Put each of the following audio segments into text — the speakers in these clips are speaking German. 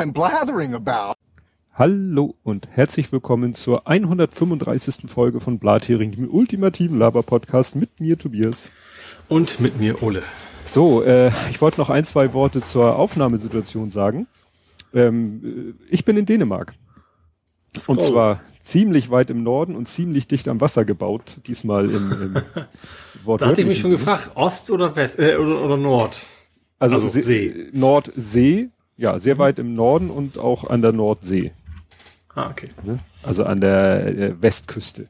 I'm blathering about. Hallo und herzlich willkommen zur 135. Folge von Blathering, dem ultimativen Laber-Podcast mit mir, Tobias. Und mit mir, Ole. So, äh, ich wollte noch ein, zwei Worte zur Aufnahmesituation sagen. Ähm, äh, ich bin in Dänemark. Und go. zwar ziemlich weit im Norden und ziemlich dicht am Wasser gebaut, diesmal im, im Da hatte ich mich schon gefragt, Ost oder West äh, oder, oder Nord? Also, also See. See. Nordsee, ja, sehr weit im Norden und auch an der Nordsee. Ah, okay. Ne? Also an der äh, Westküste.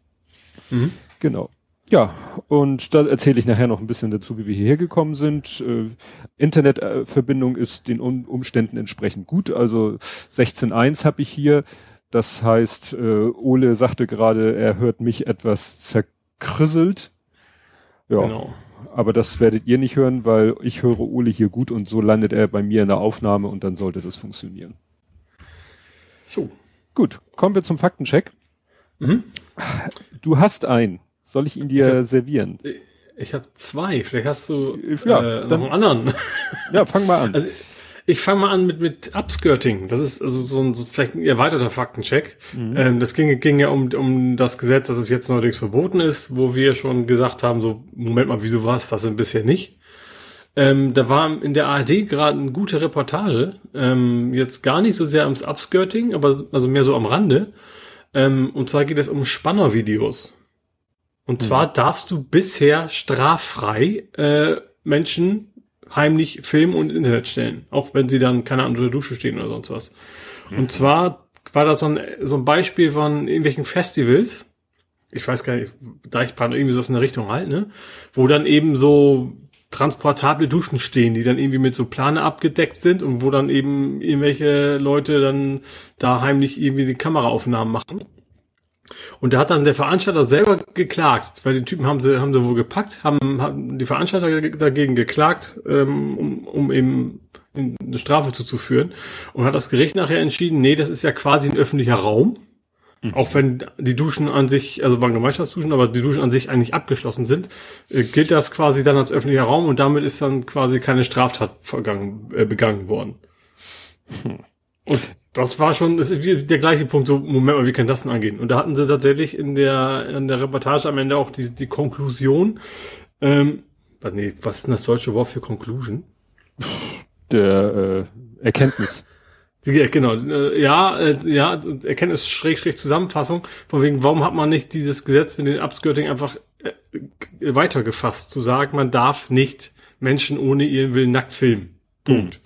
Mhm. Genau. Ja, und da erzähle ich nachher noch ein bisschen dazu, wie wir hierher gekommen sind. Äh, Internetverbindung ist den um Umständen entsprechend gut. Also 16.1 habe ich hier. Das heißt, äh, Ole sagte gerade, er hört mich etwas zerkrisselt. Ja, Genau. Aber das werdet ihr nicht hören, weil ich höre Ole hier gut und so landet er bei mir in der Aufnahme und dann sollte das funktionieren. So. Gut, kommen wir zum Faktencheck. Mhm. Du hast einen. Soll ich ihn dir Ich hab- servieren? Ich habe zwei. Vielleicht hast du Ja, äh, dann- noch einen anderen. Ja, fang mal an. Also ich fange mal an mit mit Upskirting. Das ist also so ein so vielleicht ein erweiterter Faktencheck. Mhm. Ähm, das ging, ging ja um um das Gesetz, dass es jetzt neuerdings verboten ist, wo wir schon gesagt haben, so Moment mal, wieso war es das denn bisher nicht? Ähm, da war in der ARD gerade eine gute Reportage, ähm, jetzt gar nicht so sehr ums Upskirting, aber also mehr so am Rande. Ähm, und zwar geht es um Spannervideos. Und zwar darfst du bisher straffrei äh, Menschen heimlich filmen und Internet stellen, auch wenn sie dann keine Ahnung, unter Dusche stehen oder sonst was. Und zwar war das so ein, so ein Beispiel von irgendwelchen Festivals, ich weiß gar nicht, Deichbrand irgendwie so in der Richtung halt, ne? Wo dann eben so transportable Duschen stehen, die dann irgendwie mit so Plane abgedeckt sind und wo dann eben irgendwelche Leute dann da heimlich irgendwie die Kameraaufnahmen machen. Und da hat dann der Veranstalter selber geklagt, weil den Typen haben sie, haben sie wohl gepackt, haben, haben die Veranstalter dagegen geklagt, ähm, um, um eben eine Strafe zuzuführen. Und hat das Gericht nachher entschieden, nee, das ist ja quasi ein öffentlicher Raum. Auch wenn die Duschen an sich, also waren Gemeinschaftsduschen, aber die Duschen an sich eigentlich abgeschlossen sind, äh, gilt das quasi dann als öffentlicher Raum und damit ist dann quasi keine Straftat vergangen, äh, begangen worden. Und das war schon, das ist der gleiche Punkt, so, Moment mal, wie kann das denn angehen? Und da hatten sie tatsächlich in der, in der Reportage am Ende auch die, die Konklusion, ähm, was- nee, was ist denn das deutsche Wort für Conclusion? Der äh, Erkenntnis. Ja, genau, äh, ja, äh, ja, Erkenntnis schräg, schräg Zusammenfassung, von wegen, warum hat man nicht dieses Gesetz mit den Upskirting einfach äh, weitergefasst, zu sagen, man darf nicht Menschen ohne ihren Willen nackt filmen. Punkt.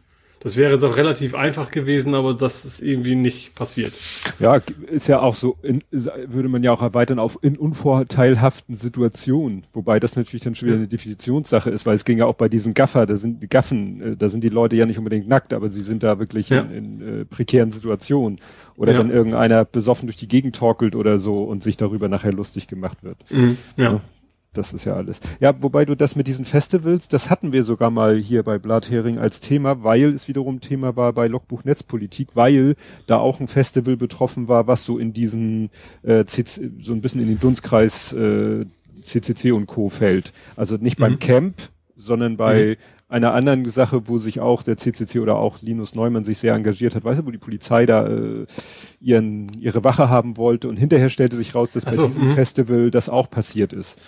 Das wäre jetzt auch relativ einfach gewesen, aber das ist irgendwie nicht passiert. Ja, ist ja auch so, in, würde man ja auch erweitern auf in unvorteilhaften Situationen. Wobei das natürlich dann schon wieder eine Definitionssache ist, weil es ging ja auch bei diesen Gaffer, da sind die Gaffen, äh, da sind die Leute ja nicht unbedingt nackt, aber sie sind da wirklich Ja. in, in äh, prekären Situationen. Oder Ja. wenn irgendeiner besoffen durch die Gegend torkelt oder so und sich darüber nachher lustig gemacht wird. Ja. Das ist ja alles. Ja, wobei du das mit diesen Festivals, das hatten wir sogar mal hier bei Blathering als Thema, weil es wiederum Thema war bei Logbuch Netzpolitik, weil da auch ein Festival betroffen war, was so in diesen äh, CC, so ein bisschen in den Dunstkreis äh, CCC und Co. fällt. Also nicht beim Mhm. Camp, sondern bei einer anderen Sache, wo sich auch der CCC oder auch Linus Neumann sich sehr engagiert hat, weißt du, wo die Polizei da äh, ihren, ihre Wache haben wollte und hinterher stellte sich raus, dass Ach bei so, diesem mhm. Festival das auch passiert ist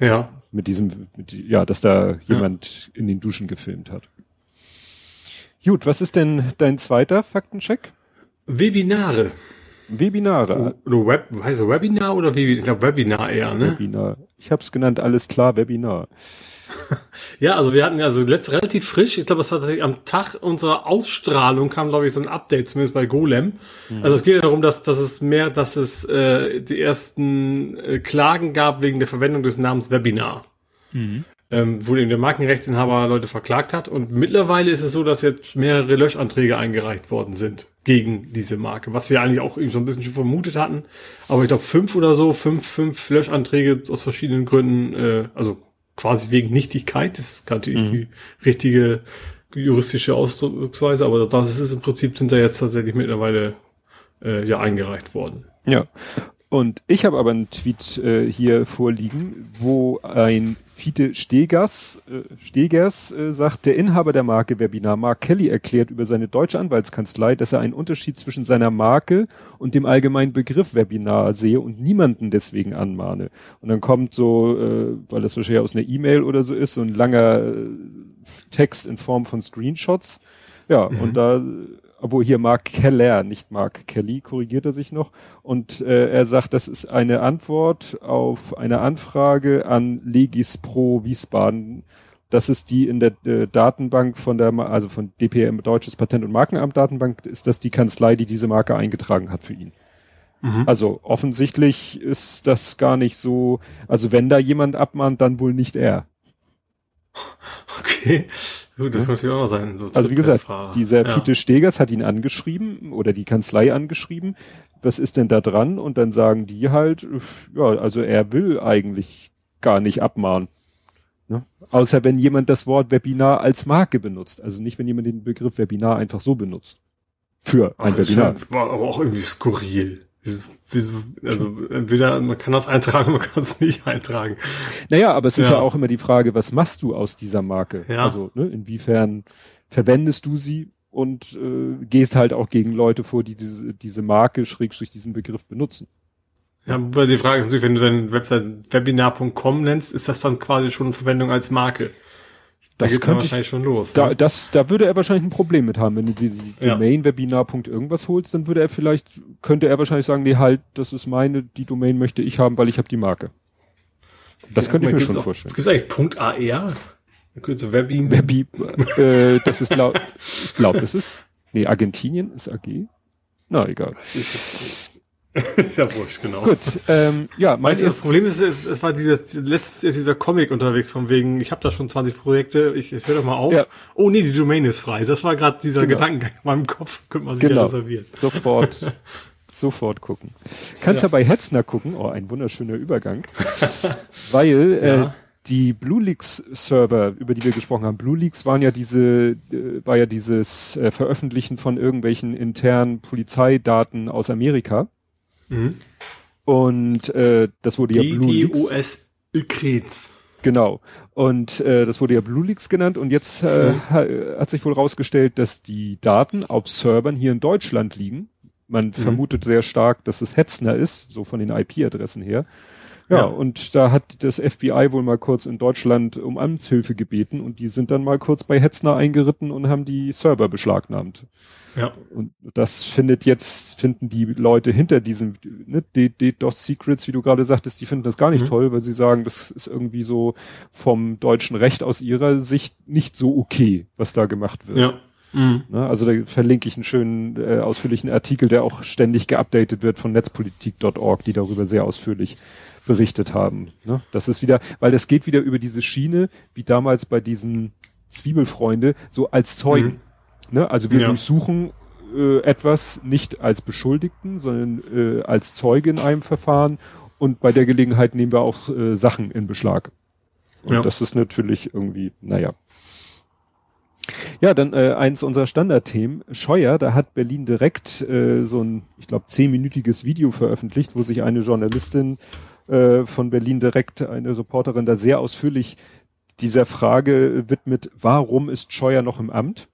Ja. mit diesem, mit, ja, dass da jemand in den Duschen gefilmt hat. Gut, was ist denn dein zweiter Faktencheck? Webinare. Webinare. Oder Web, heißt Webinar oder Webinar? Ich glaube Webinar eher, ne? Webinar. Ich habe es genannt, alles klar, Webinar. Ja, also wir hatten ja also letzt relativ frisch, ich glaube, es war tatsächlich am Tag unserer Ausstrahlung kam, glaube ich, so ein Update, zumindest bei Golem. Also es geht ja darum, dass, dass es mehr, dass es äh, die ersten äh, Klagen gab wegen der Verwendung des Namens Webinar. Ähm, wo eben der Markenrechtsinhaber Leute verklagt hat. Und mittlerweile ist es so, dass jetzt mehrere Löschanträge eingereicht worden sind gegen diese Marke, was wir eigentlich auch so ein bisschen schon vermutet hatten. Aber ich glaube fünf oder so, fünf, fünf Löschanträge aus verschiedenen Gründen, äh, also quasi wegen Nichtigkeit, das ist natürlich die richtige juristische Ausdrucksweise, aber das ist im Prinzip sind da jetzt tatsächlich mittlerweile äh, ja eingereicht worden. Ja. Und ich habe aber einen Tweet äh, hier vorliegen, wo ein Fiete Stegers, äh, Stegers äh, sagt, der Inhaber der Marke Webinar, Mark Kelly, erklärt über seine deutsche Anwaltskanzlei, dass er einen Unterschied zwischen seiner Marke und dem allgemeinen Begriff Webinar sehe und niemanden deswegen anmahne. Und dann kommt so, äh, weil das wahrscheinlich aus einer E-Mail oder so ist, so ein langer äh, Text in Form von Screenshots. Ja, mhm. und da obwohl hier Mark Keller, nicht Mark Kelly, korrigiert er sich noch. Und äh, er sagt, das ist eine Antwort auf eine Anfrage an Legis Pro Wiesbaden. Das ist die in der äh, Datenbank von der, also von DPM, Deutsches Patent- und Markenamt Datenbank, ist das die Kanzlei, die diese Marke eingetragen hat für ihn. Mhm. Also offensichtlich ist das gar nicht so, also wenn da jemand abmahnt, dann wohl nicht er. Okay. Gut, das könnte auch sein. So also wie gesagt, dieser ja. Fiete Stegers hat ihn angeschrieben oder die Kanzlei angeschrieben. Was ist denn da dran? Und dann sagen die halt, ja, also er will eigentlich gar nicht abmahnen. Ne? Außer wenn jemand das Wort Webinar als Marke benutzt. Also nicht, wenn jemand den Begriff Webinar einfach so benutzt. Für ein Ach, Webinar. War aber auch irgendwie skurril also entweder man kann das eintragen, man kann es nicht eintragen. Naja, aber es ist ja. ja auch immer die Frage, was machst du aus dieser Marke? Ja. Also ne, inwiefern verwendest du sie und äh, gehst halt auch gegen Leute vor, die diese, diese Marke, Schrägstrich, diesen Begriff benutzen. Ja, aber die Frage ist natürlich, wenn du deine Website webinar.com nennst, ist das dann quasi schon Verwendung als Marke? Das da könnte wahrscheinlich ich, schon los. Da, ne? das, da würde er wahrscheinlich ein Problem mit haben. Wenn du die, die ja. Domain Webinar. irgendwas holst, dann würde er vielleicht, könnte er wahrscheinlich sagen, nee, halt, das ist meine, die Domain möchte ich haben, weil ich habe die Marke. Das ja, könnte ich mir schon auch, vorstellen. Gibt es eigentlich Punkt .AR? Kürze Webin. Webi, äh, das ist glaub, ich glaube, das ist, nee, Argentinien ist AG. Na, egal. ist ja wurscht, genau. Gut, ähm, ja, weißt du, das Problem ist, es, es war dieser letztes ist dieser Comic unterwegs von wegen, ich habe da schon 20 Projekte, ich, ich höre doch mal auf. Ja. Oh nee, die Domain ist frei. Das war gerade dieser genau. Gedankengang in meinem Kopf, könnte man sich genau. ja reservieren. Sofort, sofort gucken. Kannst ja. ja bei Hetzner gucken, oh, ein wunderschöner Übergang, weil äh, ja. äh, die Blue Leaks Server, über die wir gesprochen haben, Blue Leaks waren ja diese, äh, war ja dieses äh, Veröffentlichen von irgendwelchen internen Polizeidaten aus Amerika. Mhm. Und äh, das wurde ja Blue Leaks. US. Genau. Und äh, das wurde ja Blue Leaks genannt. Und jetzt äh, mhm. hat sich wohl rausgestellt, dass die Daten auf Servern hier in Deutschland liegen. Man mhm. vermutet sehr stark, dass es Hetzner ist, so von den IP-Adressen her. Ja, ja, und da hat das FBI wohl mal kurz in Deutschland um Amtshilfe gebeten und die sind dann mal kurz bei Hetzner eingeritten und haben die Server beschlagnahmt. Ja. Und das findet jetzt, finden die Leute hinter diesem, ne, DDoS Secrets, wie du gerade sagtest, die finden das gar nicht mhm. toll, weil sie sagen, das ist irgendwie so vom deutschen Recht aus ihrer Sicht nicht so okay, was da gemacht wird. Ja. Mhm. Ne, also da verlinke ich einen schönen, äh, ausführlichen Artikel, der auch ständig geupdatet wird von netzpolitik.org, die darüber sehr ausführlich berichtet haben. Ne? Das ist wieder, weil das geht wieder über diese Schiene, wie damals bei diesen Zwiebelfreunde, so als Zeugen. Mhm. Ne? Also wir ja. durchsuchen äh, etwas nicht als Beschuldigten, sondern äh, als Zeuge in einem Verfahren und bei der Gelegenheit nehmen wir auch äh, Sachen in Beschlag. Und ja. das ist natürlich irgendwie, naja. Ja, dann äh, eins unserer Standardthemen. Scheuer, da hat Berlin direkt äh, so ein, ich glaube, zehnminütiges Video veröffentlicht, wo sich eine Journalistin äh, von Berlin direkt, eine Reporterin da sehr ausführlich dieser Frage widmet, warum ist Scheuer noch im Amt?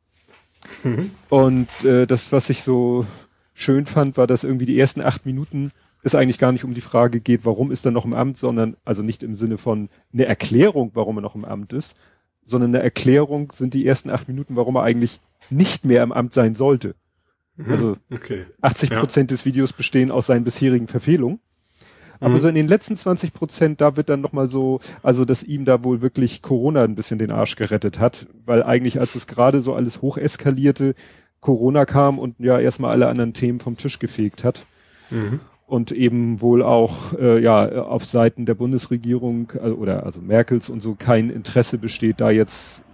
Mhm. Und äh, das, was ich so schön fand, war, dass irgendwie die ersten acht Minuten es eigentlich gar nicht um die Frage geht, warum ist er noch im Amt, sondern also nicht im Sinne von eine Erklärung, warum er noch im Amt ist, sondern eine Erklärung sind die ersten acht Minuten, warum er eigentlich nicht mehr im Amt sein sollte. Mhm. Also okay. 80 Prozent ja. des Videos bestehen aus seinen bisherigen Verfehlungen. Aber mhm. so in den letzten 20 Prozent, da wird dann nochmal so, also dass ihm da wohl wirklich Corona ein bisschen den Arsch gerettet hat, weil eigentlich als es gerade so alles hoch eskalierte, Corona kam und ja erstmal alle anderen Themen vom Tisch gefegt hat. Mhm. Und eben wohl auch äh, ja auf Seiten der Bundesregierung äh, oder also Merkels und so kein Interesse besteht, da jetzt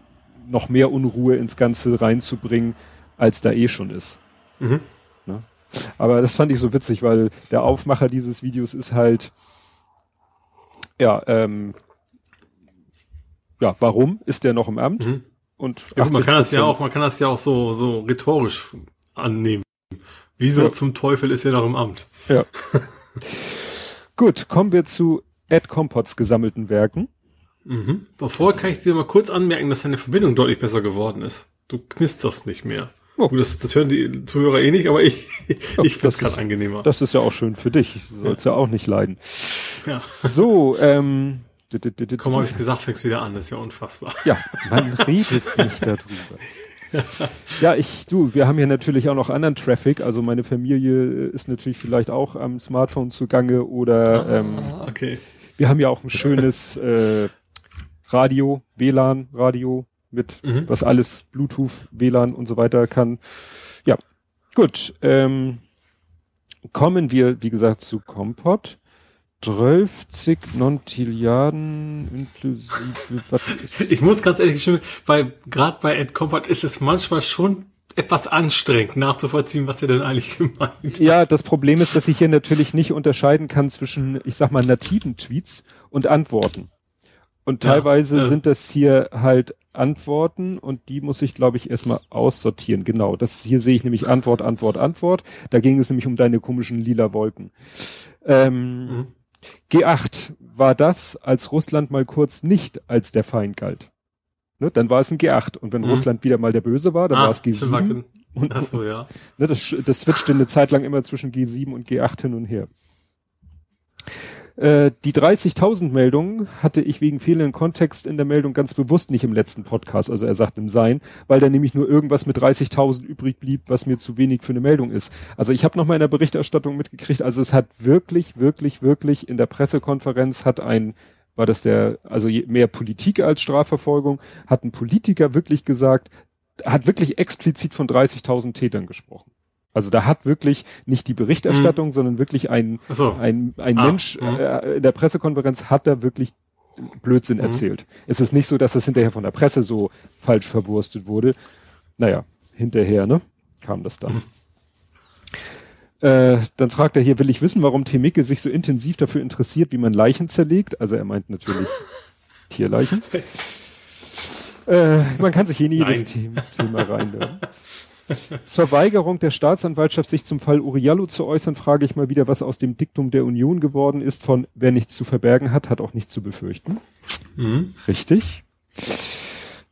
noch mehr Unruhe ins Ganze reinzubringen, als da eh schon ist. Mhm. Ne? Aber das fand ich so witzig, weil der Aufmacher dieses Videos ist halt, ja, ähm, ja, warum ist der noch im Amt? Mhm. Und ja, man kann das ja auch, man kann das ja auch so, so rhetorisch annehmen. Wieso ja. zum Teufel ist er noch im Amt? Ja. Gut, kommen wir zu Ed Compots gesammelten Werken. Mhm. Bevor kann ich dir mal kurz anmerken, dass deine Verbindung deutlich besser geworden ist. Du knisterst nicht mehr. Oh. Gut, das, das hören die Zuhörer eh nicht, aber ich, oh, ich finde es gerade angenehmer. Das ist ja auch schön für dich. Du sollst ja. ja auch nicht leiden. Ja. So, ähm. Komm, habe ich gesagt, fängst wieder an, das ist ja unfassbar. Ja, man redet nicht darüber. ja, ich, du, wir haben hier natürlich auch noch anderen Traffic. Also meine Familie ist natürlich vielleicht auch am Smartphone zugange oder ah, ähm, okay. wir haben ja auch ein schönes äh, Radio, WLAN, Radio mit, mhm. was alles Bluetooth, WLAN und so weiter kann. Ja, gut. Ähm, kommen wir, wie gesagt, zu Kompott. 30 Nontilliarden inklusive was ist Ich muss ganz ehrlich sagen, weil gerade bei Ed Compot ist es manchmal schon etwas anstrengend nachzuvollziehen, was er denn eigentlich gemeint hat. Ja, das Problem ist, dass ich hier natürlich nicht unterscheiden kann zwischen, ich sag mal, nativen Tweets und Antworten. Und teilweise ja, äh. sind das hier halt Antworten und die muss ich, glaube ich, erstmal aussortieren. Genau, das hier sehe ich nämlich Antwort, Antwort, Antwort. Da ging es nämlich um deine komischen lila Wolken. Ähm, mhm. G8 war das, als Russland mal kurz nicht als der Feind galt. Ne, dann war es ein G8. Und wenn mhm. Russland wieder mal der Böse war, dann ah, war es G7. Und, Ach so, ja. Ne, das, das switchte eine Zeit lang immer zwischen G7 und G8 hin und her. Äh, die 30.000 Meldungen hatte ich wegen fehlenden Kontext in der Meldung ganz bewusst nicht im letzten Podcast, also er sagt im Sein, weil da nämlich nur irgendwas mit 30.000 übrig blieb, was mir zu wenig für eine Meldung ist. Also ich habe noch mal in der Berichterstattung mitgekriegt, also es hat wirklich, wirklich, wirklich in der Pressekonferenz hat ein war das der, also mehr Politik als Strafverfolgung, hat ein Politiker wirklich gesagt, hat wirklich explizit von 30.000 Tätern gesprochen. Also da hat wirklich nicht die Berichterstattung, mhm. sondern wirklich ein, so. ein, ein ah, Mensch mhm. äh, in der Pressekonferenz hat da wirklich Blödsinn mhm. erzählt. Es ist nicht so, dass das hinterher von der Presse so falsch verwurstet wurde. Naja, hinterher, ne, kam das dann. Mhm. Äh, dann fragt er hier, will ich wissen, warum Temike sich so intensiv dafür interessiert, wie man Leichen zerlegt? Also er meint natürlich Tierleichen. Äh, man kann sich hier in jedes Thema, Thema reinhören. Zur Weigerung der Staatsanwaltschaft, sich zum Fall Uriallo zu äußern, frage ich mal wieder, was aus dem Diktum der Union geworden ist von wer nichts zu verbergen hat, hat auch nichts zu befürchten. Mhm. Richtig.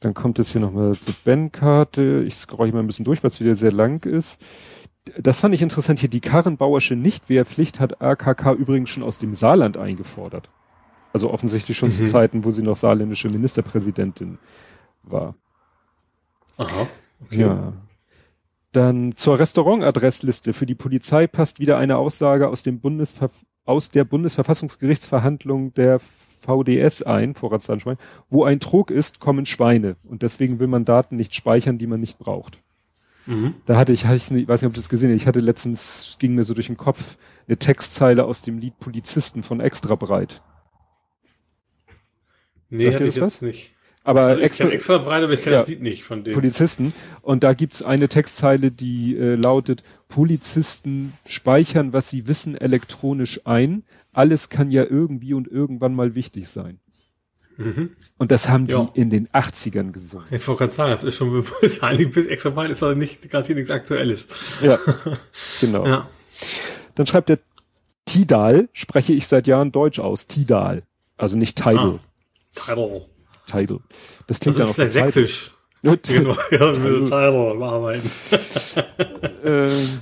Dann kommt es hier nochmal zur Ben-Karte. Ich scroll hier mal ein bisschen durch, weil es wieder sehr lang ist. Das fand ich interessant hier. Die Karrenbauersche Nichtwehrpflicht hat AKK übrigens schon aus dem Saarland eingefordert. Also offensichtlich schon mhm. zu Zeiten, wo sie noch saarländische Ministerpräsidentin war. Aha. Okay. Ja. Dann zur Restaurantadressliste für die Polizei passt wieder eine Aussage aus dem Bundesver aus der Bundesverfassungsgerichtsverhandlung der VDS ein, Vorratsdatenschwein, wo ein Trog ist, kommen Schweine. Und deswegen will man Daten nicht speichern, die man nicht braucht. Mhm. Da hatte ich, ich weiß nicht, ob du das gesehen hast, ich hatte letztens, ging mir so durch den Kopf, eine Textzeile aus dem Lied Polizisten von Extra Breit. Nee, Sagt hatte ich jetzt nicht. Aber also extra, extra breit, aber ich kenne ja, das Lied nicht von denen. Polizisten. Und da gibt's eine Textzeile, die äh, lautet, Polizisten speichern, was sie wissen, elektronisch ein. Alles kann ja irgendwie und irgendwann mal wichtig sein. Mhm. Und das haben die ja. in den 80ern gesungen. Ich wollte gerade sagen, das ist schon bis extra breit ist aber nicht garantiert nichts Aktuelles. Ja, genau. Ja. Dann schreibt der Tidal, spreche ich seit Jahren Deutsch aus. Tidal. Also nicht Tidal. Ah, Tidal. Tidal. Das klingt das ist vielleicht sächsisch. Ja, genau, ja, wir müssen Tidal bearbeiten. ähm,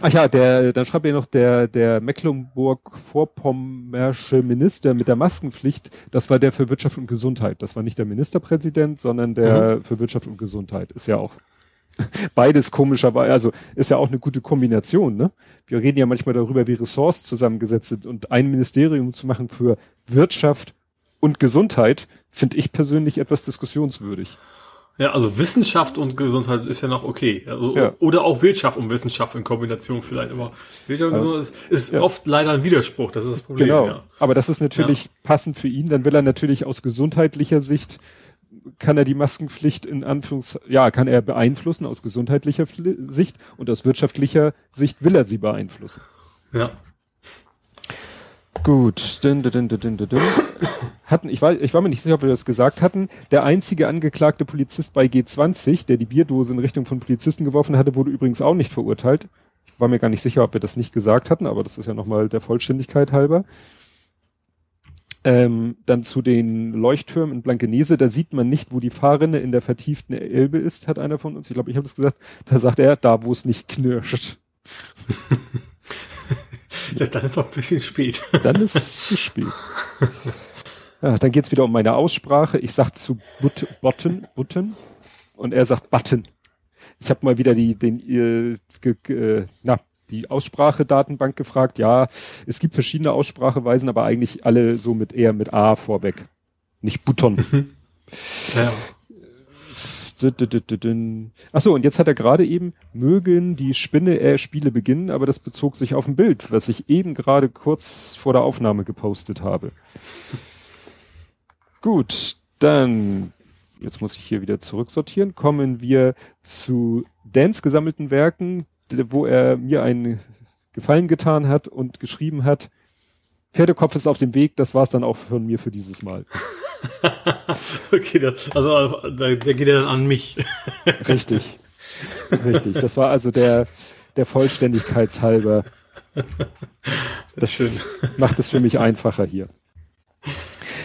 ach ja, der, dann schreibt er noch, der, der Mecklenburg-Vorpommersche Minister mit der Maskenpflicht, das war der für Wirtschaft und Gesundheit. Das war nicht der Ministerpräsident, sondern der mhm. für Wirtschaft und Gesundheit. Ist ja auch beides komischerweise, also ist ja auch eine gute Kombination, ne? Wir reden ja manchmal darüber, wie Ressorts zusammengesetzt sind und ein Ministerium zu machen für Wirtschaft und Gesundheit finde ich persönlich etwas diskussionswürdig. Ja, also Wissenschaft und Gesundheit ist ja noch okay. Also, ja. Oder auch Wirtschaft und Wissenschaft in Kombination vielleicht. Aber Wirtschaft und Gesundheit ist, ist ja. oft leider ein Widerspruch. Das ist das Problem. Genau. Ja. Aber das ist natürlich passend für ihn. Dann will er natürlich aus gesundheitlicher Sicht kann er die Maskenpflicht in Anführungs, ja, kann er beeinflussen aus gesundheitlicher Sicht und aus wirtschaftlicher Sicht will er sie beeinflussen. Ja. Gut. Dün, dün, dün. Hatten, ich, war, ich war mir nicht sicher, ob wir das gesagt hatten. Der einzige angeklagte Polizist bei G20, der die Bierdose in Richtung von Polizisten geworfen hatte, wurde übrigens auch nicht verurteilt. Ich war mir gar nicht sicher, ob wir das nicht gesagt hatten, aber das ist ja nochmal der Vollständigkeit halber. Ähm, dann zu den Leuchttürmen in Blankenese, da sieht man nicht, wo die Fahrrinne in der vertieften Elbe ist, hat einer von uns, ich glaube, ich habe das gesagt, da sagt er, da wo es nicht knirscht. dann ist auch ein bisschen spät. Dann ist es zu spät. Ja, dann geht's wieder um meine Aussprache. Ich sag zu But Button, Button und er sagt Button. Ich habe mal wieder die, den, äh, äh, na, die Aussprache-Datenbank gefragt. Ja, es gibt verschiedene Ausspracheweisen, aber eigentlich alle so mit eher mit A vorweg. Nicht Button. ja. Achso, und jetzt hat er gerade eben, mögen die Spinne äh, Spiele beginnen, aber das bezog sich auf ein Bild, was ich eben gerade kurz vor der Aufnahme gepostet habe. Gut, dann, jetzt muss ich hier wieder zurücksortieren, kommen wir zu Dans gesammelten Werken, wo er mir einen Gefallen getan hat und geschrieben hat, Pferdekopf ist auf dem Weg, das war's dann auch von mir für dieses Mal. okay, das, also der, der geht ja dann an mich. Richtig. Richtig. Das war also der, der Vollständigkeitshalber. Das schön. macht es für mich einfacher hier.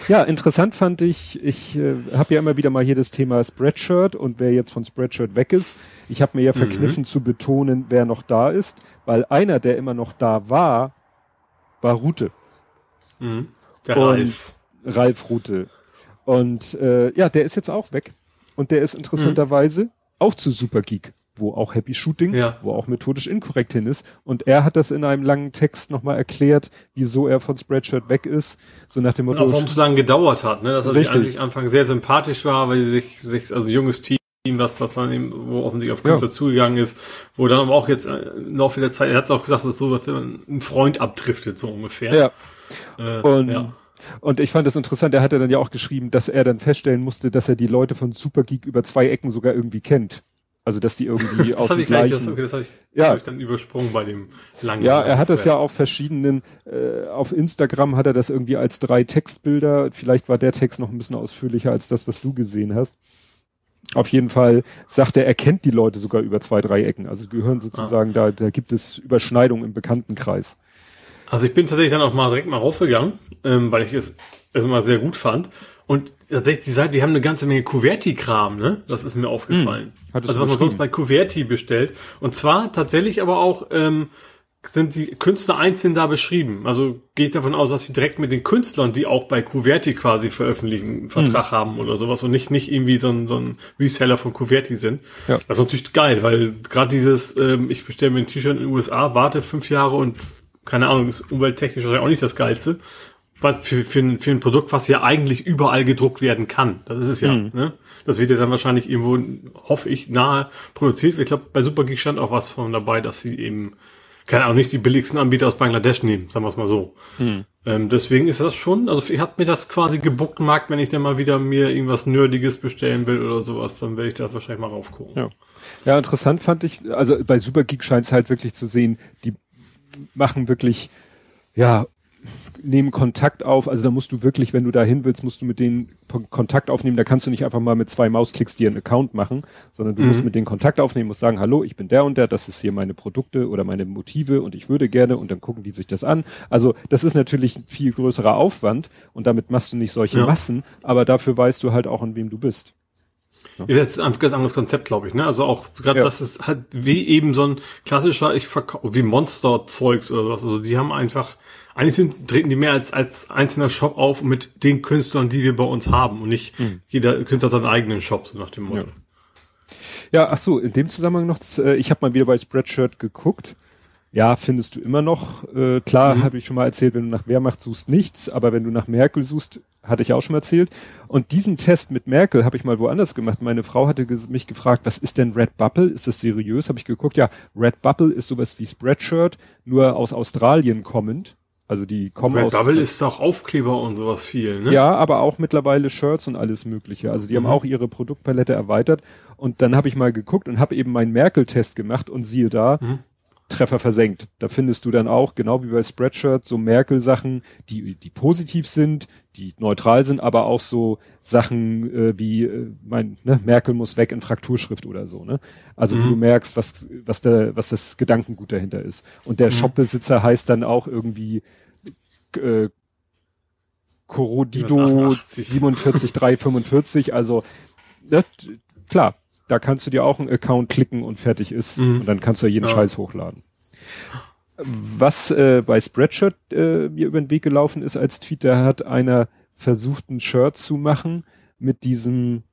Ja, interessant fand ich, ich äh, habe ja immer wieder mal hier das Thema Spreadshirt und wer jetzt von Spreadshirt weg ist. Ich habe mir ja mhm. verkniffen mhm. zu betonen, wer noch da ist, weil einer, der immer noch da war, war Rute. Mhm. Der und Ralf. Ralf Rute. Und äh, ja, der ist jetzt auch weg. Und der ist interessanterweise mhm. auch zu Supergeek wo auch Happy Shooting, ja. wo auch methodisch inkorrekt hin ist. Und er hat das in einem langen Text nochmal erklärt, wieso er von Spreadshirt weg ist. So nach dem Motto. Und auch warum es so lange gedauert hat, ne? Dass er richtig. eigentlich Anfang sehr sympathisch war, weil sich, sich also junges Team, was, was dann eben, wo offensichtlich auf Künstler ja. zugegangen ist, wo dann aber auch jetzt äh, im Laufe der Zeit, er hat es auch gesagt, es ist so, dass man ein Freund abdriftet, so ungefähr. Ja. Äh, und ja. Und ich fand das interessant, er hatte dann ja auch geschrieben, dass er dann feststellen musste, dass er die Leute von Supergeek über zwei Ecken sogar irgendwie kennt. Also dass die irgendwie aus dem gleichen. Das, okay, das habe ich, ja. hab ich dann übersprungen bei dem langen. Ja, er hat das ja auf verschiedenen. Äh, auf Instagram hat er das irgendwie als drei Textbilder. Vielleicht war der Text noch ein bisschen ausführlicher als das, was du gesehen hast. Auf jeden Fall sagt er, er kennt die Leute sogar über zwei, drei Ecken. Also gehören sozusagen, ah. da, da gibt es Überschneidungen im Bekanntenkreis. Also ich bin tatsächlich dann auch mal direkt mal raufgegangen, ähm, weil ich es erstmal sehr gut fand. Und tatsächlich, die Seite, die haben eine ganze Menge Kuverti-Kram, ne? Das ist mir aufgefallen. Hm, also was man sonst bei Kuverti bestellt. Und zwar tatsächlich aber auch ähm, sind die Künstler einzeln da beschrieben. Also gehe ich davon aus, dass sie direkt mit den Künstlern, die auch bei Kuverti quasi veröffentlichen, einen Vertrag hm. haben oder sowas und nicht, nicht irgendwie so ein, so ein Reseller von Kuverti sind. Ja. Das ist natürlich geil, weil gerade dieses, ähm, ich bestelle mir ein T-Shirt in den USA, warte fünf Jahre und keine Ahnung, ist umwelttechnisch wahrscheinlich auch nicht das Geilste was für, für, ein, für ein Produkt, was ja eigentlich überall gedruckt werden kann. Das ist es ja. Mhm. Ne? Das wird ja dann wahrscheinlich irgendwo, hoffe ich, nahe produziert. Ich glaube, bei Supergeek stand auch was von dabei, dass sie eben, keine Ahnung, nicht die billigsten Anbieter aus Bangladesch nehmen, sagen wir es mal so. Mhm. Ähm, deswegen ist das schon, also ich habe mir das quasi gebookmarkt, wenn ich dann mal wieder mir irgendwas Nerdiges bestellen will oder sowas, dann werde ich das wahrscheinlich mal raufgucken. Ja. ja, interessant fand ich, also bei Supergeek scheint es halt wirklich zu sehen, die machen wirklich ja, nehmen Kontakt auf. Also da musst du wirklich, wenn du da hin willst, musst du mit denen Kontakt aufnehmen. Da kannst du nicht einfach mal mit zwei Mausklicks dir einen Account machen, sondern du mhm. musst mit denen Kontakt aufnehmen, musst sagen, hallo, ich bin der und der, das ist hier meine Produkte oder meine Motive und ich würde gerne und dann gucken die sich das an. Also das ist natürlich ein viel größerer Aufwand und damit machst du nicht solche ja. Massen, aber dafür weißt du halt auch, an wem du bist. Ja. Das ist ein ganz anderes Konzept, glaube ich. Ne? Also auch gerade ja. das ist halt wie eben so ein klassischer, ich verkaufe wie Monster-Zeugs oder was. Also die haben einfach eigentlich sind, treten die mehr als, als einzelner Shop auf mit den Künstlern, die wir bei uns haben und nicht mhm. jeder Künstler seinen eigenen Shop, so nach dem Motto. Ja, ja ach so, in dem Zusammenhang noch, äh, ich habe mal wieder bei Spreadshirt geguckt. Ja, findest du immer noch. Äh, klar, mhm. habe ich schon mal erzählt, wenn du nach Wehrmacht suchst, nichts, aber wenn du nach Merkel suchst, hatte ich auch schon mal erzählt. Und diesen Test mit Merkel habe ich mal woanders gemacht. Meine Frau hatte mich gefragt, was ist denn Red Bubble? Ist das seriös? Habe ich geguckt, ja, Red Bubble ist sowas wie Spreadshirt, nur aus Australien kommend. Also die kommen Red aus. Bubble ist auch Aufkleber und sowas viel, ne? Ja, aber auch mittlerweile Shirts und alles Mögliche. Also die mhm. haben auch ihre Produktpalette erweitert. Und dann habe ich mal geguckt und habe eben meinen Merkel-Test gemacht und siehe da, mhm. Treffer versenkt. Da findest du dann auch, genau wie bei Spreadshirt, so Merkel-Sachen, die, die positiv sind, die neutral sind, aber auch so Sachen äh, wie, äh, mein, ne, Merkel muss weg in Frakturschrift oder so, ne? Also mhm. wo du merkst, was, was der, was das Gedankengut dahinter ist. Und der mhm. Shopbesitzer heißt dann auch irgendwie äh, Corodido 47345, also ne, klar, da kannst du dir auch einen Account klicken und fertig ist mhm. und dann kannst du ja jeden ja. Scheiß hochladen. Was äh, bei Spreadshirt äh, mir über den Weg gelaufen ist als Tweet, da hat einer versucht, ein Shirt zu machen mit diesem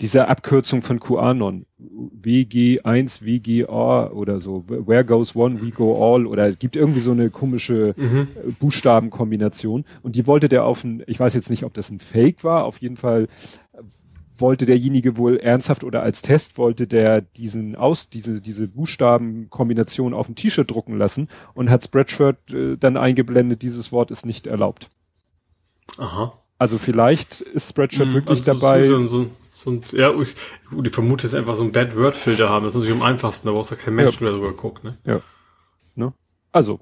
dieser Abkürzung von QAnon, WG1, WGA oder so, Where goes one, we go all oder gibt irgendwie so eine komische mhm. Buchstabenkombination und die wollte der auf ein, ich weiß jetzt nicht, ob das ein Fake war, auf jeden Fall wollte derjenige wohl ernsthaft oder als Test wollte der diesen aus, diese, diese Buchstabenkombination auf ein T-Shirt drucken lassen und hat Spreadshirt äh, dann eingeblendet, dieses Wort ist nicht erlaubt. Aha. Also vielleicht ist Spreadshirt mhm, wirklich also dabei. So, so, so, so, ja, ich, ich vermute, es einfach so ein Bad Word Filter haben. Das ist natürlich am einfachsten, da brauchst du kein Mensch, ja. drüber guckt, ne? Ja. Ne? Also,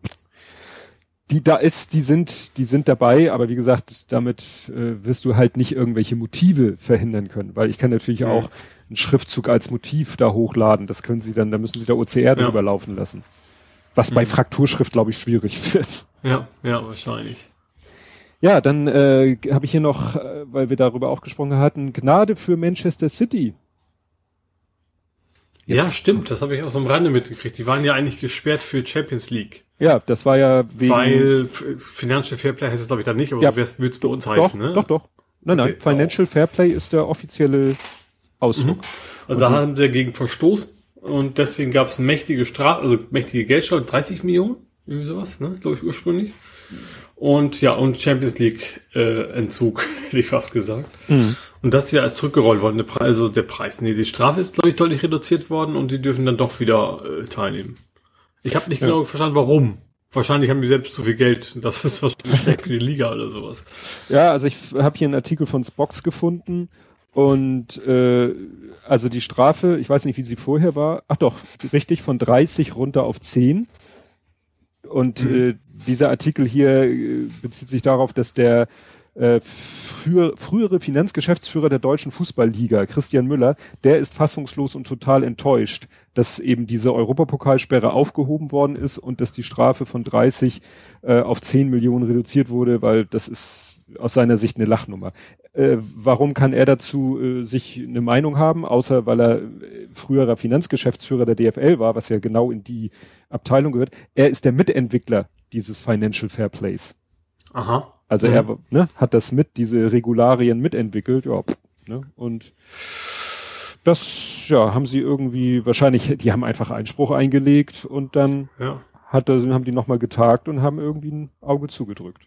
die da ist, die sind, die sind dabei, aber wie gesagt, damit äh, wirst du halt nicht irgendwelche Motive verhindern können, weil ich kann natürlich mhm. auch einen Schriftzug als Motiv da hochladen. Das können sie dann, da müssen sie da OCR ja. drüber laufen lassen. Was mhm. bei Frakturschrift, glaube ich, schwierig wird. Ja, ja, wahrscheinlich. Ja, dann äh, habe ich hier noch, äh, weil wir darüber auch gesprochen hatten, Gnade für Manchester City. Jetzt. Ja, stimmt, das habe ich aus dem Rande mitgekriegt. Die waren ja eigentlich gesperrt für Champions League. Ja, das war ja wegen... Weil Financial Fairplay heißt es glaube ich dann nicht, aber ja. so wird es bei uns doch, heißen, ne? Doch, doch. Nein, okay. nein, Financial Fairplay ist der offizielle Ausdruck. Mhm. Also und da haben sie dagegen verstoßen und deswegen gab es mächtige Strafe, also mächtige Geldstrafe, 30 Millionen, irgendwie sowas, ne, glaube ich ursprünglich. Und ja, und Champions League äh, Entzug, hätte ich fast gesagt. Mhm. Und das ist ja als zurückgerollt worden. Also der Preis, nee, die Strafe ist, glaube ich, deutlich reduziert worden und die dürfen dann doch wieder äh, teilnehmen. Ich habe nicht ja. genau verstanden, warum. Wahrscheinlich haben die selbst zu viel Geld. Das ist wahrscheinlich schlecht für die Liga oder sowas. Ja, also ich habe hier einen Artikel von Spox gefunden und äh, also die Strafe, ich weiß nicht, wie sie vorher war. Ach doch, richtig, von 30 runter auf 10. Und mhm. äh, dieser Artikel hier äh, bezieht sich darauf, dass der äh, früher, frühere Finanzgeschäftsführer der deutschen Fußballliga, Christian Müller, der ist fassungslos und total enttäuscht, dass eben diese Europapokalsperre aufgehoben worden ist und dass die Strafe von 30 äh, auf 10 Millionen reduziert wurde, weil das ist aus seiner Sicht eine Lachnummer. Äh, warum kann er dazu äh, sich eine Meinung haben, außer weil er äh, früherer Finanzgeschäftsführer der DFL war, was ja genau in die Abteilung gehört. Er ist der Mitentwickler dieses Financial Fair Plays. Aha. Also mhm. er ne, hat das mit, diese Regularien mitentwickelt, ja, ne, und das, ja, haben sie irgendwie, wahrscheinlich, die haben einfach Einspruch eingelegt und dann ja. hat, haben die nochmal getagt und haben irgendwie ein Auge zugedrückt.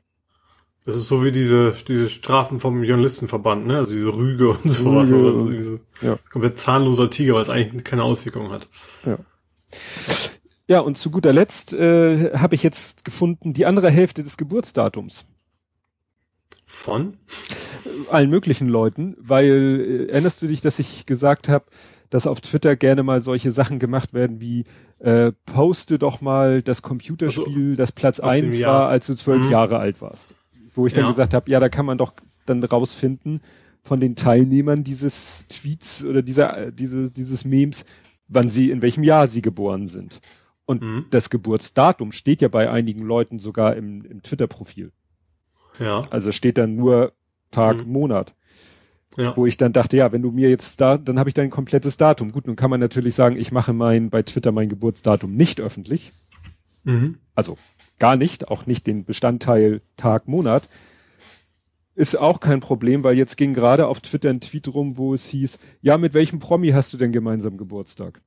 Das ist so wie diese, diese Strafen vom Journalistenverband, ne? Also diese Rüge und sowas. Rüge, also diese ja. komplett zahnloser Tiger, weil es eigentlich keine Auswirkungen hat. Ja. Ja, und zu guter Letzt äh, habe ich jetzt gefunden die andere Hälfte des Geburtsdatums. Von? Allen möglichen Leuten, weil äh, erinnerst du dich, dass ich gesagt habe, dass auf Twitter gerne mal solche Sachen gemacht werden wie äh, poste doch mal das Computerspiel, also, das Platz eins war, als du zwölf mhm. Jahre alt warst wo ich dann ja. gesagt habe, ja, da kann man doch dann rausfinden von den Teilnehmern dieses Tweets oder dieser, diese, dieses Memes, wann sie, in welchem Jahr sie geboren sind. Und mhm. das Geburtsdatum steht ja bei einigen Leuten sogar im, im Twitter-Profil. Ja. Also steht dann nur Tag, mhm. Monat. Ja. Wo ich dann dachte, ja, wenn du mir jetzt da, dann habe ich dein komplettes Datum. Gut, nun kann man natürlich sagen, ich mache mein bei Twitter mein Geburtsdatum nicht öffentlich. Mhm. Also gar nicht, auch nicht den Bestandteil Tag, Monat, ist auch kein Problem, weil jetzt ging gerade auf Twitter ein Tweet rum, wo es hieß, ja, mit welchem Promi hast du denn gemeinsam Geburtstag?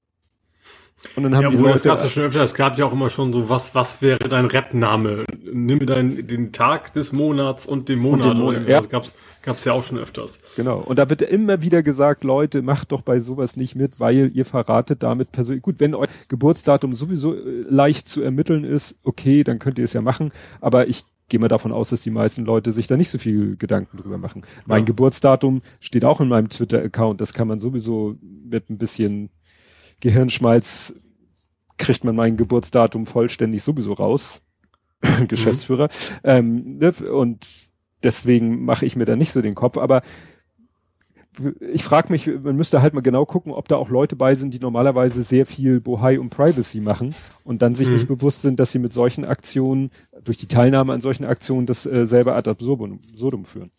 Und dann haben ja, die Leute, das gab ja schon öfter, es gab ja auch immer schon so, was, was wäre dein Rap-Name? Nimm dein, den Tag des Monats und den Monat. Und den Monat ja. Das gab's, gab's ja auch schon öfters. Genau. Und da wird immer wieder gesagt, Leute, macht doch bei sowas nicht mit, weil ihr verratet damit persönlich. Gut, wenn euer Geburtsdatum sowieso äh, leicht zu ermitteln ist, okay, dann könnt ihr es ja machen. Aber ich gehe mal davon aus, dass die meisten Leute sich da nicht so viel Gedanken drüber machen. Mein ja. Geburtsdatum steht auch in meinem Twitter-Account. Das kann man sowieso mit ein bisschen Gehirnschmalz kriegt man mein Geburtsdatum vollständig sowieso raus. Geschäftsführer. Mhm. Ähm, ne? Und deswegen mache ich mir da nicht so den Kopf. Aber ich frage mich, man müsste halt mal genau gucken, ob da auch Leute bei sind, die normalerweise sehr viel Bohai und Privacy machen und dann sich mhm. nicht bewusst sind, dass sie mit solchen Aktionen, durch die Teilnahme an solchen Aktionen, das äh, selber ad absurdum führen.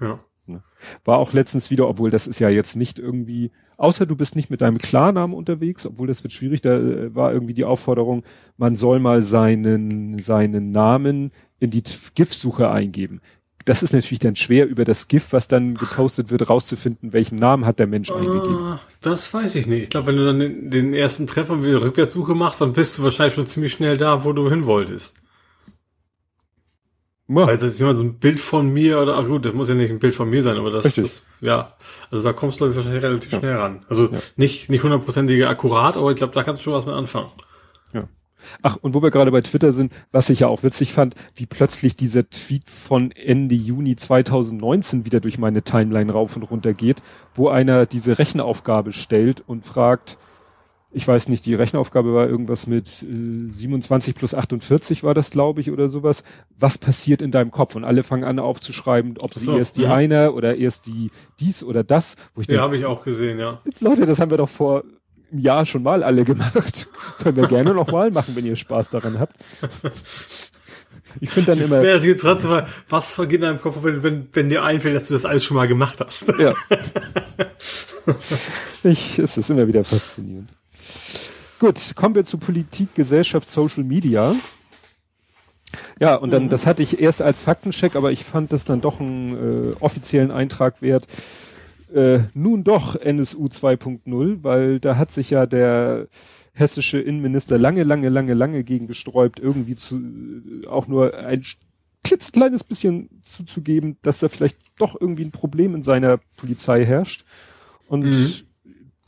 Ja. Ne? War auch letztens wieder, obwohl das ist ja jetzt nicht irgendwie, außer du bist nicht mit deinem Klarnamen unterwegs, obwohl das wird schwierig, da äh, war irgendwie die Aufforderung, man soll mal seinen, seinen Namen in die GIF-Suche eingeben das ist natürlich dann schwer über das GIF, was dann gepostet wird, rauszufinden, welchen Namen hat der Mensch uh, eingegeben. Das weiß ich nicht. Ich glaube, wenn du dann den, den ersten Treffer wieder Rückwärtssuche machst, dann bist du wahrscheinlich schon ziemlich schnell da, wo du hin wolltest. Ja. Weil jetzt jemand so ein Bild von mir oder, ach gut, das muss ja nicht ein Bild von mir sein, aber das, das ja, also da kommst du glaube ich wahrscheinlich relativ ja. schnell ran. Also ja. nicht, nicht hundertprozentige akkurat, aber ich glaube, da kannst du schon was mit anfangen. Ja. Ach, und wo wir gerade bei Twitter sind, was ich ja auch witzig fand, wie plötzlich dieser Tweet von Ende Juni 2019 wieder durch meine Timeline rauf und runter geht, wo einer diese Rechenaufgabe stellt und fragt, ich weiß nicht, die Rechenaufgabe war irgendwas mit äh, 27 plus 48 war das, glaube ich, oder sowas. Was passiert in deinem Kopf? Und alle fangen an aufzuschreiben, ob sie so, erst die ja. eine oder erst die dies oder das. Wo ich ja, habe ich auch gesehen, ja. Leute, das haben wir doch vor Jahr schon mal alle gemacht. Können wir gerne noch mal machen, wenn ihr Spaß daran habt. Ich finde dann immer. Ja, jetzt gerade mal, was vergeht in deinem Kopf, wenn, wenn, wenn dir einfällt, dass du das alles schon mal gemacht hast? Ja. ich, es ist immer wieder faszinierend. Gut, kommen wir zu Politik, Gesellschaft, Social Media. Ja, und dann, mhm. das hatte ich erst als Faktencheck, aber ich fand das dann doch einen äh, offiziellen Eintrag wert äh, nun doch NSU 2.0, weil da hat sich ja der hessische Innenminister lange, lange, lange, lange gegen gesträubt, irgendwie zu, auch nur ein klitzekleines bisschen zuzugeben, dass da vielleicht doch irgendwie ein Problem in seiner Polizei herrscht. Und mhm.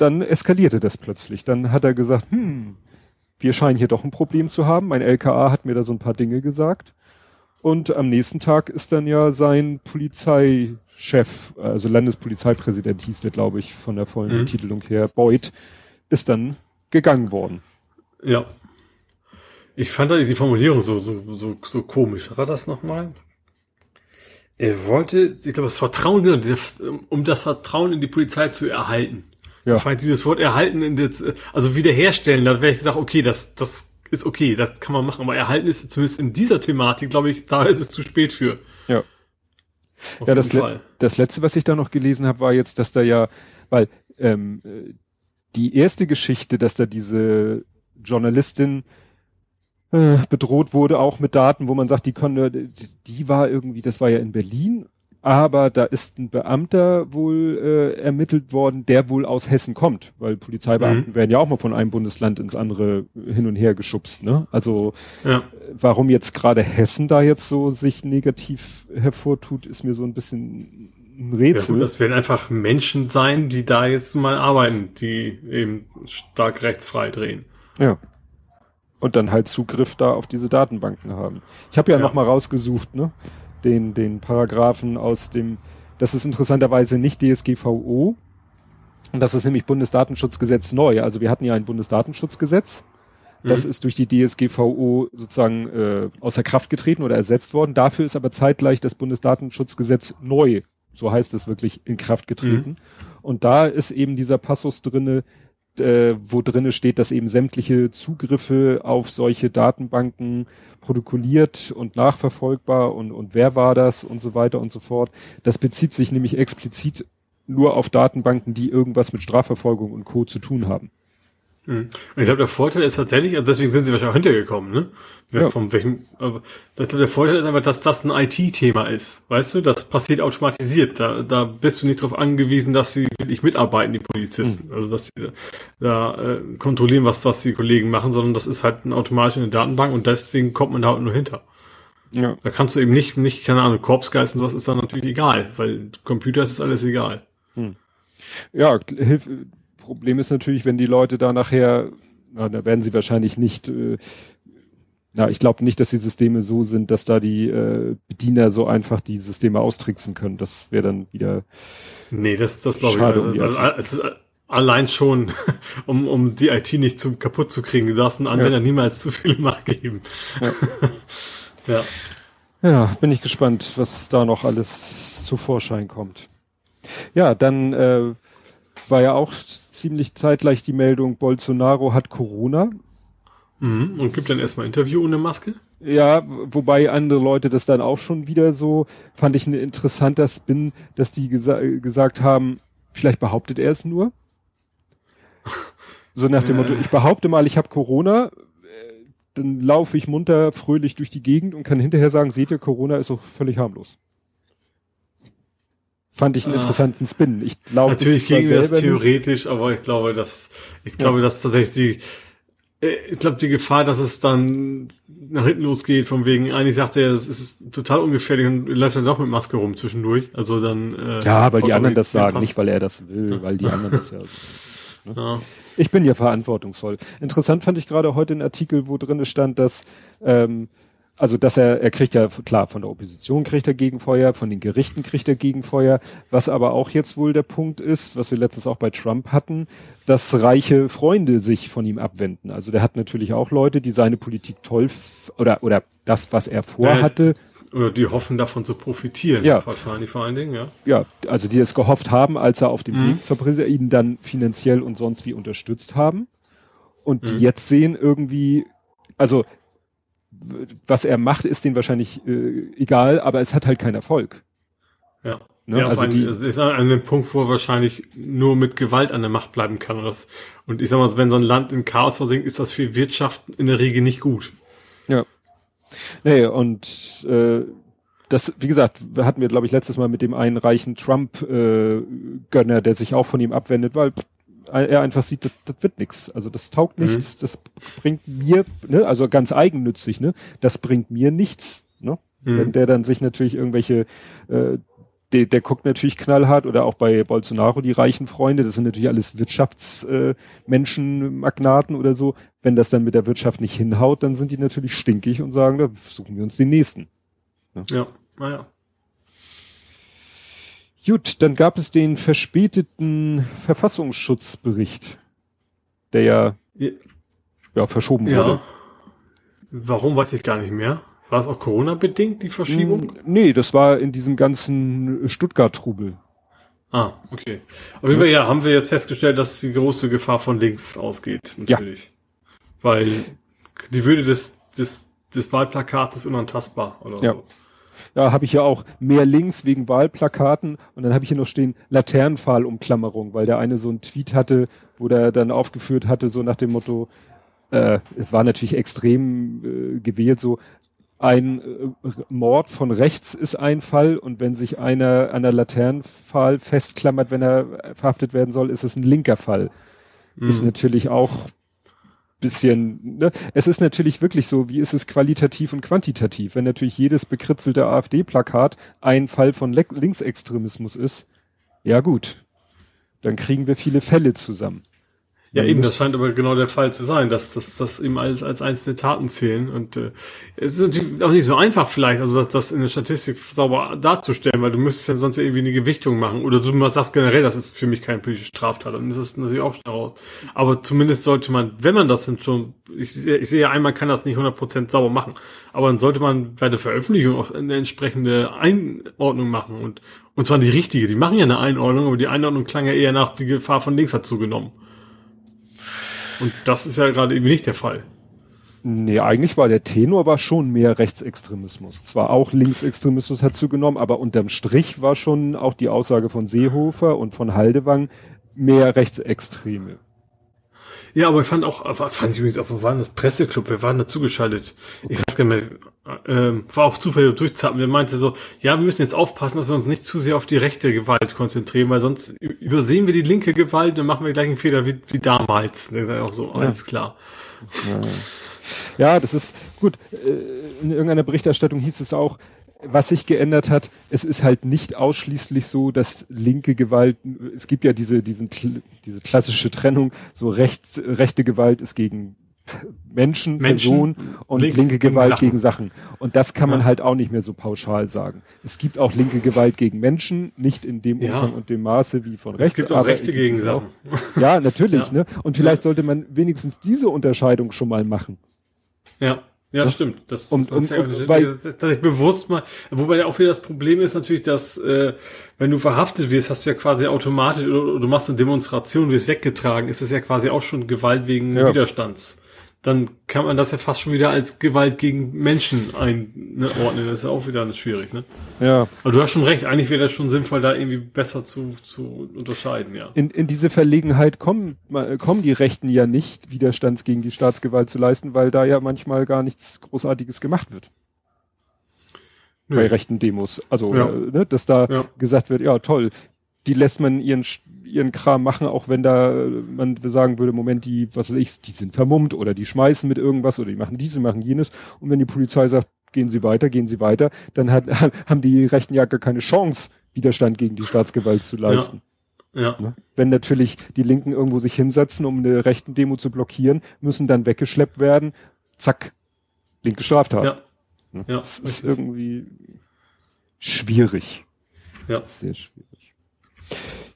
Dann eskalierte das plötzlich. Dann hat er gesagt, hm, wir scheinen hier doch ein Problem zu haben. Mein LKA hat mir da so ein paar Dinge gesagt. Und am nächsten Tag ist dann ja sein Polizei, Chef, also Landespolizeipräsident hieß der, glaube ich, von der vollen mhm. Titelung her, Beuth, ist dann gegangen worden. Ja. Ich fand da die Formulierung so, so, so, so komisch. Was war das nochmal? Er wollte, ich glaube, das Vertrauen, genau, um das Vertrauen in die Polizei zu erhalten. Ja. Ich fand dieses Wort erhalten in der, also wiederherstellen, da wäre ich gesagt, okay, das, das ist okay, das kann man machen, aber erhalten ist zumindest in dieser Thematik, glaube ich, da ist es zu spät für. Ja. Auf ja, das, Le das letzte, was ich da noch gelesen habe, war jetzt, dass da ja, weil ähm, die erste Geschichte, dass da diese Journalistin äh, bedroht wurde, auch mit Daten, wo man sagt, die konnte, die war irgendwie, das war ja in Berlin aber da ist ein Beamter wohl äh, ermittelt worden, der wohl aus Hessen kommt, weil Polizeibeamten mhm. werden ja auch mal von einem Bundesland ins andere hin und her geschubst. Ne? Also ja. warum jetzt gerade Hessen da jetzt so sich negativ hervortut, ist mir so ein bisschen ein Rätsel. Ja, das werden einfach Menschen sein, die da jetzt mal arbeiten, die eben stark rechtsfrei drehen. Ja. Und dann halt Zugriff da auf diese Datenbanken haben. Ich habe ja, ja. noch mal rausgesucht, ne? Den, den Paragraphen aus dem, das ist interessanterweise nicht DSGVO. Und das ist nämlich Bundesdatenschutzgesetz neu. Also wir hatten ja ein Bundesdatenschutzgesetz. Das mhm. ist durch die DSGVO sozusagen äh, außer Kraft getreten oder ersetzt worden. Dafür ist aber zeitgleich das Bundesdatenschutzgesetz neu, so heißt es wirklich, in Kraft getreten. Mhm. Und da ist eben dieser Passus drinne, äh, wo drinne steht, dass eben sämtliche Zugriffe auf solche Datenbanken protokolliert und nachverfolgbar und, und wer war das und so weiter und so fort. Das bezieht sich nämlich explizit nur auf Datenbanken, die irgendwas mit Strafverfolgung und Co. zu tun haben. Mhm. Ich glaube, der Vorteil ist tatsächlich, also deswegen sind sie wahrscheinlich auch hintergekommen, ne? Ja. Von welchem, aber ich glaube, der Vorteil ist einfach, dass das ein IT-Thema ist. Weißt du, das passiert automatisiert. Da, da bist du nicht darauf angewiesen, dass sie wirklich mitarbeiten, die Polizisten. Mhm. Also, dass sie da äh, kontrollieren, was, was die Kollegen machen, sondern das ist halt ein automatisch in der Datenbank und deswegen kommt man da halt nur hinter. Ja. Da kannst du eben nicht, nicht, keine Ahnung, Korpsgeist und sowas ist dann natürlich egal, weil Computer ist alles egal. Hm. Ja, hilf, Problem ist natürlich, wenn die Leute da nachher, na, da werden sie wahrscheinlich nicht, äh, na, ich glaube nicht, dass die Systeme so sind, dass da die äh, Bediener so einfach die Systeme austricksen können. Das wäre dann wieder. Nee, das, das glaube ich. Also, um also, also, allein schon, um, um die IT nicht zum kaputt zu kriegen. Du darfst einen Anwender ja. niemals zu viel Macht geben. Ja. ja. Ja, bin ich gespannt, was da noch alles zu Vorschein kommt. Ja, dann äh, war ja auch ziemlich zeitgleich die Meldung, Bolsonaro hat Corona. Mhm. Und gibt dann erstmal Interview ohne Maske? Ja, wobei andere Leute das dann auch schon wieder so, fand ich ein interessanter Spin, dass die gesa gesagt haben, vielleicht behauptet er es nur. So nach dem Motto, ich behaupte mal, ich habe Corona, äh, dann laufe ich munter, fröhlich durch die Gegend und kann hinterher sagen, seht ihr, Corona ist doch völlig harmlos. Fand ich einen ah. interessanten Spin. Ich glaube, natürlich ging das theoretisch, aber ich glaube, dass ich glaube, ja. dass tatsächlich die äh, ich glaube, die Gefahr, dass es dann nach hinten losgeht, von wegen, eigentlich sagt er, es ist total ungefährlich und läuft dann doch mit Maske rum zwischendurch. Also dann. Äh, ja, weil die anderen das sagen, nicht weil er das will, weil die anderen das ja. Ne? ja. Ich bin ja verantwortungsvoll. Interessant fand ich gerade heute einen Artikel, wo drin stand, dass ähm, also dass er, er kriegt ja, klar, von der Opposition kriegt er Gegenfeuer, von den Gerichten kriegt er Gegenfeuer, was aber auch jetzt wohl der Punkt ist, was wir letztens auch bei Trump hatten, dass reiche Freunde sich von ihm abwenden. Also der hat natürlich auch Leute, die seine Politik toll oder oder das, was er vorhatte. Oder die hoffen davon zu profitieren, ja. wahrscheinlich vor allen Dingen, ja. Ja, also die es gehofft haben, als er auf dem mhm. Weg zur Präsidentin ihn dann finanziell und sonst wie unterstützt haben. Und die mhm. jetzt sehen irgendwie, also was er macht, ist denen wahrscheinlich äh, egal, aber es hat halt keinen Erfolg. Ja. Ne? Ja, also die, es ist an dem Punkt, wo er wahrscheinlich nur mit Gewalt an der Macht bleiben kann. Und, das, und ich sag mal, wenn so ein Land in Chaos versinkt, ist das für Wirtschaft in der Regel nicht gut. Ja. Nee, und äh, das, wie gesagt, hatten wir, glaube ich, letztes Mal mit dem einen reichen Trump-Gönner, äh, der sich auch von ihm abwendet, weil er einfach sieht, das, das wird nichts. Also das taugt mhm. nichts, das bringt mir, ne, also ganz eigennützig, ne, das bringt mir nichts. Ne? Mhm. Wenn der dann sich natürlich irgendwelche, äh, der, der guckt natürlich knallhart oder auch bei Bolsonaro die reichen Freunde, das sind natürlich alles Wirtschaftsmenschen, äh, Magnaten oder so. Wenn das dann mit der Wirtschaft nicht hinhaut, dann sind die natürlich stinkig und sagen, da suchen wir uns den nächsten. Ne? Ja, naja. Gut, dann gab es den verspäteten Verfassungsschutzbericht, der ja, ja, ja verschoben ja. wurde. Warum weiß ich gar nicht mehr. War es auch Corona-bedingt, die Verschiebung? Nee, das war in diesem ganzen Stuttgart-Trubel. Ah, okay. Auf jeden Fall, ja, haben wir jetzt festgestellt, dass die große Gefahr von links ausgeht, natürlich. Ja. Weil die Würde des, des, des Wahlplakats ist unantastbar oder ja. so. Ja, habe ich ja auch mehr Links wegen Wahlplakaten und dann habe ich hier noch stehen Laternenpfahlumklammerung, weil der eine so einen Tweet hatte, wo der dann aufgeführt hatte, so nach dem Motto, äh, war natürlich extrem äh, gewählt, so ein äh, Mord von rechts ist ein Fall und wenn sich einer an der Laternenpfahl festklammert, wenn er verhaftet werden soll, ist es ein linker Fall. Mhm. Ist natürlich auch bisschen, ne? es ist natürlich wirklich so, wie ist es qualitativ und quantitativ? Wenn natürlich jedes bekritzelte AfD-Plakat ein Fall von Le Linksextremismus ist, ja gut, dann kriegen wir viele Fälle zusammen. Ja, eben, das scheint aber genau der Fall zu sein, dass das dass eben alles als einzelne Taten zählen. Und äh, es ist natürlich auch nicht so einfach vielleicht, also das, das in der Statistik sauber darzustellen, weil du müsstest ja sonst irgendwie eine Gewichtung machen. Oder du sagst generell, das ist für mich keine politische Straftat, dann ist das natürlich auch schnell raus. Aber zumindest sollte man, wenn man das denn schon, ich, ich sehe ja ein, man kann das nicht 100% sauber machen, aber dann sollte man bei der Veröffentlichung auch eine entsprechende Einordnung machen und, und zwar die richtige. Die machen ja eine Einordnung, aber die Einordnung klang ja eher nach, die Gefahr von links hat zugenommen. Und das ist ja gerade eben nicht der Fall. Nee, eigentlich war der Tenor war schon mehr Rechtsextremismus. Zwar auch Linksextremismus hat zugenommen, aber unterm Strich war schon auch die Aussage von Seehofer und von Haldewang mehr Rechtsextreme. Ja, aber ich fand auch, fand ich übrigens auch, wo waren das? Presseclub, wir waren dazugeschaltet. Ich weiß gar nicht mehr, ähm, war auch zufällig durchzappen. Wir meinte so, ja, wir müssen jetzt aufpassen, dass wir uns nicht zu sehr auf die rechte Gewalt konzentrieren, weil sonst übersehen wir die linke Gewalt und machen wir gleich einen Fehler wie, wie damals. Das ist ja auch so, ja. alles klar. Ja. ja, das ist gut. Äh, in irgendeiner Berichterstattung hieß es auch, was sich geändert hat, es ist halt nicht ausschließlich so, dass linke Gewalt, es gibt ja diese, diesen, diese klassische Trennung, so rechts, rechte Gewalt ist gegen Menschen, Menschen Personen und linke, linke Gewalt gegen Sachen. gegen Sachen. Und das kann man halt auch nicht mehr so pauschal sagen. Es gibt auch linke Gewalt gegen Menschen, nicht in dem Umfang ja. und dem Maße wie von rechts. Es gibt auch rechte gegen Sachen. Ja, natürlich. Ja. Ne? Und vielleicht sollte man wenigstens diese Unterscheidung schon mal machen. Ja. Ja, stimmt. Das Und- und- und- weil- dass ich bewusst mal, wobei ja auch wieder das Problem ist natürlich, dass äh, wenn du verhaftet wirst, hast du ja quasi automatisch oder, oder du machst eine Demonstration, wirst weggetragen, ist das ja quasi auch schon Gewalt wegen Ja. Widerstands. Dann kann man das ja fast schon wieder als Gewalt gegen Menschen einordnen. Das ist ja auch wieder schwierig, ne? Ja. Aber du hast schon recht, eigentlich wäre das schon sinnvoll, da irgendwie besser zu, zu unterscheiden, ja. In, in diese Verlegenheit kommen, ma- kommen die Rechten ja nicht, Widerstands gegen die Staatsgewalt zu leisten, weil da ja manchmal gar nichts Großartiges gemacht wird. Nö. Bei rechten Demos. Also, Ja. äh, ne, dass da Ja. gesagt wird, ja toll, die lässt man ihren, ihren Kram machen, auch wenn da äh, man sagen würde, Moment, die, was weiß ich, die sind vermummt oder die schmeißen mit irgendwas oder die machen diese, machen jenes. Und wenn die Polizei sagt, gehen Sie weiter, gehen Sie weiter, dann hat, haben die Rechten ja gar keine Chance, Widerstand gegen die Staatsgewalt zu leisten. Ja. Ne? Wenn natürlich die Linken irgendwo sich hinsetzen, um eine rechten Demo zu blockieren, müssen dann weggeschleppt werden. Zack, linke Straftat. Ja. Ne? Ja, das ist richtig. irgendwie schwierig. Ja. Sehr schwierig.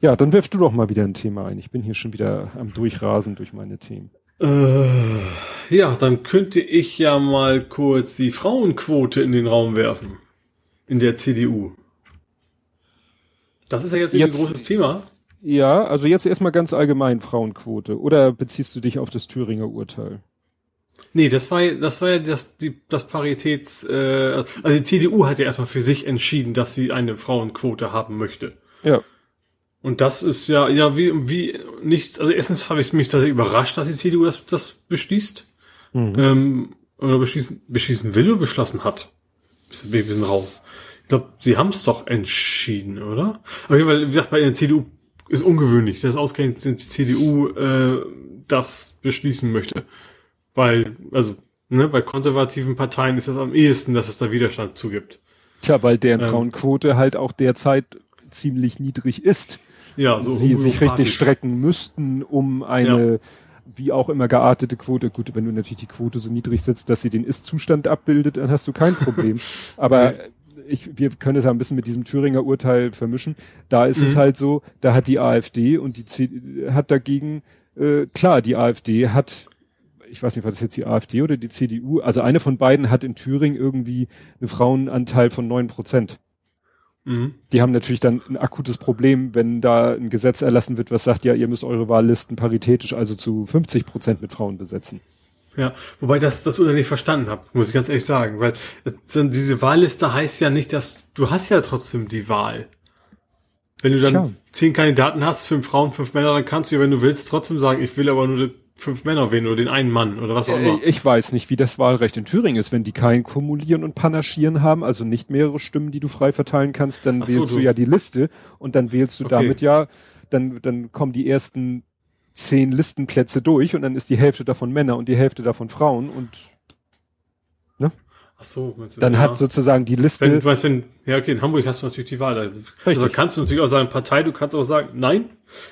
Ja, dann wirfst du doch mal wieder ein Thema ein. Ich bin hier schon wieder am Durchrasen durch meine Themen. Äh, ja, dann könnte ich ja mal kurz die Frauenquote in den Raum werfen. In der CDU. Das ist ja jetzt, jetzt ein großes Thema. Ja, also jetzt erstmal ganz allgemein Frauenquote. Oder beziehst du dich auf das Thüringer Urteil? Nee, das war ja, das war ja das, die, das Paritäts, äh, also die CDU hat ja erstmal für sich entschieden, dass sie eine Frauenquote haben möchte. Ja. Und das ist ja, ja, wie, wie nicht, also erstens habe ich mich tatsächlich überrascht, dass die CDU das, das beschließt. Mhm. Ähm, oder beschließen, beschließen will oder beschlossen hat. Bisschen- bisschen raus. Ich glaube, sie haben es doch entschieden, oder? Auf jeden Fall, wie gesagt, bei der CDU ist ungewöhnlich, dass ausgerechnet die CDU äh, das beschließen möchte. Weil, also, ne, bei konservativen Parteien ist das am ehesten, dass es da Widerstand zugibt. Tja, weil deren Ähm. Frauenquote halt auch derzeit ziemlich niedrig ist. Ja, so sie sich richtig strecken müssten, um eine wie auch immer geartete Quote. Gut, wenn du natürlich die Quote so niedrig setzt, dass sie den Ist-Zustand abbildet, dann hast du kein Problem. Aber ich, wir können es ja ein bisschen mit diesem Thüringer Urteil vermischen. Da ist es Mhm. halt so, da hat die AfD und die C hat dagegen, äh, klar, die AfD hat ich weiß nicht, war das jetzt die AfD oder die CDU? Also eine von beiden hat in Thüringen irgendwie einen Frauenanteil von neun Prozent Mhm. die haben natürlich dann ein akutes Problem, wenn da ein Gesetz erlassen wird, was sagt, ja, ihr müsst eure Wahllisten paritätisch, also zu 50 Prozent mit Frauen besetzen. Ja, wobei das das Urteil nicht verstanden habe, muss ich ganz ehrlich sagen, weil diese Wahlliste heißt ja nicht, dass du hast ja trotzdem die Wahl. Wenn du dann Tja. zehn Kandidaten hast, fünf Frauen, fünf Männer, dann kannst du ja, wenn du willst, trotzdem sagen, ich will aber nur fünf Männer wählen oder den einen Mann oder was auch immer. Äh, Ich weiß nicht, wie das Wahlrecht in Thüringen ist. Wenn die kein Kumulieren und Panaschieren haben, also nicht mehrere Stimmen, die du frei verteilen kannst, dann so, wählst du du- ja die Liste und dann wählst du Okay. damit ja, dann, dann kommen die ersten zehn Listenplätze durch und dann ist die Hälfte davon Männer und die Hälfte davon Frauen und Ach so, du, dann ja. hat sozusagen die Liste. wenn, du meinst, wenn, ja, okay, in Hamburg hast du natürlich die Wahl. Also Richtig. kannst du natürlich auch sagen, Partei, du kannst auch sagen, nein.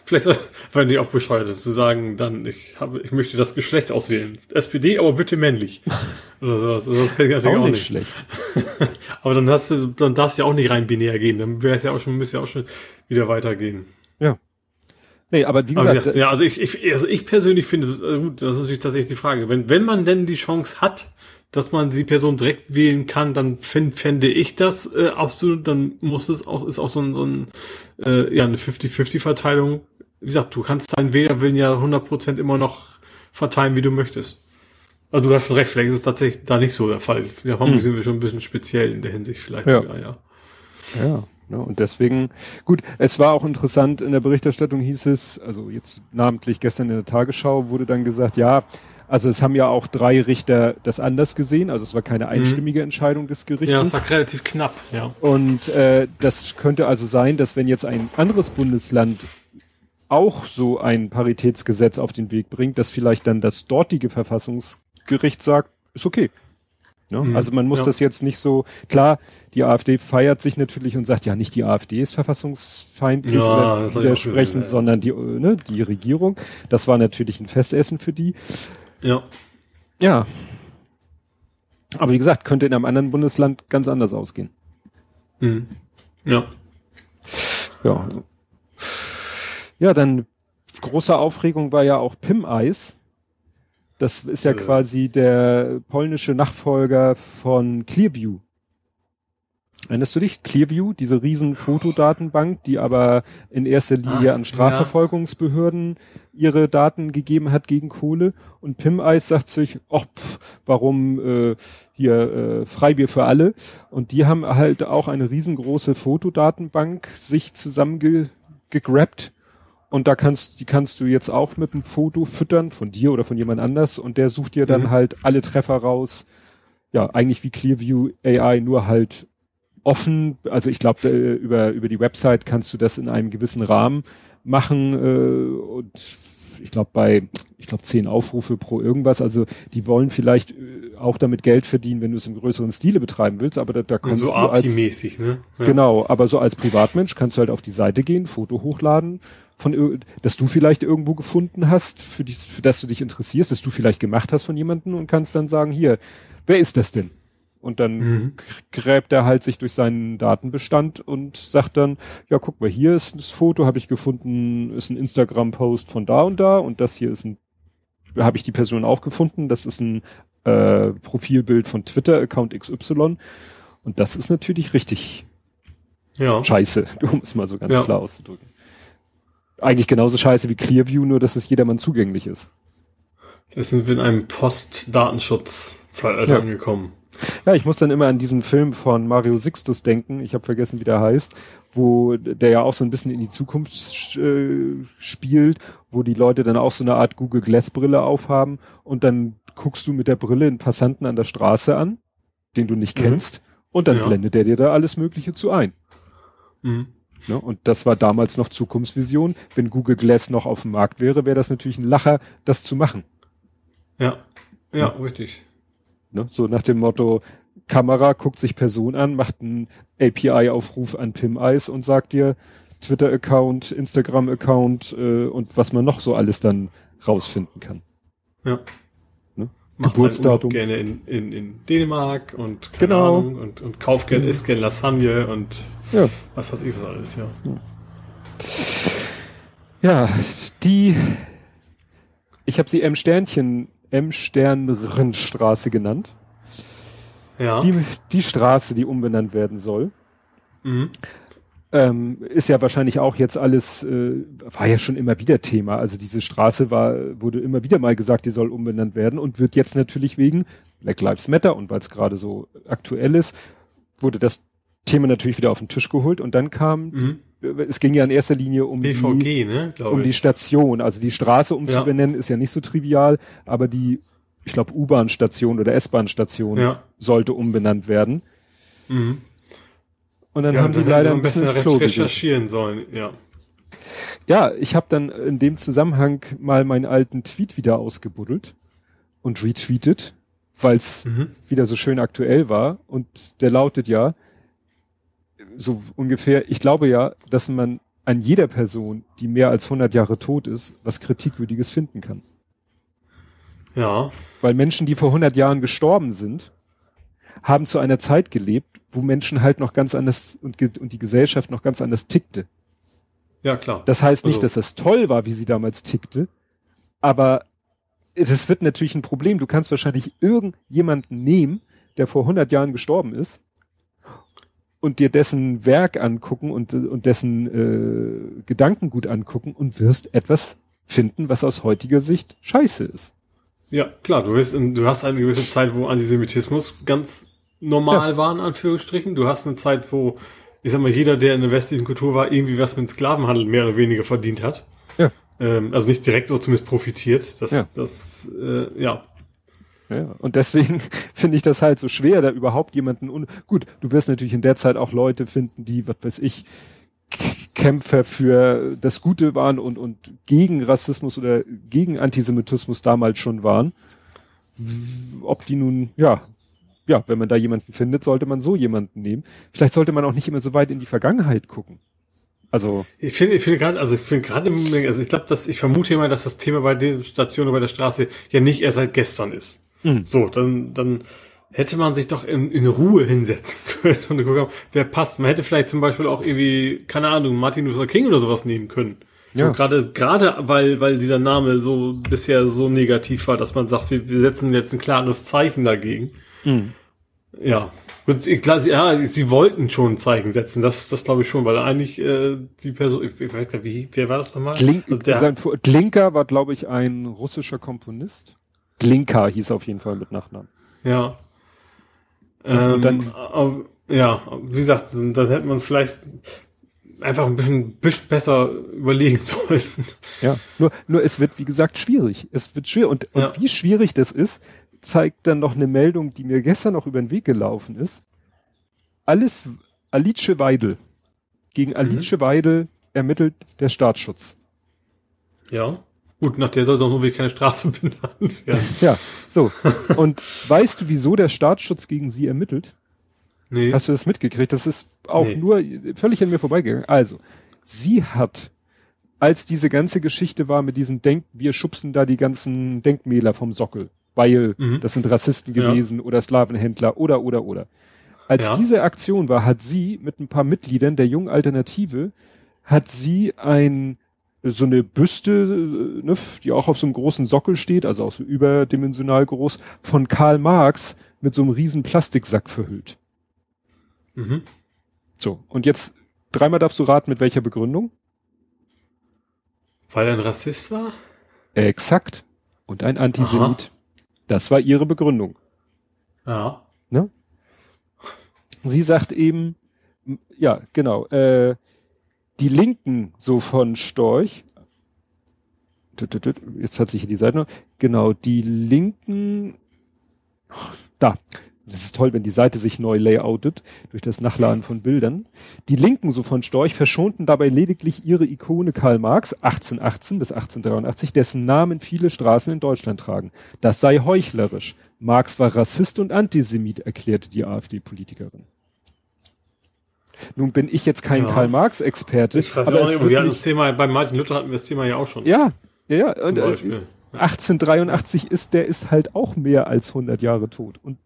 Vielleicht, weil die auch bescheuert ist, zu sagen, dann, ich habe, ich möchte das Geschlecht auswählen. SPD, aber bitte männlich. Oder sowas. Also Das kann ich natürlich auch auch, nicht schlecht. Aber dann hast du, dann darfst du ja auch nicht rein binär gehen. Dann wäre es ja auch schon, müsste ja auch schon wieder weitergehen. Ja. Nee, aber wie Aber gesagt, gesagt, ja, also ich, ich, also ich persönlich finde, äh, gut, das ist natürlich tatsächlich die Frage. Wenn, wenn man denn die Chance hat, dass man die Person direkt wählen kann, dann find, fände ich das äh, absolut, dann muss es auch, ist auch so ein, so ein äh, ja, eine 50-50-Verteilung. Wie gesagt, du kannst deinen Wählerwillen ja 100% immer noch verteilen, wie du möchtest. Also du hast schon recht, vielleicht ist es tatsächlich da nicht so der Fall. Wir Hamburg Hm. sind wir schon ein bisschen speziell in der Hinsicht vielleicht Ja. sogar, ja. Ja, ne, und deswegen, gut, es war auch interessant, in der Berichterstattung hieß es, also jetzt namentlich gestern in der Tagesschau wurde dann gesagt, ja, also es haben ja auch drei Richter das anders gesehen, also es war keine einstimmige Entscheidung des Ja, Gerichtes. es war relativ knapp, ja. und äh, das könnte also sein, dass wenn jetzt ein anderes Bundesland auch so ein Paritätsgesetz auf den Weg bringt, dass vielleicht dann das dortige Verfassungsgericht sagt, ist okay. Ne? Mhm, Also man muss ja. das jetzt nicht so, klar, die AfD feiert sich natürlich und sagt, ja, nicht die AfD ist verfassungsfeindlich Ja, oder widersprechend, ja. sondern die, äh, ne, die Regierung. Das war natürlich ein Festessen für die. Ja. Ja. Aber wie gesagt, könnte in einem anderen Bundesland ganz anders ausgehen. Mhm. Ja. Ja. Ja, dann große Aufregung war ja auch Pim-Eis. Das ist ja Äh. quasi der polnische Nachfolger von Clearview. Erinnerst du dich? Clearview, diese riesen Fotodatenbank, die aber in erster Linie Ah, an Strafverfolgungsbehörden ihre Daten gegeben hat gegen Kohle. Und Pim Eis sagt sich, ach, pff, warum äh, hier äh, Freibier für alle? Und die haben halt auch eine riesengroße Fotodatenbank sich zusammengegrabt. Und da kannst, die kannst du jetzt auch mit einem Foto füttern von dir oder von jemand anders und der sucht dir dann Mhm. halt alle Treffer raus. Ja, eigentlich wie Clearview AI, nur halt offen. Also ich glaube, über, über die Website kannst du das in einem gewissen Rahmen machen äh, und ich glaube bei, ich glaube zehn Aufrufe pro irgendwas. Also die wollen vielleicht äh, auch damit Geld verdienen, wenn du es im größeren Stile betreiben willst, aber da, da kannst so du als API-mäßig, ne? Ja. Genau, aber so als Privatmensch kannst du halt auf die Seite gehen, Foto hochladen, von dass du vielleicht irgendwo gefunden hast, für, die, für das du dich interessierst, dass du vielleicht gemacht hast von jemandem und kannst dann sagen, hier, wer ist das denn? Und dann Mhm. gräbt er halt sich durch seinen Datenbestand und sagt dann, ja, guck mal, hier ist das Foto, habe ich gefunden, ist ein Instagram-Post von da und da und das hier ist ein, habe ich die Person auch gefunden, das ist ein äh, Profilbild von Twitter-Account XY und das ist natürlich richtig Ja. scheiße, um es mal so ganz Ja. klar auszudrücken. Eigentlich genauso scheiße wie Clearview, nur dass es jedermann zugänglich ist. Jetzt sind wir in einem Post-Datenschutz-Zeitalter Ja. angekommen. Ja, ich muss dann immer an diesen Film von Mario Sixtus denken, ich habe vergessen, wie der heißt, wo der ja auch so ein bisschen in die Zukunft äh, spielt, wo die Leute dann auch so eine Art Google Glass Brille aufhaben und dann guckst du mit der Brille einen Passanten an der Straße an, den du nicht Mhm. kennst, und dann Ja. blendet der dir da alles Mögliche zu ein. Mhm. Ne? Und das war damals noch Zukunftsvision. Wenn Google Glass noch auf dem Markt wäre, wäre das natürlich ein Lacher, das zu machen. Ja. Ja, richtig. Ne? So nach dem Motto, Kamera guckt sich Person an, macht einen API-Aufruf an PimEis und sagt dir Twitter-Account, Instagram-Account äh, und was man noch so alles dann rausfinden kann. Ja. Ne? Macht Geburtsdatum. gerne in, in, in Dänemark und keine Genau. Ahnung, und, und kauft gern, isst gern Lasagne und Ja. was weiß ich was alles, ja. Ja, die, ich habe sie M Sternchen, M Sternrenstraße genannt. Ja. Die, die Straße, die umbenannt werden soll. mhm. Ähm, ist ja wahrscheinlich auch jetzt alles, äh, war ja schon immer wieder Thema. Also diese Straße war, wurde immer wieder mal gesagt, die soll umbenannt werden und wird jetzt natürlich wegen Black Lives Matter und weil es gerade so aktuell ist, wurde das Thema natürlich wieder auf den Tisch geholt und dann kam, Mhm. Es ging ja in erster Linie um die, BVG, ne, um die. Station. Also die Straße Ja. umzubenennen ist ja nicht so trivial, aber die, ich glaube, U-Bahn-Station oder S-Bahn-Station Ja. sollte umbenannt werden. Mhm. Und dann ja, haben die hätten leider ein bisschen ins Klo recherchieren sollen, ja. Ja, ich habe dann in dem Zusammenhang mal meinen alten Tweet wieder ausgebuddelt und retweetet, weil es Mhm. wieder so schön aktuell war. Und der lautet ja so ungefähr, ich glaube ja, dass man an jeder Person, die mehr als 100 Jahre tot ist, was Kritikwürdiges finden kann. Ja. Weil Menschen, die vor 100 Jahren gestorben sind, haben zu einer Zeit gelebt, wo Menschen halt noch ganz anders und, und die Gesellschaft noch ganz anders tickte. Ja, klar. Das heißt nicht, Also- dass das toll war, wie sie damals tickte, aber es wird natürlich ein Problem. Du kannst wahrscheinlich irgendjemanden nehmen, der vor 100 Jahren gestorben ist und dir dessen Werk angucken und, und dessen äh, Gedankengut angucken und wirst etwas finden, was aus heutiger Sicht scheiße ist. Ja, klar, du, wirst in, du hast eine gewisse Zeit, wo Antisemitismus ganz normal war, in Anführungsstrichen. Du hast eine Zeit, wo, ich sag mal, jeder, der in der westlichen Kultur war, irgendwie was mit Sklavenhandel mehr oder weniger verdient hat. Ja. Ähm, also nicht direkt, aber zumindest profitiert. Das, Ja. das, äh, ja. Ja, und deswegen finde ich das halt so schwer, da überhaupt jemanden un gut, du wirst natürlich in der Zeit auch Leute finden, die, was weiß ich, Kämpfer für das Gute waren und, und gegen Rassismus oder gegen Antisemitismus damals schon waren. Ob die nun, ja, ja, wenn man da jemanden findet, sollte man so jemanden nehmen. Vielleicht sollte man auch nicht immer so weit in die Vergangenheit gucken. Also, Ich finde, ich finde gerade, also ich finde gerade im Moment, also ich glaube, dass ich vermute immer, dass das Thema bei der Station oder bei der Straße ja nicht erst seit gestern ist. Mhm. So, dann, dann hätte man sich doch in, in Ruhe hinsetzen können und gucken, wer passt. Man hätte vielleicht zum Beispiel auch irgendwie, keine Ahnung, Martin Luther King oder sowas nehmen können. Ja. So gerade, gerade weil, weil dieser Name so bisher so negativ war, dass man sagt, wir, wir setzen jetzt ein klares Zeichen dagegen. Mhm. Ja. Ich, klar, sie, ja, sie wollten schon ein Zeichen setzen, das, das glaube ich schon, weil eigentlich äh, die Person, ich, ich weiß gar nicht, wie, wer war das nochmal? Glink, also der, Glinka war, glaube ich, ein russischer Komponist. Glinka hieß auf jeden Fall mit Nachnamen. Ja. Ähm, dann, ja, wie gesagt, dann hätte man vielleicht einfach ein bisschen, bisschen besser überlegen sollen. Ja, nur, nur es wird, wie gesagt, schwierig. Es wird schwer. Und, und ja. wie schwierig das ist, zeigt dann noch eine Meldung, die mir gestern noch über den Weg gelaufen ist. Alles Alice Weidel. Gegen mhm. Alice mhm. Weidel ermittelt der Staatsschutz. Ja. Gut, nach der soll doch nur wie keine Straße benannt werden. ja, so. Und weißt du, wieso der Staatsschutz gegen sie ermittelt? Nee. Hast du das mitgekriegt? Das ist auch nee. nur völlig an mir vorbeigegangen. Also, sie hat, als diese ganze Geschichte war mit diesem Denk, wir schubsen da die ganzen Denkmäler vom Sockel, weil mhm. das sind Rassisten gewesen ja. oder Slavenhändler oder, oder, oder. Als ja. diese Aktion war, hat sie mit ein paar Mitgliedern der Jungen Alternative, hat sie ein, so eine Büste, ne, die auch auf so einem großen Sockel steht, also auch so überdimensional groß, von Karl Marx mit so einem riesen Plastiksack verhüllt. Mhm. So, und jetzt dreimal darfst du raten, mit welcher Begründung? Weil er ein Rassist war? Exakt. Und ein Antisemit. Aha. Das war ihre Begründung. Ja. Ne? Sie sagt eben, ja, genau, äh, die Linken so von Storch, jetzt hat sich hier die Seite noch, genau, die Linken, da, das ist toll, wenn die Seite sich neu layoutet durch das Nachladen von Bildern. Die Linken, so von Storch, verschonten dabei lediglich ihre Ikone Karl Marx 1818 bis 1883, dessen Namen viele Straßen in Deutschland tragen. Das sei heuchlerisch. Marx war Rassist und Antisemit, erklärte die AfD-Politikerin. Nun bin ich jetzt kein ja. Karl Marx-Experte. Ich weiß aber auch nicht, wir hatten das Thema, bei Martin Luther hatten wir das Thema ja auch schon. Ja, ja, ja. Und, äh, 1883 ist, der ist halt auch mehr als 100 Jahre tot. Und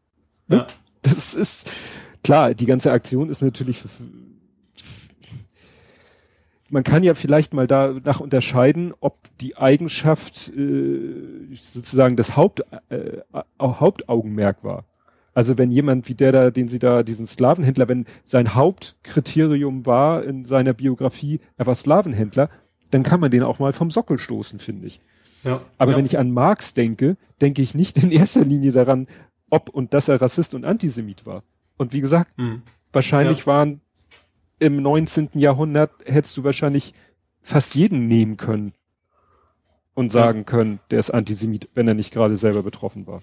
Ne? Ja. Das ist klar, die ganze Aktion ist natürlich man kann ja vielleicht mal danach unterscheiden, ob die Eigenschaft äh, sozusagen das Haupt, äh, Hauptaugenmerk war. Also wenn jemand wie der da, den sie da, diesen Slavenhändler, wenn sein Hauptkriterium war in seiner Biografie, er war Slavenhändler, dann kann man den auch mal vom Sockel stoßen, finde ich. Ja, Aber ja. wenn ich an Marx denke, denke ich nicht in erster Linie daran, ob und dass er Rassist und Antisemit war. Und wie gesagt, mhm. wahrscheinlich ja. waren im 19. Jahrhundert hättest du wahrscheinlich fast jeden nehmen können und sagen können, der ist Antisemit, wenn er nicht gerade selber betroffen war.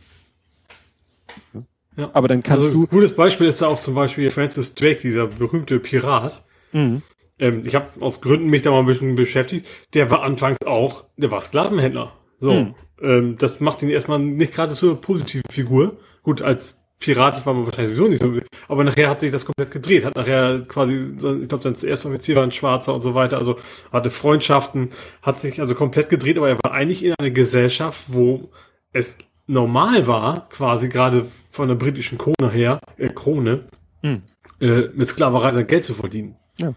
Ja. Ja. Aber dann kannst also, du. Ein gutes Beispiel ist ja auch zum Beispiel Francis Drake, dieser berühmte Pirat. Mhm. Ähm, ich habe aus Gründen mich da mal ein bisschen beschäftigt. Der war anfangs auch, der war Sklavenhändler. So. Mhm. Ähm, das macht ihn erstmal nicht gerade so eine positive Figur. Gut, als Pirat war man wahrscheinlich sowieso nicht so, aber nachher hat sich das komplett gedreht, hat nachher quasi, ich glaube, sein erster Offizier war ein Schwarzer und so weiter, also hatte Freundschaften, hat sich also komplett gedreht, aber er war eigentlich in einer Gesellschaft, wo es normal war, quasi gerade von der britischen Krone her, äh, Krone, hm. äh, mit Sklaverei sein Geld zu verdienen. Ja.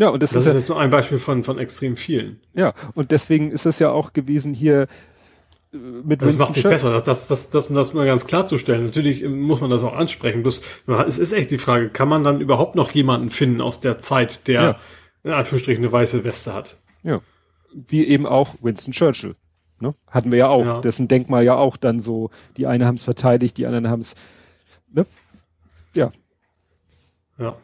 Ja, und das, das ist, ist jetzt nur ein Beispiel von, von extrem vielen. Ja, und deswegen ist es ja auch gewesen hier, mit Das macht sich besser, das, das, das, das mal ganz klarzustellen. Natürlich muss man das auch ansprechen. Bloß, es ist echt die Frage, kann man dann überhaupt noch jemanden finden aus der Zeit, der ja. in Anführungsstrichen eine weiße Weste hat? Ja. Wie eben auch Winston Churchill. Ne? Hatten wir ja auch, ja. dessen Denkmal ja auch dann so, die eine haben es verteidigt, die anderen haben es, ne? Ja. Ja.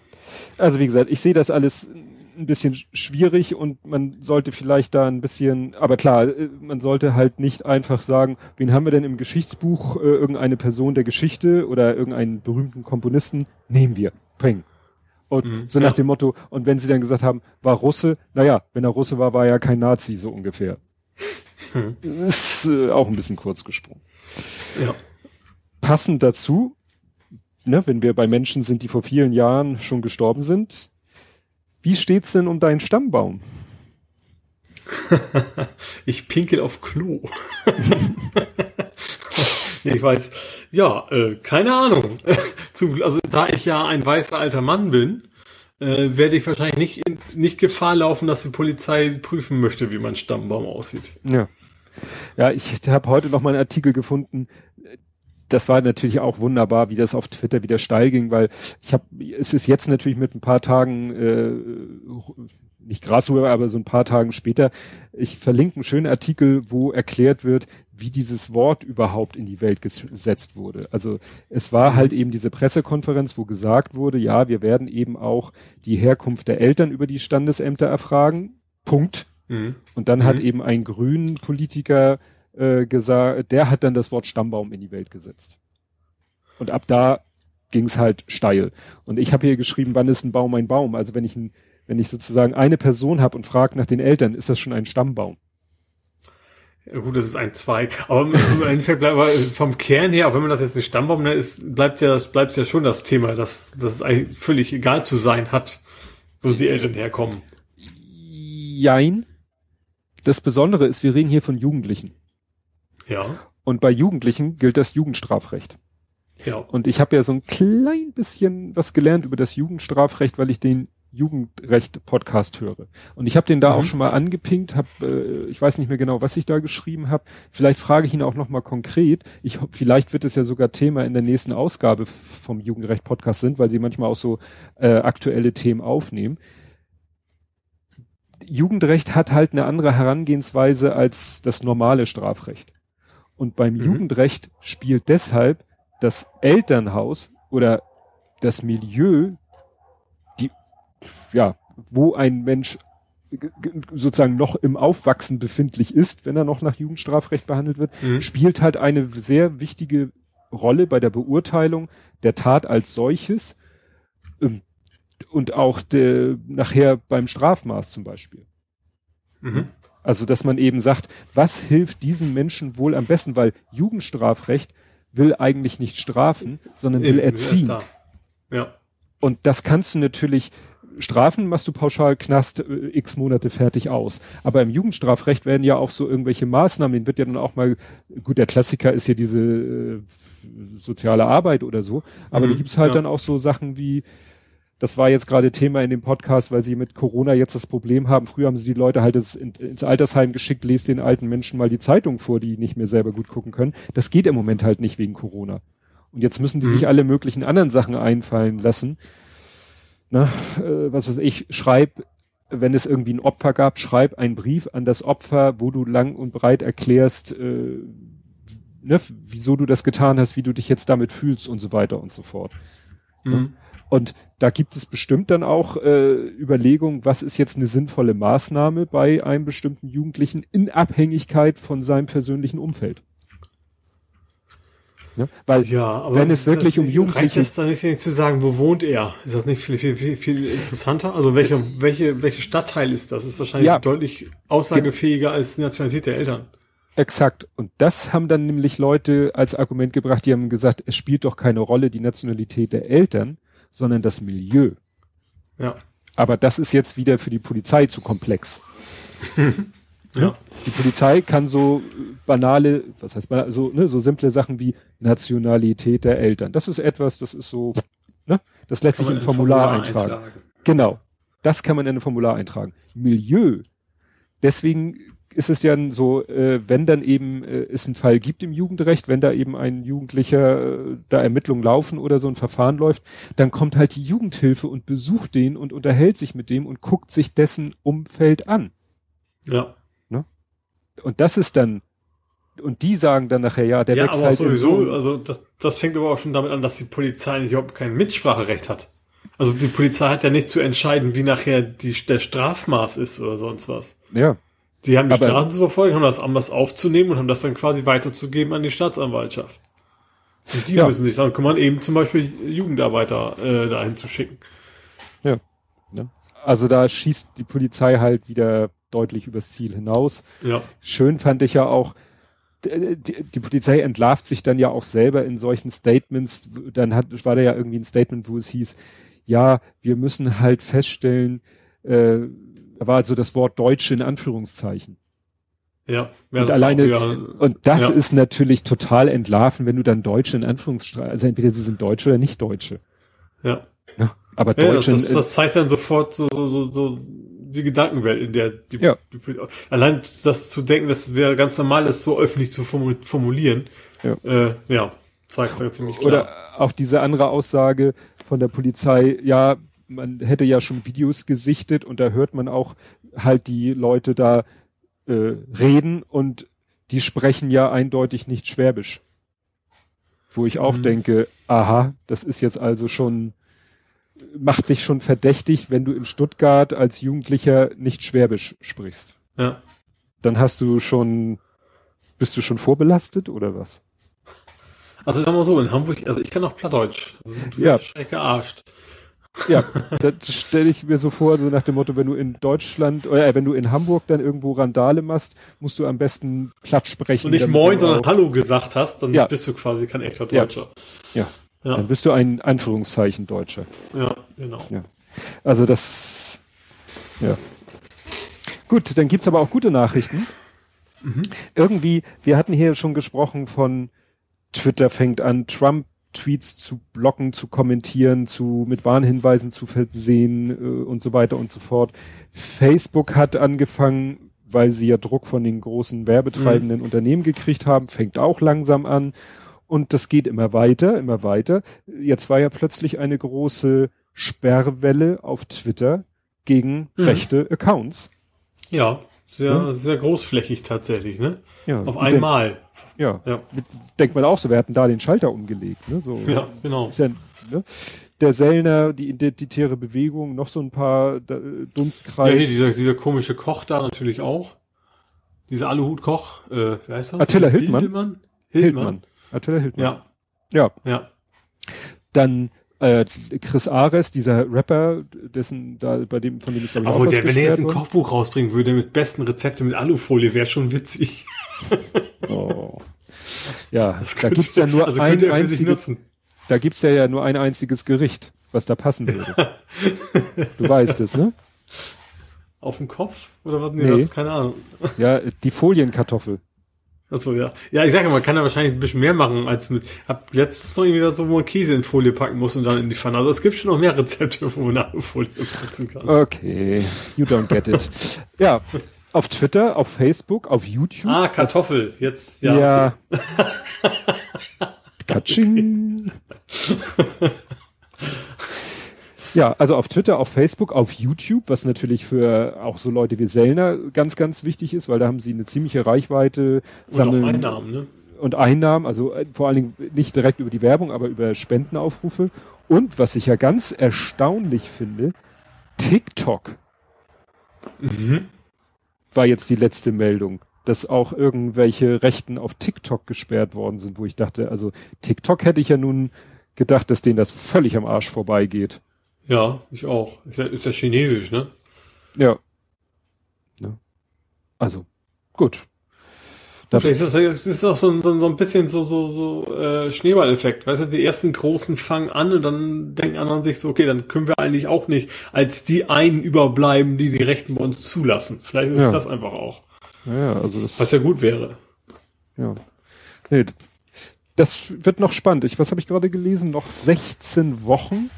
Also wie gesagt, ich sehe das alles ein bisschen schwierig und man sollte vielleicht da ein bisschen, aber klar, äh, man sollte halt nicht einfach sagen, wen haben wir denn im Geschichtsbuch, äh, irgendeine Person der Geschichte oder irgendeinen berühmten Komponisten, nehmen wir, bringen. Und mhm, so nach ja. dem Motto, und wenn sie dann gesagt haben, war Russe, naja, wenn er Russe war, war er kein Nazi, so ungefähr. Hm. Ist äh, auch ein bisschen kurz gesprungen. Ja. Passend dazu, ne, wenn wir bei Menschen sind, die vor vielen Jahren schon gestorben sind, wie steht's denn um deinen Stammbaum? ich pinkel auf Klo. nee, ich weiß. Ja, äh, keine Ahnung. Zum, also da ich ja ein weißer alter Mann bin, äh, werde ich wahrscheinlich nicht, in, nicht Gefahr laufen, dass die Polizei prüfen möchte, wie mein Stammbaum aussieht. Ja. Ja, ich habe heute noch mal einen Artikel gefunden. Das war natürlich auch wunderbar, wie das auf Twitter wieder steil ging, weil ich habe, es ist jetzt natürlich mit ein paar Tagen äh, nicht Grashuber, aber so ein paar Tagen später. Ich verlinke einen schönen Artikel, wo erklärt wird, wie dieses Wort überhaupt in die Welt gesetzt wurde. Also es war halt eben diese Pressekonferenz, wo gesagt wurde, ja, wir werden eben auch die Herkunft der Eltern über die Standesämter erfragen. Punkt. Mhm. Und dann mhm. hat eben ein grünen Politiker äh, gesagt, der hat dann das Wort Stammbaum in die Welt gesetzt. Und ab da ging es halt steil. Und ich habe hier geschrieben, wann ist ein Baum ein Baum? Also wenn ich ein wenn ich sozusagen eine Person habe und frage nach den Eltern, ist das schon ein Stammbaum? Ja, gut, das ist ein Zweig. Aber im Endeffekt bleibt vom Kern her, auch wenn man das jetzt nicht Stammbaum nennt, ist, bleibt ja, das bleibt ja schon das Thema, dass, dass es eigentlich völlig egal zu sein hat, wo die Eltern herkommen. Jein. Das Besondere ist, wir reden hier von Jugendlichen. Ja. Und bei Jugendlichen gilt das Jugendstrafrecht. Ja. Und ich habe ja so ein klein bisschen was gelernt über das Jugendstrafrecht, weil ich den Jugendrecht-Podcast höre. Und ich habe den da mhm. auch schon mal angepinkt, hab, äh, ich weiß nicht mehr genau, was ich da geschrieben habe. Vielleicht frage ich ihn auch noch mal konkret. Ich, vielleicht wird es ja sogar Thema in der nächsten Ausgabe vom Jugendrecht-Podcast sind, weil sie manchmal auch so äh, aktuelle Themen aufnehmen. Jugendrecht hat halt eine andere Herangehensweise als das normale Strafrecht. Und beim mhm. Jugendrecht spielt deshalb das Elternhaus oder das Milieu ja, wo ein Mensch sozusagen noch im Aufwachsen befindlich ist, wenn er noch nach Jugendstrafrecht behandelt wird, mhm. spielt halt eine sehr wichtige Rolle bei der Beurteilung der Tat als solches und auch de, nachher beim Strafmaß zum Beispiel. Mhm. Also, dass man eben sagt, was hilft diesen Menschen wohl am besten, weil Jugendstrafrecht will eigentlich nicht strafen, sondern will erziehen. Ja. Und das kannst du natürlich Strafen machst du pauschal Knast äh, x Monate fertig aus. Aber im Jugendstrafrecht werden ja auch so irgendwelche Maßnahmen, den wird ja dann auch mal, gut, der Klassiker ist ja diese äh, soziale Arbeit oder so, aber mhm, da gibt's halt ja. dann auch so Sachen wie, das war jetzt gerade Thema in dem Podcast, weil sie mit Corona jetzt das Problem haben. Früher haben sie die Leute halt ins, ins Altersheim geschickt, lest den alten Menschen mal die Zeitung vor, die nicht mehr selber gut gucken können. Das geht im Moment halt nicht wegen Corona. Und jetzt müssen die mhm. sich alle möglichen anderen Sachen einfallen lassen ne, äh, was weiß ich, schreib, wenn es irgendwie ein Opfer gab, schreib einen Brief an das Opfer, wo du lang und breit erklärst, äh, ne, wieso du das getan hast, wie du dich jetzt damit fühlst und so weiter und so fort. Mhm. Und da gibt es bestimmt dann auch äh, Überlegungen, was ist jetzt eine sinnvolle Maßnahme bei einem bestimmten Jugendlichen in Abhängigkeit von seinem persönlichen Umfeld. Ne? Weil ja, wenn es wirklich um Jugendliche ist, dann ist nicht zu sagen, wo wohnt er? Ist das nicht viel viel viel, viel interessanter? Also welcher welche welche Stadtteil ist das? Ist wahrscheinlich ja. deutlich aussagefähiger als die Nationalität der Eltern. Exakt. Und das haben dann nämlich Leute als Argument gebracht, die haben gesagt, es spielt doch keine Rolle die Nationalität der Eltern, sondern das Milieu. Ja. Aber das ist jetzt wieder für die Polizei zu komplex. Ja. Die Polizei kann so banale, was heißt banale, so, ne, so simple Sachen wie Nationalität der Eltern. Das ist etwas, das ist so, ne, das lässt sich in ein Formular, Formular eintragen. eintragen. Genau. Das kann man in ein Formular eintragen. Milieu. Deswegen ist es ja so, äh, wenn dann eben äh, es einen Fall gibt im Jugendrecht, wenn da eben ein Jugendlicher äh, da Ermittlungen laufen oder so ein Verfahren läuft, dann kommt halt die Jugendhilfe und besucht den und unterhält sich mit dem und guckt sich dessen Umfeld an. Ja und das ist dann, und die sagen dann nachher, ja, der ja, wächst aber halt sowieso, so also das, das fängt aber auch schon damit an, dass die Polizei nicht überhaupt kein Mitspracherecht hat. Also die Polizei hat ja nicht zu entscheiden, wie nachher die, der Strafmaß ist oder sonst was. Ja. Die haben die aber, Strafen zu verfolgen, haben das anders aufzunehmen und haben das dann quasi weiterzugeben an die Staatsanwaltschaft. Und die ja. müssen sich dann kümmern, eben zum Beispiel Jugendarbeiter äh, dahin zu schicken. Ja. ja. Also da schießt die Polizei halt wieder deutlich übers Ziel hinaus. Ja. Schön fand ich ja auch, die, die, Polizei entlarvt sich dann ja auch selber in solchen Statements. Dann hat, war da ja irgendwie ein Statement, wo es hieß, ja, wir müssen halt feststellen, äh, da war also das Wort Deutsche in Anführungszeichen. Ja, ja und alleine, wieder, und das ja. ist natürlich total entlarven, wenn du dann Deutsche in Anführungszeichen, also entweder sie sind Deutsche oder nicht Deutsche. Ja. ja Aber Ja, Deutsche, das, das zeigt dann sofort so, so, so, die Gedankenwelt, in der die, Ja. die, allein das zu denken, das wäre ganz normal, das so öffentlich zu formu- formulieren, Ja. äh, ja zeigt zeigt ziemlich klar. Oder auch diese andere Aussage von der Polizei, ja, man hätte ja schon Videos gesichtet und da hört man auch halt die Leute da äh, reden und die sprechen ja eindeutig nicht Schwäbisch. Wo ich auch Mhm. denke, aha, das ist jetzt also schon, macht dich schon verdächtig, wenn du in Stuttgart als Jugendlicher nicht Schwäbisch sprichst. ja. Dann hast du schon, bist du schon vorbelastet oder was? Also sagen wir so, in Hamburg, also ich kann auch Plattdeutsch. Also, du Ja. schreck gearscht. Ja, das stelle ich mir so vor, so nach dem Motto, wenn du in Deutschland oder äh, wenn du in Hamburg dann irgendwo Randale machst, musst du am besten platt sprechen. Und nicht Moin, sondern auch- Hallo gesagt hast, dann Ja. bist du quasi kein echter Ja. Deutscher. Ja, Ja, dann bist du ein Anführungszeichen Deutscher. ja, genau. Ja. Also das, ja. Gut, dann gibt's aber auch gute Nachrichten. Mhm. Irgendwie, wir hatten hier schon gesprochen von Twitter fängt an, Trump Tweets zu blocken, zu kommentieren, zu mit Warnhinweisen zu versehen äh, und so weiter und so fort. Facebook hat angefangen, weil sie ja Druck von den großen werbetreibenden Unternehmen gekriegt haben, fängt auch langsam an. Und das geht immer weiter, immer weiter. Jetzt war ja plötzlich eine große Sperrwelle auf Twitter gegen Mhm. rechte Accounts. Ja, sehr, Ja. sehr großflächig tatsächlich, ne? Ja, Auf einmal. Ja, Ja, denkt man auch so, wir hatten da den Schalter umgelegt. Ne? So, ja, genau. ja, ne? Der Sellner, die identitäre Bewegung, noch so ein paar da, Dunstkreis. Ja, hier dieser, dieser komische Koch da natürlich auch. Dieser Aluhut-Koch, äh, wie heißt er? Attila Hildmann. Hildmann? Hildmann. Attila Hildmann. Ja, ja. ja. Dann äh, Chris Ares, dieser Rapper, dessen da bei dem, von dem ich glaube ich was der, wenn er jetzt ein gesperrt Kochbuch rausbringen würde mit besten Rezepte mit Alufolie, wäre schon witzig. wurde. Oh. Ja, Das da könnte- gibt's ja nur also ein einziges, da gibt's ja, ja nur ein einziges Gericht, was da passen würde. du weißt es, ne? Auf dem Kopf? Oder was? Nee, Nee. das ist keine Ahnung. Ja, die Folienkartoffel. Achso, ja. Ja, ich sage ja, man kann da wahrscheinlich ein bisschen mehr machen als mit. Hab letztens noch irgendwie so, wo man Käse in Folie packen muss und dann in die Pfanne. Also es gibt schon noch mehr Rezepte, wo man Alufolie benutzen kann. Okay, you don't get it. ja, auf Twitter, auf Facebook, auf YouTube. Ah, Kartoffel. Jetzt, ja. Ja. Katsching. Ja, also auf Twitter, auf Facebook, auf YouTube, was natürlich für auch so Leute wie Sellner ganz, ganz wichtig ist, weil da haben sie eine ziemliche Reichweite, Und auch sammeln Einnahmen, ne? und Einnahmen, also äh, vor allen Dingen nicht direkt über die Werbung, aber über Spendenaufrufe. Und was ich ja ganz erstaunlich finde, TikTok Mhm. war jetzt die letzte Meldung, dass auch irgendwelche Rechten auf TikTok gesperrt worden sind, wo ich dachte, also TikTok hätte ich ja nun gedacht, dass denen das völlig am Arsch vorbeigeht. Ja, ich auch. Ist ja, ist ja chinesisch, ne? Ja. ja. Also, gut. Da- Vielleicht ist das, es ist auch so ein, so ein bisschen so, so, so äh, Schneeballeffekt. Weißt du, die ersten Großen fangen an und dann denken anderen sich so, okay, dann können wir eigentlich auch nicht als die einen überbleiben, die die Rechten bei uns zulassen. Vielleicht ist Ja. das einfach auch. Ja, also das, Was ja gut wäre. ja. Nee, das wird noch spannend. Ich, was habe ich gerade gelesen? Noch 16 Wochen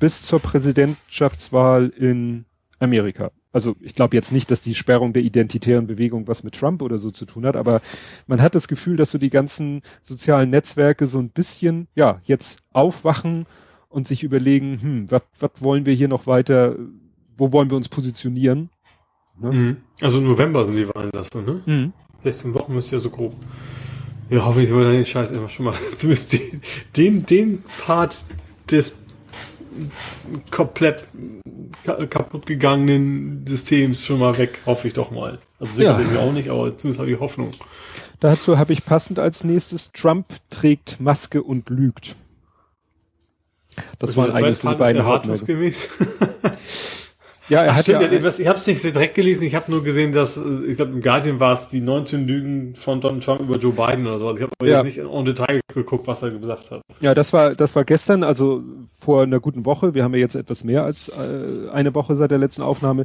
bis zur Präsidentschaftswahl in Amerika. Also ich glaube jetzt nicht, dass die Sperrung der identitären Bewegung was mit Trump oder so zu tun hat, aber man hat das Gefühl, dass so die ganzen sozialen Netzwerke so ein bisschen, ja, jetzt aufwachen und sich überlegen, hm, was wollen wir hier noch weiter, wo wollen wir uns positionieren? Ne? Mhm. Also im November sind die Wahlen das so, ne? Mhm. 16 Wochen müsste ja so grob. Ja, hoffentlich soll dann den Scheiß immer schon mal zumindest den, den, den Part des komplett ka- kaputt gegangenen Systems schon mal weg, hoffe ich doch mal. Also sicher Ja. bin ich auch nicht, aber zumindest habe ich Hoffnung. Dazu habe ich passend als nächstes, Trump trägt Maske und lügt. Das waren eigentlich so die beiden ratungsgemäß. Ja, er Ach, hat stimmt, ja, ich habe es nicht direkt gelesen, ich habe nur gesehen, dass, äh, ich glaube im Guardian war es die 19 Lügen von Donald Trump über Joe Biden oder so. Ich habe aber Ja. jetzt nicht en Detail geguckt, was er gesagt hat. ja, das war, das war gestern, also vor einer guten Woche. Wir haben ja jetzt etwas mehr als äh, eine Woche seit der letzten Aufnahme.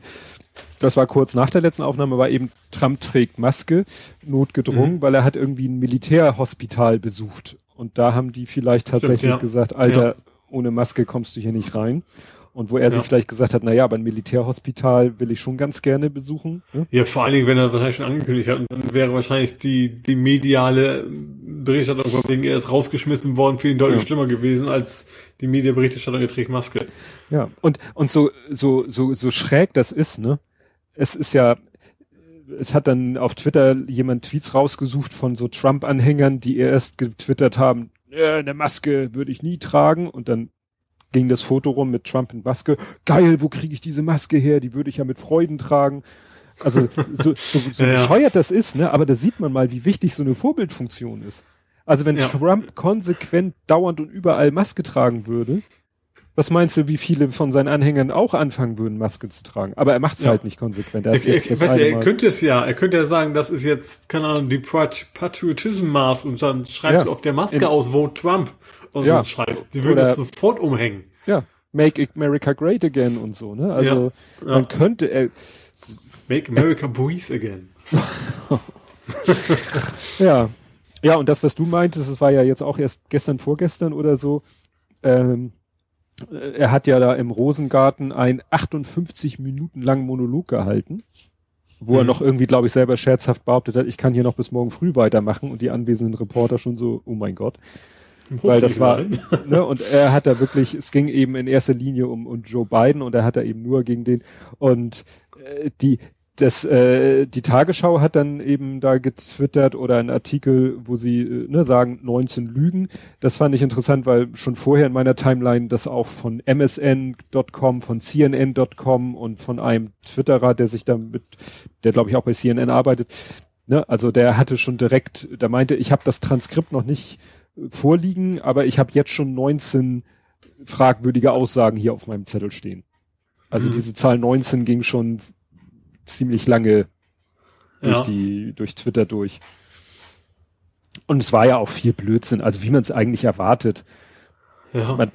Das war kurz nach der letzten Aufnahme, war eben Trump trägt Maske, notgedrungen, Mhm. weil er hat irgendwie ein Militärhospital besucht. Und da haben die vielleicht tatsächlich ja. gesagt, Alter, ohne Maske kommst du hier nicht rein. Und wo er ja. sich vielleicht gesagt hat, na ja, aber ein Militärhospital will ich schon ganz gerne besuchen. Ne? Ja, vor allen Dingen, wenn er wahrscheinlich schon angekündigt hat, dann wäre wahrscheinlich die, die mediale Berichterstattung von wegen, er ist rausgeschmissen worden, für ihn deutlich ja. schlimmer gewesen als die Medienberichterstattung, er trägt Maske. Ja, und, und so, so, so, so schräg das ist, ne? Es ist ja, es hat dann auf Twitter jemand Tweets rausgesucht von so Trump-Anhängern, die erst getwittert haben, äh, eine Maske würde ich nie tragen und dann ging das Foto rum mit Trump in Maske. Geil, wo kriege ich diese Maske her? Die würde ich ja mit Freuden tragen. Also so, so, so ja, bescheuert das ist, ne? Aber da sieht man mal, wie wichtig so eine Vorbildfunktion ist. Also wenn ja. Trump konsequent dauernd und überall Maske tragen würde, was meinst du, wie viele von seinen Anhängern auch anfangen würden, Maske zu tragen? Aber er macht es ja. halt nicht konsequent. Er, er, er, weißt, er könnte es ja, er könnte ja sagen, das ist jetzt, keine Ahnung, die Patriotism-Maß und dann schreibst du auf der Maske In, aus, wo Trump und ja. so Scheiß. Die würden es sofort umhängen. Ja, Make America Great Again und so, ne? Also ja. man könnte äh, Make America Breathe Again. ja. Ja, und das, was du meintest, es war ja jetzt auch erst gestern, vorgestern oder so, ähm, er hat ja da im Rosengarten einen 58 Minuten langen Monolog gehalten, wo mhm. er noch irgendwie, glaube ich, selber scherzhaft behauptet hat, ich kann hier noch bis morgen früh weitermachen und die anwesenden Reporter schon so, oh mein Gott. Muss Weil das war, ne, und er hat da wirklich, es ging eben in erster Linie um, um Joe Biden und er hat da eben nur gegen den und äh, die, das, äh, die Tagesschau hat dann eben da getwittert oder ein Artikel, wo sie äh, ne, sagen 19 Lügen. Das fand ich interessant, weil schon vorher in meiner Timeline das auch von MSN.com, von CNN.com und von einem Twitterer, der sich damit, der glaube ich auch bei CNN arbeitet, ne, also der hatte schon direkt, der meinte, ich habe das Transkript noch nicht vorliegen, aber ich habe jetzt schon 19 fragwürdige Aussagen hier auf meinem Zettel stehen. Also mhm. diese Zahl 19 ging schon ziemlich lange durch ja. die, durch Twitter durch. Und es war ja auch viel Blödsinn, also wie man es eigentlich erwartet. Ja. Man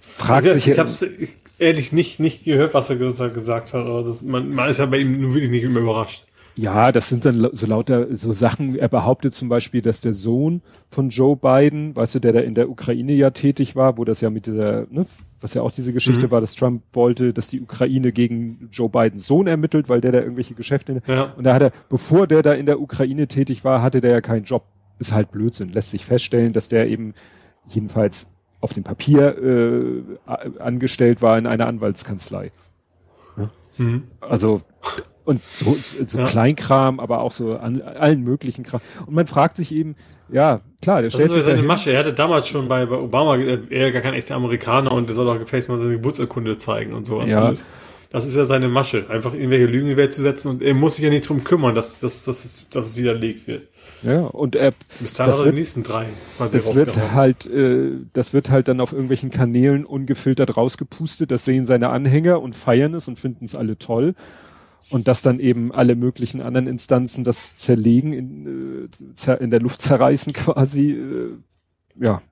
fragt ich, sich. Ich habe es ehrlich nicht, nicht gehört, was er gesagt hat, aber das, man, man ist ja bei ihm nur wirklich nicht immer überrascht. Ja, das sind dann so lauter so Sachen. Er behauptet zum Beispiel, dass der Sohn von Joe Biden, weißt du, der da in der Ukraine ja tätig war, wo das ja mit dieser, ne, was ja auch diese Geschichte mhm. war, dass Trump wollte, dass die Ukraine gegen Joe Bidens Sohn ermittelt, weil der da irgendwelche Geschäfte. Ja. Und da hat er, bevor der da in der Ukraine tätig war, hatte der ja keinen Job. Ist halt Blödsinn. Lässt sich feststellen, dass der eben jedenfalls auf dem Papier äh, angestellt war in einer Anwaltskanzlei. Ja? Mhm. Also und so, so ja. Kleinkram, aber auch so an allen möglichen Kram. Und man fragt sich eben, ja, klar, der stellt das ist seine Masche. Er hatte damals schon bei, bei Obama, er gar kein echter Amerikaner und der soll auch gefälligst mal seine Geburtsurkunde zeigen und sowas ja. alles. Das ist ja seine Masche, einfach irgendwelche Lügen in die Welt zu setzen und er muss sich ja nicht drum kümmern, dass, dass, dass, es, dass es widerlegt wird. Ja, und er, bis das wird, die nächsten drei. Das wird halt, äh, das wird halt dann auf irgendwelchen Kanälen ungefiltert rausgepustet, das sehen seine Anhänger und feiern es und finden es alle toll und dass dann eben alle möglichen anderen Instanzen das zerlegen, in, äh, in der Luft zerreißen quasi, äh, ja,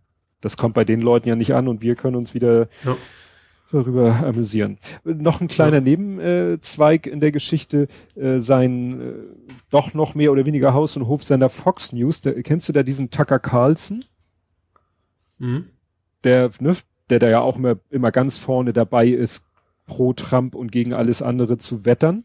das kommt bei den Leuten ja nicht an und wir können uns wieder ja. darüber amüsieren. Noch ein kleiner ja. Nebenzweig in der Geschichte, äh, sein doch noch mehr oder weniger Haus- und Hofsender Fox News, der, kennst du da diesen Tucker Carlson? Mhm. Der, ne, der da ja auch immer, immer ganz vorne dabei ist, pro Trump und gegen alles andere zu wettern.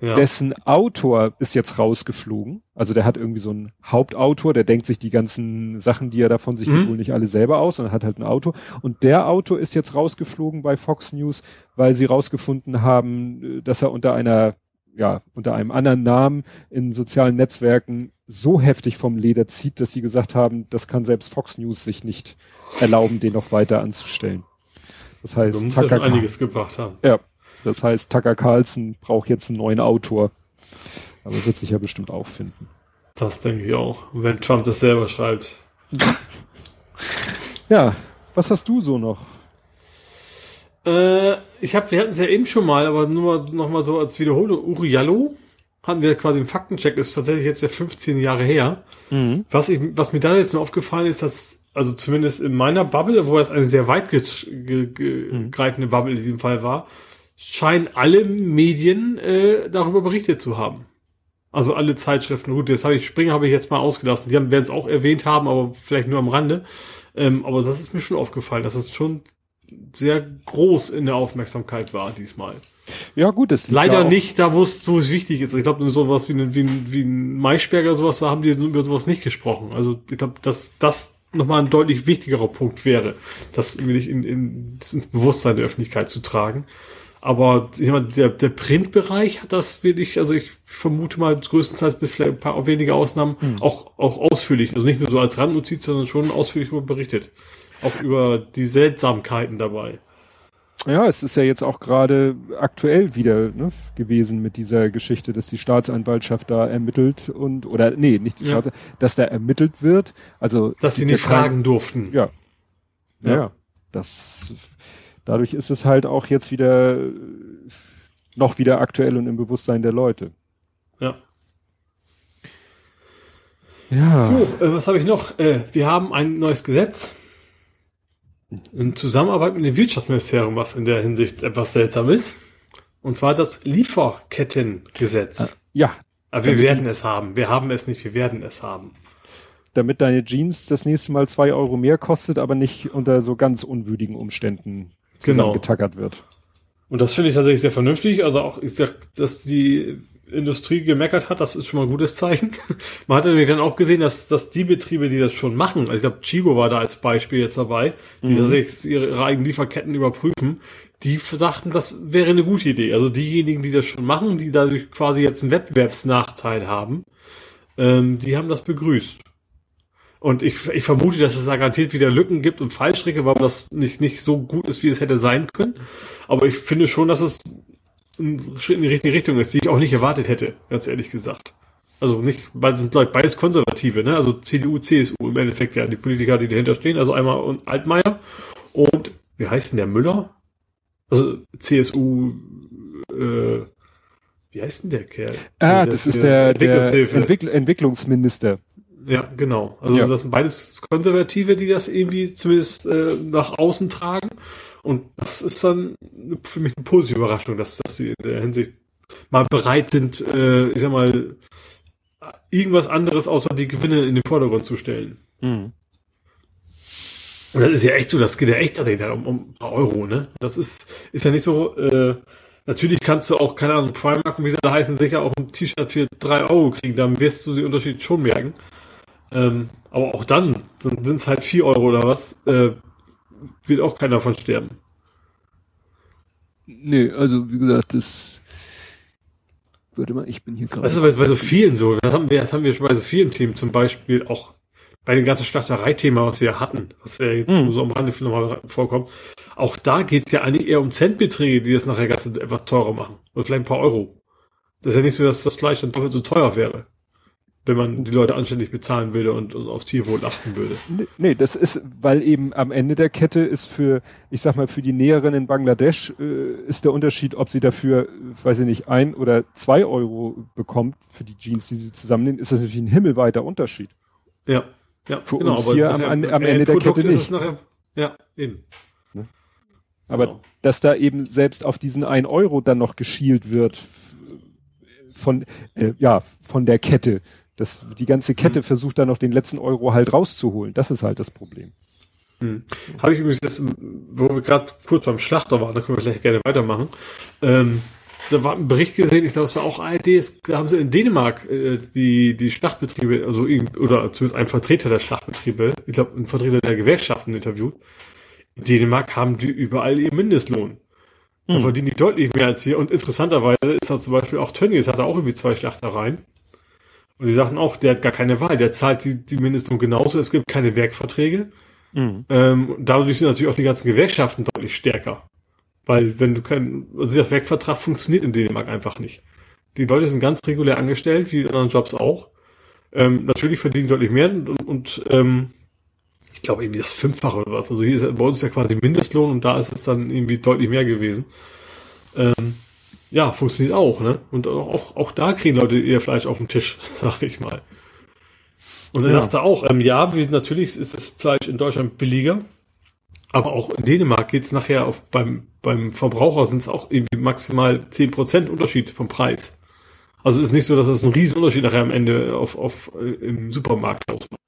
Ja. Dessen Autor ist jetzt rausgeflogen. Also der hat irgendwie so einen Hauptautor, der denkt sich die ganzen Sachen, die er davon sich mhm. wohl nicht alle selber aus, sondern hat halt einen Autor. Und der Autor ist jetzt rausgeflogen bei Fox News, weil sie rausgefunden haben, dass er unter einer, ja, unter einem anderen Namen in sozialen Netzwerken so heftig vom Leder zieht, dass sie gesagt haben, das kann selbst Fox News sich nicht erlauben, den noch weiter anzustellen. Das heißt, du musst Tucker ja einiges gebracht haben. Ja, das heißt, Tucker Carlson braucht jetzt einen neuen Autor. Aber wird sich ja bestimmt auch finden. Das denke ich auch. Wenn Trump das selber schreibt. ja, was hast du so noch? Äh, ich habe, wir hatten es ja eben schon mal, aber nur mal, noch mal so als Wiederholung. Uri Jallo hatten wir quasi im Faktencheck, ist tatsächlich jetzt ja 15 Jahre her. Mhm. Was, ich, was mir da jetzt nur aufgefallen ist, dass, also zumindest in meiner Bubble, wo das eine sehr weit ge ge ge mhm. greifende Bubble in diesem Fall war, scheinen alle Medien äh, darüber berichtet zu haben. Also alle Zeitschriften. Gut, das habe ich Springer habe ich jetzt mal ausgelassen. Die werden es auch erwähnt haben, aber vielleicht nur am Rande. Ähm, aber das ist mir schon aufgefallen, dass es schon sehr groß in der Aufmerksamkeit war diesmal. Ja, gut, das Leider ja nicht da, wo es, wo es wichtig ist. Ich glaube, sowas wie ein, wie ein, wie ein Maischberger oder sowas, da haben die über sowas nicht gesprochen. Also ich glaube, dass das nochmal ein deutlich wichtigerer Punkt wäre, das wirklich in, in, ins Bewusstsein der Öffentlichkeit zu tragen. Aber ich meine, der, der Printbereich hat das wirklich, also ich vermute mal größtenteils bis ein paar wenige Ausnahmen hm. auch, auch ausführlich, also nicht nur so als Randnotiz, sondern schon ausführlich darüber berichtet. Auch über die Seltsamkeiten dabei. Ja, es ist ja jetzt auch gerade aktuell wieder ne, gewesen mit dieser Geschichte, dass die Staatsanwaltschaft da ermittelt und oder nee, nicht die ja. Staatsanwaltschaft, dass da ermittelt wird. Also dass sie nicht fragen durften. Ja. ja. Ja, das dadurch ist es halt auch jetzt wieder noch wieder aktuell und im Bewusstsein der Leute. Ja. Ja. So, äh, was habe ich noch? Äh, wir haben ein neues Gesetz in Zusammenarbeit mit dem Wirtschaftsministerium, was in der Hinsicht etwas seltsam ist. Und zwar das Lieferkettengesetz. Ja. Aber wir werden es haben. Wir haben es nicht, wir werden es haben. Damit deine Jeans das nächste Mal zwei Euro mehr kostet, aber nicht unter so ganz unwürdigen Umständen genau. wird. Und das finde ich tatsächlich sehr vernünftig. Also auch, ich sag, dass die Industrie gemeckert hat, das ist schon mal ein gutes Zeichen. Man hat nämlich dann auch gesehen, dass, dass die Betriebe, die das schon machen, also ich glaube, Chibo war da als Beispiel jetzt dabei, die mhm. tatsächlich ihre, ihre eigenen Lieferketten überprüfen, die sagten, das wäre eine gute Idee. Also diejenigen, die das schon machen, die dadurch quasi jetzt einen Wettbewerbsnachteil haben, ähm, die haben das begrüßt. Und ich, ich vermute, dass es da garantiert wieder Lücken gibt und Fallstricke, warum das nicht, nicht so gut ist, wie es hätte sein können. Aber ich finde schon, dass es ein Schritt in die richtige Richtung ist, die ich auch nicht erwartet hätte, ganz ehrlich gesagt. Also nicht, weil sind Leute beides Konservative, ne? Also CDU, CSU im Endeffekt ja die Politiker, die dahinter stehen. Also einmal und Altmaier und wie heißt denn der Müller? Also CSU, äh, wie heißt denn der Kerl? Ah, das ist der, der Entwickl Entwicklungsminister. Ja, genau. Also ja. das sind beides Konservative, die das irgendwie zumindest äh, nach außen tragen. Und das ist dann für mich eine positive Überraschung, dass, dass sie in der Hinsicht mal bereit sind, äh, ich sag mal, irgendwas anderes außer die Gewinne in den Vordergrund zu stellen. Mhm. Und das ist ja echt so, das geht ja echt um, um ein paar Euro, ne? Das ist, ist ja nicht so, äh, natürlich kannst du auch, keine Ahnung, Primark und wie sie da heißen, sicher auch ein T-Shirt für drei Euro kriegen, dann wirst du den Unterschied schon merken. Ähm, aber auch dann, dann sind es halt vier Euro oder was. Äh, wird auch keiner von sterben. Nee, also wie gesagt, das. Warte mal, ich bin hier gerade. Das ist bei, bei so vielen so. Das haben, wir, das haben wir schon bei so vielen Themen, zum Beispiel auch bei dem ganzen Schlachtereithema, was wir hatten, was ja jetzt hm. so am Rande nochmal vorkommt. Auch da geht's ja eigentlich eher um Centbeträge, die das nachher ganz etwas teurer machen. Oder vielleicht ein paar Euro. Das ist ja nicht so, dass das Fleisch dann doppelt so teuer wäre wenn man die Leute anständig bezahlen würde und, und aufs Tierwohl achten würde. Nee, das ist, weil eben am Ende der Kette ist für, ich sag mal, für die Näheren in Bangladesch äh, ist der Unterschied, ob sie dafür, weiß ich nicht, ein oder zwei Euro bekommt für die Jeans, die sie zusammennehmen, ist das natürlich ein himmelweiter Unterschied. Ja, ja, für genau, uns hier am, am, am Ende der Kette nicht. Nachher, ja, eben. Ne? Aber genau. dass da eben selbst auf diesen ein Euro dann noch geschielt wird von, äh, ja, von der Kette, das, die ganze Kette mhm. versucht da noch den letzten Euro halt rauszuholen. Das ist halt das Problem. Hm. Habe ich übrigens das, wo wir gerade kurz beim Schlachter waren, da können wir vielleicht gerne weitermachen. Ähm, da war ein Bericht gesehen, ich glaube, es war auch ARD, es, da haben sie in Dänemark äh, die, die Schlachtbetriebe, also oder zumindest ein Vertreter der Schlachtbetriebe, ich glaube, ein Vertreter der Gewerkschaften interviewt. In Dänemark haben die überall ihren Mindestlohn. Da hm. verdienen die deutlich mehr als hier. Und interessanterweise ist da zum Beispiel auch Tönnies, hat da auch irgendwie zwei Schlachtereien. Und sie sagten auch, der hat gar keine Wahl, der zahlt die, die Mindestlohn genauso, es gibt keine Werkverträge. Mhm. Ähm, dadurch sind natürlich auch die ganzen Gewerkschaften deutlich stärker. Weil wenn du kein, also der Werkvertrag funktioniert in Dänemark einfach nicht. Die Leute sind ganz regulär angestellt, wie in anderen Jobs auch. Ähm, natürlich verdienen deutlich mehr und, und ähm, ich glaube irgendwie das Fünffache oder was. Also hier ist bei uns ist ja quasi Mindestlohn und da ist es dann irgendwie deutlich mehr gewesen. Ähm, ja, funktioniert auch, ne? Und auch, auch, auch da kriegen Leute ihr Fleisch auf den Tisch, sag ich mal. Und er ja. sagte auch, ähm, ja, wie, natürlich ist das Fleisch in Deutschland billiger, aber auch in Dänemark geht's nachher auf beim, beim Verbraucher sind es auch irgendwie maximal zehn Prozent Unterschied vom Preis. Also ist nicht so, dass es das einen riesen Unterschied nachher am Ende auf, auf, äh, im Supermarkt ausmacht.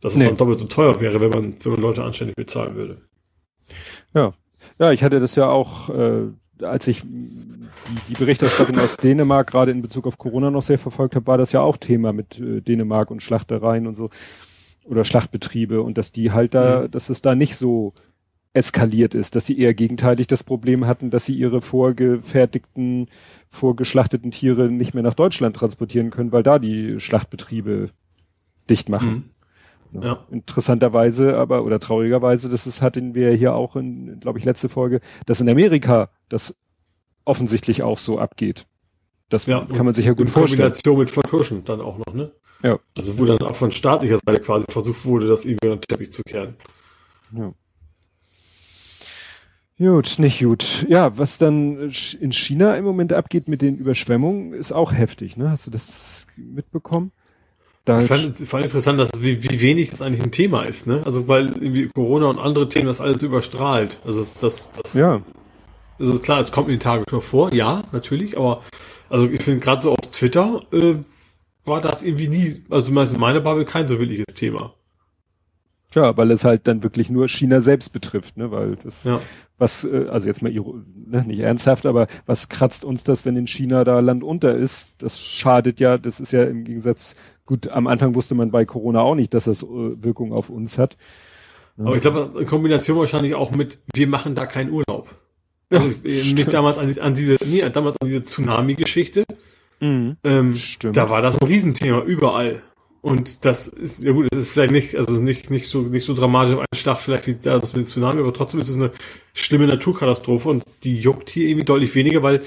Dass es nee. dann doppelt so teuer wäre, wenn man, wenn man Leute anständig bezahlen würde. Ja. Ja, ich hatte das ja auch, äh, als ich die, Berichterstattung aus Dänemark gerade in Bezug auf Corona noch sehr verfolgt habe, war das ja auch Thema mit äh, Dänemark und Schlachtereien und so oder Schlachtbetriebe und dass die halt da, mhm. dass es da nicht so eskaliert ist, dass sie eher gegenteilig das Problem hatten, dass sie ihre vorgefertigten, vorgeschlachteten Tiere nicht mehr nach Deutschland transportieren können, weil da die Schlachtbetriebe dicht machen. Mhm. Ja. Interessanterweise, aber oder traurigerweise, das ist, hatten wir hier auch in, glaube ich, letzte Folge, dass in Amerika das offensichtlich auch so abgeht. Das ja, kann man sich ja gut vorstellen. In Kombination mit Vertuschen dann auch noch, ne? Ja. Also wo dann auch von staatlicher Seite quasi versucht wurde, das irgendwie unter den Teppich zu kehren. Ja. Gut, nicht gut. Ja, was dann in China im Moment abgeht mit den Überschwemmungen, ist auch heftig, ne? Hast du das mitbekommen? Da ich fand, fand interessant, dass wie, wie wenig das eigentlich ein Thema ist, ne? Also weil irgendwie Corona und andere Themen das alles überstrahlt. Also das, das ja. Also klar, es kommt in den Tagen vor, ja, natürlich, aber also ich finde gerade so auf Twitter äh, war das irgendwie nie, also in meiner Bubble kein so wirkliches Thema. Ja, weil es halt dann wirklich nur China selbst betrifft, ne? Weil das, ja. was, äh, also jetzt mal ne, nicht ernsthaft, aber was kratzt uns das, wenn in China da Land unter ist? Das schadet ja, das ist ja im Gegensatz, gut, am Anfang wusste man bei Corona auch nicht, dass das äh, Wirkung auf uns hat. Aber ich glaube, in Kombination wahrscheinlich auch mit, wir machen da keinen Urlaub. Also ich, mich damals an, an diese, nee, damals an diese Tsunami-Geschichte. Mhm, ähm, stimmt. Da war das ein Riesenthema überall. Und das ist, ja gut, das ist vielleicht nicht, also nicht, nicht so, nicht so dramatisch auf einen Schlag vielleicht wie das mit dem Tsunami, aber trotzdem ist es eine schlimme Naturkatastrophe und die juckt hier irgendwie deutlich weniger, weil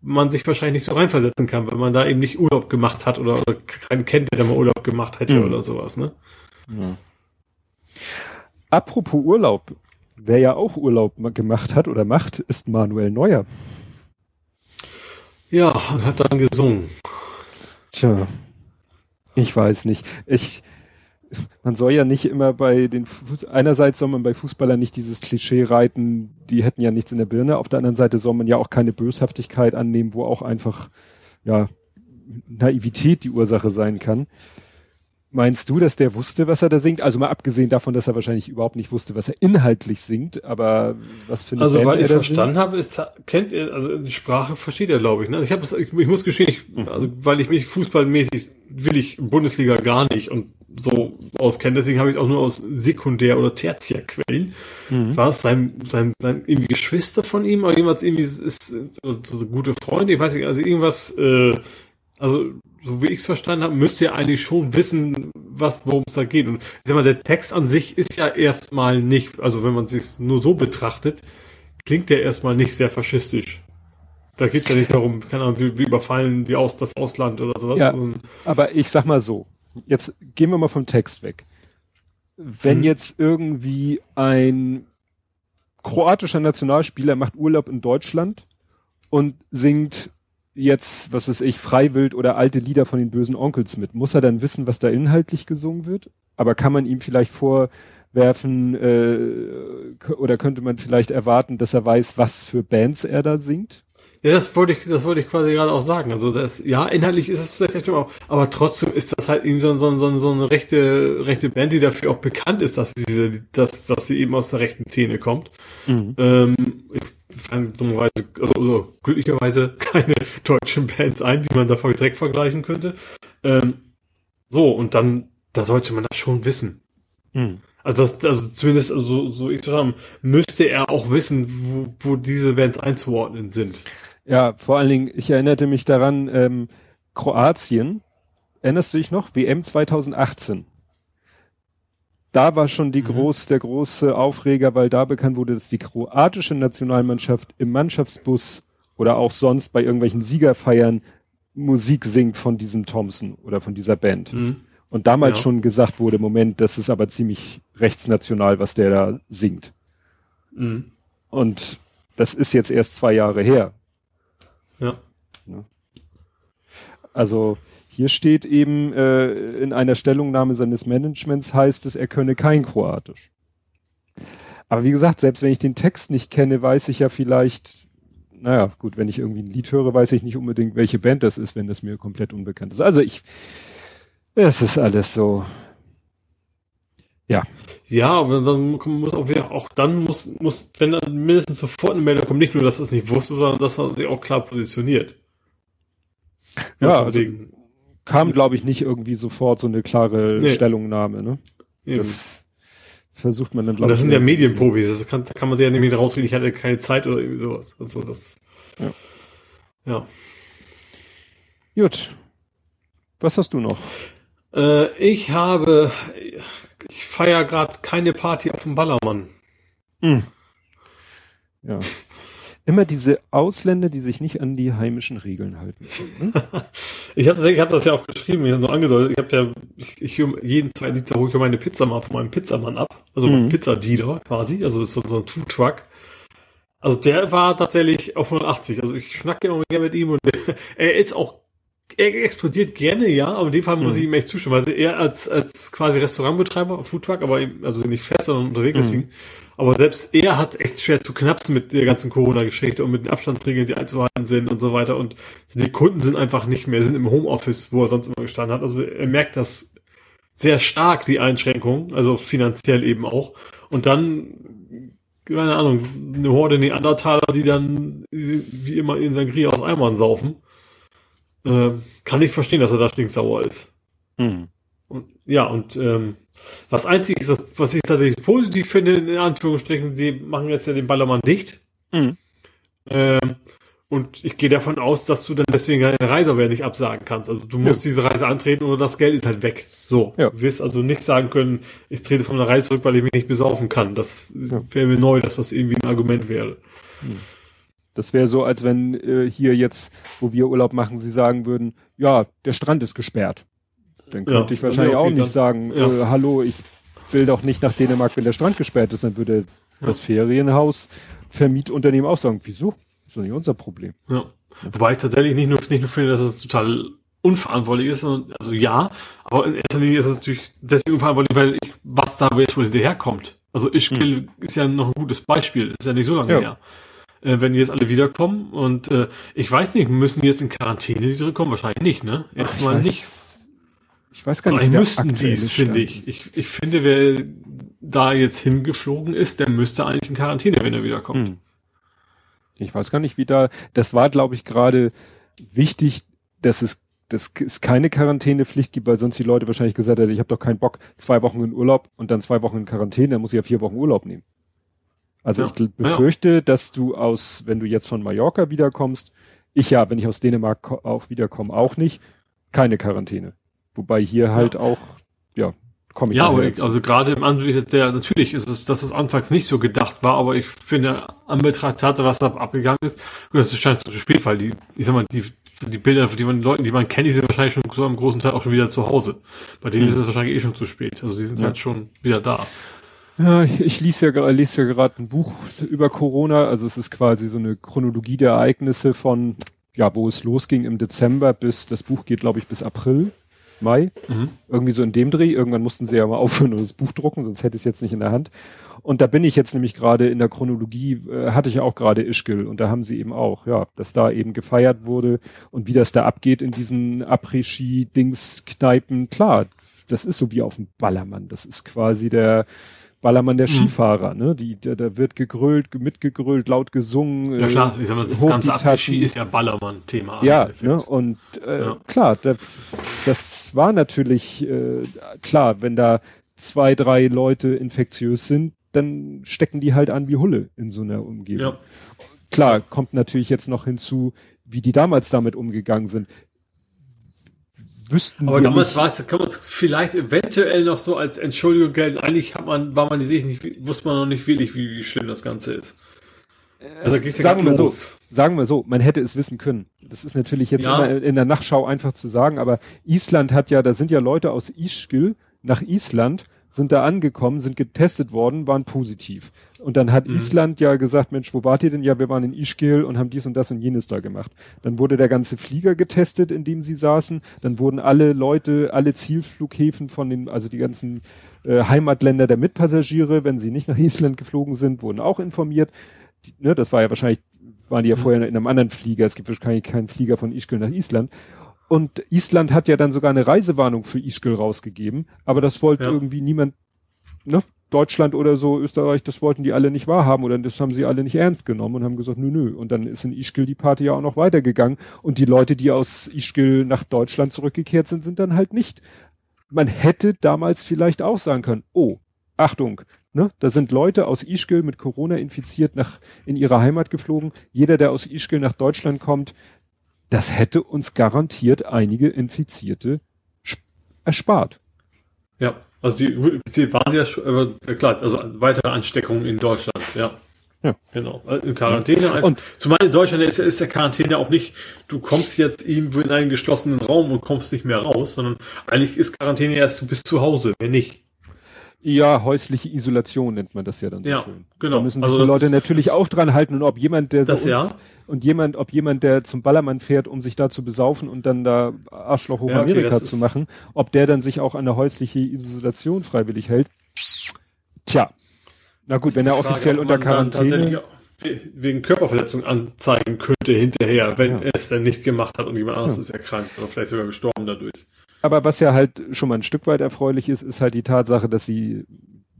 man sich wahrscheinlich nicht so reinversetzen kann, weil man da eben nicht Urlaub gemacht hat oder, oder keinen kennt, der da mal Urlaub gemacht hätte mhm. oder sowas, ne? Ja. Apropos Urlaub, wer ja auch Urlaub gemacht hat oder macht, ist Manuel Neuer. Ja, und hat dann gesungen. Tja, ich weiß nicht. Ich, man soll ja nicht immer bei den, Fuß einerseits soll man bei Fußballern nicht dieses Klischee reiten, die hätten ja nichts in der Birne. Auf der anderen Seite soll man ja auch keine Böshaftigkeit annehmen, wo auch einfach, ja, Naivität die Ursache sein kann. Meinst du, dass der wusste, was er da singt? Also mal abgesehen davon, dass er wahrscheinlich überhaupt nicht wusste, was er inhaltlich singt, aber was für eine Also Band weil ich verstanden singt? habe, ist, kennt er, also die Sprache versteht er, glaube ich. Ne? Also ich habe ich, ich muss gestehen, ich, mhm. also weil ich mich fußballmäßig will ich Bundesliga gar nicht und so auskenne, deswegen habe ich es auch nur aus Sekundär- oder Tertiärquellen. Mhm. War es sein, sein, sein irgendwie Geschwister von ihm oder irgendwas irgendwie ist, ist so gute Freunde, ich weiß nicht, also irgendwas, äh, also so wie ich es verstanden habe, müsst ihr eigentlich schon wissen, was, worum es da geht. Und ich sag mal, der Text an sich ist ja erstmal nicht, also wenn man es sich nur so betrachtet, klingt der erstmal nicht sehr faschistisch. Da geht's ja nicht darum, keine Ahnung, wie, wie überfallen die aus das Ausland oder sowas. Ja, aber ich sag mal so, jetzt gehen wir mal vom Text weg. Wenn mhm. jetzt irgendwie ein kroatischer Nationalspieler macht Urlaub in Deutschland und singt jetzt, was weiß ich, Freiwild oder alte Lieder von den bösen Onkels mit? Muss er dann wissen, was da inhaltlich gesungen wird? Aber kann man ihm vielleicht vorwerfen äh, oder könnte man vielleicht erwarten, dass er weiß, was für Bands er da singt? Ja, das wollte ich, das wollte ich quasi gerade auch sagen. Also das, ja, inhaltlich ist es vielleicht auch, aber trotzdem ist das halt eben so, so, so, so eine rechte, rechte Band, die dafür auch bekannt ist, dass sie, dass, dass sie eben aus der rechten Szene kommt. Mhm. Ähm, ich fallen dummerweise, also, glücklicherweise keine deutschen Bands ein, die man davon direkt vergleichen könnte. Ähm, so, und dann, da sollte man das schon wissen. Hm. Also, das, also zumindest, also, so ich sagen, müsste er auch wissen, wo, wo diese Bands einzuordnen sind. Ja, vor allen Dingen, ich erinnerte mich daran, ähm, Kroatien, erinnerst du dich noch? WM 2018 da war schon die mhm. groß, der große Aufreger, weil da bekannt wurde, dass die kroatische Nationalmannschaft im Mannschaftsbus oder auch sonst bei irgendwelchen Siegerfeiern Musik singt von diesem Thompson oder von dieser Band. Mhm. Und damals ja. schon gesagt wurde, Moment, das ist aber ziemlich rechtsnational, was der da singt. Mhm. Und das ist jetzt erst zwei Jahre her. Ja. Also hier steht eben äh, in einer Stellungnahme seines Managements heißt es, er könne kein Kroatisch. Aber wie gesagt, selbst wenn ich den Text nicht kenne, weiß ich ja vielleicht, naja, gut, wenn ich irgendwie ein Lied höre, weiß ich nicht unbedingt, welche Band das ist, wenn das mir komplett unbekannt ist. Also ich, es ist alles so. Ja. Ja, aber dann muss auch wieder, auch dann muss, muss, wenn dann mindestens sofort eine Meldung kommt, nicht nur, dass er es nicht wusste, sondern dass er sich auch klar positioniert. So ja, also kam, glaube ich, nicht irgendwie sofort so eine klare nee. Stellungnahme, ne? Eben. Das versucht man dann, glaube ich. Das sind ja Medienprofis, das kann, kann man sich ja nicht mehr rausreden, ich hatte keine Zeit oder irgendwie sowas. Also das. Ja. ja. Gut. Was hast du noch? Äh, ich habe, ich feiere gerade keine Party auf dem Ballermann. Hm. Ja. Immer diese Ausländer, die sich nicht an die heimischen Regeln halten. Hm? ich habe ich hab das ja auch geschrieben, ich habe nur angedeutet, ich habe ja, ich, ich jeden zweiten Dienstag hole ich meine Pizza mal von meinem Pizzamann ab, also mhm. Pizzadealer quasi, also so, so ein Food Truck. Also der war tatsächlich auf 180, also ich schnacke immer gerne mit ihm und er ist auch er explodiert gerne, ja, aber in dem Fall muss mhm. ich ihm echt zustimmen, weil er als, als quasi Restaurantbetreiber, Foodtruck, aber eben, also nicht fest, sondern unterwegs mhm. deswegen. Aber selbst er hat echt schwer zu knapsen mit der ganzen Corona-Geschichte und mit den Abstandsregeln, die einzuhalten sind und so weiter. Und die Kunden sind einfach nicht mehr, sind im Homeoffice, wo er sonst immer gestanden hat. Also er merkt das sehr stark, die Einschränkungen, also finanziell eben auch. Und dann, keine Ahnung, eine Horde Neandertaler, die dann wie immer in Sangria aus Eimern saufen. Äh, kann ich verstehen, dass er da stinksauer ist. Mhm. Und, ja, und ähm, was einzig ist, was ich tatsächlich positiv finde, in Anführungsstrichen, sie machen jetzt ja den Ballermann dicht. Mhm. Ähm, und ich gehe davon aus, dass du dann deswegen eine Reise aber nicht absagen kannst. Also du musst ja. diese Reise antreten oder das Geld ist halt weg. So. Ja. Du wirst also nicht sagen können, ich trete von der Reise zurück, weil ich mich nicht besaufen kann. Das ja. wäre mir neu, dass das irgendwie ein Argument wäre. Mhm. Das wäre so, als wenn äh, hier jetzt, wo wir Urlaub machen, sie sagen würden, ja, der Strand ist gesperrt. Dann könnte ja, ich wahrscheinlich okay, auch nicht dann, sagen, ja. äh, hallo, ich will doch nicht nach Dänemark, wenn der Strand gesperrt ist. Dann würde ja. das Ferienhaus Vermietunternehmen auch sagen, wieso? Das ist doch nicht unser Problem. Ja. Wobei ich tatsächlich nicht nur, nicht nur finde, dass es total unverantwortlich ist, also ja, aber in erster Linie ist es natürlich deswegen unverantwortlich, weil ich, was da jetzt wohl hinterherkommt. Also Ischgl hm. ist ja noch ein gutes Beispiel, ist ja nicht so lange ja. her äh, wenn die jetzt alle wiederkommen. Und äh, ich weiß nicht, müssen die jetzt in Quarantäne die zurückkommen? Wahrscheinlich nicht, ne? Erstmal nicht. Ich weiß gar nicht. Vielleicht müssten sie es, finde ich. ich. Ich finde, wer da jetzt hingeflogen ist, der müsste eigentlich in Quarantäne, wenn er wiederkommt. Hm. Ich weiß gar nicht, wie da. Das war, glaube ich, gerade wichtig, dass es dass es keine Quarantänepflicht gibt, weil sonst die Leute wahrscheinlich gesagt hätten, ich habe doch keinen Bock, zwei Wochen in Urlaub und dann zwei Wochen in Quarantäne, dann muss ich ja vier Wochen Urlaub nehmen. Also ja. ich befürchte, ja. dass du aus, wenn du jetzt von Mallorca wiederkommst, ich ja, wenn ich aus Dänemark auch wiederkomme, auch nicht, keine Quarantäne. Wobei hier halt ja. auch, ja, komme ich Ja, aber ich, also gerade im Anblick der, natürlich ist es, dass es anfangs nicht so gedacht war, aber ich finde, an Betracht hatte, was da abgegangen ist, gut, das ist scheint zu spät, weil die, ich sag mal, die, die Bilder, die man Leuten, die man kennt, die sind wahrscheinlich schon so am großen Teil auch schon wieder zu Hause. Bei denen mhm. ist es wahrscheinlich eh schon zu spät. Also die sind ja. halt schon wieder da. Ja, ich, ich lese ja, lese ja gerade ein Buch über Corona. Also es ist quasi so eine Chronologie der Ereignisse von, ja, wo es losging im Dezember bis, das Buch geht, glaube ich, bis April, Mai. Mhm. Irgendwie so in dem Dreh. Irgendwann mussten sie ja mal aufhören und das Buch drucken, sonst hätte ich es jetzt nicht in der Hand. Und da bin ich jetzt nämlich gerade in der Chronologie, äh, hatte ich ja auch gerade Ischgl und da haben sie eben auch, ja, dass da eben gefeiert wurde und wie das da abgeht in diesen Après-Ski-Dings-Kneipen. Klar, das ist so wie auf dem Ballermann. Das ist quasi der, Ballermann der mhm. Skifahrer, ne? Die, da, da wird gegrölt, mitgegrölt, laut gesungen. Ja klar, ich sag mal, das ganze Après-Ski ist ja Ballermann-Thema. Ja, ne? Und äh, ja. klar, da, das war natürlich äh, klar, wenn da zwei, drei Leute infektiös sind, dann stecken die halt an wie Hulle in so einer Umgebung. Ja. Klar, kommt natürlich jetzt noch hinzu, wie die damals damit umgegangen sind wüssten Aber damals war es, kann man vielleicht eventuell noch so als Entschuldigung gelten. Eigentlich hat man, war man sich nicht, wusste man noch nicht wirklich, wie, wie schlimm das Ganze ist. Also ja sagen wir so, sagen wir so, man hätte es wissen können. Das ist natürlich jetzt ja. immer in der Nachschau einfach zu sagen, aber Island hat ja, da sind ja Leute aus Ischgl nach Island sind da angekommen, sind getestet worden, waren positiv. Und dann hat mhm. Island ja gesagt, Mensch, wo wart ihr denn? Ja, wir waren in Ischgl und haben dies und das und jenes da gemacht. Dann wurde der ganze Flieger getestet, in dem sie saßen. Dann wurden alle Leute, alle Zielflughäfen von den, also die ganzen äh, Heimatländer der Mitpassagiere, wenn sie nicht nach Island geflogen sind, wurden auch informiert. Die, ne, das war ja wahrscheinlich, waren die ja mhm. vorher in einem anderen Flieger. Es gibt wahrscheinlich keinen Flieger von Ischgl nach Island. Und Island hat ja dann sogar eine Reisewarnung für Ischgl rausgegeben, aber das wollte ja. irgendwie niemand ne, Deutschland oder so, Österreich, das wollten die alle nicht wahrhaben oder das haben sie alle nicht ernst genommen und haben gesagt, nö, nö. Und dann ist in Ischgl die Party ja auch noch weitergegangen. Und die Leute, die aus Ischgl nach Deutschland zurückgekehrt sind, sind dann halt nicht. Man hätte damals vielleicht auch sagen können, oh, Achtung, ne, da sind Leute aus Ischgl mit Corona infiziert nach, in ihre Heimat geflogen. Jeder, der aus Ischgl nach Deutschland kommt, das hätte uns garantiert einige Infizierte erspart. Ja, also die infiziert waren sie ja aber klar, also weitere Ansteckungen in Deutschland, ja. Ja. Genau. Also in Quarantäne. Einfach. Und zumal in Deutschland ist, ist der Quarantäne auch nicht, du kommst jetzt irgendwo in einen geschlossenen Raum und kommst nicht mehr raus, sondern eigentlich ist Quarantäne erst, du bist zu Hause, wenn nicht. Ja, häusliche Isolation nennt man das ja dann so ja, schön. Genau. Da müssen sich also die Leute ist, natürlich auch dran halten und ob jemand, der so das, ja. und jemand, ob jemand, der zum Ballermann fährt, um sich da zu besaufen und dann da Arschloch hoch ja, okay, Amerika zu machen, ob der dann sich auch an der häusliche Isolation freiwillig hält. Tja. Na gut, wenn er Frage, offiziell unter Quarantäne wegen Körperverletzung anzeigen könnte hinterher, wenn ja. er es dann nicht gemacht hat und jemand anderes ja. ist erkrankt oder vielleicht sogar gestorben dadurch. Aber was ja halt schon mal ein Stück weit erfreulich ist, ist halt die Tatsache, dass sie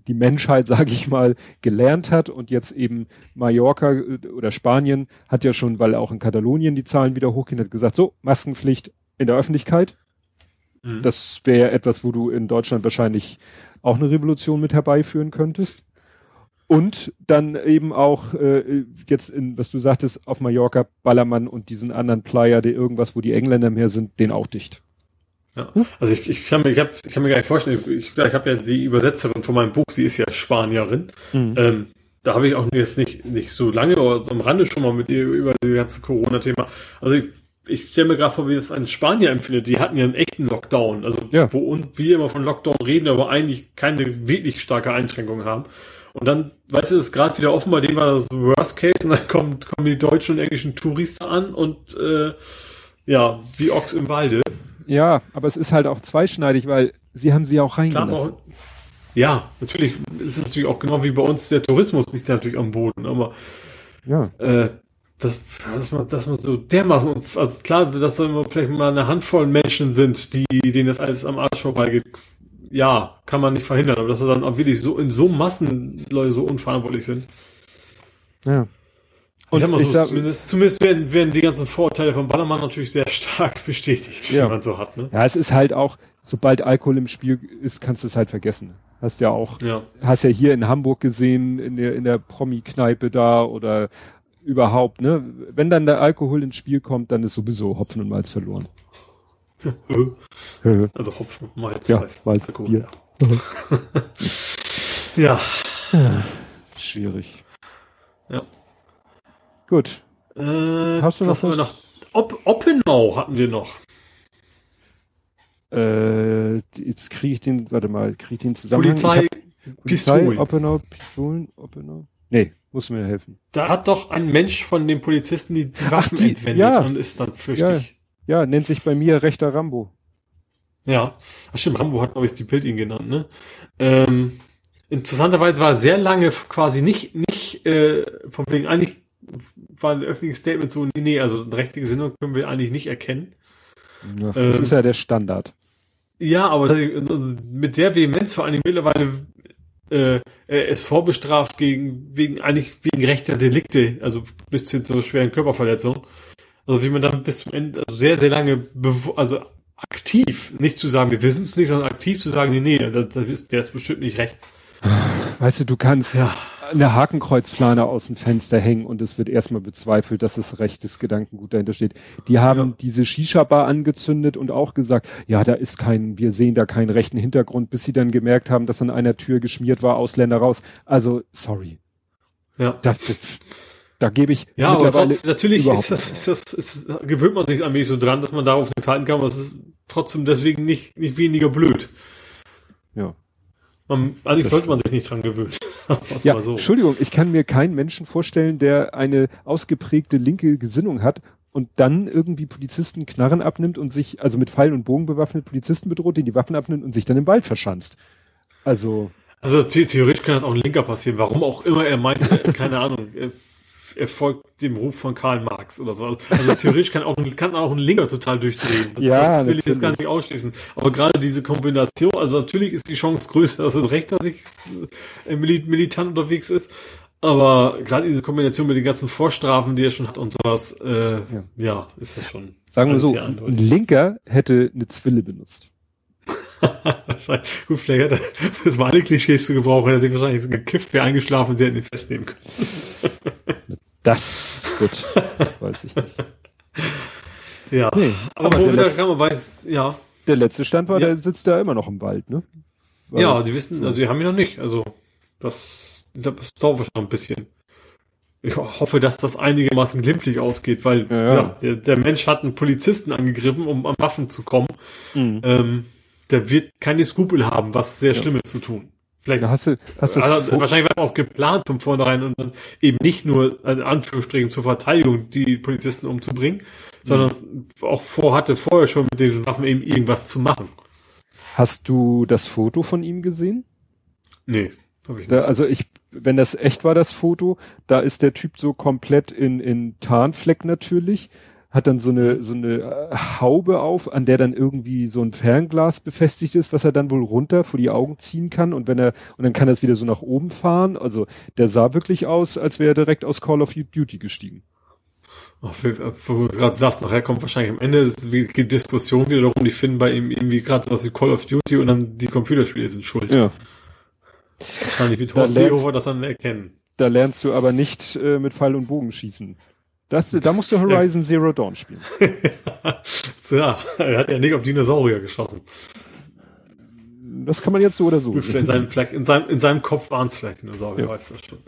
die Menschheit, sage ich mal, gelernt hat und jetzt eben Mallorca äh, oder Spanien hat ja schon, weil auch in Katalonien die Zahlen wieder hochgehen, hat gesagt, so, Maskenpflicht in der Öffentlichkeit. Mhm. Das wäre etwas, wo du in Deutschland wahrscheinlich auch eine Revolution mit herbeiführen könntest. Und dann eben auch äh, jetzt in, was du sagtest, auf Mallorca, Ballermann und diesen anderen Player, der irgendwas, wo die Engländer mehr sind, den auch dicht. Ja. Also ich, ich, kann mir, ich, hab, ich kann mir gar nicht vorstellen, ich, ich habe ja die Übersetzerin von meinem Buch, sie ist ja Spanierin. Mhm. Ähm, da habe ich auch jetzt nicht, nicht so lange oder am Rande schon mal mit ihr über das ganze Corona-Thema. Also ich, ich stelle mir gerade vor, wie das ein Spanier empfindet. Die hatten ja einen echten Lockdown. Also ja. wo uns wir immer von Lockdown reden, aber eigentlich keine wirklich starke Einschränkungen haben. Und dann, weißt du, ist gerade wieder offen, bei denen war das Worst Case und dann kommt, kommen die deutschen und englischen Touristen an und äh, ja, wie Ochs im Walde. Ja, aber es ist halt auch zweischneidig, weil sie haben sie auch reingelassen. Klar, ja, natürlich ist es natürlich auch genau wie bei uns der Tourismus liegt natürlich am Boden, aber ja. Äh, das, dass man, dass man so dermaßen, also klar, dass da immer vielleicht mal eine Handvoll Menschen sind, die, denen das alles am Arsch vorbeigeht, ja, kann man nicht verhindern, aber dass er dann auch wirklich so in so Massen Leute so unverantwortlich sind. Ja. Und ich, ich so, sag, zumindest, zumindest werden, werden die ganzen Vorurteile von Ballermann natürlich sehr stark bestätigt, ja. die man so hat. Ne? Ja, es ist halt auch, sobald Alkohol im Spiel ist, kannst du es halt vergessen. Hast ja auch, ja. hast ja hier in Hamburg gesehen, in der, in der Promi-Kneipe da oder überhaupt, ne? Wenn dann der Alkohol ins Spiel kommt, dann ist sowieso Hopfen und Malz verloren. also Hopfen, Malz, ja, Malz, Bier. ja. ja. Schwierig. Ja. Gut. Äh, Hast du noch was? was? Noch? Op Oppenau hatten wir noch. Äh, jetzt kriege ich den, warte mal, kriege ich den zusammen. Polizei, Polizei Pistolen. Oppenau, Pistolen, Oppenau. Nee, muss mir helfen. Da hat doch ein Mensch von den Polizisten die, die Waffen Ach, die, entwendet ja. und ist dann flüchtig. Ja, ja, nennt sich bei mir rechter Rambo. Ja, Ach stimmt, Rambo hat, glaube ich, die Bild ihn genannt, ne? Ähm, interessanterweise war sehr lange quasi nicht, nicht, äh, von wegen eigentlich war ein öffentliches Statement so, nee, nee, also eine rechte Gesinnung können wir eigentlich nicht erkennen. Ja, das ähm, ist ja der Standard. Ja, aber mit der Vehemenz vor allem mittlerweile äh, er ist vorbestraft gegen wegen eigentlich wegen rechter Delikte, also bis hin zur schweren Körperverletzung. Also wie man dann bis zum Ende also sehr sehr lange also aktiv nicht zu sagen, wir wissen es nicht, sondern aktiv zu sagen, nee, nee, das, das ist, der ist bestimmt nicht rechts. Weißt du, du kannst ja eine Hakenkreuzplane aus dem Fenster hängen und es wird erstmal bezweifelt, dass es rechtes Gedankengut dahinter steht. Die haben ja. diese Shisha-Bar angezündet und auch gesagt, ja, da ist kein, wir sehen da keinen rechten Hintergrund, bis sie dann gemerkt haben, dass an einer Tür geschmiert war, Ausländer raus. Also, sorry. Ja. Da, da gebe ich ja, aber trotz, natürlich ist das, ist das, ist, gewöhnt man sich wenig so dran, dass man darauf nicht halten kann, aber es ist trotzdem deswegen nicht, nicht weniger blöd. Ja. Man, eigentlich das sollte man sich nicht dran gewöhnen. ja, so. Entschuldigung, ich kann mir keinen Menschen vorstellen, der eine ausgeprägte linke Gesinnung hat und dann irgendwie Polizisten Knarren abnimmt und sich, also mit Pfeilen und Bogen bewaffnet Polizisten bedroht, den die Waffen abnimmt und sich dann im Wald verschanzt. Also. Also theoretisch kann das auch ein Linker passieren, warum auch immer er meint, äh, keine Ahnung, äh, erfolgt dem Ruf von Karl Marx oder so. Also theoretisch kann auch, kann auch ein Linker total durchdrehen. Das, ja, das will natürlich. ich jetzt gar nicht ausschließen. Aber gerade diese Kombination, also natürlich ist die Chance größer, dass es recht, dass ich äh, militant unterwegs ist. Aber gerade diese Kombination mit den ganzen Vorstrafen, die er schon hat und sowas, äh, ja. ja ist das schon. Sagen wir so, ein Linker hätte eine Zwille benutzt. Gut, vielleicht hat er, das war alle Klischees zu gebrauchen, er hat sich wahrscheinlich gekifft, wäre eingeschlafen und der hätte ihn festnehmen können. Das ist gut. Weiß ich nicht. Ja, nee, aber, aber wo wieder letzte, weiß, ja. Der letzte Stand war, ja. der sitzt da immer noch im Wald, ne? Weil, ja, die wissen, also die haben ihn noch nicht. Also das, das dauert wahrscheinlich ein bisschen. Ich hoffe, dass das einigermaßen glimpflich ausgeht, weil ja, ja. Der, der, Mensch hat einen Polizisten angegriffen, um an Waffen zu kommen. Mhm. Ähm, der wird keine Skrupel haben, was sehr Schlimmes zu tun. Vielleicht hast du, hast du also, wahrscheinlich war auch geplant von vornherein und dann eben nicht nur in Anführungsstrichen zur Verteidigung die Polizisten umzubringen, sondern mhm. auch vorhatte vorher schon mit diesen Waffen eben irgendwas zu machen. Hast du das Foto von ihm gesehen? Nee, hab ich nicht. Da, also ich, wenn das echt war, das Foto, da ist der Typ so komplett in, in Tarnfleck natürlich hat dann so eine, so eine äh, Haube auf, an der dann irgendwie so ein Fernglas befestigt ist, was er dann wohl runter vor die Augen ziehen kann und wenn er, und dann kann er es wieder so nach oben fahren. Also der sah wirklich aus, als wäre er direkt aus Call of Duty gestiegen. Ach, wo du gerade sagst, nachher kommt wahrscheinlich am Ende die Diskussion wieder darum, die finden bei ihm irgendwie gerade sowas wie Call of Duty und dann die Computerspiele sind schuld. Ja. Wahrscheinlich wird Horst Seehofer das dann erkennen. Da lernst du aber nicht äh, mit Pfeil und Bogen schießen. Das, da musst du Horizon Zero Dawn spielen. ja, er hat ja nicht auf Dinosaurier geschossen. Das kann man jetzt so oder so. In seinem, in seinem, in seinem Kopf waren es vielleicht Dinosaurier, ja. weiß das schon.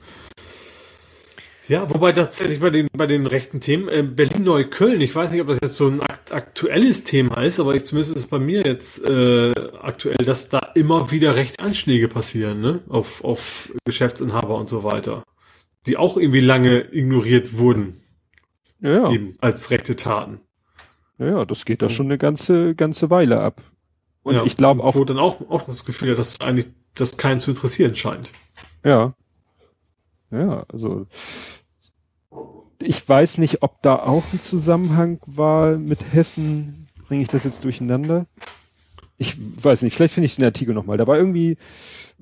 Ja, wobei tatsächlich bei den, bei den rechten Themen, äh, Berlin-Neukölln, ich weiß nicht, ob das jetzt so ein akt aktuelles Thema ist, aber ich, zumindest ist es bei mir jetzt äh, aktuell, dass da immer wieder recht Anschläge passieren, ne? Auf, auf Geschäftsinhaber und so weiter. Die auch irgendwie lange ignoriert wurden. Ja. Eben als rechte Taten. Ja, das geht da schon eine ganze, ganze Weile ab. Und ja, ich glaube auch. Wo dann auch, auch das Gefühl hat, dass eigentlich das keinen zu interessieren scheint. Ja. Ja, also ich weiß nicht, ob da auch ein Zusammenhang war mit Hessen. Bringe ich das jetzt durcheinander? Ich weiß nicht, vielleicht finde ich den Artikel nochmal. Da war irgendwie,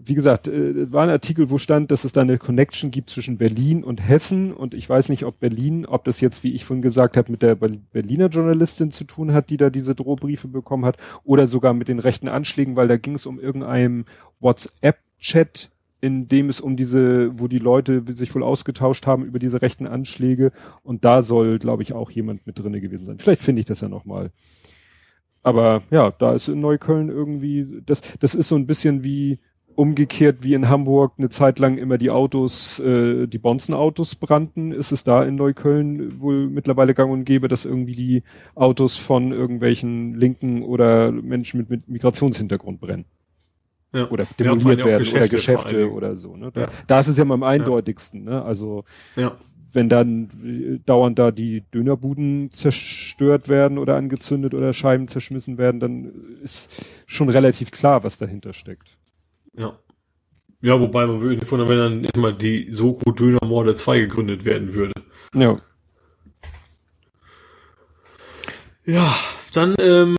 wie gesagt, äh, war ein Artikel, wo stand, dass es da eine Connection gibt zwischen Berlin und Hessen und ich weiß nicht, ob Berlin, ob das jetzt, wie ich vorhin gesagt habe, mit der Berliner Journalistin zu tun hat, die da diese Drohbriefe bekommen hat oder sogar mit den rechten Anschlägen, weil da ging es um irgendeinem WhatsApp-Chat, in dem es um diese, wo die Leute sich wohl ausgetauscht haben über diese rechten Anschläge und da soll, glaube ich, auch jemand mit drinne gewesen sein. Vielleicht finde ich das ja nochmal. mal aber ja, da ist in Neukölln irgendwie, das, das ist so ein bisschen wie umgekehrt wie in Hamburg eine Zeit lang immer die Autos, äh, die Bonzenautos brannten, ist es da in Neukölln wohl mittlerweile gang und gäbe, dass irgendwie die Autos von irgendwelchen Linken oder Menschen mit, mit Migrationshintergrund brennen. Ja. Oder demoliert ja, werden Geschäfte oder Geschäfte oder so. Ne? Da, ja. da ist es ja am eindeutigsten. Ne? Also ja wenn dann äh, dauernd da die Dönerbuden zerstört werden oder angezündet oder Scheiben zerschmissen werden, dann ist schon relativ klar, was dahinter steckt. Ja. Ja, wobei man würde nicht wundern, wenn dann nicht mal die Soko Dönermorde 2 gegründet werden würde. Ja. Ja, dann, ähm,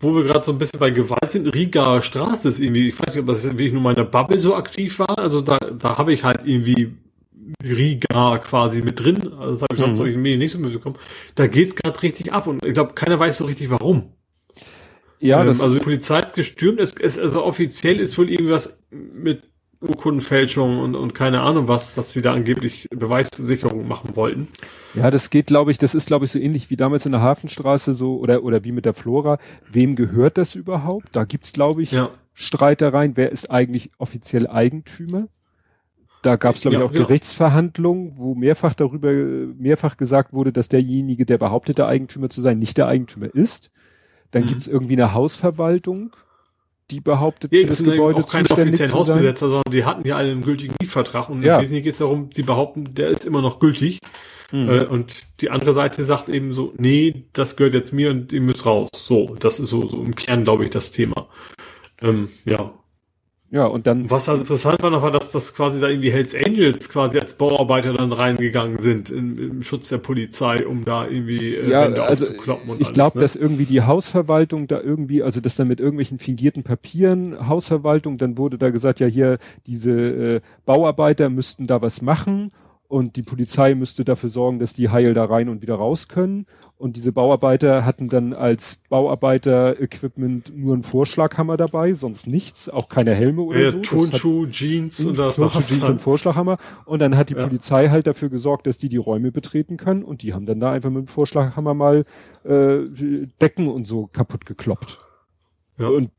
wo wir gerade so ein bisschen bei Gewalt sind, Riga Straße ist irgendwie, ich weiß nicht, ob das wirklich nur meine Bubble so aktiv war, also da, da habe ich halt irgendwie Riga quasi mit drin. Also das habe ich sonst mhm. in den Medien nicht so mitbekommen. Da geht's gerade richtig ab und ich glaube, keiner weiß so richtig warum. Ja, ähm, das also die Polizei hat gestürmt. Es, es, also offiziell ist wohl irgendwas mit Urkundenfälschung und, und keine Ahnung was, dass sie da angeblich Beweissicherung machen wollten. Ja, das geht, glaube ich, das ist, glaube ich, so ähnlich wie damals in der Hafenstraße so oder oder wie mit der Flora. Wem gehört das überhaupt? Da gibt's, glaube ich, ja. Streitereien. Wer ist eigentlich offiziell Eigentümer? Da gab es, glaube ja, ich, auch genau. Gerichtsverhandlungen, wo mehrfach darüber, mehrfach gesagt wurde, dass derjenige, der behauptet, der Eigentümer zu sein, nicht der Eigentümer ist. Dann mhm. gibt es irgendwie eine Hausverwaltung, die behauptet, ja, das, das Gebäude auch keine offiziellen Hausbesetzer, sondern die hatten ja alle einen gültigen Mietvertrag und ja. im Wesentlichen geht es darum, sie behaupten, der ist immer noch gültig. Mhm. Äh, und die andere Seite sagt eben so, nee, das gehört jetzt mir und ihr müsst raus. So, das ist so, so im Kern, glaube ich, das Thema. Ähm, ja, Ja, und dann. Was halt interessant war noch, war, dass das quasi da irgendwie Hells Angels quasi als Bauarbeiter dann reingegangen sind im, im Schutz der Polizei, um da irgendwie äh, ja, Wände also aufzukloppen und Ich glaube, ne? dass irgendwie die Hausverwaltung da irgendwie, also dass dann mit irgendwelchen fingierten Papieren, Hausverwaltung, dann wurde da gesagt, ja hier, diese äh, Bauarbeiter müssten da was machen und die Polizei müsste dafür sorgen, dass die heil da rein und wieder raus können. Und diese Bauarbeiter hatten dann als Bauarbeiter-Equipment nur einen Vorschlaghammer dabei, sonst nichts, auch keine Helme oder ja, so. Turnschuh, Jeans und das Turnschuh, Jeans und Vorschlaghammer. Und dann hat die ja. Polizei halt dafür gesorgt, dass die die Räume betreten können und die haben dann da einfach mit dem Vorschlaghammer mal äh, Decken und so kaputt gekloppt. Ja. Und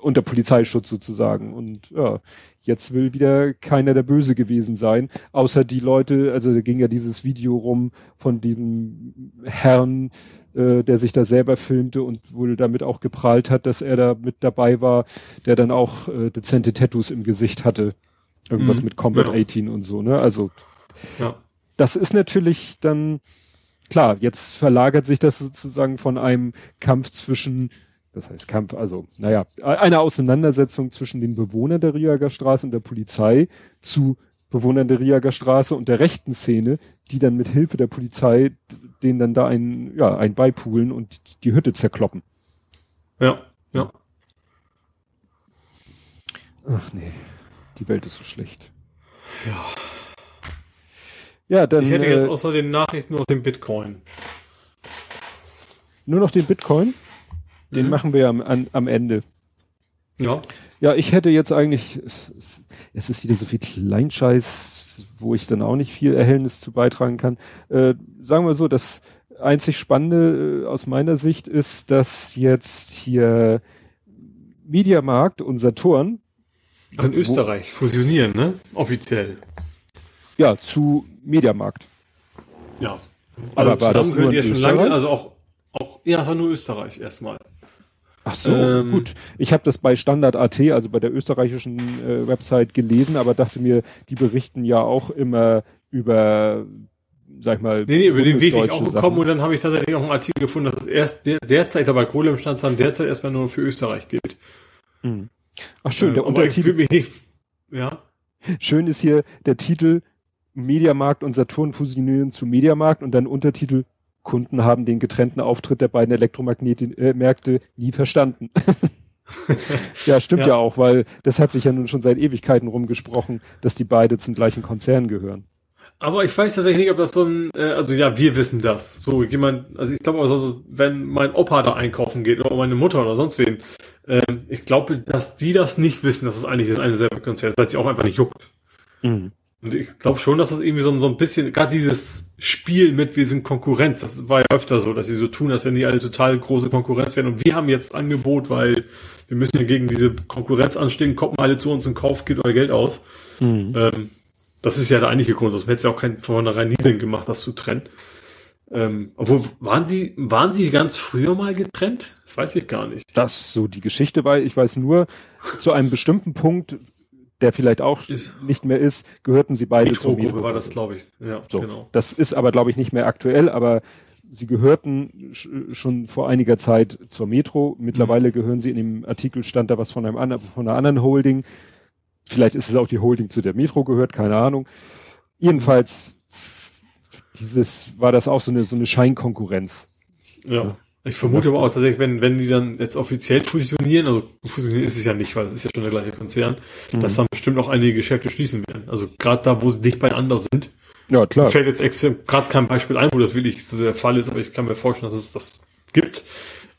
unter Polizeischutz sozusagen. Und ja, jetzt will wieder keiner der Böse gewesen sein, außer die Leute, also da ging ja dieses Video rum von diesem Herrn, äh, der sich da selber filmte und wohl damit auch geprahlt hat, dass er da mit dabei war, der dann auch äh, dezente Tattoos im Gesicht hatte. Irgendwas mhm, mit Combat ja. 18 und so, ne? Also ja. das ist natürlich dann klar, jetzt verlagert sich das sozusagen von einem Kampf zwischen das heißt Kampf, also naja, eine Auseinandersetzung zwischen den Bewohnern der Riager Straße und der Polizei zu Bewohnern der Riager Straße und der rechten Szene, die dann mit Hilfe der Polizei denen dann da ein, ja, ein beipulen und die Hütte zerkloppen. Ja, ja. Ach nee, die Welt ist so schlecht. Ja. Ja, dann. Ich hätte jetzt äh, außer den Nachrichten noch den Bitcoin. Nur noch den Bitcoin? Den mhm. machen wir am, an, am Ende. Ja. Ja, ich hätte jetzt eigentlich, es, ist wieder so viel Kleinscheiß, wo ich dann auch nicht viel Erhellnis zu beitragen kann. Äh, sagen wir so, das einzig Spannende äh, aus meiner Sicht ist, dass jetzt hier Mediamarkt und Saturn in Österreich fusionieren, ne? Offiziell. Ja, zu Mediamarkt. Ja. Also Aber war das nur ja schon lange, also auch, auch, ja, war nur Österreich erstmal. Ach so, ähm, gut. Ich habe das bei Standard.at, also bei der österreichischen äh, Website gelesen, aber dachte mir, die berichten ja auch immer über, sag ich mal, nee, nee, über den Weg ich auch gekommen und dann habe ich tatsächlich auch einen Artikel gefunden, dass es erst der, derzeit, aber Kohle im Stand derzeit erstmal nur für Österreich gilt. Mhm. Ach schön, der ähm, Untertitel. Mich nicht, ja. Schön ist hier der Titel Mediamarkt und Saturn fusionieren zu Mediamarkt und dann Untertitel Kunden haben den getrennten Auftritt der beiden Elektromagnetikmärkte äh, nie verstanden. ja, stimmt ja. ja. auch, weil das hat sich ja nun schon seit Ewigkeiten rumgesprochen, dass die beide zum gleichen Konzern gehören. Aber ich weiß tatsächlich nicht, ob das so ein, äh, also ja, wir wissen das. So jemand, also ich glaube, also, wenn mein Opa da einkaufen geht oder meine Mutter oder sonst wen, äh, ich glaube, dass die das nicht wissen, dass es eigentlich das eine selbe Konzern ist, weil es sie auch einfach nicht juckt. Mhm. Und ich glaube schon, dass das irgendwie so, so ein bisschen, gerade dieses Spiel mit, wir sind Konkurrenz, das war ja öfter so, dass sie so tun, als wenn die alle total große Konkurrenz wären. Und wir haben jetzt Angebot, weil wir müssen ja gegen diese Konkurrenz anstehen, kommt mal alle zu uns und kauft, gibt euer Geld aus. Mhm. Ähm, das ist ja der eigentliche Grund. Das hätte es ja auch keinen vornherein nie Sinn gemacht, das zu trennen. Ähm, obwohl, waren sie, waren sie ganz früher mal getrennt? Das weiß ich gar nicht. Das so die Geschichte war, ich weiß nur, zu einem bestimmten Punkt der vielleicht auch ist, nicht mehr ist, gehörten sie beide zur Metro. war das, glaube ich. Ja, so. genau. Das ist aber, glaube ich, nicht mehr aktuell, aber sie gehörten schon vor einiger Zeit zur Metro. Mittlerweile mhm. gehören sie in dem Artikel stand da was von einem anderen, von einer anderen Holding. Vielleicht ist es auch die Holding zu der Metro gehört, keine Ahnung. Jedenfalls, dieses, war das auch so eine, so eine Scheinkonkurrenz. Ja. ja. Ich vermute aber auch tatsächlich, wenn, wenn die dann jetzt offiziell fusionieren, also fusionieren ist es ja nicht, weil es ist ja schon der gleiche Konzern, mhm. dass dann bestimmt auch einige Geschäfte schließen werden. Also gerade da, wo sie dicht beieinander sind. Ja, klar. Fällt jetzt extrem, gerade kein Beispiel ein, wo das wirklich so der Fall ist, aber ich kann mir vorstellen, dass es das gibt.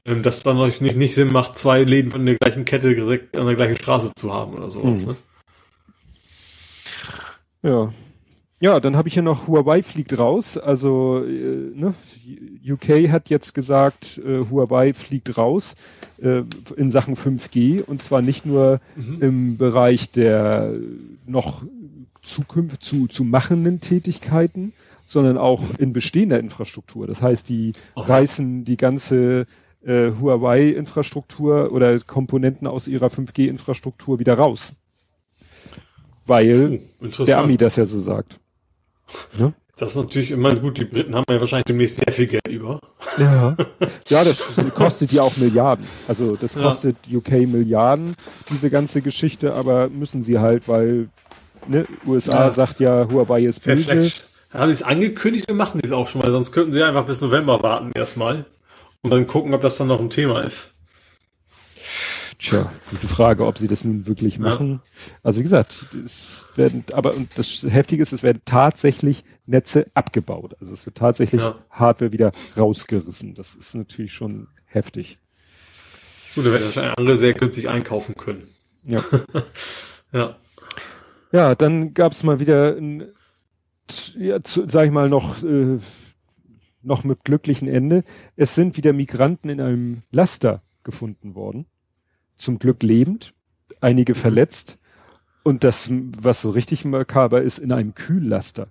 Ähm, dass dann nicht, nicht Sinn macht, zwei Läden von der gleichen Kette direkt an der gleichen Straße zu haben oder sowas. Mhm. Ne? Ja, ja, dann habe ich hier noch Huawei fliegt raus. Also äh, ne, UK hat jetzt gesagt, äh, Huawei fliegt raus äh, in Sachen 5G und zwar nicht nur mhm. im Bereich der noch Zukunft zu, zu machenden Tätigkeiten, sondern auch in bestehender Infrastruktur. Das heißt, die okay. reißen die ganze äh, Huawei-Infrastruktur oder Komponenten aus ihrer 5G-Infrastruktur wieder raus. Weil oh, der Ami das ja so sagt. Ne? Das ist natürlich, ich meine, gut, die Briten haben ja wahrscheinlich demnächst sehr viel Geld über. Ja, ja das kostet ja auch Milliarden. Also das kostet ja. UK Milliarden, diese ganze Geschichte, aber müssen sie halt, weil ne, USA ja. sagt ja, Huawei ist böse. Haben sie es angekündigt, wir machen die es auch schon mal, sonst könnten sie einfach bis November warten erstmal und dann gucken, ob das dann noch ein Thema ist. Tja, gute Frage, ob sie das nun wirklich machen. Ja. Also wie gesagt, es werden, aber und das Heftige ist, es werden tatsächlich Netze abgebaut. Also es wird tatsächlich ja. Hardware wieder rausgerissen. Das ist natürlich schon heftig. Gut, da werden wahrscheinlich andere sehr günstig einkaufen können. Ja. ja. Ja, dann gab es mal wieder ein, ja, zu, sag ich mal, noch, äh, noch mit glücklichen Ende. Es sind wieder Migranten in einem Laster gefunden worden zum Glück lebend, einige mhm. verletzt und das, was so richtig makaber ist, in einem Kühllaster.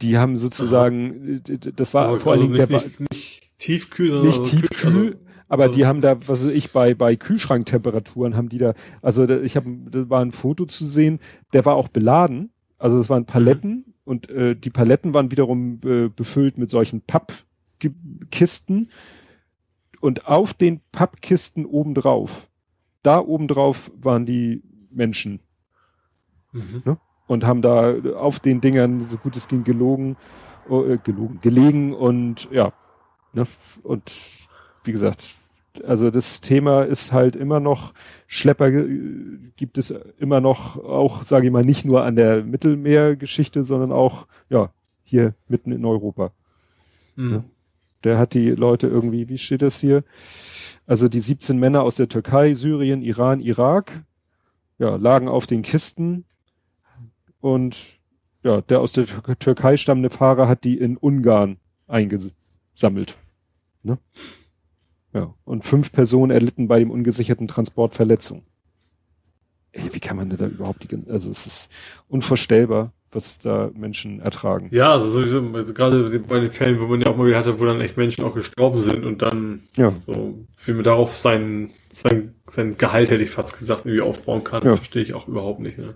Die haben sozusagen, das war aber vor also allen Dingen nicht, der nicht, nicht tiefkühl, sondern nicht also tiefkühl, also, aber also die haben da, was weiß ich, bei bei Kühlschranktemperaturen haben die da, also da, ich habe, da war ein Foto zu sehen, der war auch beladen, also es waren Paletten mhm. und äh, die Paletten waren wiederum äh, befüllt mit solchen Pappkisten und auf den Pappkisten obendrauf, da obendrauf waren die Menschen. Mhm. Ne? Und haben da auf den Dingern, so gut es ging, gelogen, äh, gelogen, gelegen und ja. Ne? Und wie gesagt, also das Thema ist halt immer noch, Schlepper gibt es immer noch, auch, sage ich mal, nicht nur an der Mittelmeergeschichte, sondern auch, ja, hier mitten in Europa. Mhm. Der hat die Leute irgendwie, wie steht das hier? Also die 17 Männer aus der Türkei, Syrien, Iran, Irak, ja, lagen auf den Kisten und ja, der aus der Türkei stammende Fahrer hat die in Ungarn eingesammelt. Ne? Ja, und fünf Personen erlitten bei dem ungesicherten Transport Verletzungen. Ey, wie kann man denn da überhaupt die, also es ist unvorstellbar was da Menschen ertragen. Ja, also sowieso, also gerade bei den Fällen, wo man ja auch mal hatte, wo dann echt Menschen auch gestorben sind und dann ja. so, wie man darauf sein, sein, sein Gehalt, hätte ich fast gesagt, irgendwie aufbauen kann, ja. verstehe ich auch überhaupt nicht. Ne?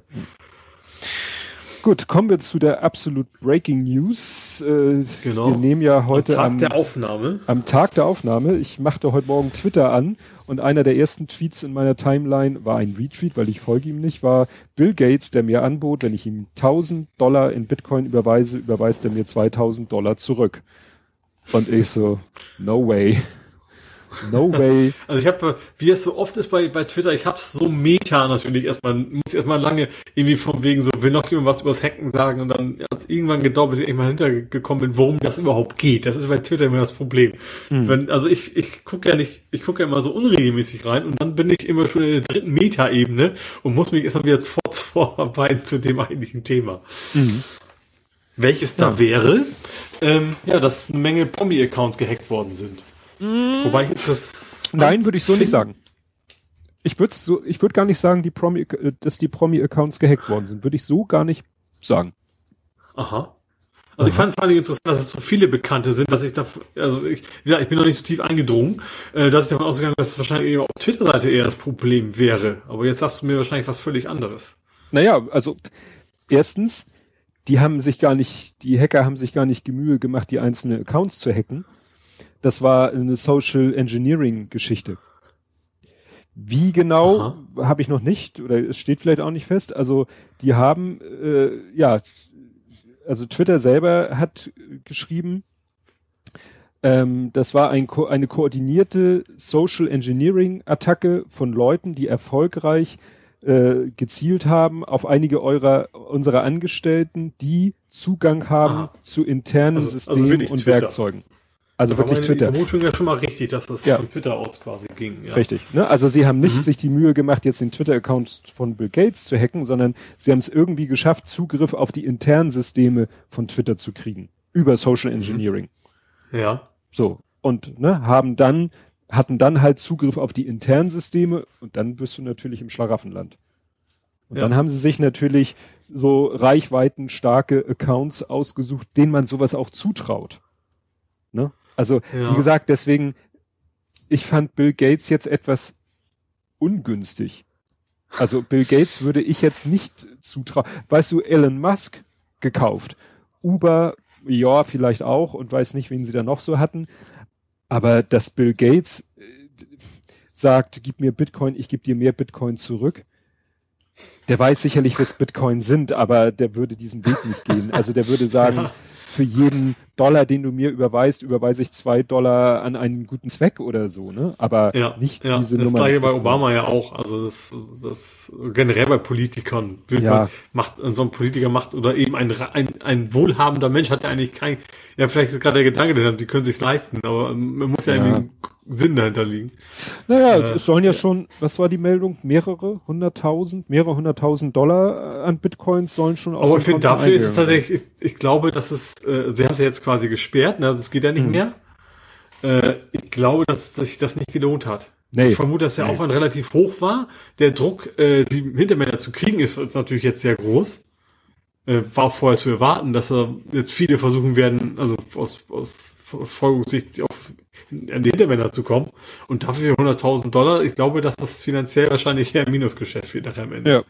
Gut, kommen wir zu der absolut Breaking News. Äh, genau. Wir nehmen ja heute am Tag am, der Aufnahme. Am Tag der Aufnahme. Ich machte heute Morgen Twitter an und einer der ersten Tweets in meiner Timeline war ein Retweet, weil ich folge ihm nicht, war Bill Gates, der mir anbot, wenn ich ihm 1000 Dollar in Bitcoin überweise, überweist er mir 2000 Dollar zurück. Und ich so, no way. No way. Also ich habe, wie es so oft ist bei, bei Twitter, ich hab's so meta natürlich erstmal, muss erstmal lange irgendwie vom wegen so, will noch jemand was übers Hacken sagen und dann hat's irgendwann gedauert, bis ich mal hintergekommen bin, worum das überhaupt geht. Das ist bei Twitter immer das Problem. Mhm. Wenn, also ich, ich gucke ja nicht, ich gucke ja immer so unregelmäßig rein und dann bin ich immer schon in der dritten Meta-Ebene und muss mich erstmal wieder vorarbeiten zu dem eigentlichen Thema. Mhm. Welches da ja. wäre, ähm, ja, dass eine Menge Promi-Accounts gehackt worden sind. Mm. Wobei ich das. Nein, würde ich so nicht sagen. Ich würde so, ich würde gar nicht sagen, die Promi, äh, dass die Promi-Accounts gehackt worden sind. Würde ich so gar nicht sagen. Aha. Also ich fand vor allem interessant, dass es so viele Bekannte sind, dass ich da, also ich, gesagt, ich bin noch nicht so tief eingedrungen, äh, dass ich davon ausgegangen dass es wahrscheinlich eher auf Twitter-Seite eher das Problem wäre. Aber jetzt sagst du mir wahrscheinlich was völlig anderes. Naja, also erstens, die haben sich gar nicht, die Hacker haben sich gar nicht Gemühe gemacht, die einzelnen Accounts zu hacken, das war eine Social Engineering Geschichte. Wie genau, habe ich noch nicht, oder es steht vielleicht auch nicht fest. Also die haben, äh, ja, also Twitter selber hat geschrieben, ähm, das war ein, eine koordinierte Social Engineering Attacke von Leuten, die erfolgreich äh, gezielt haben auf einige eurer, unserer Angestellten, die Zugang haben Aha. zu internen also, also Systemen also und Twitter. Werkzeugen. Also da wirklich Twitter. Vermutung ja schon mal richtig, dass das ja. von Twitter aus quasi ging. Ja. Richtig. Ne? Also sie haben nicht mhm. sich die Mühe gemacht, jetzt den Twitter-Account von Bill Gates zu hacken, sondern sie haben es irgendwie geschafft, Zugriff auf die internen Systeme von Twitter zu kriegen. Über Social mhm. Engineering. Mhm. Ja. So. Und ne, haben dann, hatten dann halt Zugriff auf die internen Systeme und dann bist du natürlich im Schlaraffenland. Und ja. dann haben sie sich natürlich so reichweitenstarke Accounts ausgesucht, denen man sowas auch zutraut. Ne? Also, ja. wie gesagt, deswegen, ich fand Bill Gates jetzt etwas ungünstig. Also Bill Gates würde ich jetzt nicht zutrauen. Weißt du, Elon Musk gekauft. Uber, ja, vielleicht auch und weiß nicht, wen sie da noch so hatten. Aber dass Bill Gates äh, sagt, gib mir Bitcoin, ich gebe dir mehr Bitcoin zurück. Der weiß sicherlich, was Bitcoin sind, aber der würde diesen Weg nicht gehen. Also der würde sagen, für jeden Dollar, den du mir überweist, überweise ich zwei Dollar an einen guten Zweck oder so, ne? Aber ja, nicht ja, diese das Nummer. Das gleiche bei Obama ja auch. Also das, das generell bei Politikern. Ja. Man, macht, so ein Politiker macht, oder eben ein, ein, ein wohlhabender Mensch hat ja eigentlich kein, ja, vielleicht ist gerade der Gedanke, die können sich's leisten, aber man muss ja, Ja. irgendwie Sinn dahinter liegen. Naja, Äh, es sollen ja schon, was war die Meldung? Mehrere hunderttausend, mehrere hunderttausend Dollar äh, an Bitcoins sollen schon auf Aber ich finde, dafür ist es tatsächlich, ich, ich glaube, dass es, äh, sie haben es ja jetzt quasi gesperrt, ne, also es geht ja nicht Mhm. mehr. Äh, ich glaube, dass, dass sich das nicht gelohnt hat. Nee. Ich vermute, dass der Nee. Aufwand relativ hoch war. Der Druck, äh, die Hintermänner zu kriegen, ist, ist natürlich jetzt sehr groß. Äh, war auch vorher zu erwarten, dass er jetzt viele versuchen werden, also aus, aus Verfolgungssicht auf, an die Hintermänner zu kommen. Und dafür 100.000 Dollar, ich glaube, dass das finanziell wahrscheinlich eher ein Minusgeschäft wird nachher am Ende. Ja.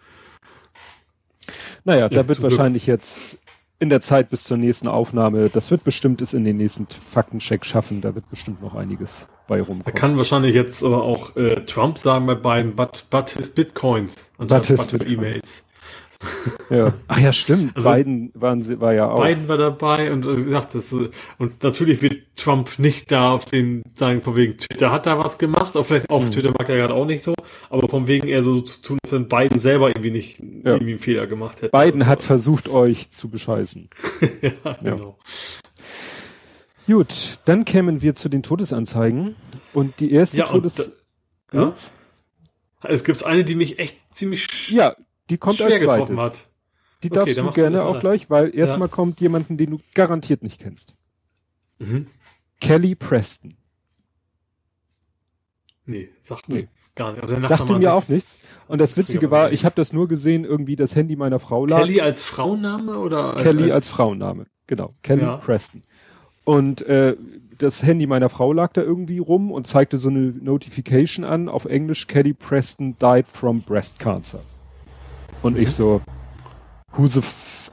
Naja, da Ja, wird zum Glück. wahrscheinlich jetzt in der Zeit bis zur nächsten Aufnahme, das wird bestimmt es in den nächsten Faktencheck schaffen, da wird bestimmt noch einiges bei Da rumkommen. kann wahrscheinlich jetzt aber auch äh, Trump sagen bei beiden, but, but his Bitcoins anstatt But his but Bitcoin. E-Mails. Ja. Ach ja, stimmt. Also- Biden waren sie, war ja auch. Biden war dabei und äh, wie gesagt, das, äh, und natürlich wird Trump nicht da auf den sagen, von wegen Twitter hat da was gemacht, auch vielleicht auf Mhm. Twitter mag er gerade auch nicht so, aber von wegen eher so zu tun, als wenn Biden selber irgendwie nicht Ja. irgendwie einen Fehler gemacht hätte. Biden oder hat versucht, euch zu bescheißen. ja, genau. Gut, dann kämen wir zu den Todesanzeigen. Und die erste Ja, und Todes... da- Ja. Es gibt eine, die mich echt ziemlich ja, die kommt schwer als getroffen zweites. hat. Die Okay, darfst du gerne auch gleich, weil erstmal kommt jemanden, den du garantiert nicht kennst. Mhm. Kelly Preston. Nee, sagt Nee. mir gar nicht. Also Sagte mir auch nichts. Und das Witzige war, ich habe das nur gesehen, irgendwie das Handy meiner Frau lag. Kelly als Frauenname oder Kelly als Frauenname. Genau. Kelly Ja. Preston. Und äh, das Handy meiner Frau lag da irgendwie rum und zeigte so eine Notification an, auf Englisch, Kelly Preston died from breast cancer. Und Mhm. ich so, who the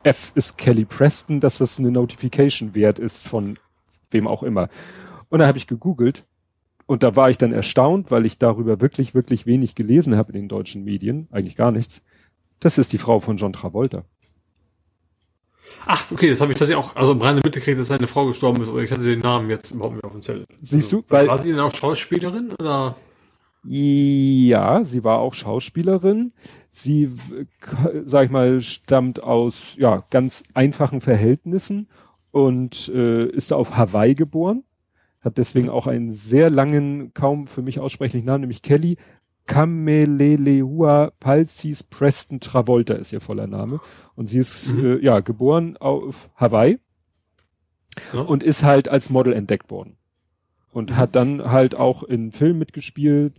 f, ist Kelly Preston, dass das eine Notification wert ist von wem auch immer. Und da habe ich gegoogelt und da war ich dann erstaunt, weil ich darüber wirklich, wirklich wenig gelesen habe in den deutschen Medien, eigentlich gar nichts. Das ist die Frau von John Travolta. Ach, okay, das habe ich tatsächlich auch, also im Rhein mitgekriegt, dass seine Frau gestorben ist, aber ich hatte den Namen jetzt überhaupt nicht auf dem Zettel. Siehst also, du, weil- War sie denn auch Schauspielerin oder? Ja, sie war auch Schauspielerin. Sie, k- sag ich mal, stammt aus ja ganz einfachen Verhältnissen und äh, ist auf Hawaii geboren. Hat deswegen auch einen sehr langen, kaum für mich aussprechlichen Namen, nämlich Kelly Kamelelehua Palsis Preston Travolta ist ihr voller Name. Und sie ist Mhm. äh, ja geboren auf Hawaii Ja? und ist halt als Model entdeckt worden. Und hat dann halt auch in Filmen mitgespielt,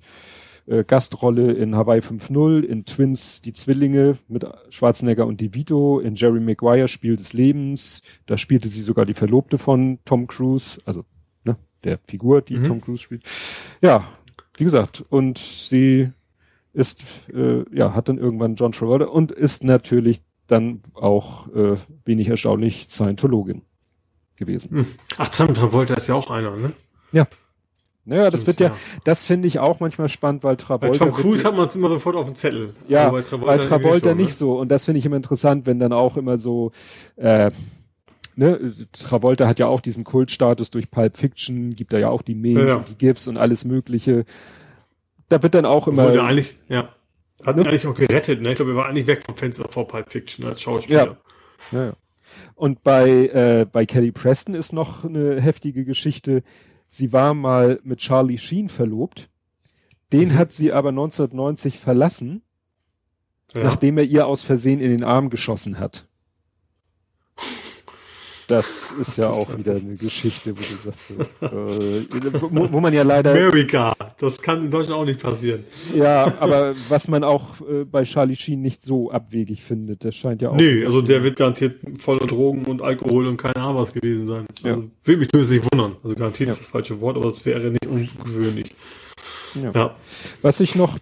äh, Gastrolle in Hawaii 5.0, in Twins die Zwillinge mit Schwarzenegger und DeVito, in Jerry Maguire Spiel des Lebens, da spielte sie sogar die Verlobte von Tom Cruise, also ne, der Figur, die Mhm. Tom Cruise spielt. Ja, wie gesagt, und sie ist, äh, ja, hat dann irgendwann John Travolta und ist natürlich dann auch äh, wenig erstaunlich Scientologin gewesen. Hm. Ach, Tom Travolta ist ja auch einer, ne? Naja, das Stimmt, wird ja, das finde ich auch manchmal spannend, weil Bei Travolta. Tom wird Cruise ja- hat man es immer sofort auf dem Zettel. ja, Aber bei Travolta, irgendwie nicht, so, Und das finde ich immer interessant, wenn dann auch immer so, äh, ne, Travolta hat ja auch diesen Kultstatus durch Pulp Fiction, gibt da ja auch die Memes Ja, ja. und die GIFs und alles Mögliche. Da wird dann auch Ne? Immer, eigentlich, ja. Hat Ne? ihn eigentlich auch gerettet, ne? Ich glaube, er war eigentlich weg vom Fenster vor Pulp Fiction als Schauspieler. ja, ja. Und bei, äh, bei Kelly Preston ist noch eine heftige Geschichte. Sie war mal mit Charlie Sheen verlobt. Den Mhm. hat sie aber 1990 verlassen. Ja. nachdem er ihr aus Versehen in den Arm geschossen hat. Das ist ja auch wieder eine Geschichte, wo du sagst, äh, wo, wo man ja leider, America. Das kann in Deutschland auch nicht passieren. ja, aber was man auch äh, bei Charlie Sheen nicht so abwegig findet, das scheint ja auch. Nee, also der wird garantiert voller Drogen und Alkohol und keine Ahnung was gewesen sein. Also Ja. will mich zumindest nicht wundern. Also garantiert Ja. ist das falsche Wort, aber es wäre nicht ungewöhnlich. Ja. Ja. Was ich noch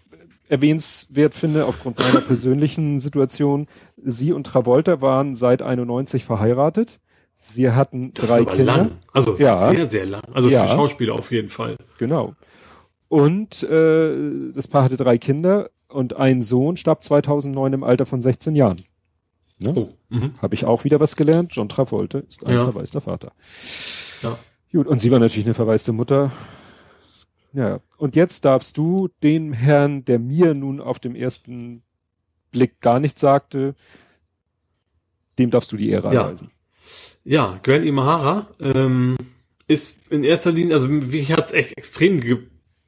erwähnenswert finde, aufgrund meiner persönlichen Situation, sie und Travolta waren seit 91 verheiratet. Sie hatten Das drei ist aber Kinder. lang. Also Ja. sehr, sehr lang. Also Ja. für Schauspieler auf jeden Fall. Genau. Und äh, das Paar hatte drei Kinder und ein Sohn starb 2009 im Alter von 16 Jahren. Ne? Oh. Mhm. Habe ich auch wieder was gelernt. John Travolta ist ein Ja. verwaister Vater. Ja. Gut, und sie war natürlich eine verwaiste Mutter. Ja, und jetzt darfst du den Herrn, der mir nun auf dem ersten Blick gar nichts sagte, dem darfst du die Ehre Ja. erweisen. Ja, Grant Imahara ähm, ist in erster Linie, also mich hat's echt extrem, ge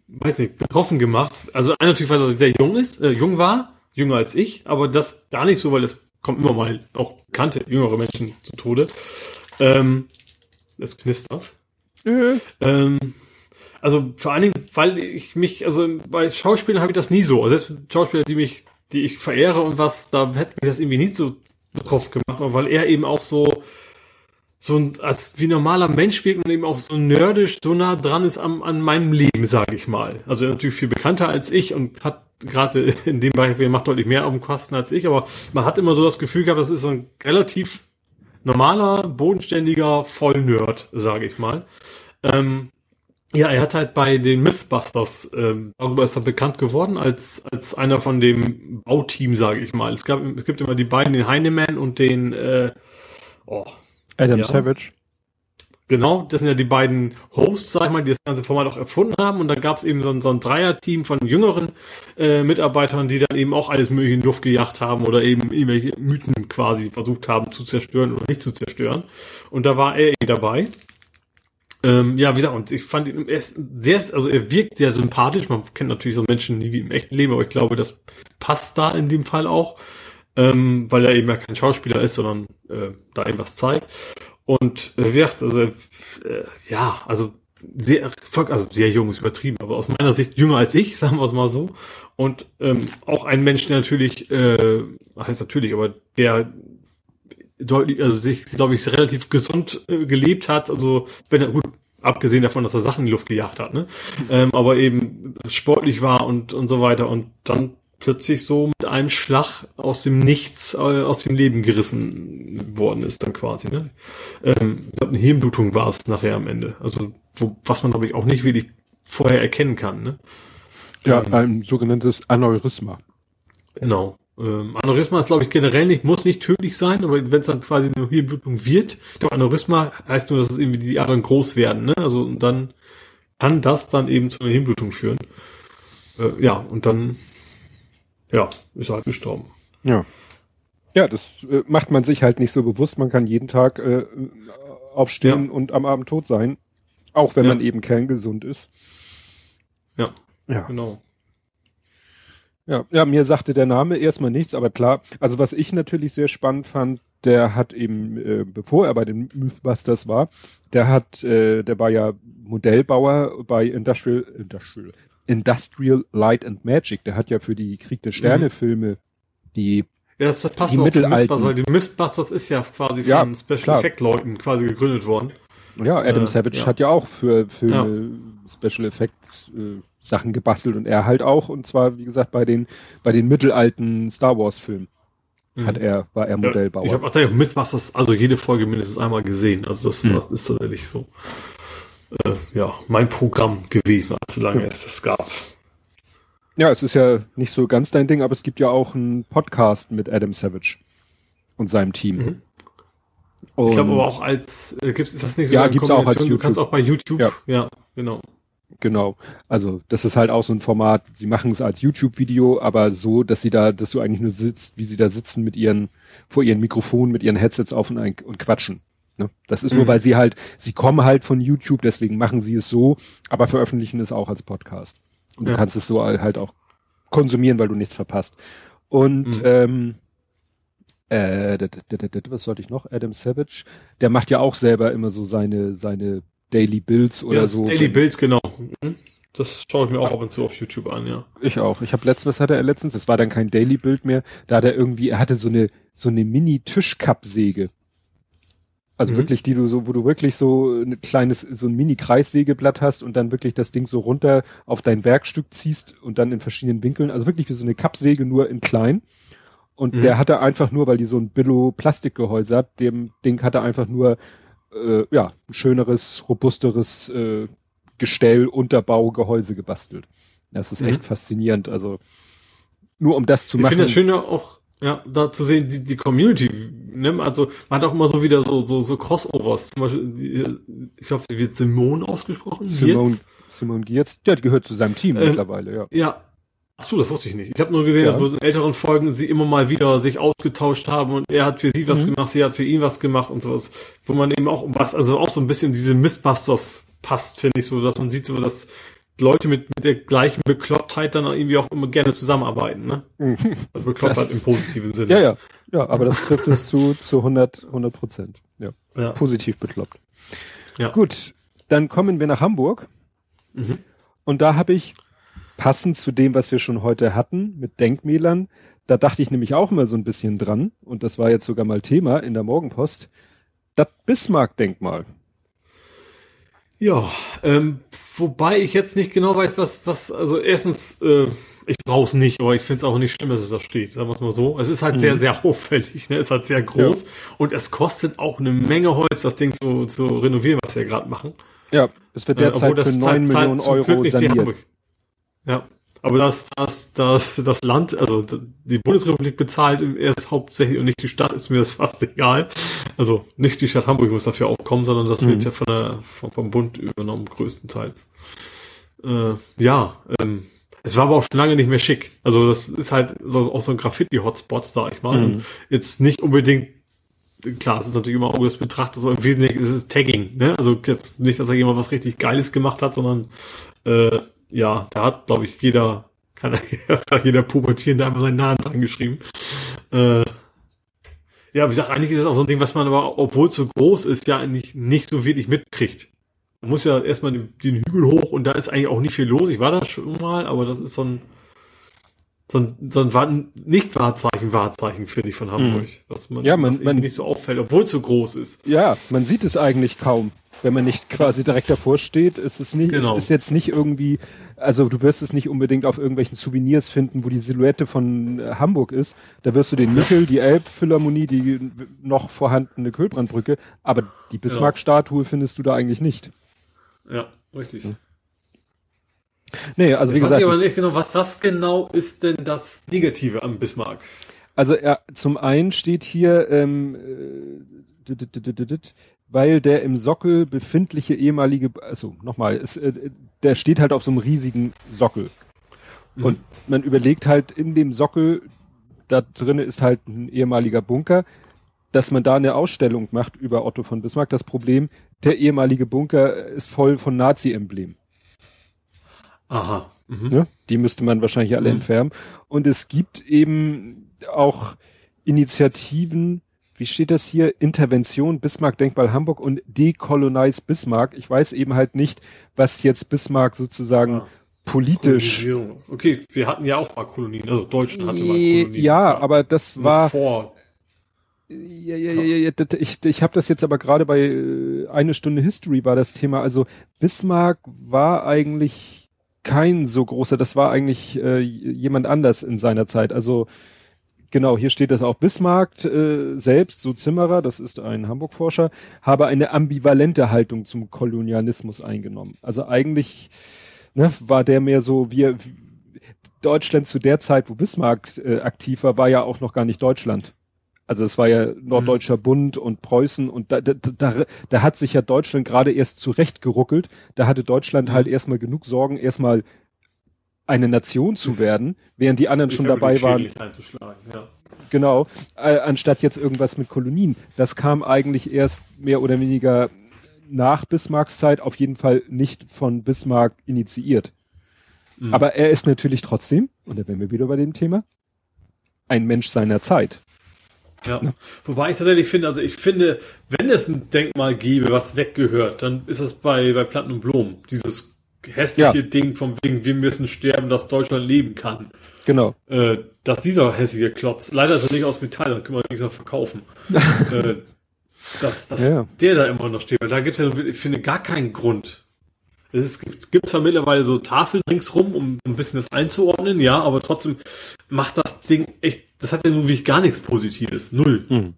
weiß nicht, betroffen gemacht. Also einer natürlich, weil er sehr jung ist, äh, jung war, jünger als ich, aber das gar nicht so, weil es kommt immer mal auch bekannte jüngere Menschen zu Tode. Ähm, das knistert. Äh, Ähm, also vor allen Dingen, weil ich mich, also bei Schauspielern habe ich das nie so. Also selbst Schauspieler, die mich, die ich verehre und was, da hätte mich das irgendwie nie so betroffen gemacht, aber weil er eben auch so so ein, als wie normaler Mensch wirkt und eben auch so nerdisch so nah dran ist am, an meinem Leben, sage ich mal. Also natürlich viel bekannter als ich und hat gerade in dem Bereich, er macht deutlich mehr auf dem Kasten als ich, aber man hat immer so das Gefühl gehabt, das ist so ein relativ normaler, bodenständiger Vollnerd, sage ich mal. Ähm, ja, er hat halt bei den Mythbusters, ähm, darüber ist er bekannt geworden, als, als einer von dem Bauteam, sage ich mal. Es, gab, es gibt immer die beiden, den Heinemann und den, äh, oh, Adam Ja. Savage. Genau, das sind ja die beiden Hosts, sag ich mal, die das ganze Format auch erfunden haben. Und dann gab es eben so ein, so ein Dreier-Team von jüngeren äh, Mitarbeitern, die dann eben auch alles mögliche in die Luft gejagt haben oder eben irgendwelche Mythen quasi versucht haben zu zerstören oder nicht zu zerstören. Und da war er eben dabei. Ähm, ja, wie gesagt, und ich fand ihn im ersten sehr, also er wirkt sehr sympathisch. Man kennt natürlich so Menschen nie wie im echten Leben, aber ich glaube, das passt da in dem Fall auch, ähm, weil er eben ja kein Schauspieler ist, sondern äh, da eben was zeigt. Und äh, wie gesagt, also äh, ja, also sehr, also sehr jung ist übertrieben, aber aus meiner Sicht jünger als ich, sagen wir es mal so. Und ähm, auch ein Mensch, der natürlich, äh, heißt natürlich, aber der deutlich, also sich, glaube ich, relativ gesund äh, gelebt hat. Also wenn er gut, abgesehen davon, dass er Sachen in die Luft gejagt hat, ne? Ähm, aber eben sportlich war und und so weiter und dann plötzlich so mit einem Schlag aus dem Nichts äh, aus dem Leben gerissen worden ist dann quasi. Ne? Ähm, ich glaube, eine Hirnblutung war es nachher am Ende. Also wo, was man glaube ich auch nicht wirklich vorher erkennen kann. Ne? Ja, Ähm, ein sogenanntes Aneurysma. Genau. Ähm, Aneurysma ist, glaube ich, generell nicht, muss nicht tödlich sein, aber wenn es dann quasi eine Hirnblutung wird, ich glaube, Aneurysma heißt nur, dass es irgendwie die Adern groß werden, ne? Also und dann kann das dann eben zu einer Hirnblutung führen. Äh, ja, und dann ja, ist halt gestorben. Ja. Ja, das äh, macht man sich halt nicht so bewusst. Man kann jeden Tag äh, aufstehen Ja. und am Abend tot sein. Auch wenn Ja. man eben kerngesund ist. Ja, Ja. genau. Ja, ja, mir sagte der Name erstmal nichts, aber klar, also was ich natürlich sehr spannend fand, der hat eben, äh, bevor er bei den Mythbusters war, der hat, äh, der war ja Modellbauer bei Industrial, Industrial, Industrial Light and Magic. Der hat ja für die Krieg der Sterne Filme die, Ja, das, das passt Die auch zu. Mythbusters, weil die Mythbusters ist ja quasi Ja, von Special klar. Effect Leuten quasi gegründet worden. ja, Adam Äh, Savage ja. hat ja auch für Filme Special Effects äh, Sachen gebastelt und er halt auch, und zwar, wie gesagt, bei den, bei den mittelalten Star Wars Filmen hat er, war er Modellbauer. Mhm. Ich habe tatsächlich Mythbusters, also jede Folge mindestens einmal gesehen. Also das Hm. war, ist tatsächlich so. Äh, ja, mein Programm gewesen, als solange Ja. es das gab. Ja, es ist ja nicht so ganz dein Ding, aber es gibt ja auch einen Podcast mit Adam Savage und seinem Team. Mhm. Und Ich glaube aber auch als, äh, gibt's, ist das nicht so Ja, eine gibt's auch als Kombination? Du kannst YouTube. auch bei YouTube, Ja. ja, genau. Genau. Also das ist halt auch so ein Format, sie machen es als YouTube-Video, aber so, dass sie da, dass du eigentlich nur sitzt, wie sie da sitzen mit ihren, vor ihren Mikrofonen, mit ihren Headsets auf und, ein- und quatschen. Ne? Das ist nur, Mhm. weil sie halt, sie kommen halt von YouTube, deswegen machen sie es so, aber veröffentlichen es auch als Podcast. Und Ja. du kannst es so halt auch konsumieren, weil du nichts verpasst. Und Mhm. ähm, äh, was sollte ich noch? Adam Savage, der macht ja auch selber immer so seine, seine Daily Builds oder ja, so. Daily Builds, genau. Mhm. Das schaue ich mir auch ab und zu auf YouTube an, ja. Ich auch. Ich habe letztens, was hatte er letztens? Das war dann kein Daily Bild mehr. Da hat er irgendwie, er hatte so eine so eine Mini Tischkappsäge. Also Mhm. wirklich, die du so, wo du wirklich so ein kleines, so ein Mini Kreissägeblatt hast und dann wirklich das Ding so runter auf dein Werkstück ziehst und dann in verschiedenen Winkeln. Also wirklich wie so eine Kappsäge nur in klein. Und Mhm. der hatte einfach nur, weil die so ein Billo Plastikgehäuse hat, dem Ding hat er einfach nur äh, ja, ein schöneres, robusteres äh, Gestell, Unterbau, Gehäuse gebastelt. Das ist echt mhm. faszinierend. Also nur um das zu ich machen. Ich finde es schön auch, ja, da zu sehen, die, die Community, ne? Also man hat auch immer so wieder so, so, so Crossovers. Zum Beispiel, ich hoffe, sie wird Simone ausgesprochen. Simone, Simone Giertz, der gehört zu seinem Team ähm, mittlerweile, ja. Ja, Ach so, das wusste ich nicht. Ich habe nur gesehen, ja. dass in älteren Folgen sie immer mal wieder sich ausgetauscht haben und er hat für sie was mhm. gemacht, sie hat für ihn was gemacht und sowas, wo man eben auch was, also auch so ein bisschen diese Mistbusters passt, finde ich so, dass man sieht so, dass Leute mit, mit der gleichen Beklopptheit dann irgendwie auch immer gerne zusammenarbeiten, ne? Mhm. Also Beklopptheit im positiven Sinne. Ja, ja. Ja, aber das trifft es zu, zu 100, 100 Prozent. Ja. ja. Positiv bekloppt. Ja. Gut. Dann kommen wir nach Hamburg. Mhm. Und da habe ich passend zu dem, was wir schon heute hatten mit Denkmälern, da dachte ich nämlich auch immer so ein bisschen dran, und das war jetzt sogar mal Thema in der Morgenpost, das Bismarck-Denkmal. Ja, ähm, wobei ich jetzt nicht genau weiß, was, was, also erstens, äh, ich brauche es nicht, aber ich finde es auch nicht schlimm, dass es da steht, sagen wir es mal so. Es ist halt mhm. sehr, sehr auffällig, ne? es ist halt sehr groß ja. und es kostet auch eine Menge Holz, das Ding zu, zu renovieren, was wir gerade machen. Ja, es wird derzeit äh, für neun Millionen Euro saniert. Ja. Aber das, das, das, das Land, also die Bundesrepublik bezahlt erst hauptsächlich und nicht die Stadt, ist mir das fast egal. Also nicht die Stadt Hamburg muss dafür aufkommen, sondern das mhm. wird ja von der, vom, vom Bund übernommen, größtenteils. Äh, ja, ähm, es war aber auch schon lange nicht mehr schick. Also das ist halt so, auch so ein Graffiti-Hotspot, sag ich mal. Mhm. Jetzt nicht unbedingt klar, es ist natürlich immer Auge des Betrachters, aber im Wesentlichen ist es Tagging. Ne? Also jetzt nicht, dass da jemand was richtig Geiles gemacht hat, sondern äh, ja, da hat, glaube ich, jeder, kann jeder Pubertierende einmal seinen Namen dran geschrieben. Äh, ja, wie gesagt, eigentlich ist es auch so ein Ding, was man aber, obwohl es so groß ist, ja nicht, nicht so wirklich mitkriegt. Man muss ja erstmal den, den Hügel hoch und da ist eigentlich auch nicht viel los. Ich war da schon mal, aber das ist so ein, so ein, so ein Nicht-Wahrzeichen, Wahrzeichen, finde ich, von Hamburg. Mhm. Was man, ja, man, man nicht so auffällt, obwohl es so groß ist. Ja, man sieht es eigentlich kaum. Wenn man nicht quasi direkt davor steht, ist es nicht, genau. es ist jetzt nicht irgendwie also du wirst es nicht unbedingt auf irgendwelchen Souvenirs finden, wo die Silhouette von äh, Hamburg ist. Da wirst du den Nickel, die Elbphilharmonie, die noch vorhandene Kölbrandbrücke, aber die Bismarck-Statue findest du da eigentlich nicht. Ja, richtig. Hm. Nee, also ich wie gesagt. Ich aber nicht genau, was, was genau ist denn das Negative am Bismarck? Also er, zum einen steht hier, ähm, äh, weil der im Sockel befindliche ehemalige, also nochmal, es, äh, der steht halt auf so einem riesigen Sockel. Mhm. Und man überlegt halt in dem Sockel, da drinnen ist halt ein ehemaliger Bunker, dass man da eine Ausstellung macht über Otto von Bismarck. Das Problem, der ehemalige Bunker ist voll von Nazi-Emblemen. Aha. Mhm. Ne? Die müsste man wahrscheinlich alle mhm. entfernen. Und es gibt eben auch Initiativen, wie steht das hier? Intervention Bismarck Denkmal Hamburg und Decolonize Bismarck. Ich weiß eben halt nicht, was jetzt Bismarck sozusagen ah, politisch. Okay, wir hatten ja auch mal Kolonien, also Deutschland hatte mal Kolonien. Ja, aber das war. Vor. Ja, ja, ja, ja, ich, ich habe das jetzt aber gerade bei äh, eine Stunde History war das Thema. Also Bismarck war eigentlich kein so großer, das war eigentlich äh, jemand anders in seiner Zeit. Also Genau, hier steht das auch. Bismarck äh, selbst, so Zimmerer, das ist ein Hamburg-Forscher, habe eine ambivalente Haltung zum Kolonialismus eingenommen. Also eigentlich ne, war der mehr so, wie Deutschland zu der Zeit, wo Bismarck äh, aktiv war, war ja auch noch gar nicht Deutschland. Also es war ja Norddeutscher mhm. Bund und Preußen und da, da, da, da hat sich ja Deutschland gerade erst zurechtgeruckelt. Da hatte Deutschland halt erstmal genug Sorgen, erstmal eine Nation zu werden, während die anderen schon dabei waren. Ja. Genau, äh, anstatt jetzt irgendwas mit Kolonien. Das kam eigentlich erst mehr oder weniger nach Bismarcks Zeit, auf jeden Fall nicht von Bismarck initiiert. Mhm. Aber er ist natürlich trotzdem, und da wären wir wieder bei dem Thema, ein Mensch seiner Zeit. Ja. ja. Wobei ich tatsächlich finde, also ich finde, wenn es ein Denkmal gäbe, was weggehört, dann ist es bei, bei Platten und Blumen. Dieses hässliche ja. Ding von wegen, wir müssen sterben, dass Deutschland leben kann. Genau. Äh, dass dieser hässliche Klotz, leider ist er nicht aus Metall, dann können wir nichts mehr verkaufen. äh, dass, dass ja. der da immer noch steht, weil da gibt es ja, ich finde, gar keinen Grund. Es gibt, gibt zwar mittlerweile so Tafeln ringsrum, um ein bisschen das einzuordnen, ja, aber trotzdem macht das Ding echt, das hat ja nun wirklich gar nichts Positives. Null. Mhm.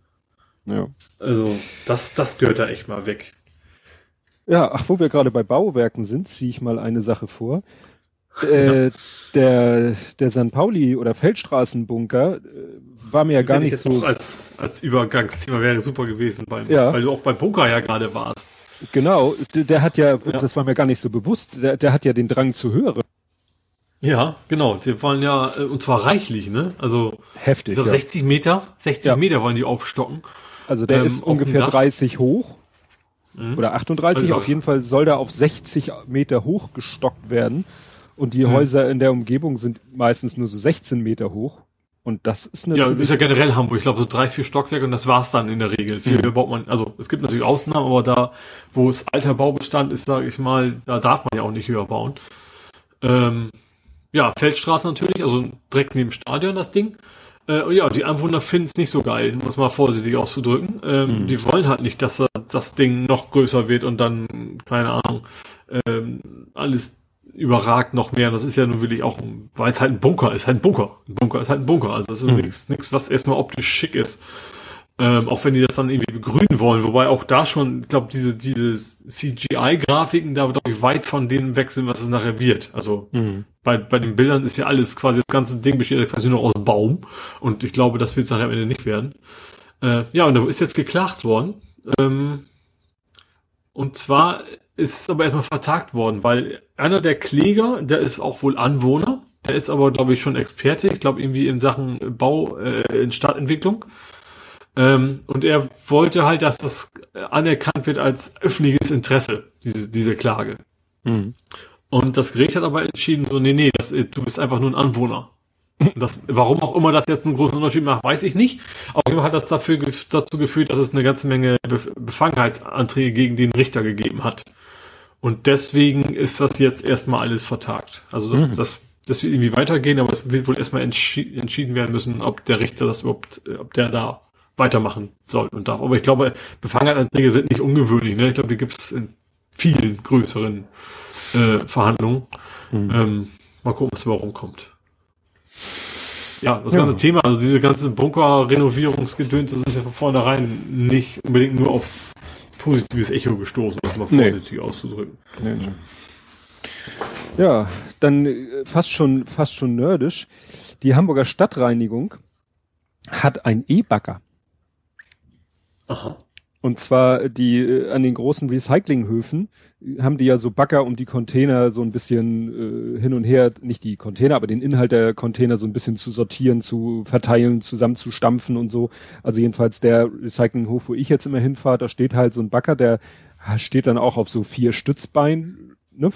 Ja. Also, das, das gehört da echt mal weg. Ja, ach, wo wir gerade bei Bauwerken sind, ziehe ich mal eine Sache vor. Äh, der, der San Pauli oder Feldstraßenbunker äh, war mir ja gar nicht so. Als, als Übergangsthema wäre super gewesen, beim, ja. weil du auch beim Bunker ja gerade warst. Genau, der, hat ja, ja, das war mir gar nicht so bewusst, der, der hat ja den Drang zu hören. Ja, genau. Die wollen ja, äh, und zwar reichlich, ne? Also heftig. Ich glaub, ja. 60 Meter, 60 ja. Meter wollen die aufstocken. Also der ähm, ist ungefähr 30 hoch. Mhm. Oder 38, also, auf jeden Fall soll der auf 60 Meter hoch gestockt werden. Und die mhm. Häuser in der Umgebung sind meistens nur so 16 Meter hoch. Und das ist natürlich. Ja, ist ja generell Hamburg. Ich glaube, so drei, vier Stockwerke und das war's dann in der Regel. Viel mhm. baut man, also es gibt natürlich Ausnahmen, aber da, wo es alter Baubestand ist, sage ich mal, da darf man ja auch nicht höher bauen. Ähm, ja, Feldstraße natürlich, also direkt neben Stadion das Ding. Äh, ja, die Anwohner finden es nicht so geil, muss man vorsichtig auszudrücken. Ähm, mhm. Die wollen halt nicht, dass das Ding noch größer wird und dann, keine Ahnung, ähm, alles überragt noch mehr. Das ist ja nun wirklich auch, weil es halt ein Bunker ist, halt ein Bunker. Ein Bunker ist halt ein Bunker. Also das ist mhm. nichts, was erstmal optisch schick ist. Ähm, auch wenn die das dann irgendwie begrünen wollen, wobei auch da schon, ich glaube, diese, diese CGI-Grafiken da glaube ich weit von dem weg sind, was es nachher wird. Also mhm. bei, bei den Bildern ist ja alles quasi, das ganze Ding besteht ja quasi nur aus Baum und ich glaube, das wird es nachher am Ende nicht werden. Äh, ja, und da ist jetzt geklagt worden. Ähm, und zwar ist aber erstmal vertagt worden, weil einer der Kläger, der ist auch wohl Anwohner, der ist aber, glaube ich, schon Experte, ich glaube irgendwie in Sachen Bau, äh, in Stadtentwicklung. Ähm, und er wollte halt, dass das anerkannt wird als öffentliches Interesse, diese, diese Klage. Mhm. Und das Gericht hat aber entschieden, so, nee, nee, das, du bist einfach nur ein Anwohner. Das, warum auch immer das jetzt einen großen Unterschied macht, weiß ich nicht. Auf jeden Fall hat das dafür, dazu geführt, dass es eine ganze Menge Befangenheitsanträge gegen den Richter gegeben hat. Und deswegen ist das jetzt erstmal alles vertagt. Also das, mhm. das, das wird irgendwie weitergehen, aber es wird wohl erstmal entschi entschieden werden müssen, ob der Richter das überhaupt, ob der da weitermachen soll und darf. Aber ich glaube, Befangenheitsanträge sind nicht ungewöhnlich. Ne? Ich glaube, die gibt es in vielen größeren äh, Verhandlungen. Mhm. Ähm, mal gucken, was dabei rumkommt. Ja, das ja. ganze Thema, also diese ganzen Bunker-Renovierungsgedöns, das ist ja von vornherein nicht unbedingt nur auf positives Echo gestoßen, um es mal vorsichtig nee. auszudrücken. Nee, nee. Ja, dann äh, fast schon, fast schon nerdisch. Die Hamburger Stadtreinigung hat ein E-Bagger. Aha. Und zwar die äh, an den großen Recyclinghöfen haben die ja so Bagger, um die Container so ein bisschen äh, hin und her, nicht die Container, aber den Inhalt der Container so ein bisschen zu sortieren, zu verteilen, zusammenzustampfen und so. Also jedenfalls der Recyclinghof, wo ich jetzt immer hinfahre, da steht halt so ein Bagger, der steht dann auch auf so vier Stützbeinen, ne?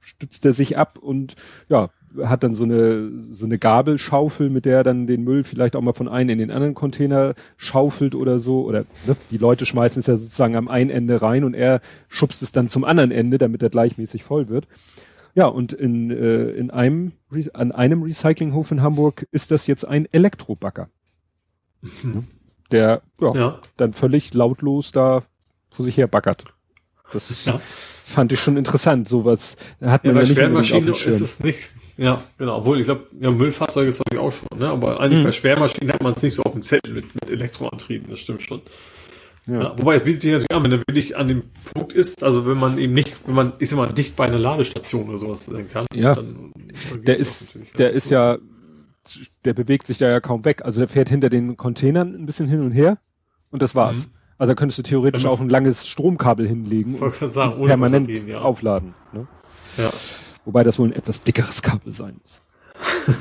stützt er sich ab und ja, hat dann so eine, so eine Gabelschaufel, mit der er dann den Müll vielleicht auch mal von einem in den anderen Container schaufelt oder so. Oder ne, die Leute schmeißen es ja sozusagen am einen Ende rein und er schubst es dann zum anderen Ende, damit er gleichmäßig voll wird. Ja, und in, äh, in einem, an einem Recyclinghof in Hamburg ist das jetzt ein Elektrobagger. Mhm. Der ja, ja, dann völlig lautlos da vor sich her baggert. Das ja. fand ich schon interessant. Sowas hat man ja, bei ja Schwermaschinen ist es nicht. Ja, genau. Obwohl, ich glaube, ja, Müllfahrzeuge ist ich auch schon, ne? Aber eigentlich mhm. bei Schwermaschinen hat man es nicht so auf dem Zettel mit, mit Elektroantrieben, das stimmt schon. Ja. ja. wobei es bietet sich natürlich an, wenn er wirklich an dem Punkt ist, also wenn man eben nicht, wenn man, ist immer dicht bei einer Ladestation oder sowas sein kann. Ja. Dann, dann der ist, der ist ja, der bewegt sich da ja kaum weg. Also der fährt hinter den Containern ein bisschen hin und her und das war's. Mhm. Also da könntest du theoretisch auch ein langes Stromkabel hinlegen und sagen, permanent gehen, ja. aufladen. Ne? Ja. Wobei das wohl ein etwas dickeres Kabel sein muss.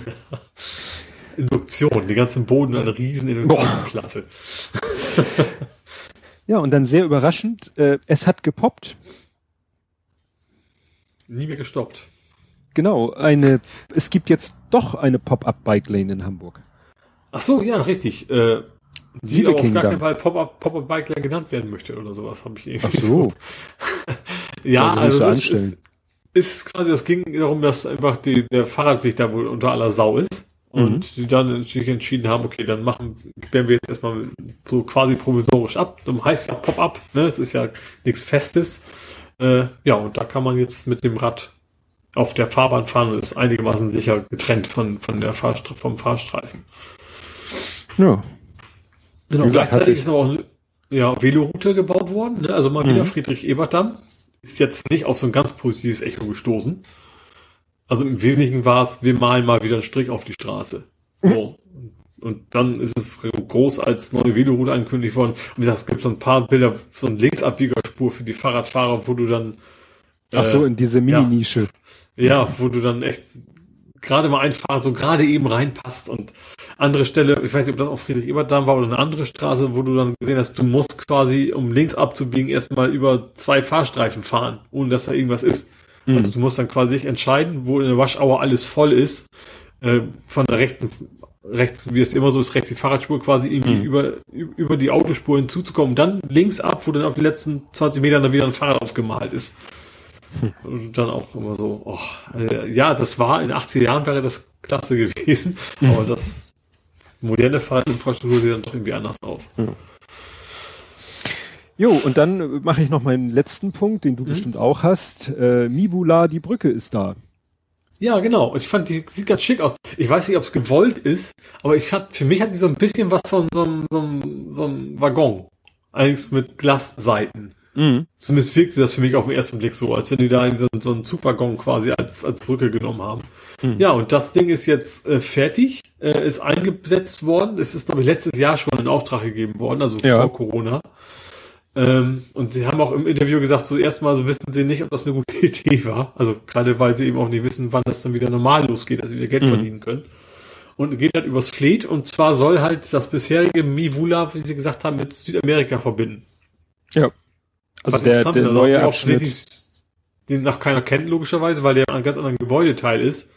Induktion, die ganzen Boden eine riesen Induktionsplatte. ja, und dann sehr überraschend, äh, es hat gepoppt. Nie mehr gestoppt. Genau, eine, es gibt jetzt doch eine Pop-Up-Bike-Lane in Hamburg. Ach so, ja, richtig. Äh, Sie aber auf gar keinen Fall Pop-Up Pop genannt werden möchte oder sowas, habe ich irgendwie Ach so. ja, also, das ist, ist quasi, das ging darum, dass einfach die, der Fahrradweg da wohl unter aller Sau ist. Und mhm. die dann natürlich entschieden haben, okay, dann machen, werden wir jetzt erstmal so quasi provisorisch ab. Dann heißt ja Pop-up, ne? Es ist ja nichts Festes. Äh, ja, und da kann man jetzt mit dem Rad auf der Fahrbahn fahren und ist einigermaßen sicher getrennt von, von der Fahrstre vom Fahrstreifen. Ja. Genau, gesagt, gleichzeitig ist aber auch eine ja, Veloroute gebaut worden. Ne? Also mal wieder mhm. Friedrich-Ebert-Damm. Ist jetzt nicht auf so ein ganz positives Echo gestoßen. Also im Wesentlichen war es, wir malen mal wieder einen Strich auf die Straße. So. Und dann ist es groß als neue Veloroute angekündigt worden. Und wie gesagt, es gibt so ein paar Bilder, so eine Linksabbiegerspur für die Fahrradfahrer, wo du dann. Äh, Ach so, in diese Mini-Nische. Ja, ja, wo du dann echt gerade mal einfach so gerade eben reinpasst und andere Stelle, ich weiß nicht, ob das auch Friedrich Ebertdamm war oder eine andere Straße, wo du dann gesehen hast, du musst quasi, um links abzubiegen, erstmal über zwei Fahrstreifen fahren, ohne dass da irgendwas ist. Mhm. Also du musst dann quasi entscheiden, wo in der Waschauer alles voll ist, äh, von der rechten rechts, wie es immer so ist, rechts die Fahrradspur quasi irgendwie mhm. über, über die Autospur hinzuzukommen, dann links ab, wo dann auf den letzten 20 Metern dann wieder ein Fahrrad aufgemalt ist. Hm. Und dann auch immer so, oh, äh, ja, das war in 80 Jahren wäre das klasse gewesen, mhm. aber das moderne Fahrradinfrastruktur sieht dann doch irgendwie anders aus. Ja. Jo, und dann mache ich noch meinen letzten Punkt, den du mhm. bestimmt auch hast. Äh, Mibula, die Brücke ist da. Ja, genau. Ich fand, die sieht ganz schick aus. Ich weiß nicht, ob es gewollt ist, aber ich hat, für mich hat die so ein bisschen was von so einem, so einem, so einem Waggon. Allerdings mit Glasseiten. Mhm. Zumindest wirkte das für mich auf den ersten Blick so, als wenn die da so, so einen Zugwaggon quasi als, als Brücke genommen haben. Mhm. Ja, und das Ding ist jetzt äh, fertig, äh, ist eingesetzt worden. Es ist, glaube ich, letztes Jahr schon in Auftrag gegeben worden, also ja. vor Corona. Ähm, und sie haben auch im Interview gesagt, so erstmal so wissen sie nicht, ob das eine gute Idee war. Also gerade weil sie eben auch nicht wissen, wann das dann wieder normal losgeht, also wieder Geld mhm. verdienen können. Und geht halt übers Fleet und zwar soll halt das bisherige Mivula, wie sie gesagt haben, mit Südamerika verbinden. Ja. Also der, der also neue Abschnitt. Den nach keiner kennt, logischerweise, weil der ein ganz anderen Gebäudeteil ist.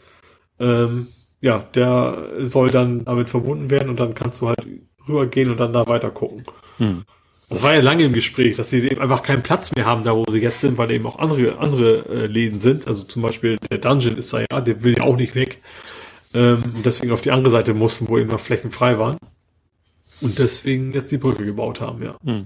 Ähm, ja, der soll dann damit verbunden werden und dann kannst du halt rübergehen und dann da weiter gucken. Hm. Das war ja lange im Gespräch, dass sie eben einfach keinen Platz mehr haben, da wo sie jetzt sind, weil eben auch andere, andere äh, Läden sind. Also zum Beispiel der Dungeon ist da ja, der will ja auch nicht weg. Ähm, und deswegen auf die andere Seite mussten, wo eben noch Flächen frei waren. Und deswegen jetzt die Brücke gebaut haben, ja. Hm.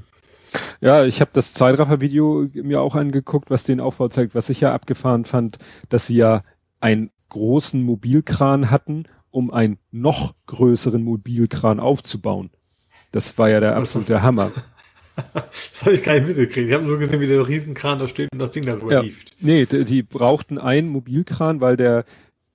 Ja, ich habe das Zeitraffer-Video mir auch angeguckt, was den Aufbau zeigt, was ich ja abgefahren fand, dass sie ja einen großen Mobilkran hatten, um einen noch größeren Mobilkran aufzubauen. Das war ja der absolute Hammer. das habe ich gar nicht mitgekriegt. Ich habe nur gesehen, wie der Riesenkran da steht und das Ding darüber ja. hieft. Nee, die, die brauchten einen Mobilkran, weil der,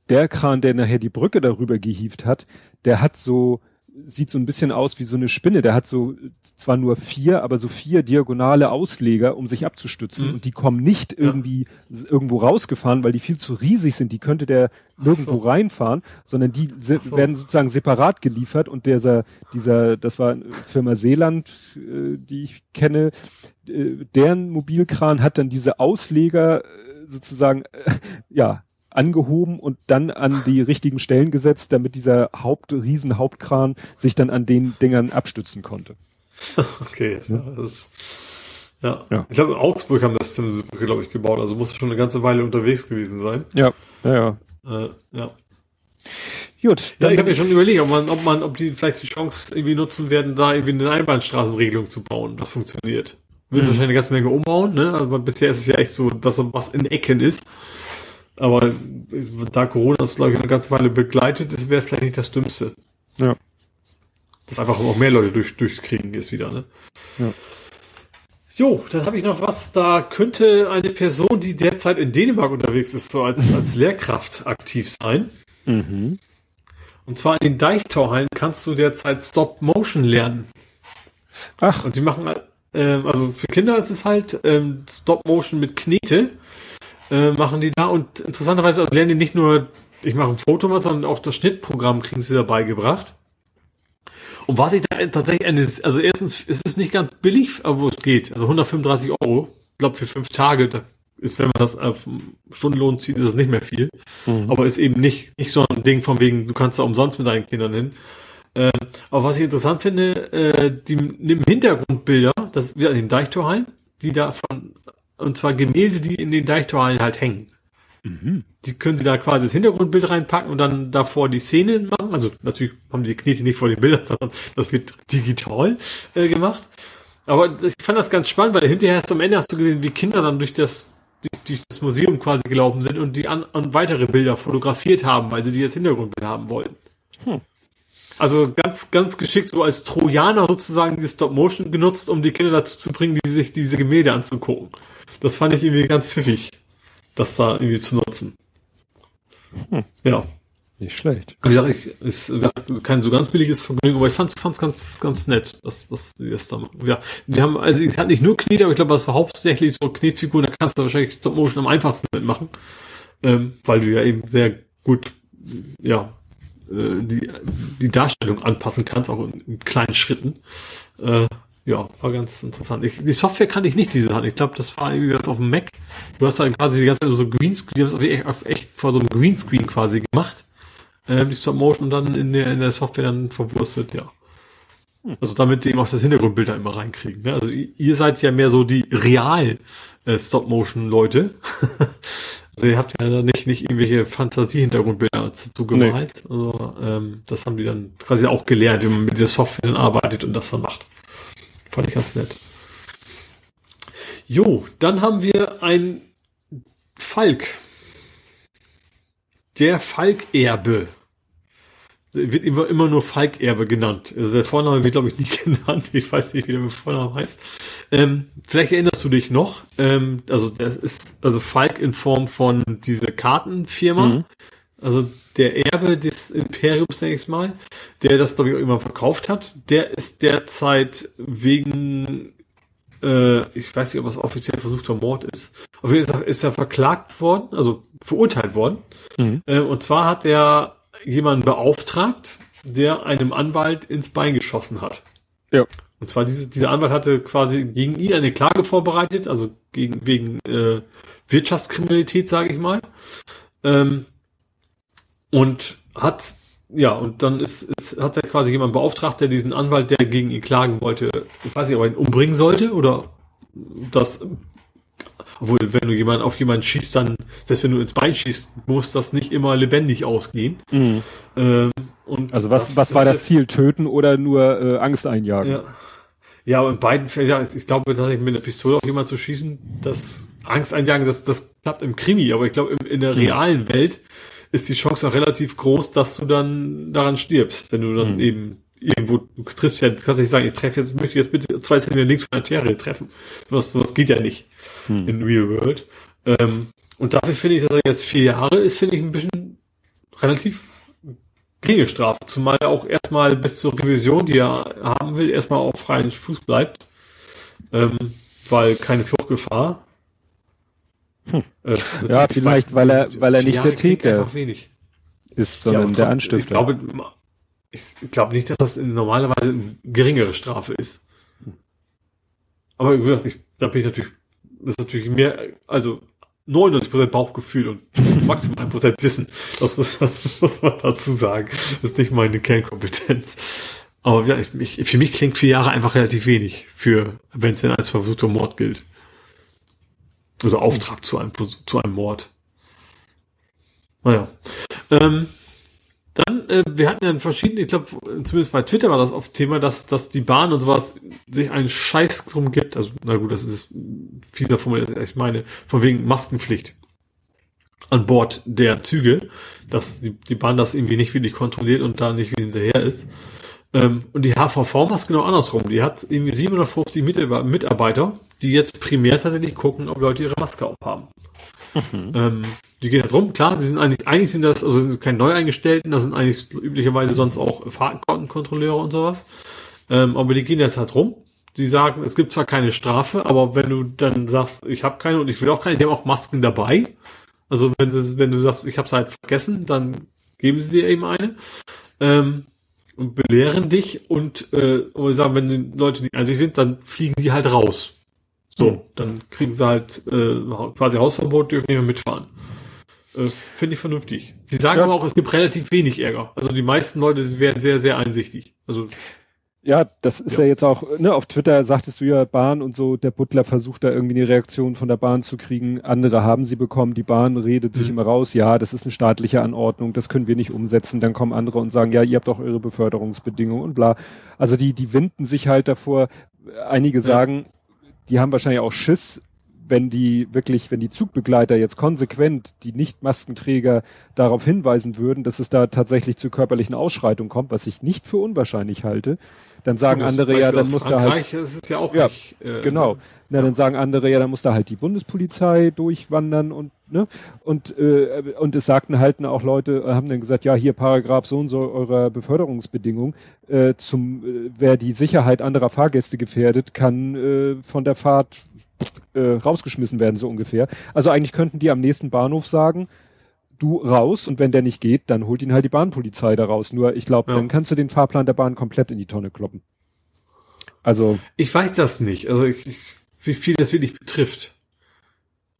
der Kran, der nachher die Brücke darüber gehieft hat, der hat so sieht so ein bisschen aus wie so eine Spinne. Der hat so zwar nur vier, aber so vier diagonale Ausleger, um sich abzustützen. Mhm. Und die kommen nicht ja. irgendwie irgendwo rausgefahren, weil die viel zu riesig sind. Die könnte der nirgendwo so. reinfahren, sondern die so. werden sozusagen separat geliefert. Und dieser, dieser, das war Firma Seeland, äh, die ich kenne, äh, deren Mobilkran hat dann diese Ausleger äh, sozusagen, äh, ja, angehoben und dann an die richtigen Stellen gesetzt, damit dieser Haupt, riesen Hauptkran sich dann an den Dingern abstützen konnte. Okay, ja. das ja. ja. Ich glaube, in Augsburg haben das diese Brücke, glaube ich, gebaut, also musste schon eine ganze Weile unterwegs gewesen sein. Ja, ja, ja. Äh, ja. Gut. Ja, ich habe mir schon überlegt, ob man, ob man, ob die vielleicht die Chance irgendwie nutzen werden, da irgendwie eine Einbahnstraßenregelung zu bauen. Das funktioniert. Wird mhm. wahrscheinlich eine ganze Menge umbauen, ne? Also bisher ist es ja echt so, dass was in Ecken ist. Aber da Corona das, glaube ich, eine ganze Weile begleitet, das wäre vielleicht nicht das Dümmste. Ja. Dass einfach auch mehr Leute durch, durchkriegen ist wieder, ne? Ja. Jo, dann habe ich noch was, da könnte eine Person, die derzeit in Dänemark unterwegs ist, so als, als Lehrkraft aktiv sein. Mhm. Und zwar in den Deichtorhallen kannst du derzeit Stop Motion lernen. Ach. Und die machen, ähm, also für Kinder ist es halt ähm, Stop Motion mit Knete äh, machen die da und interessanterweise lernen die nicht nur, ich mache ein Foto mal, sondern auch das Schnittprogramm kriegen sie dabei gebracht. Und was ich da tatsächlich eine, also erstens, es ist nicht ganz billig, aber es geht. Also 135 Euro, ich glaube für fünf Tage, das ist, wenn man das auf Stundenlohn zieht, ist das nicht mehr viel. Mhm. Aber ist eben nicht, nicht so ein Ding von wegen, du kannst da umsonst mit deinen Kindern hin. Äh, aber was ich interessant finde, äh, die nehmen Hintergrundbilder, das ist wieder in den Deichtorhallen, die da von und zwar Gemälde, die in den Deichtorhallen halt hängen. Mhm. Die können sie da quasi das Hintergrundbild reinpacken und dann davor die Szenen machen. Also natürlich haben die Knete nicht vor den Bildern, sondern das wird digital äh, gemacht. Aber ich fand das ganz spannend, weil hinterher hast du am Ende hast du gesehen, wie Kinder dann durch das durch das Museum quasi gelaufen sind und die an, und weitere Bilder fotografiert haben, weil sie die als Hintergrundbild haben wollten. Hm. Also ganz, ganz geschickt so als Trojaner sozusagen die Stop Motion genutzt, um die Kinder dazu zu bringen, die sich diese Gemälde anzugucken. Das fand ich irgendwie ganz pfiffig, das da irgendwie zu nutzen. Hm. Ja. Nicht schlecht. Wie gesagt, ich, ist kein so ganz billiges Vergnügen, aber ich fand's, fand's ganz, ganz nett, dass, dass die das da machen. Ja, die haben, also ich hatte nicht nur Knete, aber ich glaube, das war hauptsächlich so Knetfiguren, da kannst du wahrscheinlich Stop Motion am einfachsten mitmachen, ähm, weil du ja eben sehr gut, ja, äh, die, die Darstellung anpassen kannst, auch in, in kleinen Schritten. Äh, ja, war ganz interessant. Ich, die Software kannte ich nicht, diese Hand. Ich glaube, das war irgendwie was auf dem Mac. Du hast halt quasi die ganze Zeit so Greenscreen, die haben es auf echt, vor so einem Greenscreen quasi gemacht äh, die Stop Motion dann in der, in der Software dann verwurstet, ja. Also damit sie eben auch das Hintergrundbild da immer reinkriegen. Ne? Also ihr seid ja mehr so die real äh, Stop-Motion-Leute. also ihr habt ja nicht, nicht irgendwelche Fantasie-Hintergrundbilder dazu gemalt. Nee. Also ähm, das haben die dann quasi auch gelernt, wie man mit dieser Software dann arbeitet und das dann macht. Fand ich ganz nett. Jo, dann haben wir ein Falk. Der Falkerbe wird immer, immer nur Falkerbe genannt. Also der Vorname wird, glaube ich, nicht genannt. Ich weiß nicht, wie der Vorname heißt. Ähm, vielleicht erinnerst du dich noch. Ähm, also das ist also Falk in Form von dieser Kartenfirma. Mhm. Also der Erbe des Imperiums, denke ich mal, der das, glaube ich, auch immer verkauft hat, der ist derzeit wegen, äh, ich weiß nicht, ob es offiziell versuchter Mord ist, auf jeden Fall ist er verklagt worden, also verurteilt worden. Mhm. Äh, und zwar hat er jemanden beauftragt, der einem Anwalt ins Bein geschossen hat. Ja. Und zwar diese, dieser Anwalt hatte quasi gegen ihn eine Klage vorbereitet, also gegen wegen äh, Wirtschaftskriminalität, sage ich mal. Ähm, und hat ja und dann ist, ist hat er quasi jemand beauftragt, der diesen Anwalt, der gegen ihn klagen wollte, ich weiß nicht, ob er ihn umbringen sollte oder das obwohl, wenn du jemanden auf jemanden schießt, dann, selbst wenn du ins Bein schießt, muss das nicht immer lebendig ausgehen. Mhm. Ähm, und also was, was war das Ziel? Töten oder nur äh, Angst einjagen? Ja. Ja, aber in beiden Fällen, ja, ich glaube tatsächlich mit einer Pistole auf jemanden zu schießen, das Angst einjagen, das, das klappt im Krimi, aber ich glaube, in der mhm. realen Welt ist die Chance auch relativ groß, dass du dann daran stirbst, wenn du dann mhm. eben irgendwo, du triffst ja, du kannst nicht sagen, ich treffe jetzt, möchte jetzt bitte zwei Zentimeter links von der Arterie treffen. Was, was geht ja nicht hm. in Real World. Ähm, und dafür finde ich, dass er jetzt vier Jahre ist, finde ich ein bisschen relativ geringe Strafe. Zumal er auch erstmal bis zur Revision, die er haben will, erstmal auf freien Fuß bleibt. Ähm, weil keine Fluchtgefahr. Hm. Äh, ja, vielleicht, weiß, weil er, weil er nicht der Täter ist, sondern ja, der Anstifter. Ich glaube, ich, ich glaube nicht, dass das normalerweise eine geringere Strafe ist. Aber wie gesagt, ich, da bin ich natürlich das ist natürlich mehr, also 99% Bauchgefühl und maximal 1% Wissen. Das, muss man dazu sagen. Das ist nicht meine Kernkompetenz. Aber ja, ich, für mich klingt vier Jahre einfach relativ wenig, für wenn es denn als versuchter Mord gilt. Oder Auftrag zu einem, zu einem Mord. Naja. Ähm, dann, äh, wir hatten ja verschiedene, ich glaube, zumindest bei Twitter war das oft Thema, dass, dass die Bahn und sowas sich einen Scheiß drum gibt. Also, na gut, das ist fieser formuliert, ich meine, von wegen Maskenpflicht an Bord der Züge, dass die, die Bahn das irgendwie nicht wirklich kontrolliert und da nicht wie hinterher ist. Ähm, und die HVV macht es genau andersrum. Die hat irgendwie 750 Mitarbeiter, die jetzt primär tatsächlich gucken, ob Leute ihre Maske aufhaben. Mhm. Ähm, die gehen halt rum, klar, die sind eigentlich, eigentlich sind das, also sind keine Neueingestellten, das sind eigentlich üblicherweise sonst auch Fahrtenkontrolleure und sowas. Ähm, aber die gehen jetzt halt rum. Die sagen, es gibt zwar keine Strafe, aber wenn du dann sagst, ich habe keine und ich will auch keine, die haben auch Masken dabei. Also wenn, sie, wenn du sagst, ich habe es halt vergessen, dann geben sie dir eben eine. Ähm, und belehren dich und äh, sagen, wenn die Leute nicht einzig sind, dann fliegen die halt raus. So, mhm. dann kriegen sie halt äh, quasi Hausverbot, dürfen nicht mehr mitfahren. Äh, Finde ich vernünftig. Sie sagen ja. aber auch, es gibt relativ wenig Ärger. Also die meisten Leute werden sehr, sehr einsichtig. Also ja, das ist ja. ja, jetzt auch, ne, auf Twitter sagtest du ja Bahn und so, der Butler versucht da irgendwie eine Reaktion von der Bahn zu kriegen. Andere haben sie bekommen, die Bahn redet sich mhm. immer raus, ja, das ist eine staatliche Anordnung, das können wir nicht umsetzen. Dann kommen andere und sagen, ja, ihr habt auch eure Beförderungsbedingungen und bla. Also die, die winden sich halt davor. Einige sagen, die haben wahrscheinlich auch Schiss, wenn die wirklich, wenn die Zugbegleiter jetzt konsequent die Nicht-Maskenträger darauf hinweisen würden, dass es da tatsächlich zu körperlichen Ausschreitungen kommt, was ich nicht für unwahrscheinlich halte, dann sagen andere ja, dann muss da halt. ist es ja auch ja, nicht. Äh, genau. Na, dann sagen andere ja, dann muss da halt die Bundespolizei durchwandern und ne und äh, und es sagten halt auch Leute haben dann gesagt, ja hier Paragraph so und so eurer Beförderungsbedingung äh, zum äh, wer die Sicherheit anderer Fahrgäste gefährdet, kann äh, von der Fahrt äh, rausgeschmissen werden so ungefähr. Also eigentlich könnten die am nächsten Bahnhof sagen, du raus und wenn der nicht geht, dann holt ihn halt die Bahnpolizei da raus. Nur ich glaube, ja. dann kannst du den Fahrplan der Bahn komplett in die Tonne kloppen. Also. Ich weiß das nicht. Also ich, ich, wie viel das wirklich betrifft.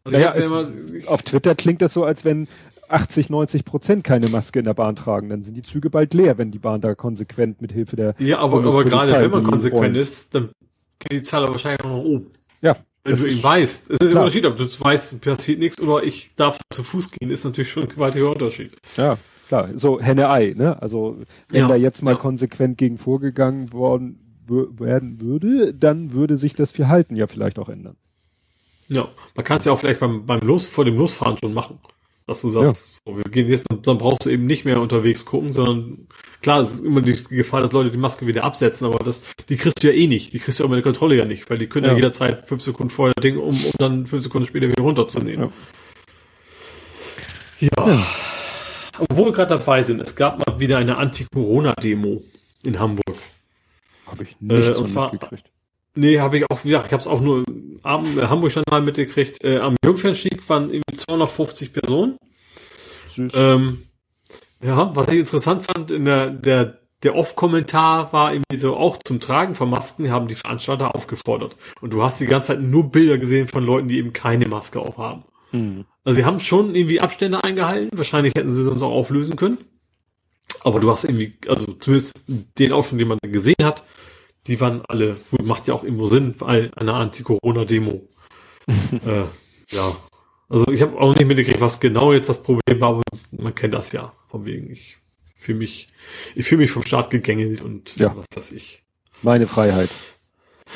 Also naja, es, immer, auf Twitter klingt das so, als wenn 80, 90 Prozent keine Maske in der Bahn tragen. Dann sind die Züge bald leer, wenn die Bahn da konsequent mit Hilfe der Ja, aber, aber gerade wenn man konsequent ist, dann geht die Zahl wahrscheinlich auch noch oben. Ja, wenn du ihn weißt. Es ist ein Unterschied, ob du weißt, passiert nichts oder ich darf zu Fuß gehen, ist natürlich schon ein gewaltiger Unterschied. Ja, klar. So Henne-Ei, ne? Also, wenn ja, da jetzt mal ja. konsequent gegen vorgegangen worden werden würde, dann würde sich das Verhalten ja vielleicht auch ändern. Ja, man kann es ja auch vielleicht beim, beim Los, vor dem Losfahren schon machen. Dass du sagst, ja. so, wir gehen jetzt, dann brauchst du eben nicht mehr unterwegs gucken, sondern klar, es ist immer die Gefahr, dass Leute die Maske wieder absetzen, aber das, die kriegst du ja eh nicht. Die kriegst du aber die Kontrolle ja nicht, weil die können ja, ja jederzeit fünf Sekunden vorher Ding, um, um dann fünf Sekunden später wieder runterzunehmen. Ja. ja. ja. Wo wir gerade dabei sind, es gab mal wieder eine Anti-Corona-Demo in Hamburg. Habe ich nicht äh, so zwar, mitgekriegt. Nee, habe ich auch, ja, ich habe es auch nur am Hamburg Journal mitgekriegt. Äh, am Jungfernstieg waren irgendwie 250 Personen. Süß. Ähm, ja, was ich interessant fand, in der, der, der Off-Kommentar war irgendwie so auch zum Tragen von Masken haben die Veranstalter aufgefordert. Und du hast die ganze Zeit nur Bilder gesehen von Leuten, die eben keine Maske aufhaben. Mhm. Also sie haben schon irgendwie Abstände eingehalten. Wahrscheinlich hätten sie sonst auch auflösen können. Aber du hast irgendwie, also zumindest den auch schon, den man gesehen hat, die waren alle, gut, macht ja auch irgendwo Sinn bei einer Anti-Corona-Demo. äh, ja. Also ich habe auch nicht mitgekriegt, was genau jetzt das Problem war, aber man kennt das ja. Von wegen, ich fühle mich, ich fühle mich vom Staat gegängelt und ja. was weiß ich. Meine Freiheit.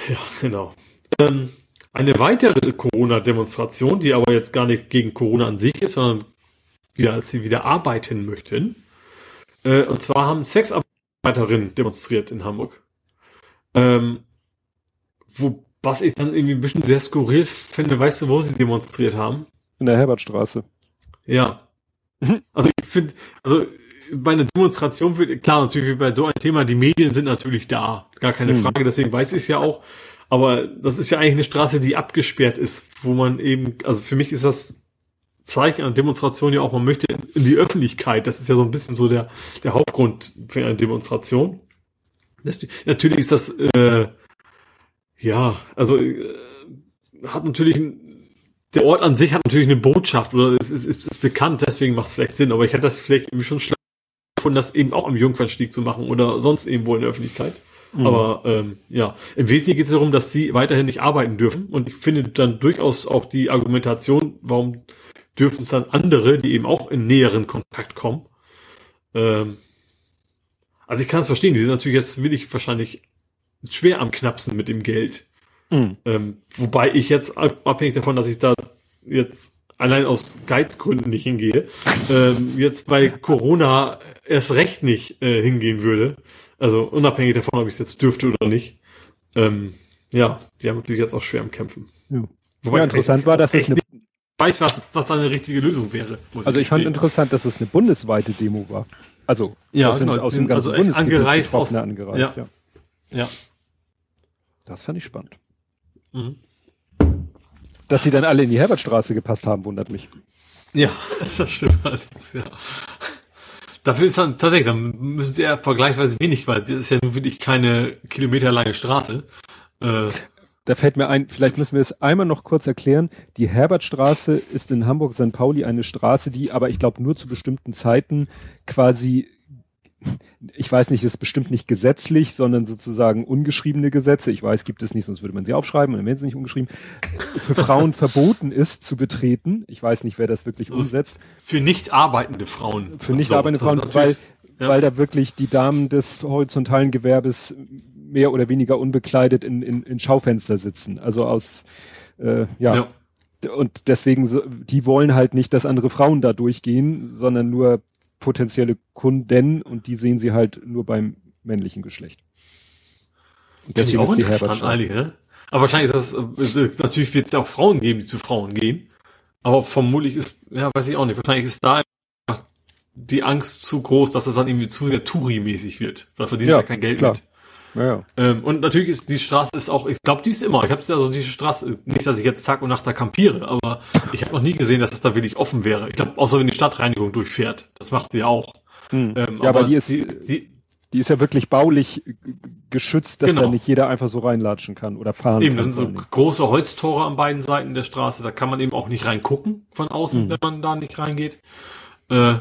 Ja, genau. Ähm, eine weitere Corona-Demonstration, die aber jetzt gar nicht gegen Corona an sich ist, sondern wieder, als sie wieder arbeiten möchten. Äh, und zwar haben Sexarbeiterinnen demonstriert in Hamburg. Ähm, wo, was ich dann irgendwie ein bisschen sehr skurril finde, weißt du, wo sie demonstriert haben? In der Herbertstraße. Ja. Mhm. Also ich finde, also bei einer Demonstration wird, klar, natürlich bei so einem Thema, die Medien sind natürlich da, gar keine mhm. Frage, deswegen weiß ich es ja auch. Aber das ist ja eigentlich eine Straße, die abgesperrt ist, wo man eben, also für mich ist das Zeichen einer Demonstration ja auch, man möchte in die Öffentlichkeit. Das ist ja so ein bisschen so der, der Hauptgrund für eine Demonstration. Das, natürlich ist das, äh, ja, also äh, hat natürlich, der Ort an sich hat natürlich eine Botschaft oder es ist, ist, ist bekannt, deswegen macht es vielleicht Sinn, aber ich hätte das vielleicht irgendwie schon schlecht gefunden, das eben auch am Jungfernstieg zu machen oder sonst irgendwo in der Öffentlichkeit. Mhm. Aber ähm, ja, im Wesentlichen geht es darum, dass sie weiterhin nicht arbeiten dürfen. Und ich finde dann durchaus auch die Argumentation, warum dürfen es dann andere, die eben auch in näheren Kontakt kommen, ähm, also ich kann es verstehen, die sind natürlich jetzt will ich wahrscheinlich schwer am Knapsen mit dem Geld. Mhm. Ähm, wobei ich jetzt abhängig davon, dass ich da jetzt allein aus Geizgründen nicht hingehe, ähm, jetzt bei Corona erst recht nicht äh, hingehen würde. Also unabhängig davon, ob ich es jetzt dürfte oder nicht. Ähm, ja, die haben natürlich jetzt auch schwer am Kämpfen. Ja, Wobei ja interessant war, dass es eine weiß, was, was eine richtige Lösung wäre. Also ich fand interessant, dass es eine bundesweite Demo war. Also, ja, sind genau, aus dem ganzen also Bundesgebiet angereist, aus, angereist ja. ja. ja. Das fand ich spannend. Mhm. Dass sie dann alle in die Herbertstraße gepasst haben, wundert mich. Ja, das stimmt allerdings, ja. Dafür ist dann tatsächlich, dann müssen sie ja vergleichsweise wenig, weil das ist ja nur wirklich keine kilometerlange Straße. Äh, da fällt mir ein, vielleicht müssen wir es einmal noch kurz erklären. Die Herbertstraße ist in Hamburg-St. Pauli eine Straße, die aber ich glaube nur zu bestimmten Zeiten quasi ich weiß nicht, ist bestimmt nicht gesetzlich, sondern sozusagen ungeschriebene Gesetze. Ich weiß, gibt es nicht, sonst würde man sie aufschreiben und dann wären sie nicht ungeschrieben. Für Frauen verboten ist zu betreten. Ich weiß nicht, wer das wirklich also umsetzt. Für nicht arbeitende Frauen. Für nicht arbeitende Frauen, weil, ja. weil da wirklich die Damen des horizontalen Gewerbes mehr oder weniger unbekleidet in, in, in Schaufenster sitzen. Also aus, äh, ja. ja. und deswegen, die wollen halt nicht, dass andere Frauen da durchgehen, sondern nur potenzielle Kunden und die sehen sie halt nur beim männlichen Geschlecht. Und deswegen auch ist die Herbert eigentlich, ne? Aber wahrscheinlich ist das, äh, natürlich wird es ja auch Frauen geben, die zu Frauen gehen. Aber vermutlich ist, ja, weiß ich auch nicht, wahrscheinlich ist da die Angst zu groß, dass das dann irgendwie zu sehr Touri-mäßig wird. Da verdienst ja, ja kein Geld klar. mit. Ja. Ähm, und natürlich ist die Straße ist auch, ich glaube, die ist immer. Ich habe also diese Straße, nicht, dass ich jetzt Tag und Nacht da kampiere, aber ich habe noch nie gesehen, dass es da wirklich offen wäre. Ich glaube, außer wenn die Stadtreinigung durchfährt. Das macht sie auch. Hm. Ähm, ja, aber, aber die ist, die, die, die, ist ja wirklich baulich geschützt, dass genau. da nicht jeder einfach so reinlatschen kann oder fahren eben, kann. Eben, das sind so große Holztore an beiden Seiten der Straße. Da kann man eben auch nicht reingucken von außen, hm. wenn man da nicht reingeht. Äh,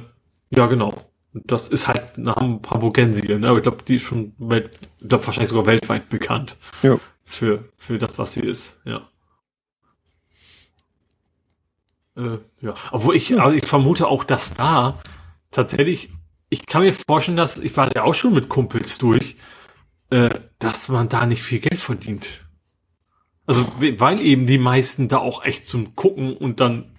ja, genau. Das ist halt eine Hamburgensie, ne? Aber ich glaube, die ist schon, welt, ich glaube, wahrscheinlich sogar weltweit bekannt. Ja. Für, für das, was sie ist, ja. Äh, ja. Obwohl ich, also ich vermute auch, dass da tatsächlich, ich kann mir vorstellen, dass, ich war ja auch schon mit Kumpels durch, äh, dass man da nicht viel Geld verdient. Also, weil eben die meisten da auch echt zum Gucken und dann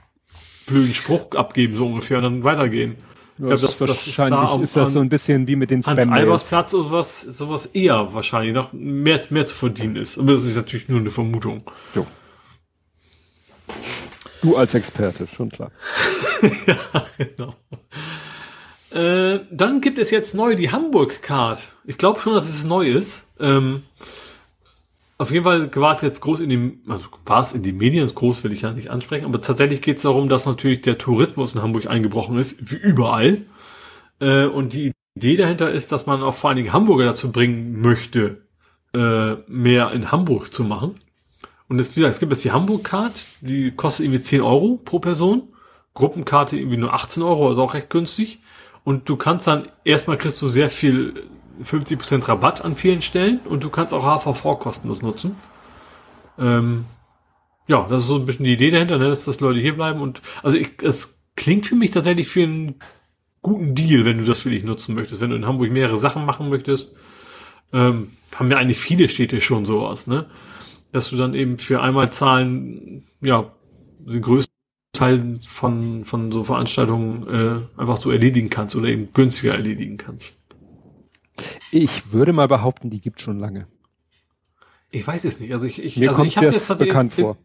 blöden Spruch abgeben, so ungefähr, und dann weitergehen. Ich glaube, das, wahrscheinlich ist, da ist das so ein bisschen wie mit den Spam. Hans-Albers-Platz ist sowas, sowas eher wahrscheinlich noch mehr, mehr zu verdienen ist. Aber das ist natürlich nur eine Vermutung. Jo. Du als Experte, schon klar. ja, genau. Äh, dann gibt es jetzt neu die Hamburg-Card. Ich glaube schon, dass es neu ist. Ähm, auf jeden Fall war es jetzt groß in die, also war es in die Medien, ist groß will ich ja nicht ansprechen, aber tatsächlich geht es darum, dass natürlich der Tourismus in Hamburg eingebrochen ist, wie überall. Äh, und die Idee dahinter ist, dass man auch vor allen Dingen Hamburger dazu bringen möchte, äh, mehr in Hamburg zu machen. Und es, wie gesagt, es gibt jetzt die Hamburg-Card, die kostet irgendwie 10 Euro pro Person. Gruppenkarte irgendwie nur 18 Euro, also auch recht günstig. Und du kannst dann, erstmal kriegst du sehr viel 50% Rabatt an vielen Stellen und du kannst auch HVV kostenlos nutzen. Ähm, ja, das ist so ein bisschen die Idee dahinter, ne, dass, dass Leute hier bleiben und also ich, es klingt für mich tatsächlich für einen guten Deal, wenn du das für dich nutzen möchtest. Wenn du in Hamburg mehrere Sachen machen möchtest, ähm, haben ja eigentlich viele Städte schon sowas, ne? Dass du dann eben für einmal zahlen, ja, den größten Teil von, von so Veranstaltungen äh, einfach so erledigen kannst oder eben günstiger erledigen kannst. Ich würde mal behaupten, die gibt schon lange. Ich weiß es nicht. Also ich, ich, Mir also kommt ich habe jetzt bekannt in, vor.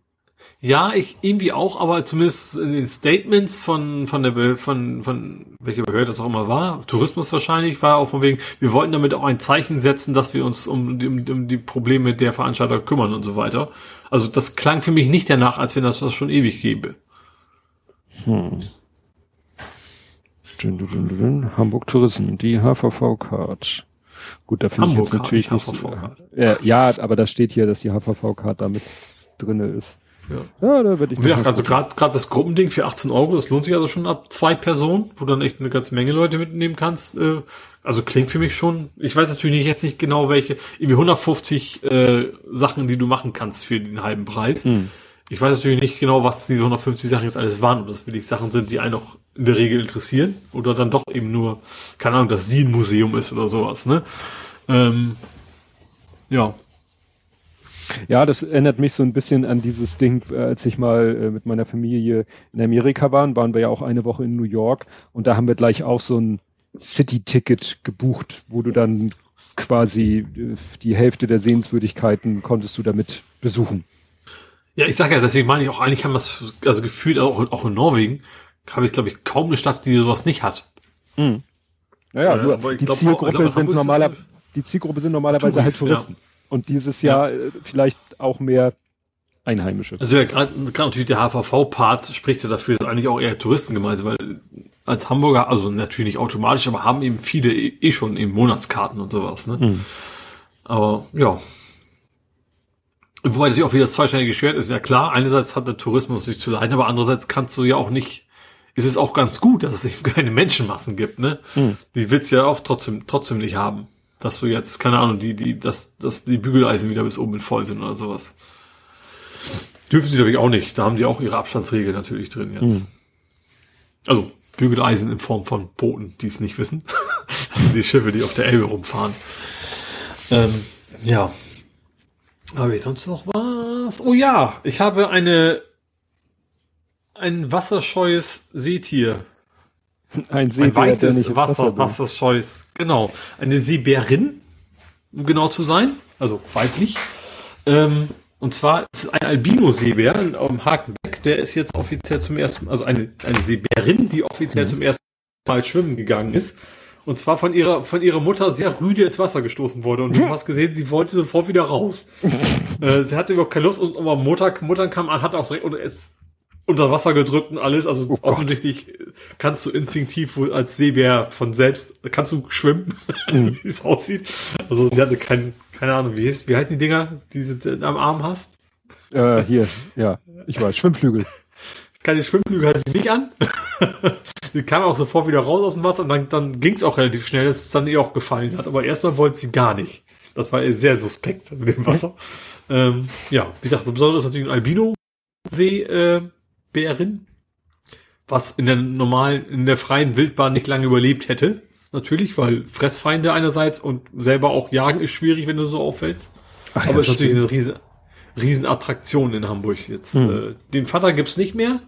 Ja, ich irgendwie auch, aber zumindest in den Statements von von der von von welcher Behörde das auch immer war, Tourismus wahrscheinlich, war auch von wegen, wir wollten damit auch ein Zeichen setzen, dass wir uns um, um, um die Probleme der Veranstalter kümmern und so weiter. Also das klang für mich nicht danach, als wenn das was schon ewig gäbe. Hm. Hamburg Tourism, die HVV-Card. Gut, da finde ich jetzt natürlich nicht. Äh, ja, aber da steht hier, dass die HVV-Card damit drinne ist. Ja, ja da würde ich. Und also gerade gerade das Gruppending für 18 Euro, das lohnt sich also schon ab zwei Personen, wo du dann echt eine ganze Menge Leute mitnehmen kannst. Äh, also klingt für mich schon. Ich weiß natürlich jetzt nicht genau welche. Irgendwie 150 äh, Sachen, die du machen kannst für den halben Preis. Mhm. Ich weiß natürlich nicht genau, was diese 150 Sachen jetzt alles waren, ob das wirklich Sachen sind, die einen auch in der Regel interessieren oder dann doch eben nur, keine Ahnung, dass sie ein Museum ist oder sowas, ne? Ähm, ja. Ja, das erinnert mich so ein bisschen an dieses Ding, äh, als ich mal äh, mit meiner Familie in Amerika waren, waren wir ja auch eine Woche in New York und da haben wir gleich auch so ein City-Ticket gebucht, wo du dann quasi äh, die Hälfte der Sehenswürdigkeiten konntest du damit besuchen. Ja, ich sage ja, deswegen meine ich auch, eigentlich haben wir es, also gefühlt auch, auch in Norwegen, habe ich, glaube ich, kaum eine Stadt, die sowas nicht hat. Mhm. Naja, ja, nur die, glaub, Zielgruppe glaub, sind normaler, die Zielgruppe sind normalerweise Touris, halt Touristen. Ja. Und dieses Jahr ja. Äh, vielleicht auch mehr Einheimische. Also ja, gerade natürlich der HVV-Part spricht ja dafür, dass eigentlich auch eher Touristen gemeint weil als Hamburger, also natürlich nicht automatisch, aber haben eben viele eh, eh schon eben Monatskarten und sowas. Ne? Mhm. Aber ja, Wobei natürlich auch wieder zweischneidiges Schwert ist, ja klar. Einerseits hat der Tourismus sich zu leiden, aber andererseits kannst du ja auch nicht, ist es auch ganz gut, dass es eben keine Menschenmassen gibt, ne? Hm. Die willst du ja auch trotzdem, trotzdem nicht haben. Dass du jetzt, keine Ahnung, die, die, dass, dass die Bügeleisen wieder bis oben voll sind oder sowas. Dürfen sie natürlich auch nicht. Da haben die auch ihre Abstandsregeln natürlich drin jetzt. Hm. Also, Bügeleisen in Form von Booten, die es nicht wissen. das sind die Schiffe, die auf der Elbe rumfahren. Ähm, ja, habe ich sonst noch was? Oh ja, ich habe eine ein wasserscheues Seetier. Ein Seebär, ein weißes der nicht ins Wasser, will. wasserscheues. Genau. Eine Seebärin, um genau zu sein. Also weiblich. Ähm, und zwar ist es ein Albino-Seebär am Hakenbeck. Der ist jetzt offiziell zum ersten, also eine, eine Seebärin, die offiziell zum ersten Mal schwimmen gegangen ist. Und zwar von ihrer, von ihrer Mutter sehr rüde ins Wasser gestoßen wurde. Und du hast gesehen, sie wollte sofort wieder raus. äh, sie hatte überhaupt keine Lust und aber Mutter, Mutter kam an, hat auch direkt und ist unter Wasser gedrückt und alles. Also Gott. offensichtlich kannst du instinktiv wohl als Seebär von selbst, kannst du schwimmen, wie es aussieht. Also sie hatte kein, keine Ahnung, wie heißt, wie heißen die Dinger, die du am Arm hast? Äh, hier, ja, ich weiß, Schwimmflügel. Keine Schwimmflügel hat sie nicht an. sie kam auch sofort wieder raus aus dem Wasser und dann, dann ging es auch relativ schnell, dass es dann ihr auch gefallen hat. Aber erstmal wollte sie gar nicht. Das war ihr sehr suspekt mit dem Wasser. Ähm, ja, wie gesagt, ist natürlich ein Albino-Seebärin, was in der normalen, in der freien Wildbahn nicht lange überlebt hätte. Natürlich, weil Fressfeinde einerseits und selber auch jagen ist schwierig, wenn du so auffällst. Ach Aber ja, ist natürlich stimmt. eine riesen, riesen Attraktion in Hamburg jetzt. Hm. Äh, den Vater gibt's nicht mehr.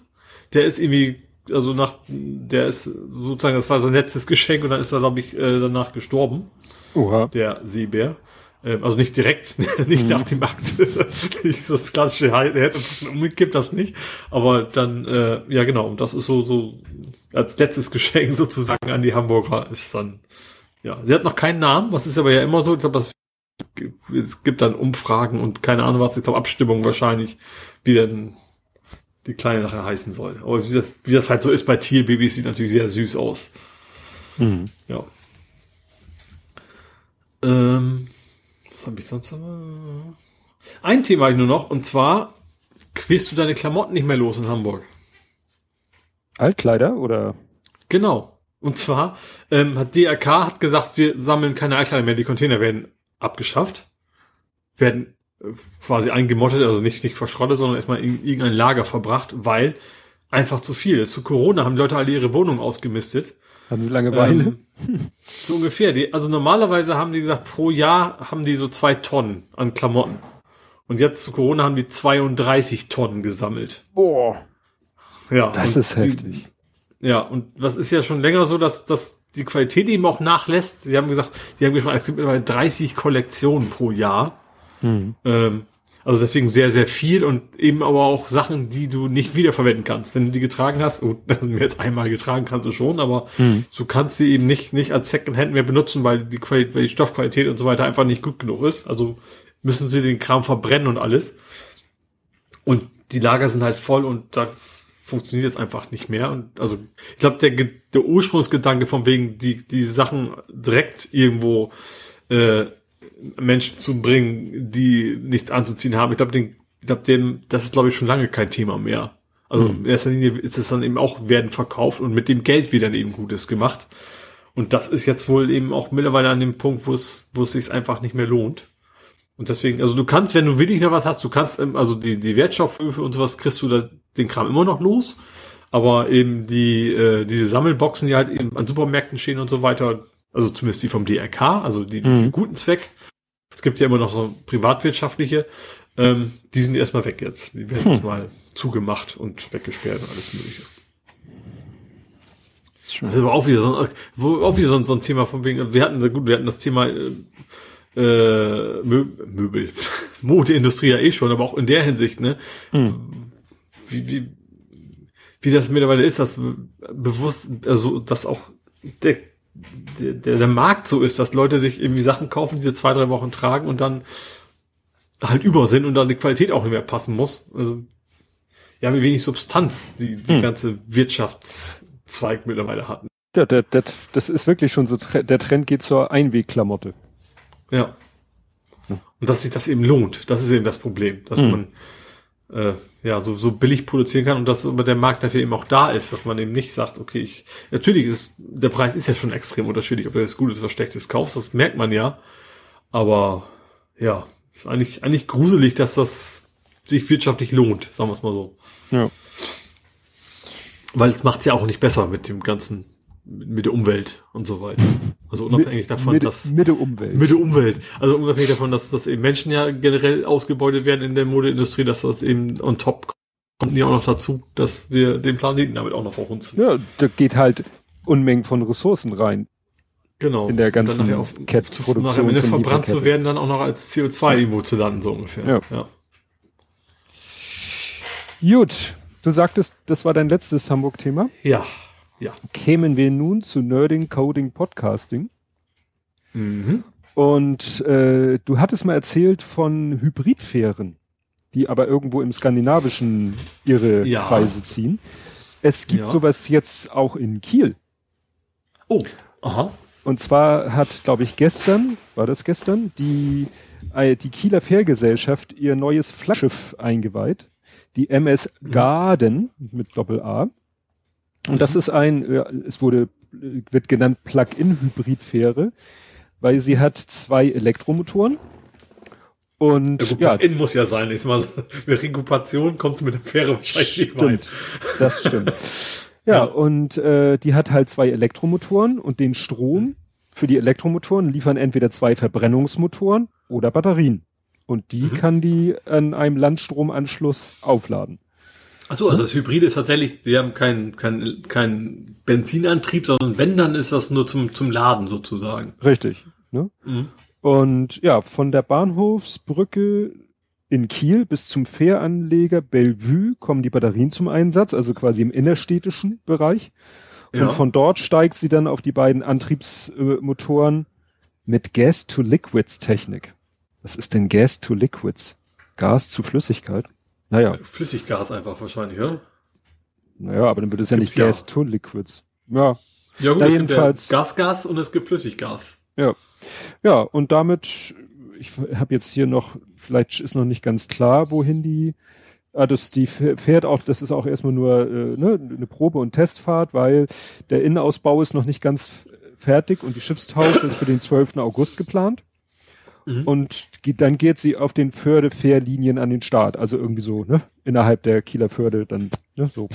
Der ist irgendwie, also nach, der ist sozusagen, das war sein letztes Geschenk und dann ist er, glaube ich, äh, danach gestorben, Oha. der Seebär. Ähm, Also nicht direkt, nicht nach dem Akt. das klassische, er hätte umgekippt, das nicht. Aber dann, äh, ja genau, und das ist so, so als letztes Geschenk sozusagen an die Hamburger ist dann, ja, sie hat noch keinen Namen, was ist aber ja immer so, ich glaube, das es gibt dann Umfragen und keine Ahnung was, ich glaube Abstimmungen wahrscheinlich, wie denn die Kleine nachher heißen soll. Aber wie das, wie das halt so ist bei Tierbabys, sieht natürlich sehr süß aus. Mhm. Ja. Ähm, was habe ich sonst noch? Ein Thema habe ich nur noch, und zwar quälst du deine Klamotten nicht mehr los in Hamburg. Altkleider oder? Genau. Und zwar ähm, hat DRK hat gesagt, wir sammeln keine Altkleider mehr, die Container werden abgeschafft, werden äh, quasi eingemottet, also nicht, nicht verschrottet, sondern erstmal in irgendein Lager verbracht, weil einfach zu viel ist. Zu Corona haben die Leute alle ihre Wohnung ausgemistet. Hatten sie Langeweile? Ähm, so ungefähr. Die, also normalerweise haben die gesagt, pro Jahr haben die so zwei Tonnen an Klamotten. Und jetzt zu Corona haben die 32 Tonnen gesammelt. Boah, Ja, das ist die- heftig. Ja, und was ist ja schon länger so, dass, dass die Qualität eben auch nachlässt. Die haben gesagt, die haben gesprochen, es gibt mittlerweile 30 Kollektionen pro Jahr. Hm. Ähm, also deswegen sehr, sehr viel und eben aber auch Sachen, die du nicht wiederverwenden kannst. Wenn du die getragen hast, und jetzt einmal getragen kannst du schon, aber Hm. du kannst sie eben nicht, nicht als Secondhand mehr benutzen, weil die, weil die Stoffqualität und so weiter einfach nicht gut genug ist. Also müssen sie den Kram verbrennen und alles. Und die Lager sind halt voll und das funktioniert jetzt einfach nicht mehr. Und also ich glaube, der, der Ursprungsgedanke von wegen, die, die Sachen direkt irgendwo äh, Menschen zu bringen, die nichts anzuziehen haben, ich glaube, den, ich glaube, den, das ist, glaube ich, schon lange kein Thema mehr. Also in erster Linie ist es dann eben auch, werden verkauft und mit dem Geld wird dann eben Gutes gemacht. Und das ist jetzt wohl eben auch mittlerweile an dem Punkt, wo es, wo es sich einfach nicht mehr lohnt. Und deswegen, also du kannst, wenn du wirklich noch was hast, du kannst, ähm, also die, die Wertstoffhöfe und sowas kriegst du da den Kram immer noch los. Aber eben die, äh, diese Sammelboxen, die halt eben an Supermärkten stehen und so weiter, also zumindest die vom DRK, also die, Mhm. für guten Zweck. Es gibt ja immer noch so privatwirtschaftliche, ähm, die sind erstmal weg jetzt. Die werden jetzt mal zugemacht und weggesperrt und alles mögliche. Das ist aber auch wieder so ein, auch wieder so ein, so ein Thema von wegen, wir hatten, gut, wir hatten das Thema, äh, äh, Mö Möbel, Modeindustrie ja eh schon, aber auch in der Hinsicht, ne, wie, wie, wie das mittlerweile ist, dass bewusst, also, dass auch der, der, der, Markt so ist, dass Leute sich irgendwie Sachen kaufen, die sie zwei, drei Wochen tragen und dann halt über sind und dann die Qualität auch nicht mehr passen muss. Also, ja, wie wenig Substanz die, die Hm. ganze Wirtschaftszweig mittlerweile hatten. Ja, der, der, das ist wirklich schon so, der Trend geht zur Einwegklamotte. Ja. Und dass sich das eben lohnt, das ist eben das Problem, dass Hm. man äh, ja so, so billig produzieren kann und dass aber der Markt dafür eben auch da ist, dass man eben nicht sagt, okay, ich natürlich ist der Preis ist ja schon extrem unterschiedlich, ob du das Gutes oder Schlechtes kaufst, das merkt man ja. Aber ja, ist eigentlich eigentlich gruselig, dass das sich wirtschaftlich lohnt, sagen wir es mal so. Ja. Weil es macht ja auch nicht besser mit dem ganzen mit der Umwelt und so weiter. Also unabhängig davon, mit, dass mit der Umwelt. mit der Umwelt. Also unabhängig davon, dass, dass eben Menschen ja generell ausgebeutet werden in der Modeindustrie, dass das eben on top kommt. kommt ja auch noch dazu, dass wir den Planeten damit auch noch verhunzen. Ja, da geht halt Unmengen von Ressourcen rein. Genau. In der ganzen nachher auf, Cat-Produktion nachher, wenn verbrannt zu werden, dann auch noch als CO2 irgendwo zu landen, so ungefähr. Ja. ja. Gut, du sagtest, das war dein letztes Hamburg-Thema. Ja. Ja. Kämen wir nun zu Nerding, Coding, Podcasting. Mhm. Und äh, du hattest mal erzählt von Hybridfähren, die aber irgendwo im Skandinavischen ihre Ja. Kreise ziehen. Es gibt Ja. sowas jetzt auch in Kiel. Oh. Aha. Und zwar hat, glaube ich, gestern, war das gestern, die, äh, die Kieler Fährgesellschaft ihr neues Flaggschiff eingeweiht. Die MS Garden mit Doppel-A. Und das ist ein, äh, es wurde, wird genannt Plug-in-Hybridfähre, weil sie hat zwei Elektromotoren. Und Ja, gut, ja, in muss ja sein. Ich mal, mit Rekupation kommst du mit der Fähre wahrscheinlich nicht weit. Stimmt, das stimmt. Ja, Ja. und äh, die hat halt zwei Elektromotoren und den Strom für die Elektromotoren liefern entweder zwei Verbrennungsmotoren oder Batterien. Und die kann die an einem Landstromanschluss aufladen. Achso, also das Hybride ist tatsächlich, die haben keinen kein, kein Benzinantrieb, sondern wenn, dann ist das nur zum, zum Laden sozusagen. Richtig. Ne? Mhm. Und ja, von der Bahnhofsbrücke in Kiel bis zum Fähranleger Bellevue kommen die Batterien zum Einsatz, also quasi im innerstädtischen Bereich. Und Ja. von dort steigt sie dann auf die beiden Antriebsmotoren mit Gas-to-Liquids-Technik. Was ist denn Gas-to-Liquids? Gas zu Flüssigkeit? Naja, Flüssiggas einfach wahrscheinlich, ja? naja, aber dann wird es ja nicht ja. Gas-to-Liquids. Ja, Ja, Da es gibt jedenfalls- ja Gasgas und es gibt Flüssiggas. Ja. Ja, und damit, ich habe jetzt hier noch, vielleicht ist noch nicht ganz klar, wohin die, ah, das, die fährt auch, das ist auch erstmal nur äh, ne, eine Probe- und Testfahrt, weil der Innenausbau ist noch nicht ganz fertig und die Schiffstaufe ist für den 12. August geplant. Mhm. Und dann geht sie auf den Förde-Fährlinien an den Start, also irgendwie so, ne, innerhalb der Kieler Förde dann, ne, so.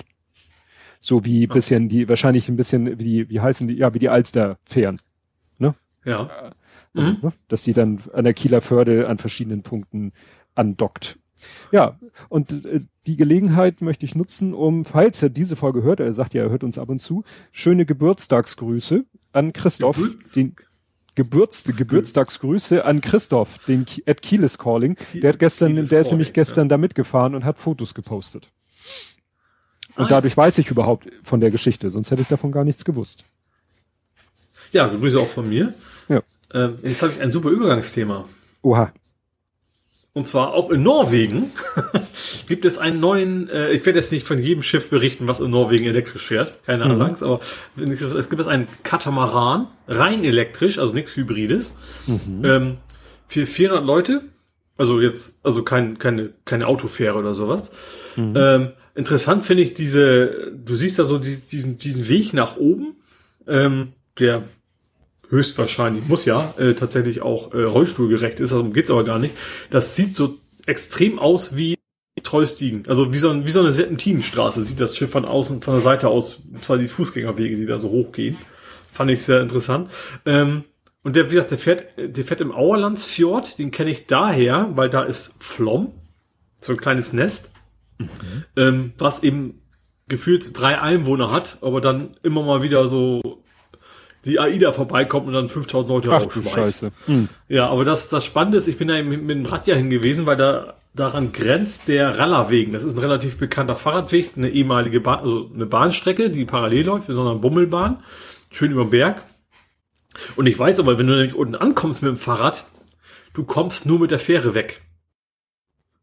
So wie bisschen die, wahrscheinlich ein bisschen wie die, wie heißen die, ja, wie die Alster-Fähren. Ja. Also, Mhm. ne, dass sie dann an der Kieler Förde an verschiedenen Punkten andockt. Ja, und äh, die Gelegenheit möchte ich nutzen, um, falls er diese Folge hört, er sagt ja, er hört uns ab und zu, schöne Geburtstagsgrüße an Christoph, Geburts- den Geburts, Geburtstagsgrüße an Christoph, den at Kieles Calling. Der hat gestern, Kieles der ist nämlich gestern da mitgefahren und hat Fotos gepostet. Und Ah, dadurch weiß ich überhaupt von der Geschichte, sonst hätte ich davon gar nichts gewusst. Ja, Grüße auch von mir. Ja. Ähm, jetzt habe ich ein super Übergangsthema. Oha. Und zwar auch in Norwegen gibt es einen neuen, äh, ich werde jetzt nicht von jedem Schiff berichten, was in Norwegen elektrisch fährt, keine Ahnung, Angst, aber es gibt jetzt einen Katamaran, rein elektrisch, also nichts Hybrides, ähm, für 400 Leute, also jetzt, also kein, keine, keine Autofähre oder sowas. Ähm, interessant finde ich diese, du siehst da so die- diesen, diesen Weg nach oben, ähm, der höchstwahrscheinlich, muss ja, äh, tatsächlich auch äh, rollstuhlgerecht ist, darum geht's aber gar nicht. Das sieht so extrem aus wie Treustigen, also wie so, ein, wie so eine Serpentinenstraße sieht das Schiff von außen, von der Seite aus, zwar die Fußgängerwege, die da so hochgehen. Fand ich sehr interessant. Ähm, und der, wie gesagt, der fährt, der fährt im Auerlandsfjord, den kenne ich daher, weil da ist Flom, so ein kleines Nest, ähm, was eben gefühlt drei Einwohner hat, aber dann immer mal wieder so die AIDA vorbeikommt und dann 5000 Leute Ach rausschmeißt. Hm. Ja, aber das, das Spannende ist, ich bin da mit, mit dem Rad ja hingewiesen, weil da daran grenzt der Rallerwegen. Das ist ein relativ bekannter Fahrradweg, eine ehemalige Bahn, also eine Bahnstrecke, die parallel läuft, besonders eine Bummelbahn, schön über den Berg. Und ich weiß aber, wenn du nämlich unten ankommst mit dem Fahrrad, du kommst nur mit der Fähre weg.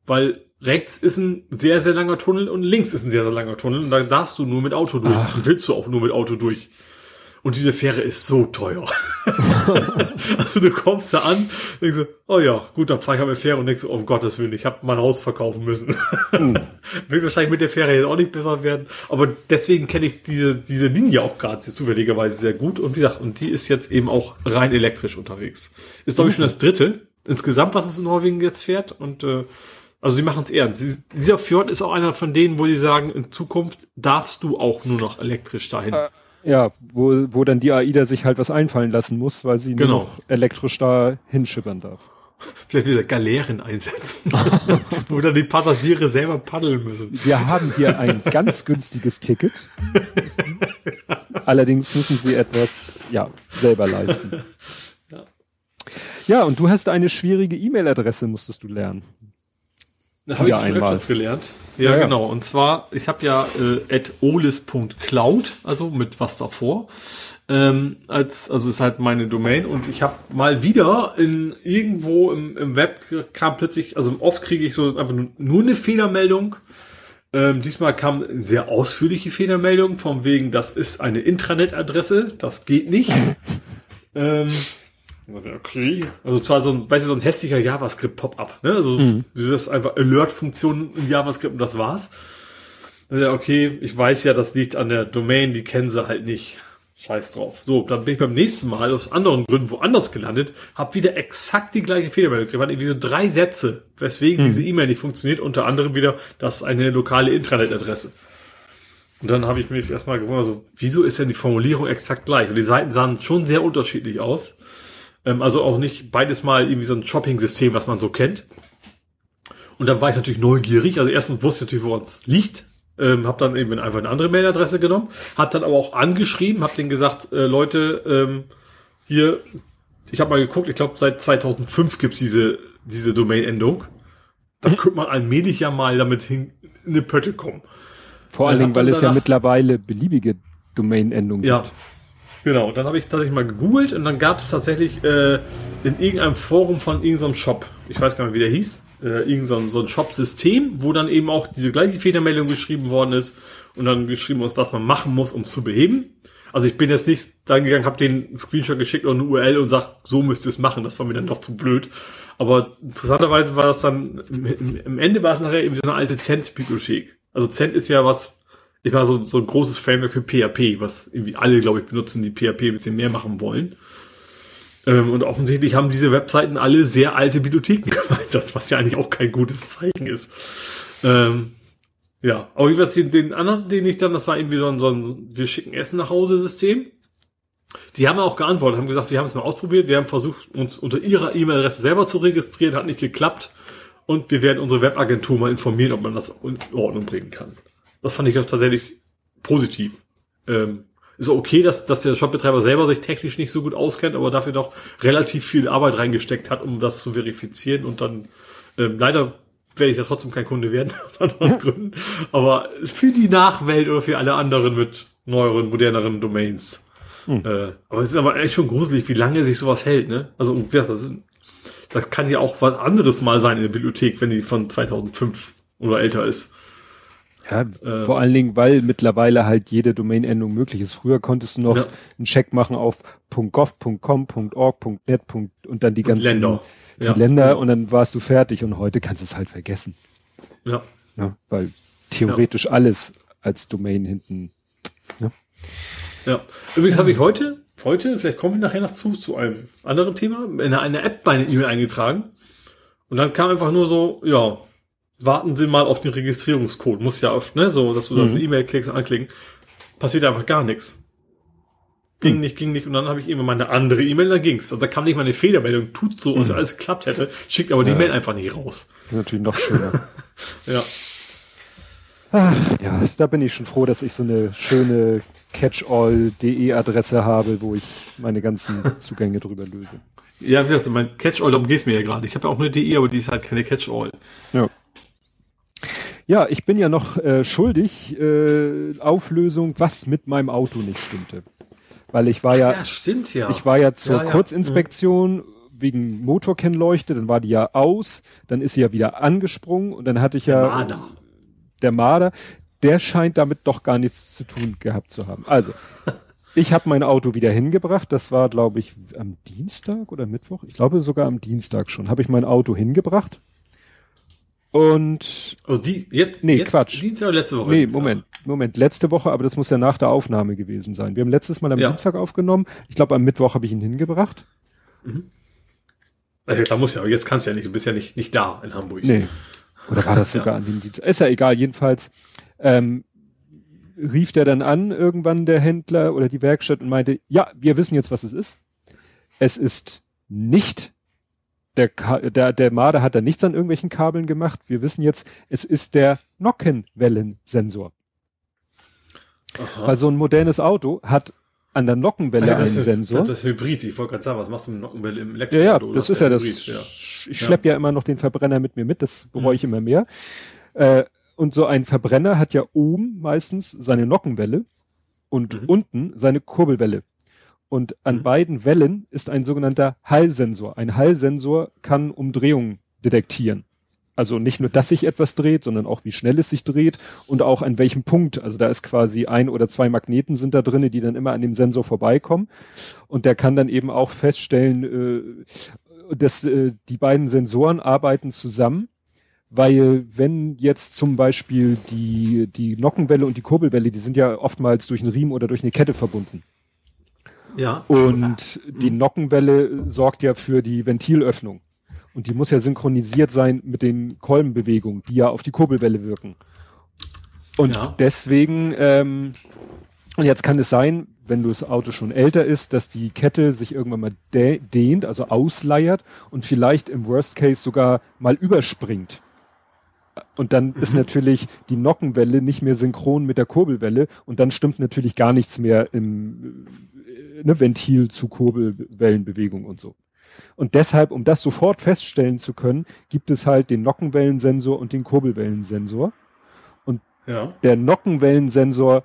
Weil rechts ist ein sehr, sehr langer Tunnel und links ist ein sehr, sehr langer Tunnel und dann darfst du nur mit Auto durch. Ach. Und willst du auch nur mit Auto durch. Und diese Fähre ist so teuer. also du kommst da an, denkst du, oh ja, gut, dann fahre ich halt mit Fähre und denkst du, oh um Gottes Willen, ich habe mein Haus verkaufen müssen. Will wahrscheinlich mit der Fähre jetzt auch nicht besser werden. Aber deswegen kenne ich diese, diese Linie auch gerade zufälligerweise sehr gut. Und wie gesagt, und die ist jetzt eben auch rein elektrisch unterwegs. Ist, glaube ich, schon das dritte insgesamt, was es in Norwegen jetzt fährt. Und äh, also die machen es ernst. Sie- Dieser Fjord ist auch einer von denen, wo die sagen, in Zukunft darfst du auch nur noch elektrisch dahin. Ja, wo, wo dann die AIDA sich halt was einfallen lassen muss, weil sie Genau. nur noch elektrisch da hinschippern darf. vielleicht wieder Galeeren einsetzen, wo dann die Passagiere selber paddeln müssen. Wir haben hier ein ganz günstiges Ticket. Allerdings müssen sie etwas, ja, selber leisten. Ja. ja, und du hast eine schwierige E-Mail-Adresse, musstest du lernen. Da habe ich schon einmal. öfters gelernt. Ja, ja, genau. Und zwar, ich habe ja äh, at olis.cloud, also mit was davor. Ähm, als, also ist halt meine Domain und ich habe mal wieder in irgendwo im, im Web kam plötzlich, also oft kriege ich so einfach nur, nur eine Fehlermeldung. Ähm, diesmal kam eine sehr ausführliche Fehlermeldung, von wegen, das ist eine Intranet-Adresse, das geht nicht. ähm, Okay. Also zwar so ein, weißt du, so ein hässlicher JavaScript-Pop-up, ne? Also mhm. das ist einfach Alert-Funktion in JavaScript und das war's. Ja, okay, ich weiß ja, das liegt an der Domain, die kennen sie halt nicht. Scheiß drauf. So, dann bin ich beim nächsten Mal aus anderen Gründen woanders gelandet, hab wieder exakt die gleiche Fehlermeldung gekriegt. Waren irgendwie so drei Sätze, weswegen hm. diese E-Mail nicht funktioniert. Unter anderem wieder, das ist eine lokale Intranet-Adresse. Und dann habe ich mich erstmal gewundert, so, wieso ist denn die Formulierung exakt gleich? Und die Seiten sahen schon sehr unterschiedlich aus. Ähm, also auch nicht beides mal irgendwie so ein Shopping-System, was man so kennt. Und dann war ich natürlich neugierig. Also erstens wusste ich natürlich, woran es liegt. Ähm, habe dann eben einfach eine andere Mailadresse genommen, habe dann aber auch angeschrieben, habe denen gesagt, äh, Leute, ähm, hier, ich habe mal geguckt, ich glaube seit 2005 gibt's diese diese Domain-Endung. Da mhm. könnte man allmählich ja mal damit hin in eine Pötte kommen. Vor allen Dingen, weil es ja mittlerweile beliebige Domain-Endungen ja, gibt. Genau, dann habe ich tatsächlich mal gegoogelt und dann gab es tatsächlich äh, in irgendeinem Forum von irgendeinem Shop, ich weiß gar nicht, wie der hieß, äh, irgend so ein, Shop-System, wo dann eben auch diese gleiche Fehlermeldung geschrieben worden ist und dann geschrieben ist, was man machen muss, um zu beheben. Also ich bin jetzt nicht dann gegangen, habe den Screenshot geschickt oder eine URL und sagt, so müsst ihr es machen. Das war mir dann doch zu blöd. Aber interessanterweise war das dann, im Ende war es nachher eben so eine alte Cent-Bibliothek. Also Cent ist ja was, ich war so, so ein großes Framework für PHP, was irgendwie alle, glaube ich, benutzen, die PHP ein bisschen mehr machen wollen. Ähm, und offensichtlich haben diese Webseiten alle sehr alte Bibliotheken gemeinsam, was ja eigentlich auch kein gutes Zeichen ist. Ähm, ja, aber wie was den, den anderen, den ich dann, das war irgendwie so ein, so ein wir schicken Essen nach Hause System. Die haben auch geantwortet, haben gesagt, wir haben es mal ausprobiert, wir haben versucht, uns unter ihrer E-Mail-Adresse selber zu registrieren, hat nicht geklappt. Und wir werden unsere Webagentur mal informieren, ob man das in Ordnung bringen kann. Das fand ich auch tatsächlich positiv. Ähm, ist okay, dass, dass der Shopbetreiber selber sich technisch nicht so gut auskennt, aber dafür doch relativ viel Arbeit reingesteckt hat, um das zu verifizieren und dann ähm, leider werde ich ja trotzdem kein Kunde werden, aus anderen Gründen. Aber für die Nachwelt oder für alle anderen mit neueren, moderneren Domains. Hm. Äh, aber es ist aber echt schon gruselig, wie lange sich sowas hält, ne? Also, das, ist, das kann ja auch was anderes mal sein in der Bibliothek, wenn die von 2005 oder älter ist. Ja, ähm, vor allen Dingen, weil mittlerweile halt jede Domain-Endung möglich ist. Früher konntest du noch ja. einen Check machen auf .gov, .com, .org, .net und dann die ganzen Länder, die ja. Länder und dann warst du fertig und heute kannst du es halt vergessen. Ja. ja weil theoretisch alles als Domain hinten. Ja. ja. Übrigens habe ich heute, heute, vielleicht kommen wir nachher noch zu, zu einem anderen Thema, in einer App meine E-Mail eingetragen. Und dann kam einfach nur so, ja, warten Sie mal auf den Registrierungscode. Muss ja oft, ne, so, dass du mhm. eine E-Mail klickst und anklicken. Passiert einfach gar nichts. Ging mhm. nicht, ging nicht. Und dann habe ich immer meine andere E-Mail, da ging's. Und da kam nicht mal eine Fehlermeldung, tut so, als mhm. alles geklappt hätte, schickt aber ja. die Mail einfach nicht raus. Natürlich noch schöner. ja. Ach, ja, da bin ich schon froh, dass ich so eine schöne catchall.de Adresse habe, wo ich meine ganzen Zugänge drüber löse. Ja, wie gesagt, mein Catchall, darum geht's mir ja gerade. Ich habe ja auch eine DE, aber die ist halt keine Catchall. Ja. Ja, ich bin ja noch äh, schuldig, äh, Auflösung, was mit meinem Auto nicht stimmte. Weil ich war ja, ja stimmt ja. Ich war ja zur ja. Kurzinspektion mhm. wegen Motorkennleuchte, dann war die ja aus, dann ist sie ja wieder angesprungen und dann hatte ich ja der Marder. der Marder, der scheint damit doch gar nichts zu tun gehabt zu haben. Also, ich habe mein Auto wieder hingebracht, das war glaube ich am Dienstag oder Mittwoch, ich glaube sogar am Dienstag schon, habe ich mein Auto hingebracht und oh, die jetzt nee jetzt, Quatsch. Dienstag oder letzte Woche. Nee Moment Moment. Letzte Woche aber das muss ja nach der Aufnahme gewesen sein. Wir haben letztes Mal am ja. Dienstag aufgenommen. Ich glaube am Mittwoch habe ich ihn hingebracht. Mhm. da muss ja jetzt kannst du ja nicht du bist ja nicht nicht da in Hamburg. Nee. Oder war das sogar ja. an dem Dienstag? Ist ja egal. Jedenfalls ähm, rief der dann an irgendwann der Händler oder die Werkstatt und meinte ja wir wissen jetzt was es ist. Es ist nicht der, der, der Marder hat da nichts an irgendwelchen Kabeln gemacht. Wir wissen jetzt, es ist der Nockenwellensensor. Aha. Weil so ein modernes Auto hat an der Nockenwelle ja, einen ist, Sensor. Das ist Hybrid. Ich wollte gerade sagen, was machst du mit Nockenwelle im Elektroauto? Ja, ja, das ist ja das. Ja. Ich schlepp ja. ja immer noch den Verbrenner mit mir mit, das bereue mhm. ich immer mehr. Äh, und so ein Verbrenner hat ja oben meistens seine Nockenwelle und mhm. unten seine Kurbelwelle. Und an mhm. beiden Wellen ist ein sogenannter Hallsensor. Ein Hallsensor kann Umdrehungen detektieren. Also nicht nur, dass sich etwas dreht, sondern auch, wie schnell es sich dreht und auch an welchem Punkt. Also da ist quasi ein oder zwei Magneten sind da drinne, die dann immer an dem Sensor vorbeikommen. Und der kann dann eben auch feststellen, äh, dass äh, die beiden Sensoren arbeiten zusammen weil wenn jetzt zum Beispiel die, die Nockenwelle und die Kurbelwelle, die sind ja oftmals durch einen Riemen oder durch eine Kette verbunden. Ja. Und die Nockenwelle sorgt ja für die Ventilöffnung. Und die muss ja synchronisiert sein mit den Kolbenbewegungen, die ja auf die Kurbelwelle wirken. Und ja. deswegen, ähm, und jetzt kann es sein, wenn das Auto schon älter ist, dass die Kette sich irgendwann mal dehnt, also ausleiert und vielleicht im Worst Case sogar mal überspringt. Und dann mhm. ist natürlich die Nockenwelle nicht mehr synchron mit der Kurbelwelle und dann stimmt natürlich gar nichts mehr im ne, Ventil zu Kurbelwellenbewegung und so. Und deshalb, um das sofort feststellen zu können, gibt es halt den Nockenwellensensor und den Kurbelwellensensor. Und ja. der Nockenwellensensor,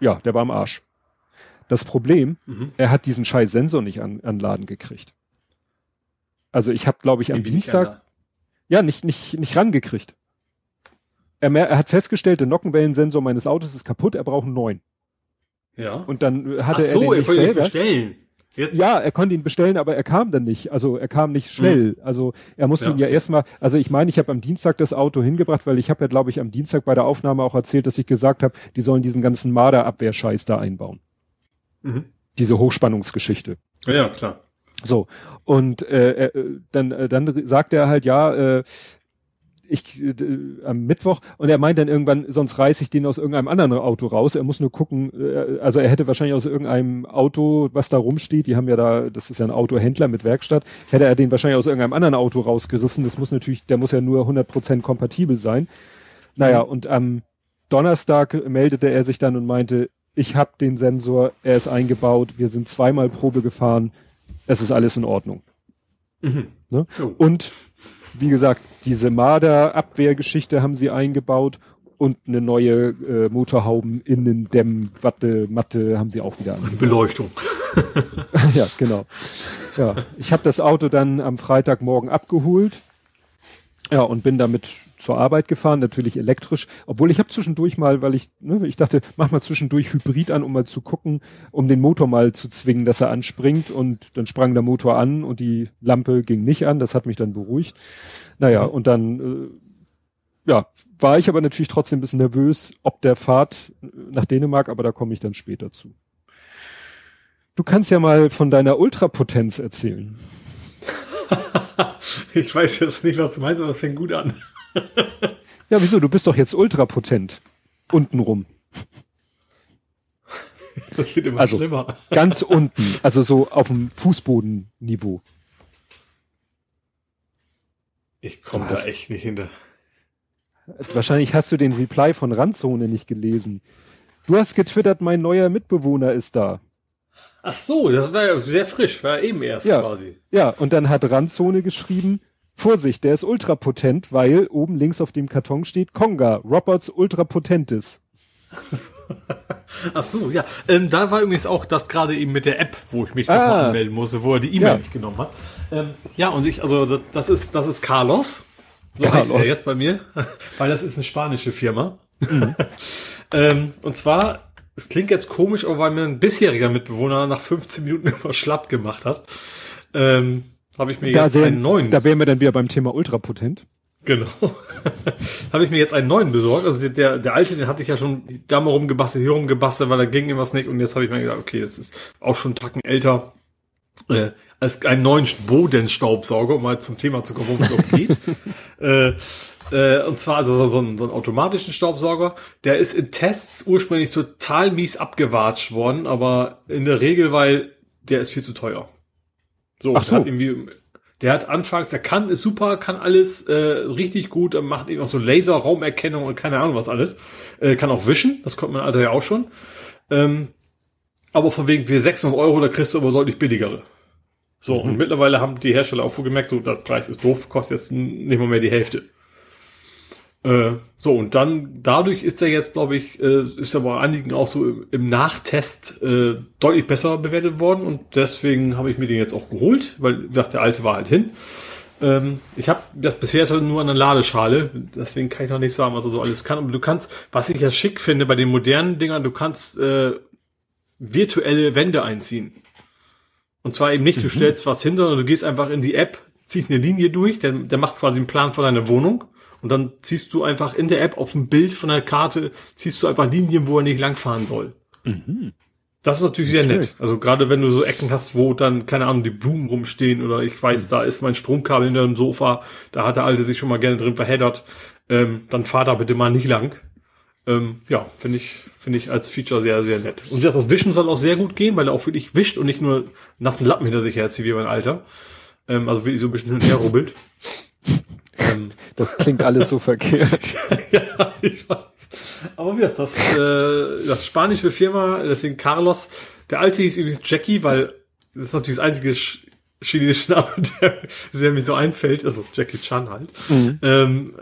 ja, der war am Arsch. Das Problem, mhm. er hat diesen scheiß Sensor nicht an, an Laden gekriegt. Also ich habe, glaube ich, am Dienstag, ja, nicht, nicht, nicht rangekriegt. Er, er hat festgestellt, der Nockenwellensensor meines Autos ist kaputt, er braucht einen neuen. Ja. Und dann hatte Ach so, er den nicht er selber. bestellen. Jetzt? Ja, er konnte ihn bestellen, aber er kam dann nicht. Also er kam nicht schnell. Hm. Also er musste ja. ihn ja erstmal, also ich meine, ich habe am Dienstag das Auto hingebracht, weil ich habe ja, glaube ich, am Dienstag bei der Aufnahme auch erzählt, dass ich gesagt habe, die sollen diesen ganzen Marder-Abwehrscheiß da einbauen. Mhm. Diese Hochspannungsgeschichte. Ja, klar. So, und äh, äh, dann, äh, dann sagt er halt, ja, äh, ich äh, am Mittwoch und er meint dann irgendwann, sonst reiße ich den aus irgendeinem anderen Auto raus. Er muss nur gucken, äh, also er hätte wahrscheinlich aus irgendeinem Auto, was da rumsteht, die haben ja da, das ist ja ein Autohändler mit Werkstatt, hätte er den wahrscheinlich aus irgendeinem anderen Auto rausgerissen. Das muss natürlich, der muss ja nur 100% kompatibel sein. Naja, mhm. und am Donnerstag meldete er sich dann und meinte, ich habe den Sensor, er ist eingebaut, wir sind zweimal Probe gefahren, es ist alles in Ordnung. Mhm. Ne? Oh. Und wie gesagt, diese Marder-Abwehrgeschichte haben sie eingebaut und eine neue äh, Motorhauben innen Dämm Watte Matte haben sie auch wieder angebaut. Beleuchtung. ja, genau. Ja, ich habe das Auto dann am Freitagmorgen abgeholt. Ja, und bin damit zur Arbeit gefahren, natürlich elektrisch, obwohl ich habe zwischendurch mal, weil ich, ne, ich dachte, mach mal zwischendurch Hybrid an, um mal zu gucken, um den Motor mal zu zwingen, dass er anspringt und dann sprang der Motor an und die Lampe ging nicht an, das hat mich dann beruhigt. Naja, mhm. und dann, äh, ja, war ich aber natürlich trotzdem ein bisschen nervös, ob der Fahrt nach Dänemark, aber da komme ich dann später zu. Du kannst ja mal von deiner Ultrapotenz erzählen. ich weiß jetzt nicht, was du meinst, aber es fängt gut an ja, wieso? Du bist doch jetzt ultrapotent. Untenrum. Das wird immer also, schlimmer. Ganz unten, also so auf dem Fußbodenniveau. Ich komme da echt nicht hinter. Wahrscheinlich hast du den Reply von Randzone nicht gelesen. Du hast getwittert, mein neuer Mitbewohner ist da. Ach so, das war ja sehr frisch, war eben erst ja, quasi. Ja, und dann hat Randzone geschrieben, Vorsicht, der ist ultrapotent, weil oben links auf dem Karton steht Konga, Roberts ultrapotentes. Ach so, ja. Ähm, da war übrigens auch das gerade eben mit der App, wo ich mich ah. anmelden musste, wo er die E-Mail ja. nicht genommen hat. Ähm, ja, und ich, also das ist, das ist Carlos. So Carlos. heißt er jetzt bei mir, weil das ist eine spanische Firma. Mhm. ähm, und zwar, es klingt jetzt komisch, aber weil mir ein bisheriger Mitbewohner nach 15 Minuten immer schlapp gemacht hat. Ähm, habe ich mir da jetzt sehen, einen neuen. Da wären wir dann wieder beim Thema ultrapotent. Genau. habe ich mir jetzt einen neuen besorgt. Also der, der alte, den hatte ich ja schon da mal rumgebastelt, hier rumgebastelt, weil da ging irgendwas nicht. Und jetzt habe ich mir gedacht, okay, das ist auch schon einen Tacken älter. Äh, als einen neuen Bodenstaubsauger, um mal zum Thema zu kommen, worum es geht. äh, äh, und zwar also so, so, einen, so einen automatischen Staubsauger. Der ist in Tests ursprünglich total mies abgewatscht worden, aber in der Regel, weil der ist viel zu teuer. So, Ach so. Hat irgendwie, Der hat anfangs, der kann, ist super, kann alles äh, richtig gut, macht eben auch so Laser-Raumerkennung und keine Ahnung was alles. Äh, kann auch wischen, das konnte mein Alter ja auch schon. Ähm, aber von wegen wir 600 Euro, da kriegst du aber deutlich billigere. So, mhm. und mittlerweile haben die Hersteller auch gemerkt, so, der Preis ist doof, kostet jetzt nicht mal mehr die Hälfte. Äh, so, und dann, dadurch ist er jetzt, glaube ich, äh, ist er bei einigen auch so im, im Nachtest äh, deutlich besser bewertet worden und deswegen habe ich mir den jetzt auch geholt, weil, wie gesagt, der alte war halt hin. Ähm, ich habe bisher ist er nur an der Ladeschale, deswegen kann ich noch nicht sagen, was er so alles kann. Aber du kannst, was ich ja schick finde bei den modernen Dingern, du kannst äh, virtuelle Wände einziehen. Und zwar eben nicht, du mhm. stellst was hin, sondern du gehst einfach in die App, ziehst eine Linie durch, der, der macht quasi einen Plan von deiner Wohnung und dann ziehst du einfach in der App auf ein Bild von der Karte, ziehst du einfach Linien, wo er nicht langfahren soll. Mhm. Das ist natürlich sehr nett. Also gerade wenn du so Ecken hast, wo dann, keine Ahnung, die Blumen rumstehen oder ich weiß, mhm. da ist mein Stromkabel in dem Sofa, da hat der Alte sich schon mal gerne drin verheddert, ähm, dann fahr da bitte mal nicht lang. Ähm, ja, finde ich, finde ich als Feature sehr, sehr nett. Und das Wischen soll auch sehr gut gehen, weil er auch wirklich wischt und nicht nur nassen Lappen hinter sich herzieht wie mein Alter. Ähm, also wirklich so ein bisschen hin und her rubbelt. Ähm, das klingt alles so verkehrt. ja, ich weiß. Aber wie das, äh, das spanische Firma, deswegen Carlos, der alte hieß übrigens Jackie, weil das ist natürlich das einzige chinesische Name, der, der mir so einfällt, also Jackie Chan halt. Mhm. Ähm,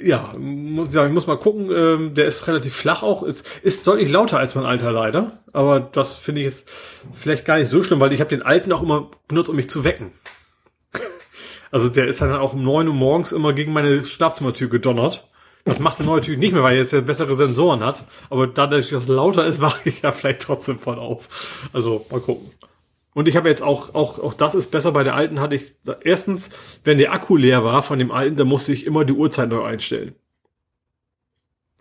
ja, muss, ja, ich muss mal gucken, ähm, der ist relativ flach auch, ist, ist deutlich lauter als mein alter leider, aber das finde ich jetzt vielleicht gar nicht so schlimm, weil ich habe den alten auch immer benutzt, um mich zu wecken. Also der ist dann auch um neun Uhr morgens immer gegen meine Schlafzimmertür gedonnert. Das macht der neue natürlich nicht mehr, weil er jetzt ja bessere Sensoren hat. Aber dadurch, dass es lauter ist, wache ich ja vielleicht trotzdem voll auf. Also mal gucken. Und ich habe jetzt auch, auch, auch das ist besser. Bei der alten hatte ich, erstens, wenn der Akku leer war von dem alten, dann musste ich immer die Uhrzeit neu einstellen.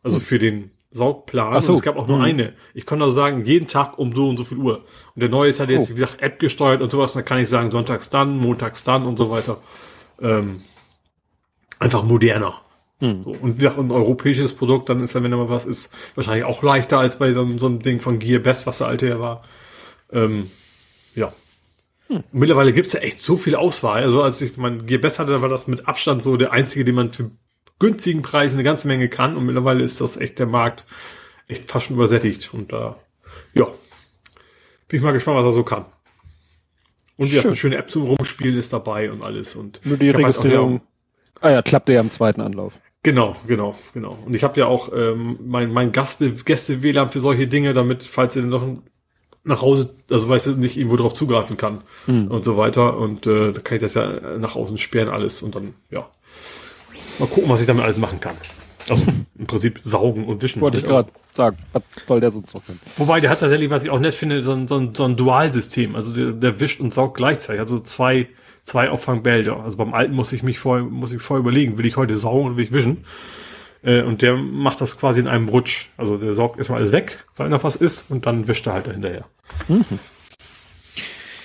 Also für den Saugplan. So. Und es gab auch nur hm. eine. Ich konnte also sagen, jeden Tag um so und so viel Uhr. Und der neue ist halt jetzt, oh. wie gesagt, App gesteuert und sowas. Da kann ich sagen, sonntags dann, montags dann und so weiter. Ähm, einfach moderner. Hm. So, und wie gesagt, ein europäisches Produkt, dann ist dann, wenn da mal was ist, wahrscheinlich auch leichter als bei so, so einem Ding von Gear Best, was der alte ja war. Ähm, ja. Hm. Mittlerweile gibt's ja echt so viel Auswahl. Also als ich mein Gear Best hatte, war das mit Abstand so der einzige, den man für günstigen Preisen eine ganze Menge kann. Und mittlerweile ist das echt der Markt echt fast schon übersättigt. Und da, äh, ja, bin ich mal gespannt, was er so kann. Und ja, eine schöne App zum Rumspielen ist dabei und alles. Und Nur die halt Registrierung. Halt ah ja, klappte ja am zweiten Anlauf. Genau, genau, genau. Und ich habe ja auch ähm, mein, mein Gäste-WLAN für solche Dinge, damit, falls ihr noch nach Hause, also weißt du, nicht irgendwo drauf zugreifen kann hm. und so weiter. Und äh, da kann ich das ja nach außen sperren alles und dann, ja, Mal gucken, was ich damit alles machen kann. Also im Prinzip saugen und wischen. Wollte ich gerade sagen, was soll der sonst noch können? Wobei, der hat tatsächlich, was ich auch nett finde, so ein, so ein, so ein Dualsystem. Also der, der wischt und saugt gleichzeitig. Also zwei, zwei Auffangbälder. Also beim alten muss ich mich vorher, muss ich vorher überlegen, will ich heute saugen oder will ich wischen? Äh, und der macht das quasi in einem Rutsch. Also der saugt erstmal alles weg, weil noch was ist, und dann wischt er halt hinterher. Mhm.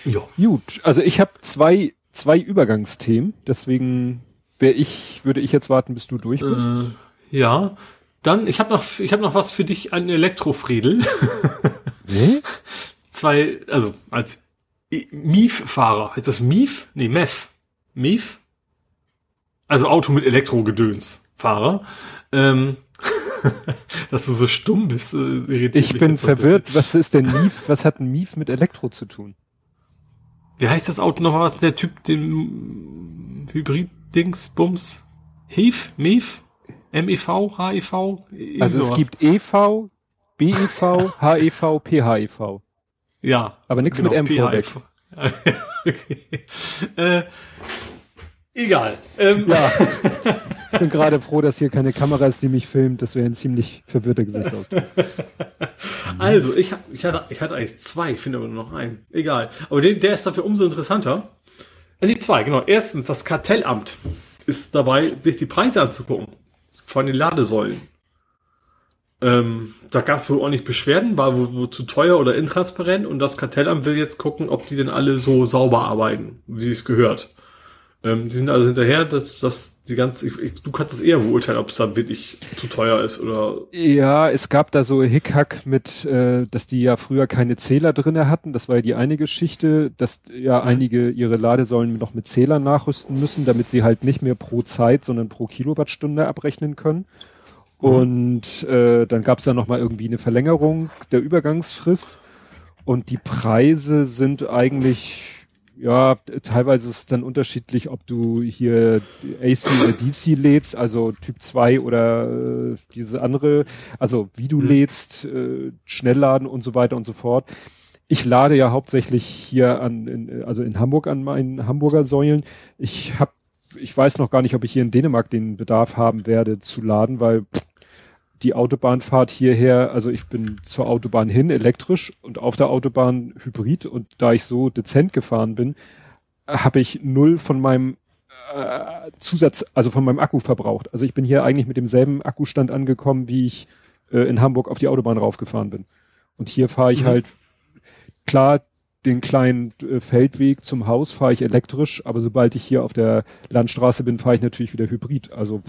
Ja. Gut, also ich habe zwei, zwei Übergangsthemen, deswegen wäre ich, würde ich jetzt warten, bis du durch bist. Äh, ja. Dann, ich habe noch, ich habe noch was für dich, ein Elektrofriedel. Hm? Zwei, also als Mief-Fahrer. Heißt das Mief? Nee, Mef. Mief? Also Auto mit Elektrogedöns-Fahrer. Ähm, dass du so stumm bist. Äh, ich bin verwirrt. Was ist denn Mief? Was hat ein Mief mit Elektro zu tun? Wie heißt das Auto nochmal? Was der Typ, den Hybrid Dingsbums HIV, MIV, MIV, HIV? Also sowas. es gibt EV, BIV, HEV, PHEV. Ja. Aber nichts genau, mit M vorweg. okay. Äh, egal. Ähm. Ja. Ich bin gerade froh, dass hier keine Kamera ist, die mich filmt. Das wäre ein ziemlich verwirrter Gesichtsausdruck. Also, ich, ich, hatte, ich hatte eigentlich zwei, finde aber nur noch einen. Egal. Aber der, der ist dafür umso interessanter. Äh, die zwei, genau. Erstens, das Kartellamt ist dabei, sich die Preise anzugucken von den Ladesäulen. Ähm, da gab es wohl auch nicht Beschwerden, war wohl, wohl zu teuer oder intransparent und das Kartellamt will jetzt gucken, ob die denn alle so sauber arbeiten, wie es gehört. Ähm, die sind also hinterher, dass, dass die ganze, ich, ich, du kannst es eher beurteilen, ob es dann wirklich zu teuer ist oder. Ja, es gab da so Hickhack mit, äh, dass die ja früher keine Zähler drinne hatten. Das war ja die eine Geschichte, dass ja mhm. einige ihre Ladesäulen noch mit Zählern nachrüsten müssen, damit sie halt nicht mehr pro Zeit, sondern pro Kilowattstunde abrechnen können. Mhm. Und äh, dann gab es da noch mal irgendwie eine Verlängerung der Übergangsfrist. Und die Preise sind eigentlich ja, teilweise ist es dann unterschiedlich, ob du hier AC oder DC lädst, also Typ 2 oder äh, diese andere, also wie du mhm. lädst, äh, Schnellladen und so weiter und so fort. Ich lade ja hauptsächlich hier an, in, also in Hamburg an meinen Hamburger Säulen. Ich habe, ich weiß noch gar nicht, ob ich hier in Dänemark den Bedarf haben werde zu laden, weil pff, die Autobahnfahrt hierher, also ich bin zur Autobahn hin elektrisch und auf der Autobahn hybrid und da ich so dezent gefahren bin, habe ich null von meinem äh, Zusatz, also von meinem Akku verbraucht. Also ich bin hier eigentlich mit demselben Akkustand angekommen, wie ich äh, in Hamburg auf die Autobahn raufgefahren bin. Und hier fahre ich mhm. halt klar den kleinen äh, Feldweg zum Haus fahre ich elektrisch, aber sobald ich hier auf der Landstraße bin, fahre ich natürlich wieder hybrid. Also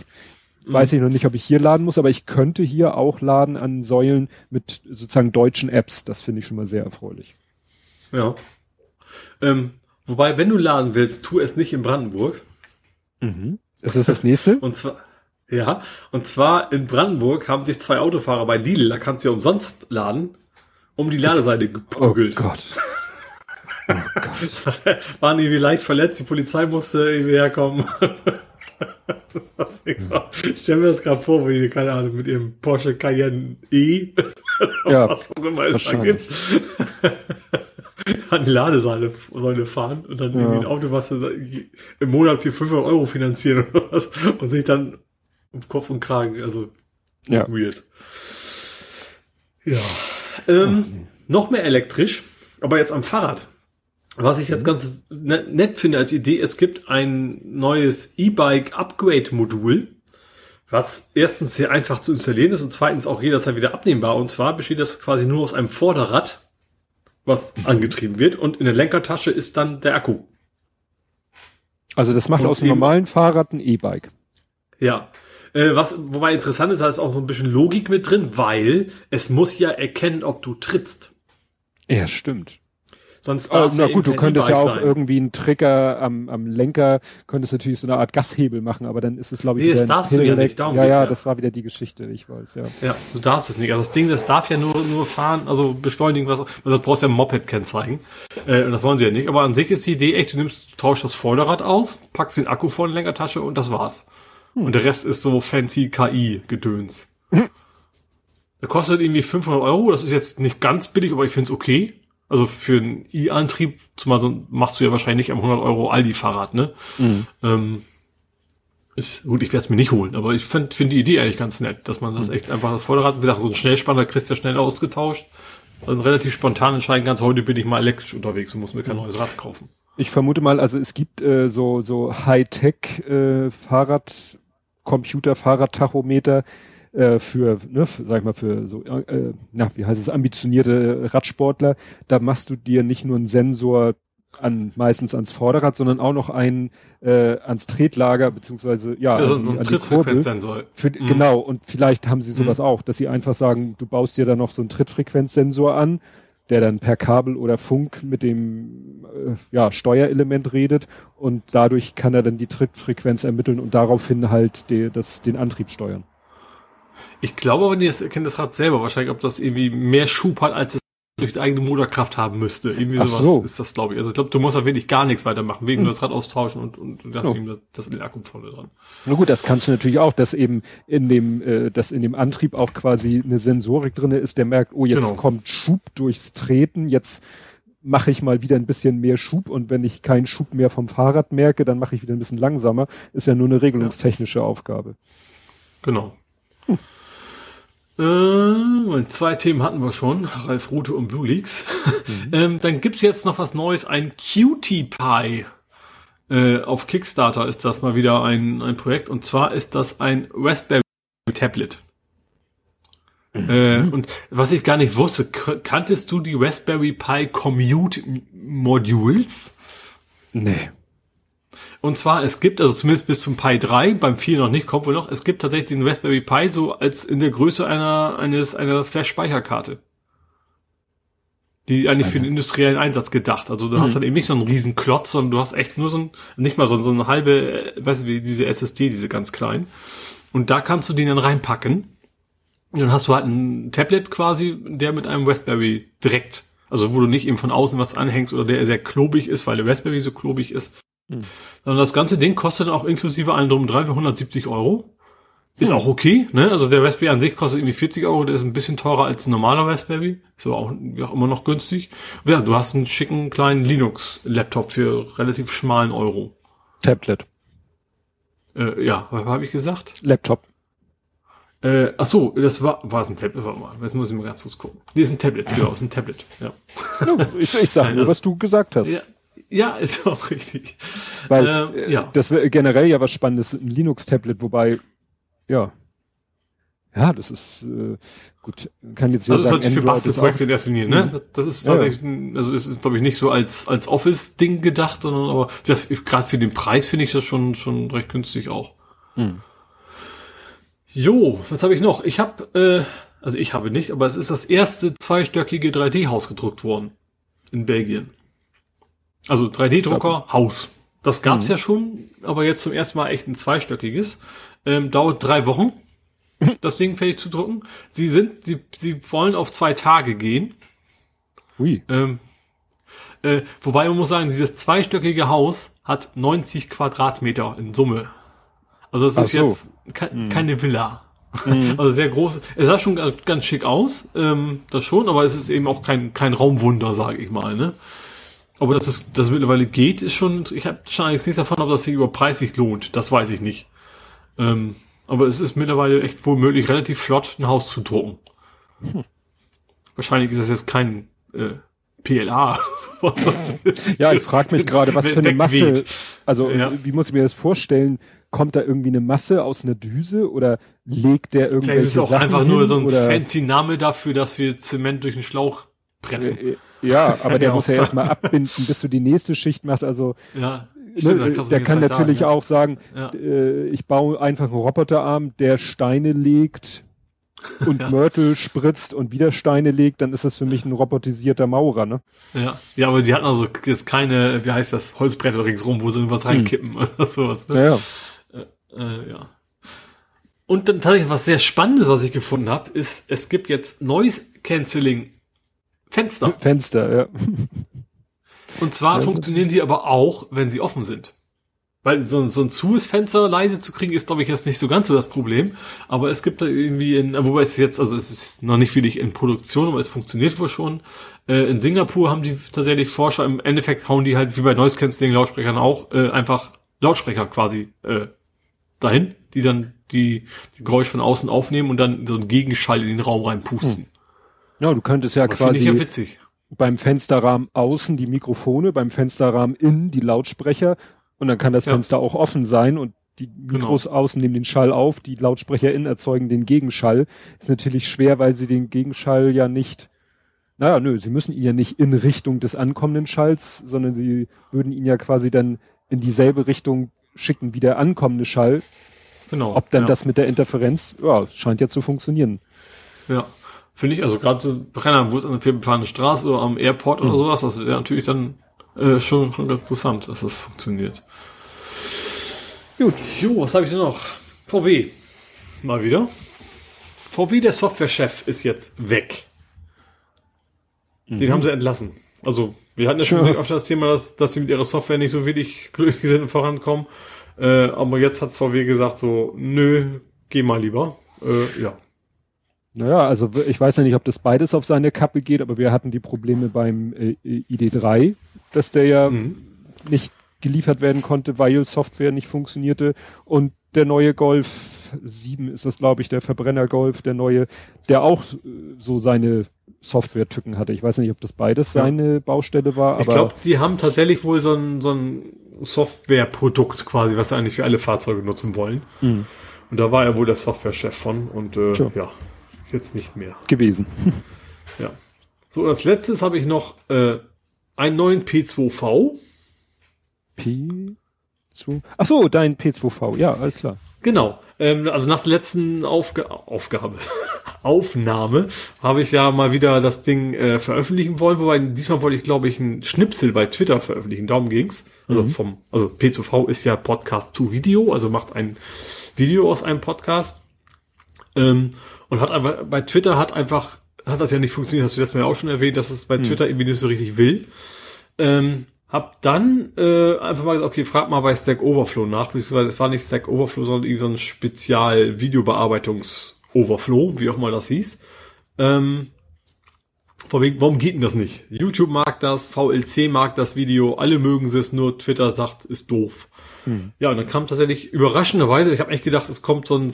Weiß ich noch nicht, ob ich hier laden muss, aber ich könnte hier auch laden an Säulen mit sozusagen deutschen Apps. Das finde ich schon mal sehr erfreulich. Ja. Ähm, wobei, wenn du laden willst, tu es nicht in Brandenburg. Mhm. Ist das das nächste? und zwar, ja, und zwar in Brandenburg haben sich zwei Autofahrer bei Lidl, da kannst du ja umsonst laden, um die Ladeseite geprügelt. Oh Gott. Oh Gott. Waren irgendwie leicht verletzt, die Polizei musste irgendwie herkommen. ich stelle mir das gerade vor, wo die, keine Ahnung, mit ihrem Porsche Cayenne E, ja, was auch immer es da gibt, an die Ladesäule fahren und dann ja. irgendwie ein Auto, was im Monat für 500 Euro finanzieren oder was und sich dann um Kopf und Kragen, also ja. weird. Ja. Ähm, noch mehr elektrisch, aber jetzt am Fahrrad. Was ich jetzt mhm. ganz ne-, nett finde als Idee, es gibt ein neues E-Bike Upgrade Modul, was erstens sehr einfach zu installieren ist und zweitens auch jederzeit wieder abnehmbar. Und zwar besteht das quasi nur aus einem Vorderrad, was angetrieben wird und in der Lenkertasche ist dann der Akku. Also das macht und aus einem normalen Fahrrad ein E-Bike. Ja. Äh, was, wobei interessant ist, da ist auch so ein bisschen Logik mit drin, weil es muss ja erkennen, ob du trittst. Ja, stimmt. Sonst oh, na gut, du könntest ja auch sein. irgendwie einen Trigger am, am Lenker, könntest natürlich so eine Art Gashebel machen, aber dann ist es glaube ich nee, das darfst du ja nicht. Darum ja, ja, ja, das war wieder die Geschichte, ich weiß, ja. Ja, du darfst es nicht. Also das Ding, das darf ja nur nur fahren, also beschleunigen, was, also du brauchst ja ein Moped-Kennzeichen. Äh, und das wollen sie ja nicht. Aber an sich ist die Idee echt, du nimmst, du tauschst das Vorderrad aus, packst den Akku vor in die Lenkertasche und das war's. Hm. Und der Rest ist so fancy KI-Gedöns. Hm. Der kostet irgendwie 500 Euro. Das ist jetzt nicht ganz billig, aber ich finde es okay. Also für einen E-Antrieb, zumal so machst du ja wahrscheinlich nicht am 100 Euro Aldi-Fahrrad, ne? Mhm. Ähm, ist, gut, ich werde es mir nicht holen, aber ich finde find die Idee eigentlich ganz nett, dass man das mhm. echt einfach das Vorderrad, wie gesagt, so ein Schnellspanner kriegst du ja schnell ausgetauscht. Dann relativ spontan entscheiden kannst, heute bin ich mal elektrisch unterwegs und muss mir kein mhm. neues Rad kaufen. Ich vermute mal, also es gibt äh, so, so Hightech äh, Fahrrad, Computer, Fahrradtachometer, äh, für, ne, sag ich mal, für so, äh, na, wie heißt es, ambitionierte Radsportler, da machst du dir nicht nur einen Sensor an meistens ans Vorderrad, sondern auch noch einen äh, ans Tretlager beziehungsweise ja also an die, ein an Trittfrequenzsensor. Für, mhm. Genau und vielleicht haben sie sowas mhm. auch, dass sie einfach sagen, du baust dir da noch so einen Trittfrequenzsensor an, der dann per Kabel oder Funk mit dem äh, ja, Steuerelement redet und dadurch kann er dann die Trittfrequenz ermitteln und daraufhin halt de, das, den Antrieb steuern. Ich glaube aber, die erkennt das Rad selber wahrscheinlich, ob das irgendwie mehr Schub hat, als es durch die eigene Motorkraft haben müsste. Irgendwie sowas so. ist das, glaube ich. Also ich glaube, du musst da wirklich gar nichts weitermachen, wegen hm. nur das Rad austauschen und, und, und oh. das, das den Akku vorne dran. Na gut, das kannst du natürlich auch, dass eben in dem, äh, dass in dem Antrieb auch quasi eine Sensorik drinne ist, der merkt, oh, jetzt genau. kommt Schub durchs Treten, jetzt mache ich mal wieder ein bisschen mehr Schub und wenn ich keinen Schub mehr vom Fahrrad merke, dann mache ich wieder ein bisschen langsamer. Ist ja nur eine regelungstechnische ja. Aufgabe. Genau. Hm. Äh, zwei Themen hatten wir schon, Ralf Rute und Blue Leaks. Mhm. ähm, dann gibt's jetzt noch was Neues, ein Cutie Pie. Äh, auf Kickstarter ist das mal wieder ein, ein Projekt und zwar ist das ein Raspberry Tablet. Mhm. Äh, und was ich gar nicht wusste, kanntest du die Raspberry Pi Commute Modules? Nee. Und zwar, es gibt, also zumindest bis zum Pi 3, beim 4 noch nicht, kommt wohl noch, es gibt tatsächlich den Raspberry Pi so als in der Größe einer, eines, einer Flash-Speicherkarte. Die eigentlich für den industriellen Einsatz gedacht. Also du hast dann eben nicht so einen riesen Klotz, sondern du hast echt nur so ein, nicht mal so, so eine halbe, äh, weißt du, wie diese SSD, diese ganz kleinen. Und da kannst du den dann reinpacken. Und dann hast du halt ein Tablet quasi, der mit einem Raspberry direkt, also wo du nicht eben von außen was anhängst oder der sehr klobig ist, weil der Raspberry so klobig ist. Hm. Sondern das ganze Ding kostet dann auch inklusive allem drum und dran für 170 Euro. Ist Hm. auch okay, ne? Also der Raspberry an sich kostet irgendwie 40 Euro, der ist ein bisschen teurer als ein normaler Raspberry. Ist aber auch, auch immer noch günstig. Und ja, du hast einen schicken kleinen Linux-Laptop für relativ schmalen Euro. Tablet. Äh, ja, was habe ich gesagt? Laptop. Äh, ach so, das war, war es ein Tablet? Warte mal, jetzt muss ich mal ganz kurz gucken. Nee, ist ein Tablet, genau, ist ein Tablet, ja. Ich ich sage Nein, nur, das- was du gesagt hast. Ja, ja ist auch richtig. Weil Ähm, äh, ja. das wäre generell ja was Spannendes, ein Linux-Tablet, wobei, ja. Ja, das ist äh, gut, kann jetzt ja Also das sagen, für Android ist Bastelprojekte auch, in erster Linie, ne? Das ist Ja, ja. tatsächlich, ein- also es ist, glaube ich, nicht so als, als Office-Ding gedacht, sondern aber gerade für den Preis finde ich das schon, schon recht günstig auch. Hm. Jo, was habe ich noch? Ich habe, äh, also ich habe nicht, aber es ist das erste zweistöckige 3D-Haus gedruckt worden in Belgien. Also 3D-Drucker, Haus. Das gab's ja schon, aber jetzt zum ersten Mal echt ein zweistöckiges. Ähm, dauert drei Wochen, das Ding fertig zu drucken. Sie sind, sie, sie wollen auf zwei Tage gehen. ui, Ähm, äh, wobei man muss sagen, dieses zweistöckige Haus hat 90 Quadratmeter in Summe. Also es Ach ist so. jetzt ke keine Villa. Also sehr groß. Es sah schon ganz, ganz schick aus, ähm, das schon, aber es ist eben auch kein, kein Raumwunder, sage ich mal. Ne? Aber dass es das mittlerweile geht, ist schon, ich habe schon eigentlich nichts davon, ob das sich überpreis sich lohnt. Das weiß ich nicht. Ähm, aber es ist mittlerweile echt wohl möglich, relativ flott ein Haus zu drucken. Wahrscheinlich ist das jetzt kein äh, PLA. Ja, ich frage mich gerade, was für eine. Masse, also Ja. wie muss ich mir das vorstellen? Kommt da irgendwie eine Masse aus einer Düse oder legt der irgendwelche Vielleicht ist es auch Sachen einfach nur hin, so ein oder, fancy Name dafür, dass wir Zement durch den Schlauch pressen. Äh, Ja, aber der ja muss ja erstmal abbinden, bis du die nächste Schicht machst. Also ja, ne, kannst du der kann natürlich sagen, auch sagen, Ja. äh, ich baue einfach einen Roboterarm, der Steine legt und Mörtel spritzt und wieder Steine legt, dann ist das für mich ein robotisierter Maurer, ne? Ja. ja, ja, aber die hatten also jetzt keine, wie heißt das, Holzbretter ringsrum, wo sie irgendwas reinkippen oder sowas. Ne? Ja, ja. Äh, ja. Und dann tatsächlich was sehr Spannendes, was ich gefunden habe, ist, es gibt jetzt Noise Cancelling Fenster. Fenster, ja. Und zwar Also- funktionieren die aber auch, wenn sie offen sind. Weil so, so ein zues Fenster leise zu kriegen, ist, glaube ich, jetzt nicht so ganz so das Problem. Aber es gibt da irgendwie in, wobei es jetzt, also es ist noch nicht wirklich in Produktion, aber es funktioniert wohl schon. Äh, in Singapur haben die tatsächlich Forscher, im Endeffekt hauen die halt wie bei Noise Cancelling Lautsprechern auch äh, einfach Lautsprecher quasi äh, dahin, die dann die, die Geräusch von außen aufnehmen und dann so einen Gegenschall in den Raum reinpusten. Ja, du könntest ja Aber quasi ja witzig. beim Fensterrahmen außen die Mikrofone, beim Fensterrahmen innen die Lautsprecher und dann kann das Ja. Genau. Fenster auch offen sein und die Mikros außen nehmen den Schall auf, die Lautsprecher innen erzeugen den Gegenschall. Ist natürlich schwer, weil sie den Gegenschall ja nicht, naja, nö, sie müssen ihn ja nicht in Richtung des ankommenden Schalls, sondern sie würden ihn ja quasi dann in dieselbe Richtung schicken wie der ankommende Schall. Genau. Ob dann ja. das mit der Interferenz, ja, scheint ja zu funktionieren. Ja, finde ich, also gerade so, keine Ahnung, wo es an der vielbefahrenen Straße oder am Airport oder sowas, das wäre natürlich dann äh, schon, schon ganz interessant, dass das funktioniert. Gut, jo, was habe ich denn noch? VW. Mal wieder. VW, der Softwarechef, ist jetzt weg. Den haben sie entlassen. Also, wir hatten ja schon öfter das Thema, dass, dass sie mit ihrer Software nicht so wirklich glücklich sind und vorankommen. Äh, aber jetzt hat VW gesagt so, nö, geh mal lieber. Äh, ja. Naja, also ich weiß ja nicht, ob das beides auf seine Kappe geht, aber wir hatten die Probleme beim äh, ID3, dass der ja Mhm. nicht geliefert werden konnte, weil Software nicht funktionierte. Und der neue Golf 7 ist das, glaube ich, der Verbrenner Golf, der neue, der auch äh, so seine Software-Tücken hatte. Ich weiß nicht, ob das beides Ja. seine Baustelle war, Ich aber glaube, die haben tatsächlich wohl so ein, so ein Softwareprodukt quasi, was sie eigentlich für alle Fahrzeuge nutzen wollen. Mhm. Und da war er wohl der Softwarechef von und äh, Tja. ja, jetzt nicht mehr. gewesen. Ja. So, als letztes habe ich noch äh, einen neuen P2V. P2. Ach so, dein P2V, ja, alles klar. Genau. Ähm, also nach der letzten Aufga Aufgabe, Aufnahme, habe ich ja mal wieder das Ding äh, veröffentlichen wollen, wobei diesmal wollte ich, glaube ich, ein Schnipsel bei Twitter veröffentlichen. Darum ging's. Also mhm. vom, also P2V ist ja Podcast to Video, also macht ein Video aus einem Podcast. Ähm, und hat einfach, bei Twitter hat einfach, hat das ja nicht funktioniert, hast du letztes Mal auch schon erwähnt, dass es bei mhm. Twitter irgendwie nicht so richtig will. Ähm, hab dann äh, einfach mal gesagt, okay, frag mal bei Stack Overflow nach, beziehungsweise es war nicht Stack Overflow, sondern irgendwie so ein Spezial-Videobearbeitungs-Overflow, wie auch mal das hieß. Ähm, vor wegen, warum geht denn das nicht? YouTube mag das, VLC mag das Video, alle mögen es, nur Twitter sagt, ist doof. Hm. Ja, und dann kam tatsächlich überraschenderweise, ich habe eigentlich gedacht, es kommt so ein,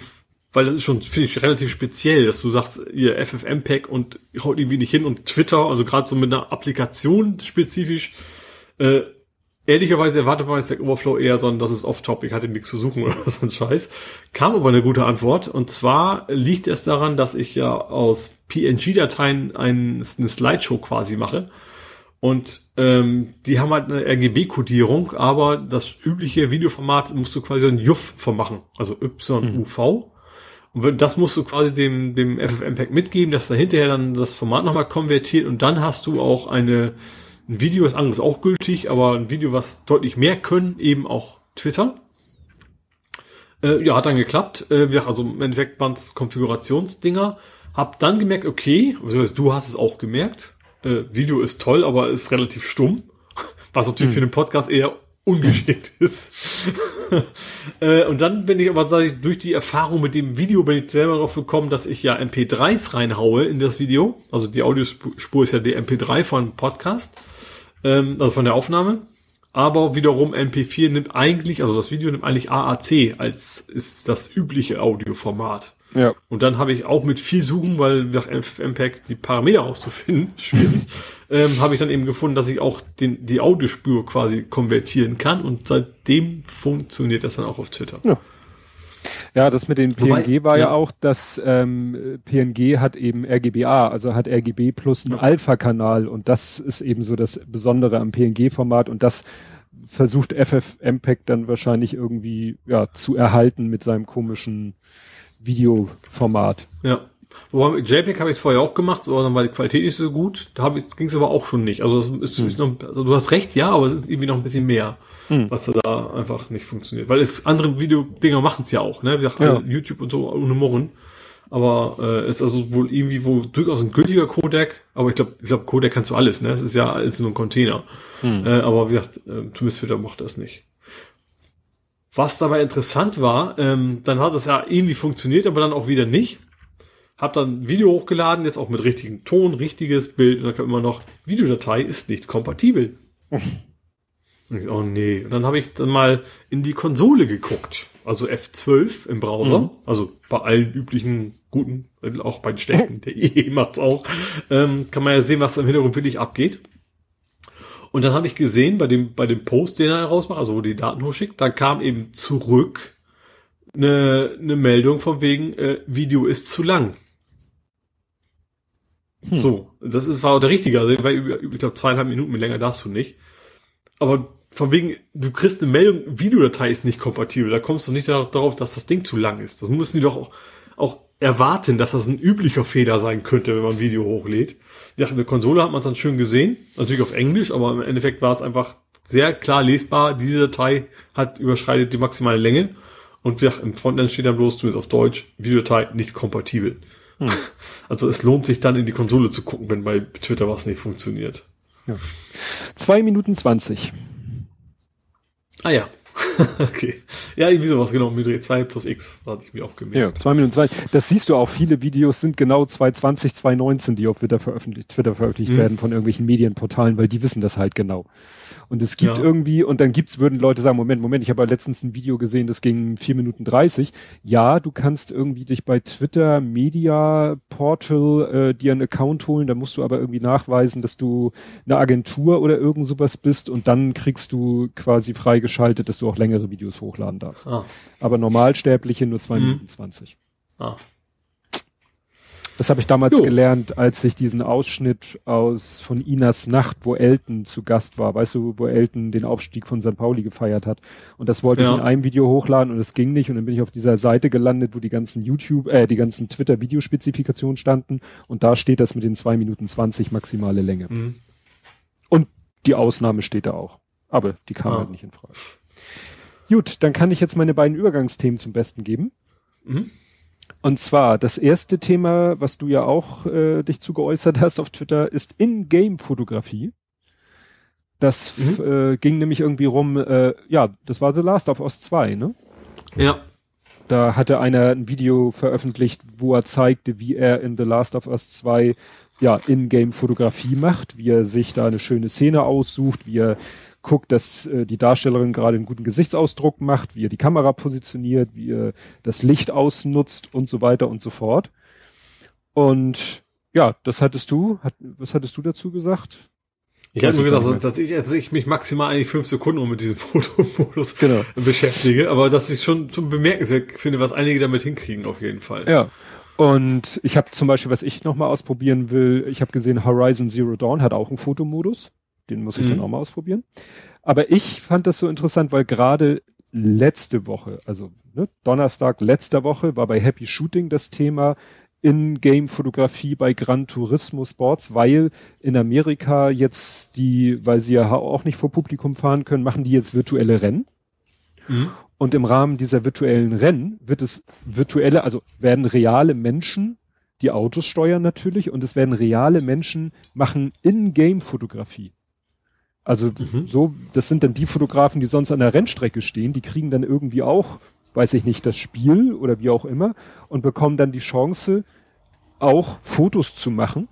weil das ist schon, finde ich, relativ speziell, dass du sagst, ihr FFmpeg und haut irgendwie nicht hin und Twitter, also gerade so mit einer Applikation spezifisch, äh, ehrlicherweise erwartet man Stack Overflow eher so, dass es off-topic, hatte nichts zu suchen oder so ein Scheiß. Kam aber eine gute Antwort. Und zwar liegt es daran, dass ich ja aus PNG-Dateien ein, eine Slideshow quasi mache. Und ähm, die haben halt eine RGB-Kodierung, aber das übliche Videoformat musst du quasi ein JUF von machen, also YUV. Mhm. Und das musst du quasi dem, dem FFmpeg mitgeben, dass da hinterher dann das Format nochmal konvertiert und dann hast du auch eine ein Video ist anderes auch gültig, aber ein Video, was deutlich mehr können, eben auch Twitter. Äh, ja, hat dann geklappt. Äh, also im Endeffekt waren es Konfigurationsdinger. Hab dann gemerkt, okay, also du hast es auch gemerkt. Äh, Video ist toll, aber ist relativ stumm. Was natürlich hm. für einen Podcast eher ungeschickt ist. äh, und dann bin ich aber ich, durch die Erfahrung mit dem Video bin ich selber darauf gekommen, dass ich ja MP3s reinhaue in das Video. Also die Audiospur ist ja die MP3 von Podcast ähm, also von der Aufnahme. Aber wiederum MP4 nimmt eigentlich, also das Video nimmt eigentlich AAC als ist das übliche Audioformat. Ja. Und dann habe ich auch mit viel Suchen, weil nach MPEG die Parameter rauszufinden, schwierig, ähm, habe ich dann eben gefunden, dass ich auch den, die Audiospur quasi konvertieren kann und seitdem funktioniert das dann auch auf Twitter. Ja. Ja, das mit den PNG Wobei, war ja, ja auch, dass ähm, PNG hat eben RGBA, also hat RGB plus einen ja. Alpha-Kanal und das ist eben so das Besondere am PNG-Format und das versucht FFmpeg dann wahrscheinlich irgendwie ja zu erhalten mit seinem komischen Videoformat. Ja. Wobei mit JPEG habe ich es vorher auch gemacht, aber dann war die Qualität nicht so gut. Da ging es aber auch schon nicht. Also, ist, hm. ist noch, also du hast recht, ja, aber es ist irgendwie noch ein bisschen mehr hm. was da einfach nicht funktioniert. Weil es andere Videodinger machen es ja auch, ne? Wie gesagt, ja. YouTube und so ohne Murren. Aber äh, ist also wohl irgendwie wohl durchaus ein gültiger Codec, aber ich glaube, ich glaube, Codec kannst du alles, ne? Es ist ja alles nur ein Container. Hm. Äh, aber wie gesagt, äh, zumindest Twitter macht das nicht. Was dabei interessant war, ähm, dann hat es ja irgendwie funktioniert, aber dann auch wieder nicht. Hab dann ein Video hochgeladen, jetzt auch mit richtigem Ton, richtiges Bild, und dann kam immer noch, Videodatei ist nicht kompatibel. Ich, oh nee. Und dann habe ich dann mal in die Konsole geguckt. Also F12 im Browser. Mhm. Also bei allen üblichen guten, auch bei den Stecken, der IE macht's auch. Ähm, kann man ja sehen, was im Hintergrund wirklich abgeht. Und dann habe ich gesehen, bei dem, bei dem Post, den er herausmacht, also wo die Daten hochschickt, da kam eben zurück eine, eine Meldung von wegen, äh, Video ist zu lang. Hm. So, das ist, war auch der richtige, also, weil ich glaube zweieinhalb Minuten länger darfst du nicht. Aber von wegen, du kriegst eine Meldung, Videodatei ist nicht kompatibel. Da kommst du nicht darauf, dass das Ding zu lang ist. Das müssen die doch auch, auch erwarten, dass das ein üblicher Fehler sein könnte, wenn man ein Video hochlädt. Ja, in der Konsole hat man es dann schön gesehen. Natürlich auf Englisch, aber im Endeffekt war es einfach sehr klar lesbar. Diese Datei hat überschreitet die maximale Länge. Und ja, im Frontend steht dann bloß, zumindest auf Deutsch, Videodatei nicht kompatibel. Hm. Also es lohnt sich dann in die Konsole zu gucken, wenn bei Twitter was nicht funktioniert. Ja. Zwei Minuten zwanzig. Ah ja. okay. Ja, irgendwie sowas, genau. Mit 2 plus X hatte ich mir auch gemerkt. Ja, 2 Minuten 2. Das siehst du auch. Viele Videos sind genau 220, 219, die auf Twitter veröffentlicht, Twitter veröffentlicht mhm. werden von irgendwelchen Medienportalen, weil die wissen das halt genau. Und es gibt ja. irgendwie, und dann gibt's, würden Leute sagen, Moment, Moment, ich habe letztens ein Video gesehen, das ging vier Minuten dreißig. Ja, du kannst irgendwie dich bei Twitter Media Portal äh, dir einen Account holen, da musst du aber irgendwie nachweisen, dass du eine Agentur oder irgend sowas bist und dann kriegst du quasi freigeschaltet, dass du auch längere Videos hochladen darfst. Ah. Aber Normalsterbliche nur zwei mhm. Minuten zwanzig. Ah. Das habe ich damals jo. gelernt, als ich diesen Ausschnitt aus von Inas Nacht, wo Elton zu Gast war, weißt du, wo Elton den Aufstieg von St. Pauli gefeiert hat. Und das wollte ja. ich in einem Video hochladen und es ging nicht. Und dann bin ich auf dieser Seite gelandet, wo die ganzen YouTube, äh, die ganzen Twitter-Videospezifikationen standen. Und da steht das mit den zwei Minuten zwanzig maximale Länge. Mhm. Und die Ausnahme steht da auch. Aber die kam ah. halt nicht in Frage. Gut, dann kann ich jetzt meine beiden Übergangsthemen zum Besten geben. Mhm. Und zwar das erste Thema, was du ja auch äh, dich zu geäußert hast auf Twitter, ist In-Game-Fotografie. Das mhm. äh, ging nämlich irgendwie rum, äh, ja, das war The Last of Us 2, ne? Ja. Da hatte einer ein Video veröffentlicht, wo er zeigte, wie er in The Last of Us 2 ja In-Game-Fotografie macht, wie er sich da eine schöne Szene aussucht, wie er guckt, dass äh, die Darstellerin gerade einen guten Gesichtsausdruck macht, wie er die Kamera positioniert, wie er das Licht ausnutzt und so weiter und so fort. Und ja, das hattest du, hat, was hattest du dazu gesagt? Ich habe nur gesagt, dass ich, dass ich mich maximal eigentlich fünf Sekunden mit diesem Fotomodus genau. beschäftige, aber dass ich schon, schon bemerkenswert finde, was einige damit hinkriegen auf jeden Fall. Ja. Und ich habe zum Beispiel, was ich nochmal ausprobieren will, ich habe gesehen, Horizon Zero Dawn hat auch einen Fotomodus. Den muss ich mhm. dann auch mal ausprobieren. Aber ich fand das so interessant, weil gerade letzte Woche, also ne, Donnerstag letzter Woche, war bei Happy Shooting das Thema in-Game-Fotografie bei Gran Turismo Sports, weil in Amerika jetzt die, weil sie ja auch nicht vor Publikum fahren können, machen die jetzt virtuelle Rennen. Mhm. Und im Rahmen dieser virtuellen Rennen wird es virtuelle, also werden reale Menschen die Autos steuern natürlich und es werden reale Menschen machen In-Game-Fotografie. Also mhm. so, das sind dann die Fotografen, die sonst an der Rennstrecke stehen, die kriegen dann irgendwie auch, weiß ich nicht, das Spiel oder wie auch immer und bekommen dann die Chance, auch Fotos zu machen.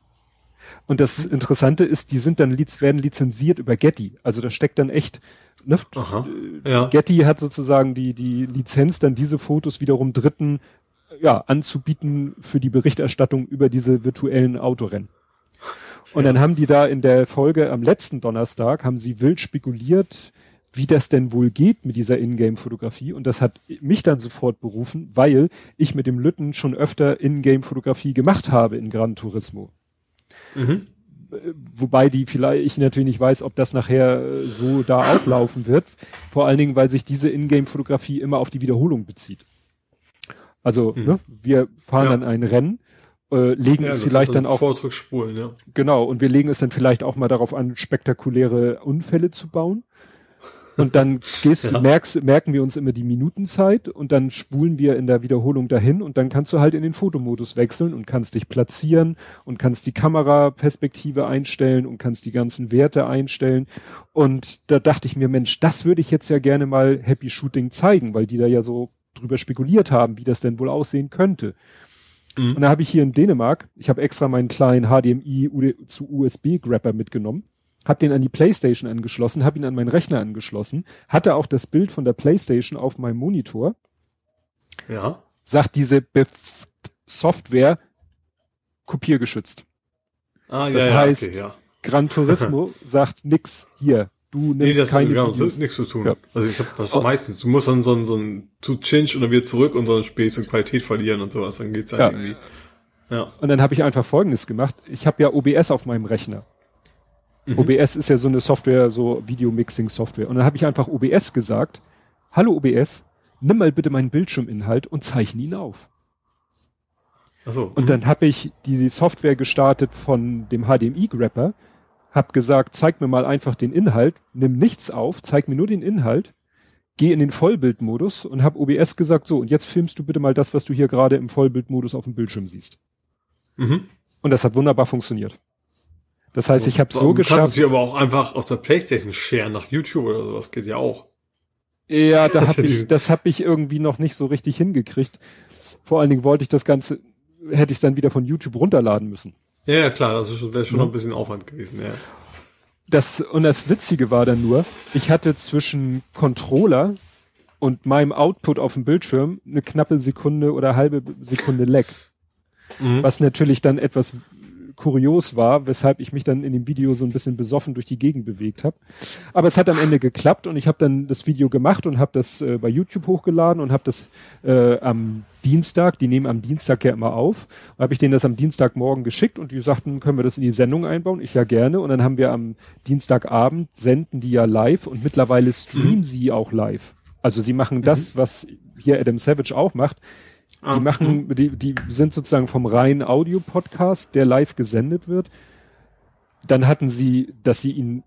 Und das mhm. Interessante ist, die sind dann werden lizenziert über Getty. Also da steckt dann echt, ne? Aha, ja. Getty hat sozusagen die, die Lizenz, dann diese Fotos wiederum Dritten ja, anzubieten für die Berichterstattung über diese virtuellen Autorennen. Und ja. dann haben die da in der Folge am letzten Donnerstag, haben sie wild spekuliert, wie das denn wohl geht mit dieser Ingame-Fotografie. Und das hat mich dann sofort berufen, weil ich mit dem Lütten schon öfter Ingame-Fotografie gemacht habe in Gran Turismo. Mhm. Wobei die vielleicht, ich natürlich nicht weiß, ob das nachher so da ablaufen wird. Vor allen Dingen, weil sich diese Ingame-Fotografie immer auf die Wiederholung bezieht. Also, mhm. ne, wir fahren ja. dann ein Rennen äh, legen ja, es vielleicht dann auch Vortragsspulen, ja. Genau, und wir legen es dann vielleicht auch mal darauf an, spektakuläre Unfälle zu bauen. Und dann gehst, ja. merkst, merken wir uns immer die Minutenzeit und dann spulen wir in der Wiederholung dahin und dann kannst du halt in den Fotomodus wechseln und kannst dich platzieren und kannst die Kameraperspektive einstellen und kannst die ganzen Werte einstellen. Und da dachte ich mir, Mensch, das würde ich jetzt ja gerne mal Happy Shooting zeigen, weil die da ja so drüber spekuliert haben, wie das denn wohl aussehen könnte. Mhm. Und da habe ich hier in Dänemark, ich habe extra meinen kleinen HDMI zu USB-Grapper mitgenommen, habe den an die Playstation angeschlossen, habe ihn an meinen Rechner angeschlossen, hatte auch das Bild von der Playstation auf meinem Monitor. Ja. Sagt diese Be Software kopiergeschützt. Ah, ja, das ja, heißt, okay, ja. Gran Turismo sagt nix hier. Du nimmst nee, das, keine genau, das ist nichts zu tun. Ja. Also ich habe das oh. meistens, du musst dann so ein, so ein zu Change und dann wieder zurück und so ein Space und Qualität verlieren und sowas, dann geht's halt ja. irgendwie. Ja. Und dann habe ich einfach folgendes gemacht. Ich habe ja OBS auf meinem Rechner. Mhm. OBS ist ja so eine Software, so Video-Mixing-Software. Und dann habe ich einfach OBS gesagt, hallo OBS, nimm mal bitte meinen Bildschirminhalt und zeichne ihn auf. Ach so. Und mhm. dann habe ich die Software gestartet von dem HDMI-Grapper hab gesagt, zeig mir mal einfach den Inhalt, nimm nichts auf, zeig mir nur den Inhalt, geh in den Vollbildmodus und hab OBS gesagt, so, und jetzt filmst du bitte mal das, was du hier gerade im Vollbildmodus auf dem Bildschirm siehst. Mhm. Und das hat wunderbar funktioniert. Das heißt, ich habe so geschafft. Du kannst du aber auch einfach aus der Playstation sharen nach YouTube oder sowas, geht ja auch. Ja, da hab ich, das habe ich irgendwie noch nicht so richtig hingekriegt. Vor allen Dingen wollte ich das Ganze, hätte ich dann wieder von YouTube runterladen müssen. Ja, ja klar, das wäre schon mhm. noch ein bisschen Aufwand gewesen, ja. Das, und das Witzige war dann nur, ich hatte zwischen Controller und meinem Output auf dem Bildschirm eine knappe Sekunde oder halbe Sekunde Lag. Mhm. Was natürlich dann etwas kurios war, weshalb ich mich dann in dem Video so ein bisschen besoffen durch die Gegend bewegt habe. Aber es hat am Ende geklappt und ich habe dann das Video gemacht und habe das äh, bei YouTube hochgeladen und habe das äh, am Dienstag, die nehmen am Dienstag ja immer auf, habe ich denen das am Dienstagmorgen geschickt und die sagten, können wir das in die Sendung einbauen? Ich ja gerne und dann haben wir am Dienstagabend senden die ja live und mittlerweile streamen mhm. sie auch live. Also sie machen das, mhm. was hier Adam Savage auch macht. Ah, die machen, mh. die, die sind sozusagen vom reinen Audio-Podcast, der live gesendet wird. Dann hatten sie, dass sie ihn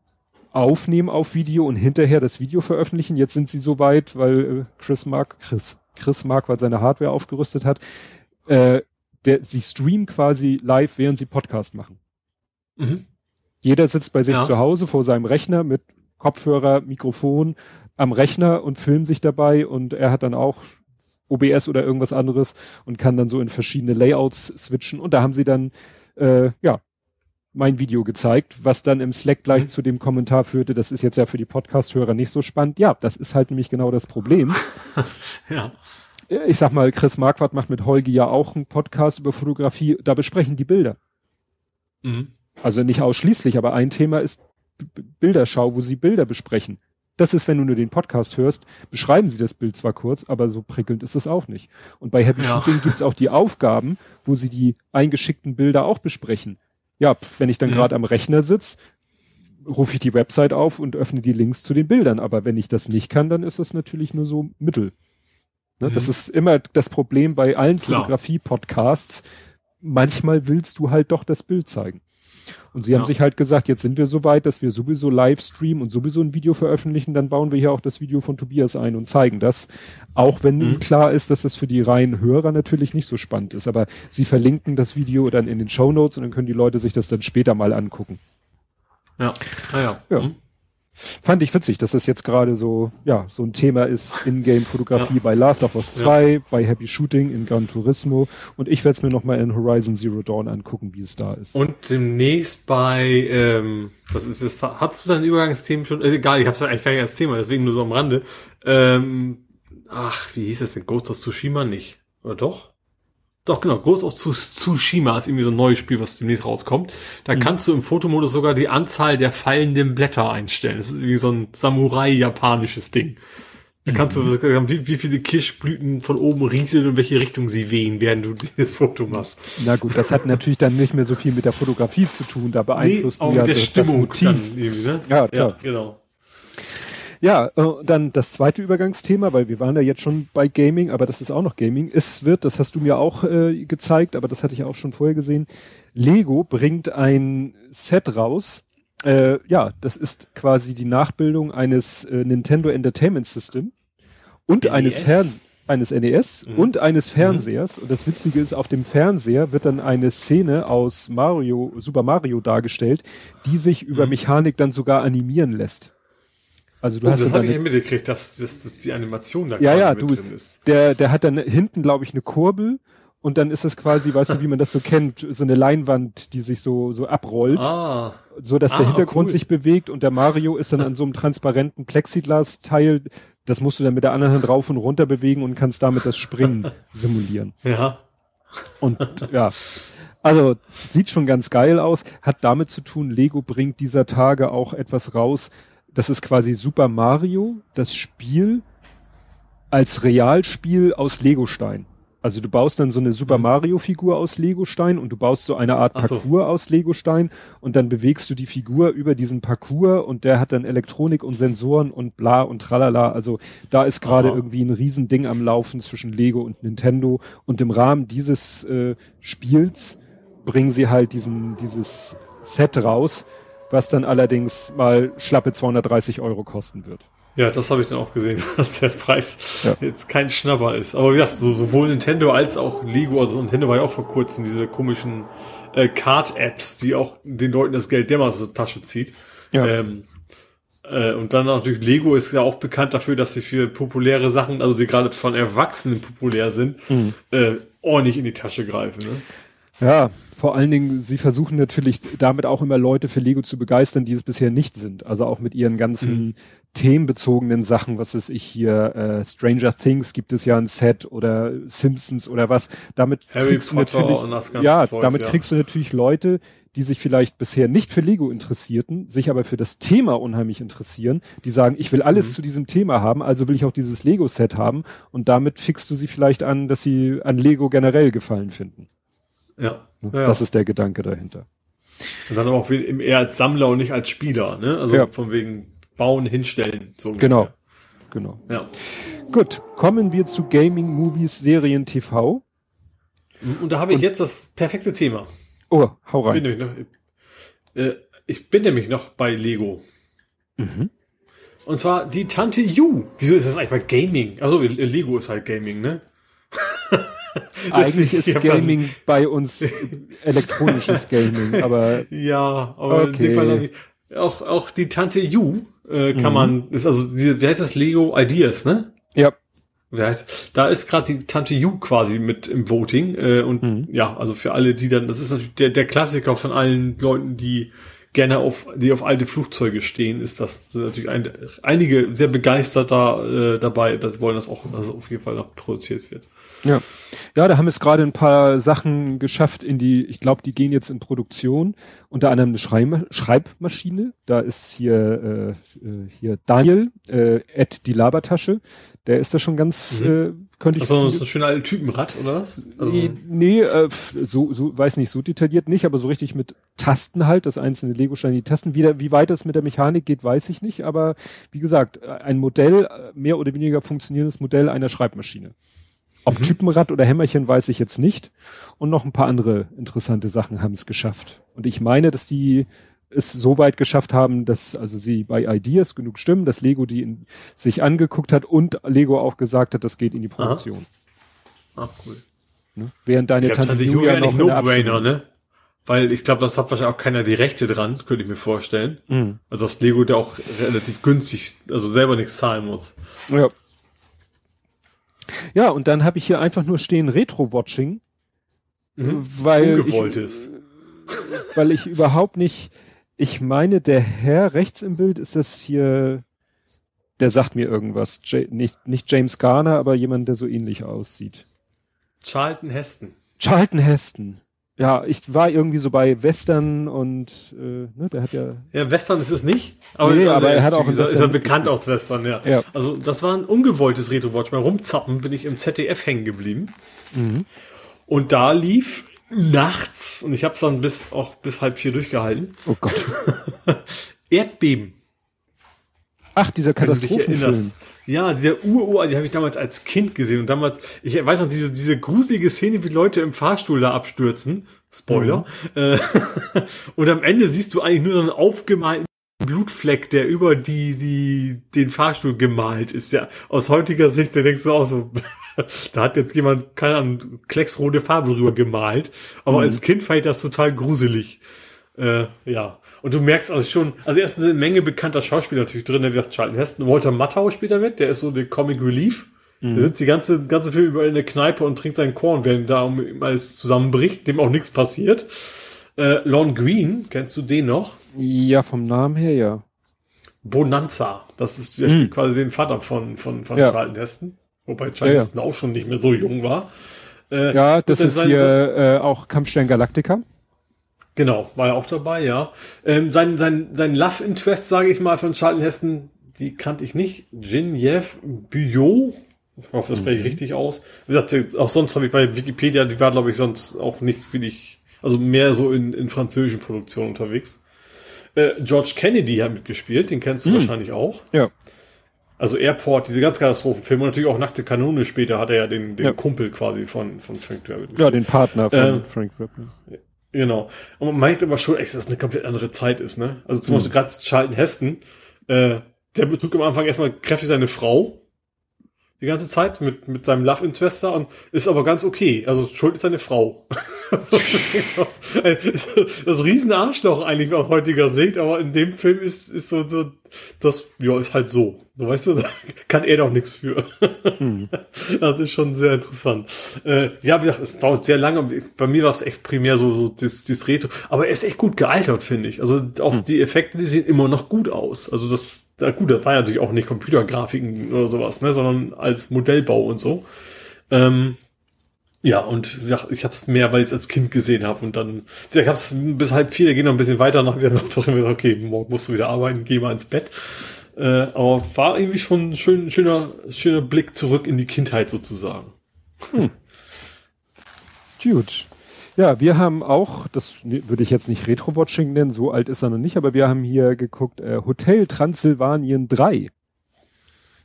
aufnehmen auf Video und hinterher das Video veröffentlichen. Jetzt sind sie so weit, weil äh, Chris Mark, Chris, Chris Mark, weil seine Hardware aufgerüstet hat, äh, der, sie streamen quasi live, während sie Podcast machen. Mhm. Jeder sitzt bei sich ja. zu Hause vor seinem Rechner mit Kopfhörer, Mikrofon am Rechner und filmt sich dabei und er hat dann auch OBS oder irgendwas anderes und kann dann so in verschiedene Layouts switchen. Und da haben sie dann, äh, ja, mein Video gezeigt, was dann im Slack gleich mhm. zu dem Kommentar führte, das ist jetzt ja für die Podcast-Hörer nicht so spannend. Ja, das ist halt nämlich genau das Problem. ja. Ich sag mal, Chris Marquardt macht mit Holgi ja auch einen Podcast über Fotografie, da besprechen die Bilder. Mhm. Also nicht ausschließlich, aber ein Thema ist B Bilderschau, wo sie Bilder besprechen das ist, wenn du nur den Podcast hörst, beschreiben sie das Bild zwar kurz, aber so prickelnd ist es auch nicht. Und bei Happy ja. Shooting gibt's auch die Aufgaben, wo sie die eingeschickten Bilder auch besprechen. Ja, wenn ich dann ja. gerade am Rechner sitz, rufe ich die Website auf und öffne die Links zu den Bildern. Aber wenn ich das nicht kann, dann ist das natürlich nur so Mittel. Ne? Mhm. Das ist immer das Problem bei allen Fotografie-Podcasts. Manchmal willst du halt doch das Bild zeigen. Und sie ja. haben sich halt gesagt, jetzt sind wir so weit, dass wir sowieso live streamen und sowieso ein Video veröffentlichen, dann bauen wir hier auch das Video von Tobias ein und zeigen das. Auch wenn mhm. klar ist, dass das für die reinen Hörer natürlich nicht so spannend ist. Aber sie verlinken das Video dann in den Show Notes und dann können die Leute sich das dann später mal angucken. Ja, naja. Ja. Mhm. Fand ich witzig, dass das jetzt gerade so, ja, so ein Thema ist, Ingame-Fotografie ja. bei Last of Us 2, ja. bei Happy Shooting, in Gran Turismo und ich werde es mir nochmal in Horizon Zero Dawn angucken, wie es da ist. Und demnächst bei, ähm, was ist das, hast du dein Übergangsthemen schon, äh, egal, ich hab's eigentlich gar nicht als Thema, deswegen nur so am Rande, ähm, ach, wie hieß das denn, Ghost of Tsushima nicht, oder doch? Doch, genau. Ghost of Tsushima ist irgendwie so ein neues Spiel, was demnächst rauskommt. Da mhm. kannst du im Fotomodus sogar die Anzahl der fallenden Blätter einstellen. Das ist irgendwie so ein Samurai-japanisches Ding. Da kannst mhm. du, wie, wie viele Kirschblüten von oben rieseln und welche Richtung sie wehen, während du dieses Foto machst. Na gut, das hat natürlich dann nicht mehr so viel mit der Fotografie zu tun. Da beeinflusst nee, du ja der das, Stimmung das Motiv. Ne? Ja, klar. Ja, genau. Ja, äh, dann das zweite Übergangsthema, weil wir waren ja jetzt schon bei Gaming, aber das ist auch noch Gaming. Es wird, das hast du mir auch äh, gezeigt, aber das hatte ich auch schon vorher gesehen. Lego bringt ein Set raus. Äh, ja, das ist quasi die Nachbildung eines äh, Nintendo Entertainment System und NES. eines Fern eines NES mhm. und eines mhm. Fernsehers. Und das Witzige ist, auf dem Fernseher wird dann eine Szene aus Mario, Super Mario dargestellt, die sich über mhm. Mechanik dann sogar animieren lässt. Also du oh, hast das habe ich mitgekriegt, dass, dass, dass die Animation da ja, ja, du, drin ist. Der, der hat dann hinten, glaube ich, eine Kurbel und dann ist das quasi, weißt du, wie man das so kennt, so eine Leinwand, die sich so so abrollt, ah. so dass ah, der Hintergrund cool. sich bewegt und der Mario ist dann an so einem transparenten Plexiglas-Teil. Das musst du dann mit der anderen Hand rauf und runter bewegen und kannst damit das Springen simulieren. Ja. Und ja, also sieht schon ganz geil aus. Hat damit zu tun, Lego bringt dieser Tage auch etwas raus, das ist quasi Super Mario, das Spiel als Realspiel aus Legostein. Also du baust dann so eine Super mhm. Mario Figur aus Legostein und du baust so eine Art Parcours so. aus Legostein und dann bewegst du die Figur über diesen Parcours und der hat dann Elektronik und Sensoren und bla und tralala. Also da ist gerade irgendwie ein Riesending am Laufen zwischen Lego und Nintendo und im Rahmen dieses äh, Spiels bringen sie halt diesen, dieses Set raus was dann allerdings mal schlappe 230 Euro kosten wird. Ja, das habe ich dann auch gesehen, dass der Preis ja. jetzt kein Schnapper ist. Aber wie gesagt, so, sowohl Nintendo als auch Lego, also Nintendo war ja auch vor kurzem diese komischen äh, Card-Apps, die auch den Leuten das Geld dermaßen aus der Tasche zieht. Ja. Ähm, äh, und dann natürlich Lego ist ja auch bekannt dafür, dass sie für populäre Sachen, also die gerade von Erwachsenen populär sind, mhm. äh, ordentlich in die Tasche greifen. Ne? Ja, vor allen Dingen, sie versuchen natürlich damit auch immer Leute für Lego zu begeistern, die es bisher nicht sind. Also auch mit ihren ganzen mhm. themenbezogenen Sachen, was weiß ich hier, äh, Stranger Things gibt es ja ein Set oder Simpsons oder was. Damit Harry kriegst Potter du natürlich, ja, Zeug, damit ja. kriegst du natürlich Leute, die sich vielleicht bisher nicht für Lego interessierten, sich aber für das Thema unheimlich interessieren, die sagen, ich will alles mhm. zu diesem Thema haben, also will ich auch dieses Lego-Set haben und damit fixst du sie vielleicht an, dass sie an Lego generell gefallen finden. Ja. Ne? ja. Das ist der Gedanke dahinter. Und dann aber auch eher als Sammler und nicht als Spieler, ne? Also ja. von wegen bauen, hinstellen. So genau. Genau. Ja. Gut, kommen wir zu Gaming, Movies, Serien, TV. Und da habe ich und, jetzt das perfekte Thema. Oh, hau rein. Ich bin nämlich noch, äh, ich bin nämlich noch bei Lego. Mhm. Und zwar die Tante Yu. Wieso ist das eigentlich bei Gaming? Also Lego ist halt Gaming, ne? Eigentlich ist Gaming bei uns elektronisches Gaming, aber. Ja, aber okay. ich, auch, auch die Tante Yu äh, kann mhm. man, ist also, wie heißt das? Lego Ideas, ne? Ja. Wie heißt, da ist gerade die Tante Yu quasi mit im Voting. Äh, und mhm. ja, also für alle, die dann, das ist natürlich der, der Klassiker von allen Leuten, die gerne auf, die auf alte Flugzeuge stehen, ist das natürlich ein, einige sehr begeistert da äh, dabei, das wollen das auch, dass es auf jeden Fall noch produziert wird. Ja. Ja, da haben es gerade ein paar Sachen geschafft in die, ich glaube, die gehen jetzt in Produktion. Unter anderem eine Schreib Schreibmaschine. Da ist hier, äh, äh, hier Daniel, äh, Ed die Labertasche. Der ist da schon ganz, mhm. äh, könnte ich Also so ein schöner alte Typenrad, oder was? Also nee, nee äh, so, so, weiß nicht, so detailliert nicht, aber so richtig mit Tasten halt, das einzelne Lego-Stein, die Tasten. Wie, wie weit das mit der Mechanik geht, weiß ich nicht, aber wie gesagt, ein Modell, mehr oder weniger funktionierendes Modell einer Schreibmaschine. Ob mhm. Typenrad oder Hämmerchen weiß ich jetzt nicht. Und noch ein paar andere interessante Sachen haben es geschafft. Und ich meine, dass die es so weit geschafft haben, dass also sie bei Ideas genug stimmen, dass Lego die in, sich angeguckt hat und Lego auch gesagt hat, das geht in die Produktion. Aha. Ah, cool. Ne? Während deine Tante, Tante Julia noch no brainer, ne? Weil ich glaube, das hat wahrscheinlich auch keiner die Rechte dran, könnte ich mir vorstellen. Mhm. Also dass Lego da auch relativ günstig, also selber nichts zahlen muss. Ja. Ja, und dann habe ich hier einfach nur stehen Retro-Watching. Mhm. Weil Ungewolltes. Ich, weil ich überhaupt nicht, ich meine, der Herr rechts im Bild ist das hier, der sagt mir irgendwas. J nicht, nicht James Garner, aber jemand, der so ähnlich aussieht. Charlton Heston. Charlton Heston ja, ich war irgendwie so bei Western und äh, ne, der hat ja. Ja, Western ist es nicht, aber, nee, aber er hat auch gesagt, ist er bekannt aus Western, ja. ja. Also das war ein ungewolltes Retro-Watch. Beim Rumzappen bin ich im ZDF hängen geblieben. Mhm. Und da lief nachts, und ich habe es dann bis auch bis halb vier durchgehalten. Oh Gott. Erdbeben. Ach, dieser Katastrophenfilm. Ja, dieser Ur, die habe ich damals als Kind gesehen und damals, ich weiß noch, diese, diese gruselige Szene, wie Leute im Fahrstuhl da abstürzen. Spoiler. Mhm. Äh, und am Ende siehst du eigentlich nur so einen aufgemalten Blutfleck, der über die, die, den Fahrstuhl gemalt ist. Ja, aus heutiger Sicht, der denkst du auch so, da hat jetzt jemand, keine Ahnung, klecksrote Farbe drüber gemalt. Aber mhm. als Kind fand ich das total gruselig. Äh, ja. Und du merkst also schon, also erstens eine Menge bekannter Schauspieler natürlich drin, der wie gesagt, Charlton Heston, Walter Matthau spielt da mit, der ist so der Comic Relief. Mhm. Der sitzt die ganze, ganze Film über in der Kneipe und trinkt seinen Korn, während da um alles zusammenbricht, dem auch nichts passiert. Äh, Lon Green, kennst du den noch? Ja, vom Namen her, ja. Bonanza, das ist der mhm. quasi den Vater von, von, von ja. Charlton Heston. Wobei Charlton ja, Heston auch schon nicht mehr so jung war. Äh, ja, das ist hier äh, auch Kampfstern Galactica. Genau, war er auch dabei, ja. Ähm, sein, sein, sein Love Interest, sage ich mal, von Charlton Heston, die kannte ich nicht. Genevieve Buyot. Ich hoffe, das spreche ich mhm. richtig aus. Wie gesagt, auch sonst habe ich bei Wikipedia, die war, glaube ich, sonst auch nicht für dich, also mehr so in, in französischen Produktionen unterwegs. Äh, George Kennedy hat mitgespielt, den kennst du mhm. wahrscheinlich auch. Ja. Also Airport, diese ganz Katastrophenfilme und natürlich auch Nackte Kanone später hat er ja den, den ja. Kumpel quasi von, von Frank Drabble. Ja, den Partner von ähm, Frank Drabble. Genau. Und man merkt aber schon echt, dass es eine komplett andere Zeit ist, ne? Also zum mhm. Beispiel gerade Charlton Heston, äh, der betrug am Anfang erstmal kräftig seine Frau die ganze Zeit mit, mit seinem Love Interest und ist aber ganz okay. Also schuld ist seine Frau. das riesen Arschloch eigentlich aus heutiger Sicht, aber in dem Film ist, ist so, so, das, ja, ist halt so. So weißt du, da kann er doch nichts für. Hm. Das ist schon sehr interessant. Äh, ja, wie gesagt, es dauert sehr lange. Bei mir war es echt primär so, so das, das Retro. Aber er ist echt gut gealtert, finde ich. Also auch hm. die Effekte, die sehen immer noch gut aus. Also das, da, gut, das war ja natürlich auch nicht Computergrafiken oder sowas, ne, sondern als Modellbau und so. Ähm, Ja, und ich habe es mehr, weil ich es als Kind gesehen habe und dann, ich habe es bis halb vier, der geht noch ein bisschen weiter, wieder noch doch immer gesagt, okay, morgen musst du wieder arbeiten, geh mal ins Bett. Äh, aber war irgendwie schon ein schön, schöner, schöner Blick zurück in die Kindheit sozusagen. Hm. Gut. Ja, wir haben auch, das würde ich jetzt nicht Retro-Watching nennen, so alt ist er noch nicht, aber wir haben hier geguckt, äh, Hotel Transsilvanien 3.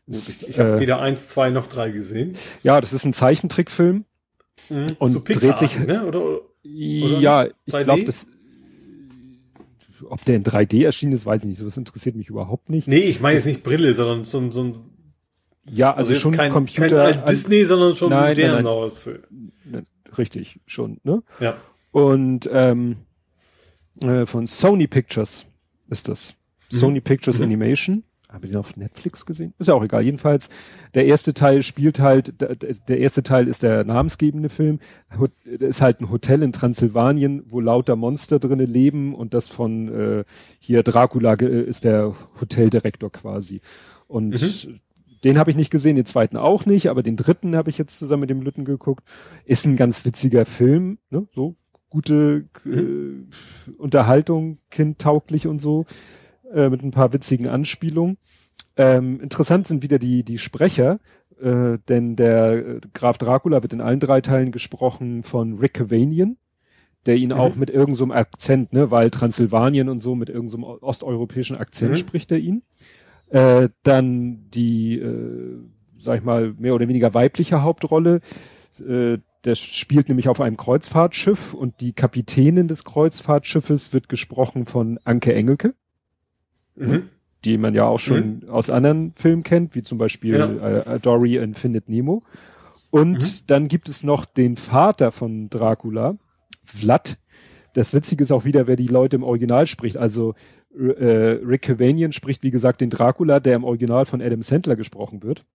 Das, ich habe äh, weder eins, zwei noch drei gesehen. Ja, das ist ein Zeichentrickfilm. Mhm. Und so dreht sich. Ne? Oder, oder ja, ich glaube, das. Ob der in 3D erschienen ist, weiß ich nicht. So, das interessiert mich überhaupt nicht. Nee, ich meine jetzt nicht Brille, sondern so, so ein. Ja, also, also schon kein, Computer. Kein Disney, sondern schon nein, modern aus. Richtig, schon, ne? Ja. Und ähm, äh, von Sony Pictures ist das. Mhm. Sony Pictures mhm. Animation. Habe ich den auf Netflix gesehen? Ist ja auch egal. Jedenfalls, der erste Teil spielt halt, der erste Teil ist der namensgebende Film. Ist halt ein Hotel in Transsilvanien, wo lauter Monster drinnen leben und das von äh, hier Dracula ist der Hoteldirektor quasi. Und mhm. den habe ich nicht gesehen, den zweiten auch nicht, aber den dritten habe ich jetzt zusammen mit dem Lütten geguckt. Ist ein ganz witziger Film, ne? So gute mhm. äh, Unterhaltung, kindtauglich und so äh, mit ein paar witzigen Anspielungen. Ähm, interessant sind wieder die, die Sprecher, äh, denn der äh, Graf Dracula wird in allen drei Teilen gesprochen von Rick Cavanian, der ihn mhm. auch mit irgendeinem so Akzent, ne, weil Transsilvanien und so, mit irgendeinem so osteuropäischen Akzent mhm. spricht er ihn. Äh, dann die, äh, sag ich mal, mehr oder weniger weibliche Hauptrolle, äh, der spielt nämlich auf einem Kreuzfahrtschiff und die Kapitänin des Kreuzfahrtschiffes wird gesprochen von Anke Engelke mhm. die man ja auch schon mhm. aus anderen Filmen kennt, wie zum Beispiel ja. äh, Dory in Findet Nemo. Und mhm. dann gibt es noch den Vater von Dracula, Vlad. Das Witzige ist auch wieder, wer die Leute im Original spricht. Also äh, Rick Cavanian spricht, wie gesagt, den Dracula, der im Original von Adam Sandler gesprochen wird.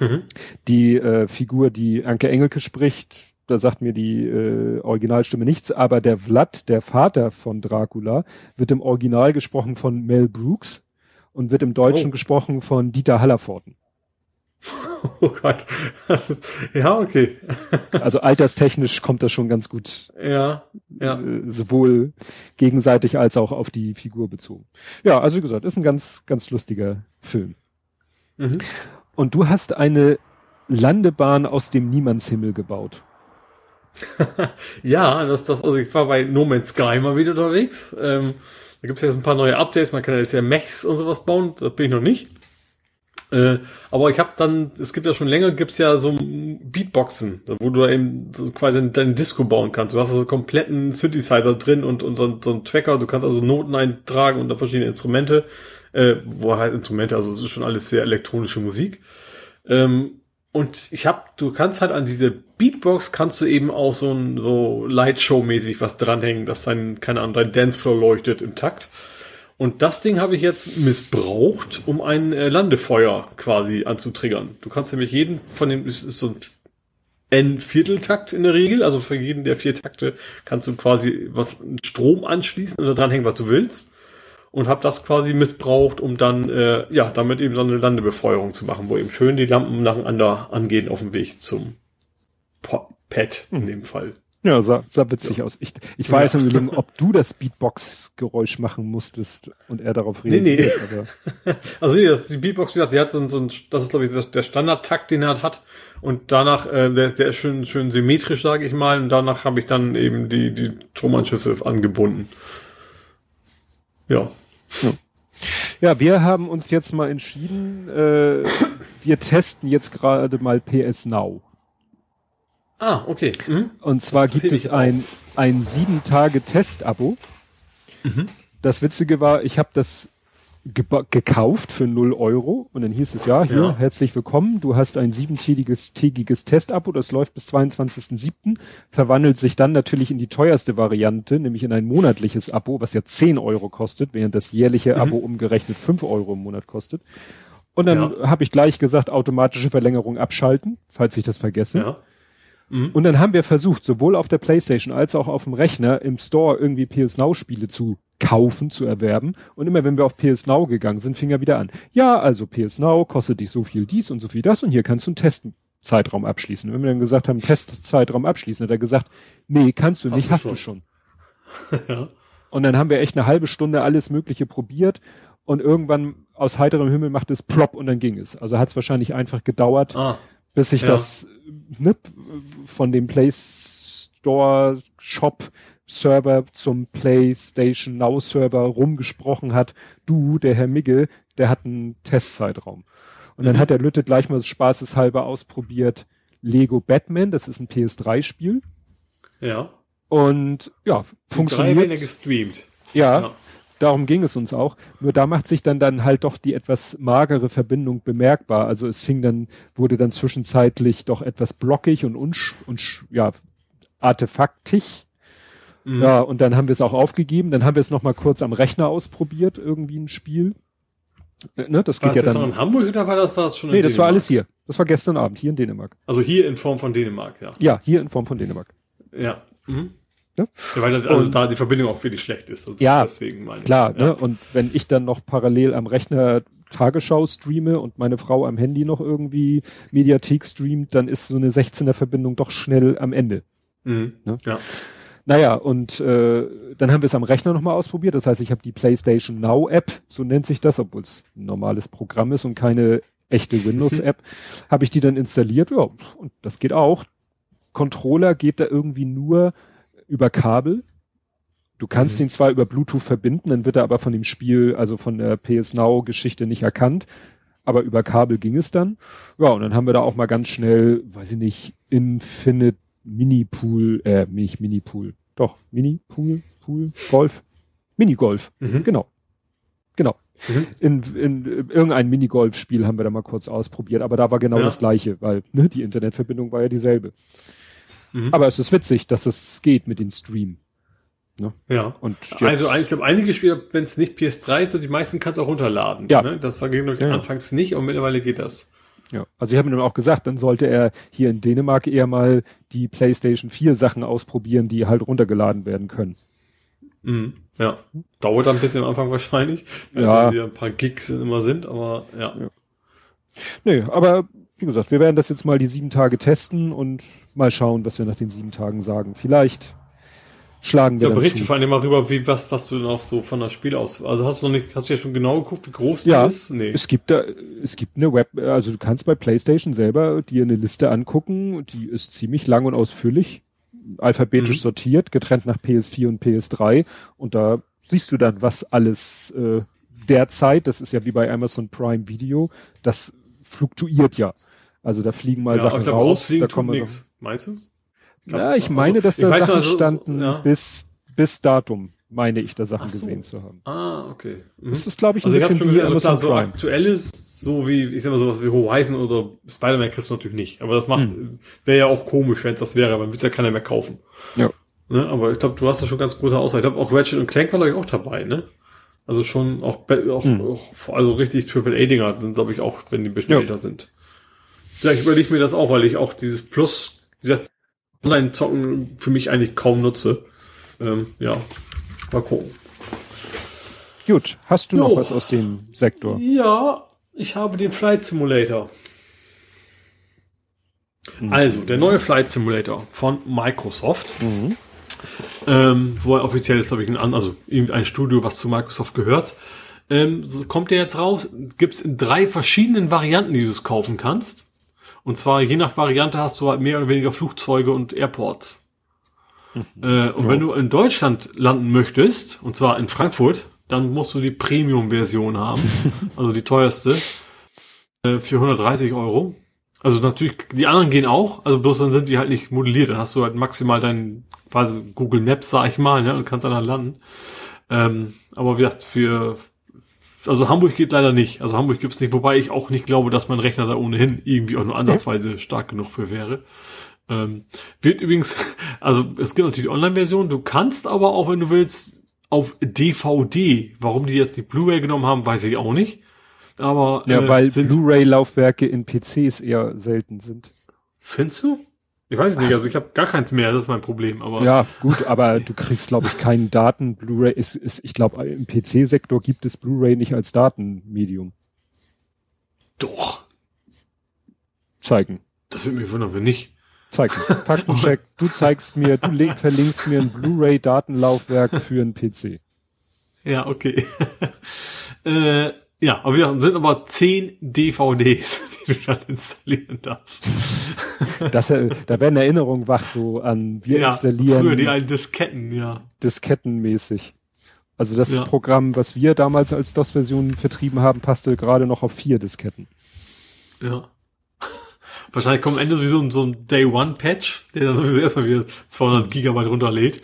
Mhm. Die äh, Figur, die Anke Engelke spricht, da sagt mir die äh, Originalstimme nichts, aber der Vlad, der Vater von Dracula, wird im Original gesprochen von Mel Brooks und wird im Deutschen oh. gesprochen von Dieter Hallerforten. Oh Gott. Das ist, ja, okay. also alterstechnisch kommt das schon ganz gut. Ja, ja. Äh, sowohl gegenseitig als auch auf die Figur bezogen. Ja, also wie gesagt, ist ein ganz, ganz lustiger Film. Mhm. Und du hast eine Landebahn aus dem Niemandshimmel gebaut. ja, das, das, also ich war bei No Man's Sky mal wieder unterwegs. Ähm, da gibt es jetzt ein paar neue Updates, man kann jetzt ja Mechs und sowas bauen, das bin ich noch nicht. Äh, aber ich habe dann, es gibt ja schon länger, gibt's ja so Beatboxen, wo du da eben quasi deinen Disco bauen kannst. Du hast also kompletten Synthesizer drin und, und so, so einen Tracker, du kannst also Noten eintragen und da verschiedene Instrumente, äh, wo halt Instrumente, also es ist schon alles sehr elektronische Musik. Ähm, und ich hab, du kannst halt an diese Beatbox kannst du eben auch so ein so Lightshow-mäßig was dranhängen, dass dein, keine Ahnung, dein Dancefloor leuchtet im Takt. Und das Ding habe ich jetzt missbraucht, um ein äh, Landefeuer quasi anzutriggern. Du kannst nämlich jeden von ist, ist so ein N-Vierteltakt in der Regel, also für jeden der vier Takte kannst du quasi was Strom anschließen oder dranhängen, was du willst und habe das quasi missbraucht, um dann äh, ja damit eben so eine Landebefeuerung zu machen, wo eben schön die Lampen nacheinander angehen auf dem Weg zum Pad in dem Fall. Ja, sah, sah witzig ja. aus. Ich, ich ja. weiß nicht, ob du das Beatbox-Geräusch machen musstest und er darauf reagiert. Nee, nee. also nee, die Beatbox, wie gesagt, die hat so, so ein, das ist glaube ich der Standardtakt, den er hat. Und danach, äh, der, der ist schön, schön symmetrisch, sage ich mal. Und danach habe ich dann eben die, die Stromanschlüsse angebunden. Ja. Ja. ja, wir haben uns jetzt mal entschieden, äh, wir testen jetzt gerade mal PS Now. Ah, okay. Mhm. Und zwar gibt es ein, ein sieben Tage Test-Abo. Mhm. Das Witzige war, ich habe das gekauft für 0 Euro und dann hieß es ja, hier, ja. herzlich willkommen, du hast ein siebentägiges tägiges Testabo, das läuft bis 22.07., verwandelt sich dann natürlich in die teuerste Variante, nämlich in ein monatliches Abo, was ja 10 Euro kostet, während das jährliche mhm. Abo umgerechnet 5 Euro im Monat kostet. Und dann ja. habe ich gleich gesagt, automatische Verlängerung abschalten, falls ich das vergesse. Ja. Mhm. Und dann haben wir versucht, sowohl auf der Playstation als auch auf dem Rechner im Store irgendwie PS Now Spiele zu kaufen, zu erwerben. Und immer wenn wir auf PS Now gegangen sind, fing er wieder an. Ja, also PS Now kostet dich so viel dies und so viel das und hier kannst du einen Test Testzeitraum abschließen. Und wenn wir dann gesagt haben, Testzeitraum abschließen, hat er gesagt, nee, kannst du Hast nicht, du hast schon. du schon. ja. Und dann haben wir echt eine halbe Stunde alles Mögliche probiert und irgendwann aus heiterem Himmel macht es plopp und dann ging es. Also hat es wahrscheinlich einfach gedauert, Ah, bis sich ja. das ne, von dem Play Store Shop Server zum PlayStation Now Server rumgesprochen hat. Du, der Herr Migge, der hat einen Testzeitraum. Und dann Mhm. hat der Lütte gleich mal spaßeshalber ausprobiert Lego Batman, das ist ein PS3 Spiel. ja. Und ja, Die drei funktioniert. gestreamt. Ja, Ja. darum ging es uns auch. Nur da macht sich dann dann halt doch die etwas magere Verbindung bemerkbar. Also es fing dann, wurde dann zwischenzeitlich doch etwas blockig und unsch, und ja, artefaktig. Mhm. Ja, und dann haben wir es auch aufgegeben. Dann haben wir es noch mal kurz am Rechner ausprobiert, irgendwie ein Spiel. Äh, Ne, das War geht das ja jetzt noch dann. in Hamburg oder war das, war das schon in Nee, das war Dänemark? alles hier. Das war gestern Abend hier in Dänemark. Also hier in Form von Dänemark, ja. Ja, hier in Form von Dänemark. Ja. Mhm. Ja. ja weil das, also Und- da die Verbindung auch wirklich schlecht ist. Also Ja, deswegen meine ich. Klar, ja. ne? Und wenn ich dann noch parallel am Rechner Tagesschau streame und meine Frau am Handy noch irgendwie Mediathek streamt, dann ist so eine 16er Verbindung doch schnell am Ende. Mhm. Ne? Ja. Naja, und äh, dann haben wir es am Rechner nochmal ausprobiert. Das heißt, ich habe die PlayStation Now App, so nennt sich das, obwohl es ein normales Programm ist und keine echte Windows-App, habe ich die dann installiert. Ja, und das geht auch. Controller geht da irgendwie nur über Kabel. Du kannst Mhm. ihn zwar über Bluetooth verbinden, dann wird er aber von dem Spiel, also von der PS Now Geschichte nicht erkannt. Aber über Kabel ging es dann. Ja, und dann haben wir da auch mal ganz schnell, weiß ich nicht, Infinite Mini-Pool, äh, nicht Mini-Pool, doch, Mini-Pool, Pool, Golf, Minigolf, Mhm. genau. Genau. Mhm. In, in, in irgendein Minigolf-Spiel haben wir da mal kurz ausprobiert, aber da war genau Ja. das gleiche, weil ne, die Internetverbindung war ja dieselbe. Mhm. Aber es ist witzig, dass es geht mit den Stream. ja. Und jetzt, Also ich glaube, einige Spieler, wenn es nicht PS3 ist, und die meisten kannst du auch runterladen. Ja. Ne? Das war ging ich, ja. anfangs nicht und mittlerweile geht das. Ja. Also ich habe ihm auch gesagt, dann sollte er hier in Dänemark eher mal die PlayStation 4 Sachen ausprobieren, die halt runtergeladen werden können. Mhm. Ja. Dauert ein bisschen am Anfang wahrscheinlich, weil Ja. es ja wieder ein paar Gigs immer sind, aber ja. Ja. Nee, aber wie gesagt, wir werden das jetzt mal die sieben Tage testen und mal schauen, was wir nach den sieben Tagen sagen. Vielleicht schlagen wir Ja, berichte zu. vor allem mal rüber, wie, was, was du noch so von das Spiel aus, also hast du noch nicht, hast du ja schon genau geguckt, wie groß Ja, das ist? Nee. Es gibt da, es gibt eine Web, also du kannst bei PlayStation selber dir eine Liste angucken, die ist ziemlich lang und ausführlich, alphabetisch Mhm. sortiert, getrennt nach PS4 und PS3 und da siehst du dann, was alles äh, derzeit, das ist ja wie bei Amazon Prime Video, das fluktuiert ja. Also da fliegen mal ja, Sachen aber ich glaub, raus, da kommen nix. Meinst du? Ja, ich Also, meine, dass da ich Sachen also, standen ja. bis, bis Datum, meine ich, da Sachen Ach so. gesehen zu haben. Ah, okay. Mhm. Das ist, glaube ich, ein Also ich bisschen schon wie gesehen, also klar, so Prime. aktuelles, so wie, ich sag mal, sowas wie Horizon oder Spider-Man kriegst du natürlich nicht. Aber das macht, Hm. wäre ja auch komisch, wenn es das wäre, aber wird's ja keiner mehr kaufen. Ja. Ne? Aber ich glaube, du hast da schon ganz große Auswahl. Ich glaube, auch Ratchet und Clank war, glaube ich, auch dabei, ne? Also schon auch, auch, Hm. auch also richtig Triple-A-Dinger sind, glaube ich, auch, wenn die bestellter sind. Ja, ich überlege mir das auch, weil ich auch dieses Plus, dieses Online-Zocken für mich eigentlich kaum nutze. Ähm, ja, mal gucken. Gut, hast du noch Jo. was aus dem Sektor? Ja, ich habe den Flight Simulator. Also, der neue Flight Simulator von Microsoft, Mhm. ähm, wo er offiziell ist, glaube ich, ein, also irgendein Studio, was zu Microsoft gehört. Ähm, so kommt der jetzt raus, gibt's in drei verschiedenen Varianten, die du es kaufen kannst. Und zwar je nach Variante hast du halt mehr oder weniger Flugzeuge und Airports. Äh, und wenn du in Deutschland landen möchtest, und zwar in Frankfurt, dann musst du die Premium-Version haben, also die teuerste, äh, für 130 Euro. Also natürlich, die anderen gehen auch, also bloß dann sind die halt nicht modelliert, dann hast du halt maximal deinen quasi Google Maps, sag ich mal, ne, und kannst dann landen. Ähm, aber wie gesagt, für also Hamburg geht leider nicht. Also Hamburg gibt's nicht, wobei ich auch nicht glaube, dass mein Rechner da ohnehin irgendwie auch nur ansatzweise stark genug für wäre. Ähm, wird übrigens, also es gibt natürlich die Online-Version, du kannst aber auch, wenn du willst, auf DVD. Warum die jetzt die Blu-ray genommen haben, weiß ich auch nicht. Aber Ja, äh, weil Blu-ray-Laufwerke in PCs eher selten sind. Findest du? Ich weiß nicht, also ich habe gar keins mehr, das ist mein Problem. Aber Ja, gut, aber du kriegst, glaube ich, keinen Daten. Blu-ray ist, ist, ich glaube, im PC-Sektor gibt es Blu-ray nicht als Datenmedium. doch, Zeigen. das würde mich wundern, wenn nicht. Zeig mir. Faktencheck. du zeigst mir, du verlinkst mir ein Blu-ray-Datenlaufwerk für einen PC. Ja, okay. äh, ja, aber wir sind aber zehn DVDs, die du dann installieren darfst. Das, äh, da werden Erinnerungen wach so an, wir ja, installieren. Früher die alten Disketten, ja. Diskettenmäßig. Also das ja. Programm, was wir damals als DOS-Version vertrieben haben, passte gerade noch auf vier Disketten. Ja. Wahrscheinlich kommt am Ende sowieso so ein Day-One-Patch, der dann sowieso erstmal wieder 200 Gigabyte runterlädt.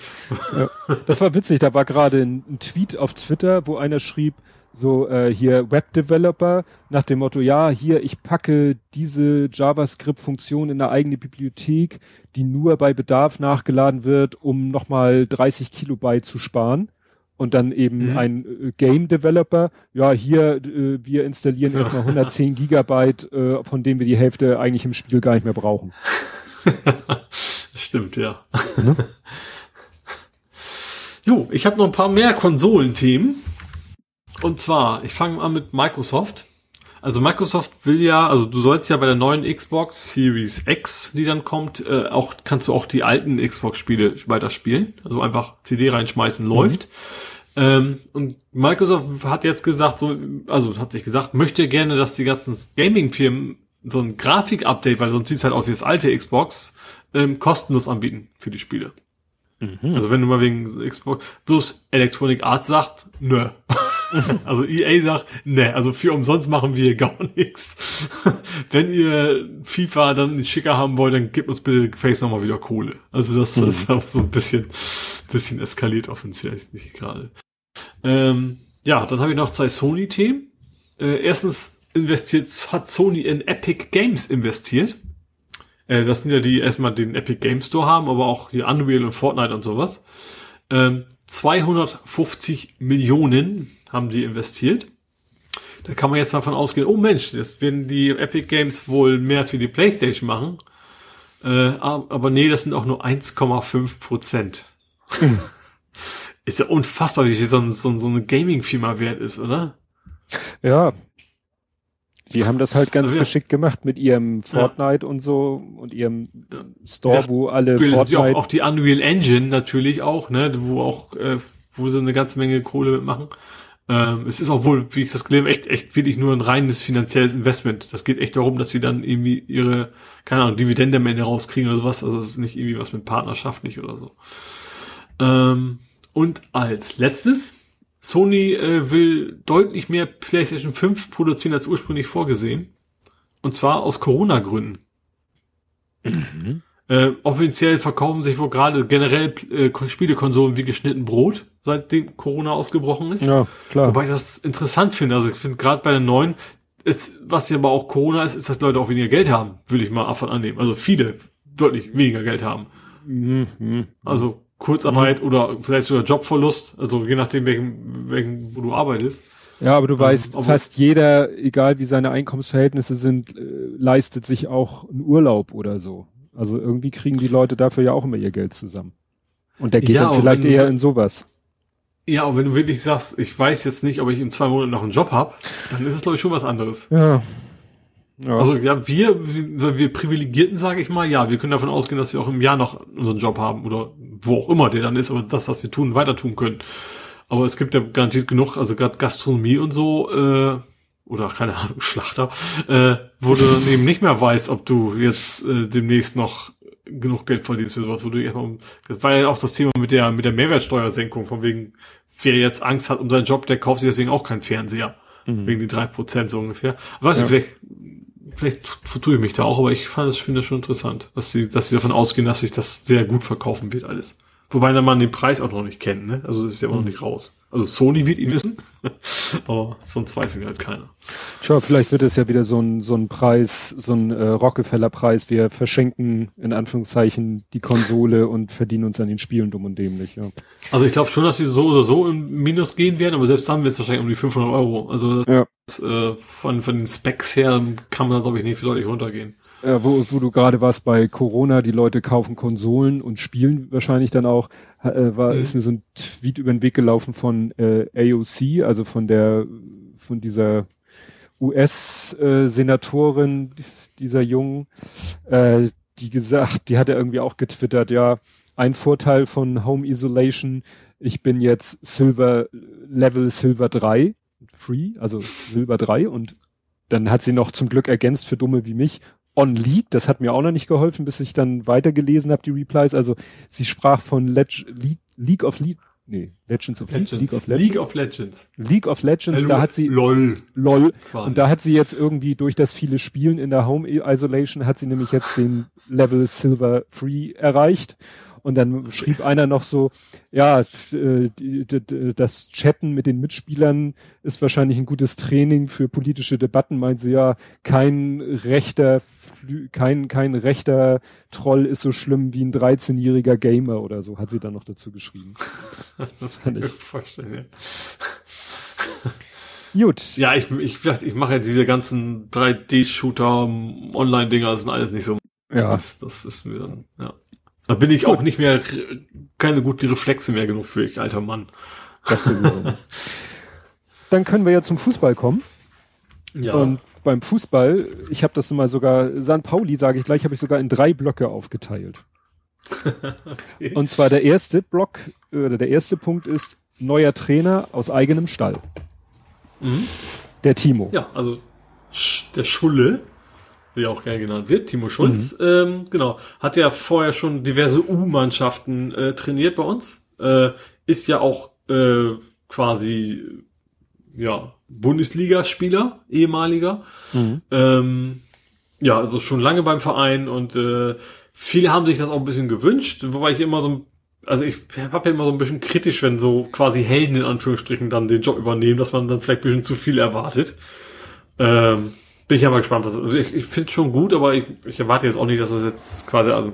Ja. Das war witzig, da war gerade ein, ein Tweet auf Twitter, wo einer schrieb, so äh, hier Web-Developer nach dem Motto, ja, hier, ich packe diese JavaScript-Funktion in eine eigene Bibliothek, die nur bei Bedarf nachgeladen wird, um nochmal 30 Kilobyte zu sparen. Und dann eben mhm. ein äh, Game Developer, ja, hier, äh, wir installieren so. erstmal 110 Gigabyte, äh, von denen wir die Hälfte eigentlich im Spiel gar nicht mehr brauchen. Stimmt, ja. Mhm. Jo, ich habe noch ein paar mehr Konsolenthemen. Und zwar, ich fange an mit Microsoft. Also Microsoft will ja, also du sollst ja bei der neuen Xbox Series X, die dann kommt, äh, auch kannst du auch die alten Xbox-Spiele weiterspielen. Also einfach CD reinschmeißen mhm. läuft. Ähm, und Microsoft hat jetzt gesagt, so, also hat sich gesagt, möchte gerne, dass die ganzen Gaming-Firmen so ein Grafik-Update, weil sonst sieht es halt aus wie das alte Xbox, ähm, kostenlos anbieten für die Spiele. Mhm. Also wenn du mal wegen Xbox, bloß Electronic Arts sagt, nö. also EA sagt, ne, also für umsonst machen wir gar nichts. Wenn ihr FIFA dann schicker haben wollt, dann gebt uns bitte Face nochmal wieder Kohle. Also das, mhm. ist auch so ein bisschen, bisschen eskaliert offensichtlich gerade. Ähm, ja, dann habe ich noch zwei Sony-Themen. Äh, erstens investiert, hat Sony in Epic Games investiert. Äh, das sind ja die erstmal den Epic Games Store haben, aber auch hier Unreal und Fortnite und sowas. Ähm, 250 Millionen haben die investiert. Da kann man jetzt davon ausgehen, oh Mensch, jetzt werden die Epic Games wohl mehr für die Playstation machen. Äh, aber nee, das sind auch nur 1,5 Prozent. Hm. Ist ja unfassbar, wie viel so, so, so eine Gaming-Firma wert ist, oder? Ja. Die haben das halt ganz also, geschickt gemacht mit ihrem Fortnite ja. und so und ihrem Store, gesagt, wo alle Fortnite... Auch, auch die Unreal Engine natürlich auch, ne, wo auch, äh, wo sie eine ganze Menge Kohle mitmachen. Ähm, es ist auch wohl, wie ich das gelernt echt, echt wirklich nur ein reines finanzielles Investment. Das geht echt darum, dass sie dann irgendwie ihre, keine Ahnung, Dividende am Ende rauskriegen oder sowas. Also es ist nicht irgendwie was mit partnerschaftlich oder so. Ähm, und als letztes, Sony äh, will deutlich mehr PlayStation 5 produzieren als ursprünglich vorgesehen. Und zwar aus Corona-Gründen. Mhm. Äh, offiziell verkaufen sich wohl gerade generell äh, Spielekonsolen wie geschnitten Brot, seitdem Corona ausgebrochen ist. Ja, klar. Wobei ich das interessant finde. Also ich finde gerade bei den neuen, ist, was ja aber auch Corona ist, ist, dass Leute auch weniger Geld haben, würde ich mal davon annehmen. Also viele deutlich weniger Geld haben. Mhm. Also Kurzarbeit mhm. oder vielleicht sogar Jobverlust, also je nachdem, welchen, welchen, wo du arbeitest. Ja, aber du ähm, weißt, aber fast jeder, egal wie seine Einkommensverhältnisse sind, äh, leistet sich auch einen Urlaub oder so. Also irgendwie kriegen die Leute dafür ja auch immer ihr Geld zusammen. Und der geht ja, dann vielleicht eher in sowas. Ja, und wenn du wirklich sagst, ich weiß jetzt nicht, ob ich in zwei Monaten noch einen Job habe, dann ist es glaube ich schon was anderes. Ja. Ja. Also ja, wir, wir, wir Privilegierten, sage ich mal, ja, wir können davon ausgehen, dass wir auch im Jahr noch unseren Job haben oder wo auch immer der dann ist, aber das, was wir tun, weiter tun können. Aber es gibt ja garantiert genug, also gerade Gastronomie und so, äh, oder keine Ahnung, Schlachter, äh, wo du dann eben nicht mehr weißt, ob du jetzt äh, demnächst noch genug Geld verdienst für sowas, wo du erstmal, das war ja auch das Thema mit der, mit der Mehrwertsteuersenkung, von wegen, wer jetzt Angst hat um seinen Job, der kauft sich deswegen auch keinen Fernseher. Mhm. Wegen die drei Prozent so ungefähr. Weißt ja. du, vielleicht, vielleicht vertue ich mich da auch, aber ich fand das, finde das schon interessant, dass sie, dass sie davon ausgehen, dass sich das sehr gut verkaufen wird alles. Wobei man den Preis auch noch nicht kennt, ne? Also das ist ja immer noch mhm. nicht raus. Also Sony wird ihn wissen, aber sonst weiß ihn halt keiner. Tja, vielleicht wird es ja wieder so ein, so ein Preis, so ein äh, Rockefeller-Preis. Wir verschenken in Anführungszeichen die Konsole und verdienen uns an den Spielen dumm und dämlich. Ja. Also ich glaube schon, dass sie so oder so im Minus gehen werden, aber selbst dann wird es wahrscheinlich um die 500 Euro. Also das, ja. äh, von, von den Specs her kann man da glaube ich nicht deutlich runtergehen äh, wo, wo du gerade warst bei Corona, die Leute kaufen Konsolen und spielen wahrscheinlich dann auch, äh, war, mhm. ist mir so ein Tweet über den Weg gelaufen von äh, AOC, also von der, von dieser US-Senatorin, dieser Jungen, äh, die gesagt, die hat er irgendwie auch getwittert, ja, ein Vorteil von Home Isolation, ich bin jetzt Silver, Level Silver 3, Free, also Silber 3 und dann hat sie noch zum Glück ergänzt für Dumme wie mich, on League, das hat mir auch noch nicht geholfen, bis ich dann weitergelesen habe, die Replies. Also sie sprach von Leg League, League of League, nee, Legends of Legends. League, League of Legends. League of Legends. League of Legends, da hat sie LOL. LOL. Quasi. Und da hat sie jetzt irgendwie durch das viele Spielen in der Home Isolation hat sie nämlich jetzt den Level Silver Free erreicht. Und dann schrieb einer noch so, ja, äh, das Chatten mit den Mitspielern ist wahrscheinlich ein gutes Training für politische Debatten, meint sie ja, kein rechter, kein, kein rechter Troll ist so schlimm wie ein 13-jähriger Gamer oder so, hat sie dann noch dazu geschrieben. das kann ich mir vorstellen, ja. Gut. Ja, ich, ich, ich mache ja diese ganzen 3D-Shooter, Online-Dinger, das sind alles nicht so. Ja. Das, das ist mir dann, ja. Da bin ich Gut. auch nicht mehr, keine guten Reflexe mehr genug für, ich alter Mann. Das sowieso. Dann können wir ja zum Fußball kommen. Ja. Und beim Fußball, ich habe das mal sogar, San Pauli, sage ich gleich, habe ich sogar in drei Blöcke aufgeteilt. okay. Und zwar der erste Block, oder der erste Punkt ist neuer Trainer aus eigenem Stall. Mhm. Der Timo. Ja, also der Schulle wie er auch gerne genannt wird, Timo Schulz, mhm. ähm, genau, hat ja vorher schon diverse U-Mannschaften äh, trainiert bei uns, äh, ist ja auch äh, quasi ja Bundesligaspieler, ehemaliger, mhm. ähm, ja, also schon lange beim Verein und äh, viele haben sich das auch ein bisschen gewünscht, wobei ich immer so also ich habe ja immer so ein bisschen kritisch, wenn so quasi Helden in Anführungsstrichen dann den Job übernehmen, dass man dann vielleicht ein bisschen zu viel erwartet. Ähm, bin ich ja mal gespannt, was. Also ich, ich finde es schon gut, aber ich, ich erwarte jetzt auch nicht, dass es jetzt quasi also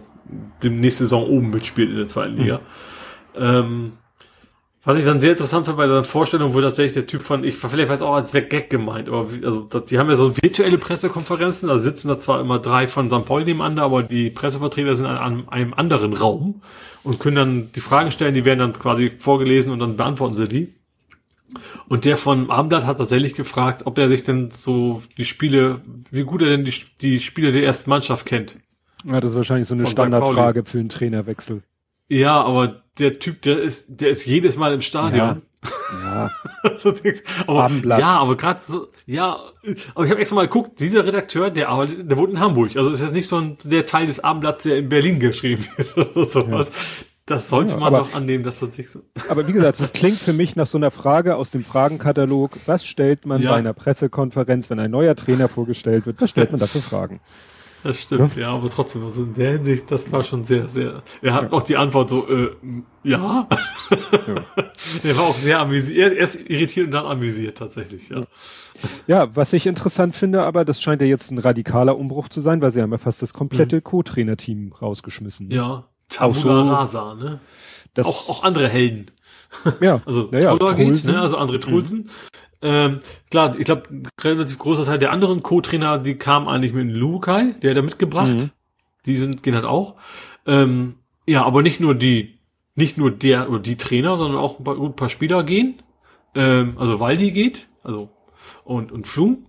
die nächste Saison oben mitspielt in der zweiten Liga. Mhm. Ähm, was ich dann sehr interessant fand bei der Vorstellung, wo tatsächlich der Typ von, ich vielleicht war es auch als Gag gemeint, aber wie, also das, die haben ja so virtuelle Pressekonferenzen, da sitzen da zwar immer drei von St. Paul nebeneinander, aber die Pressevertreter sind an, an einem anderen Raum und können dann die Fragen stellen, die werden dann quasi vorgelesen und dann beantworten sie die. Und der von Abendblatt hat tatsächlich gefragt, ob er sich denn so die Spiele, wie gut er denn die, die Spiele der ersten Mannschaft kennt. Ja, das ist wahrscheinlich so eine Standardfrage für einen Trainerwechsel. Ja, aber der Typ, der ist, der ist jedes Mal im Stadion. Ja. ja. so aber, Abendblatt. Ja, aber gerade so, ja, aber ich habe extra mal geguckt, dieser Redakteur, der arbeitet, der wohnt in Hamburg. Also ist jetzt nicht so ein, der Teil des Abendblatts, der in Berlin geschrieben wird oder sowas. Ja. Das sollte ja, man aber, doch annehmen, dass das sich so. Aber wie gesagt, es klingt für mich nach so einer Frage aus dem Fragenkatalog. Was stellt man ja. bei einer Pressekonferenz, wenn ein neuer Trainer vorgestellt wird? Was stellt man da für Fragen? Das stimmt, ja? ja, aber trotzdem, also in der Hinsicht, das war schon sehr, sehr. Er hat ja. auch die Antwort so, äh, ja. ja. er war auch sehr amüsiert, erst irritiert und dann amüsiert tatsächlich, ja. Ja, was ich interessant finde, aber das scheint ja jetzt ein radikaler Umbruch zu sein, weil sie haben ja fast das komplette mhm. Co-Trainer-Team rausgeschmissen. Ja, Tabula so, Rasa, ne? Auch, auch andere Helden. Ja. also ja, ja, geht, ne? Also André Trulsen. Mhm. Ähm, klar, ich glaube, relativ großer Teil der anderen Co-Trainer, die kamen eigentlich mit Lukai, der hat da mitgebracht. Mhm. Die sind, gehen halt auch. Ähm, ja, aber nicht nur die, nicht nur der oder die Trainer, sondern auch ein paar, ein paar Spieler gehen. Ähm, also Waldi geht, also und, und Flum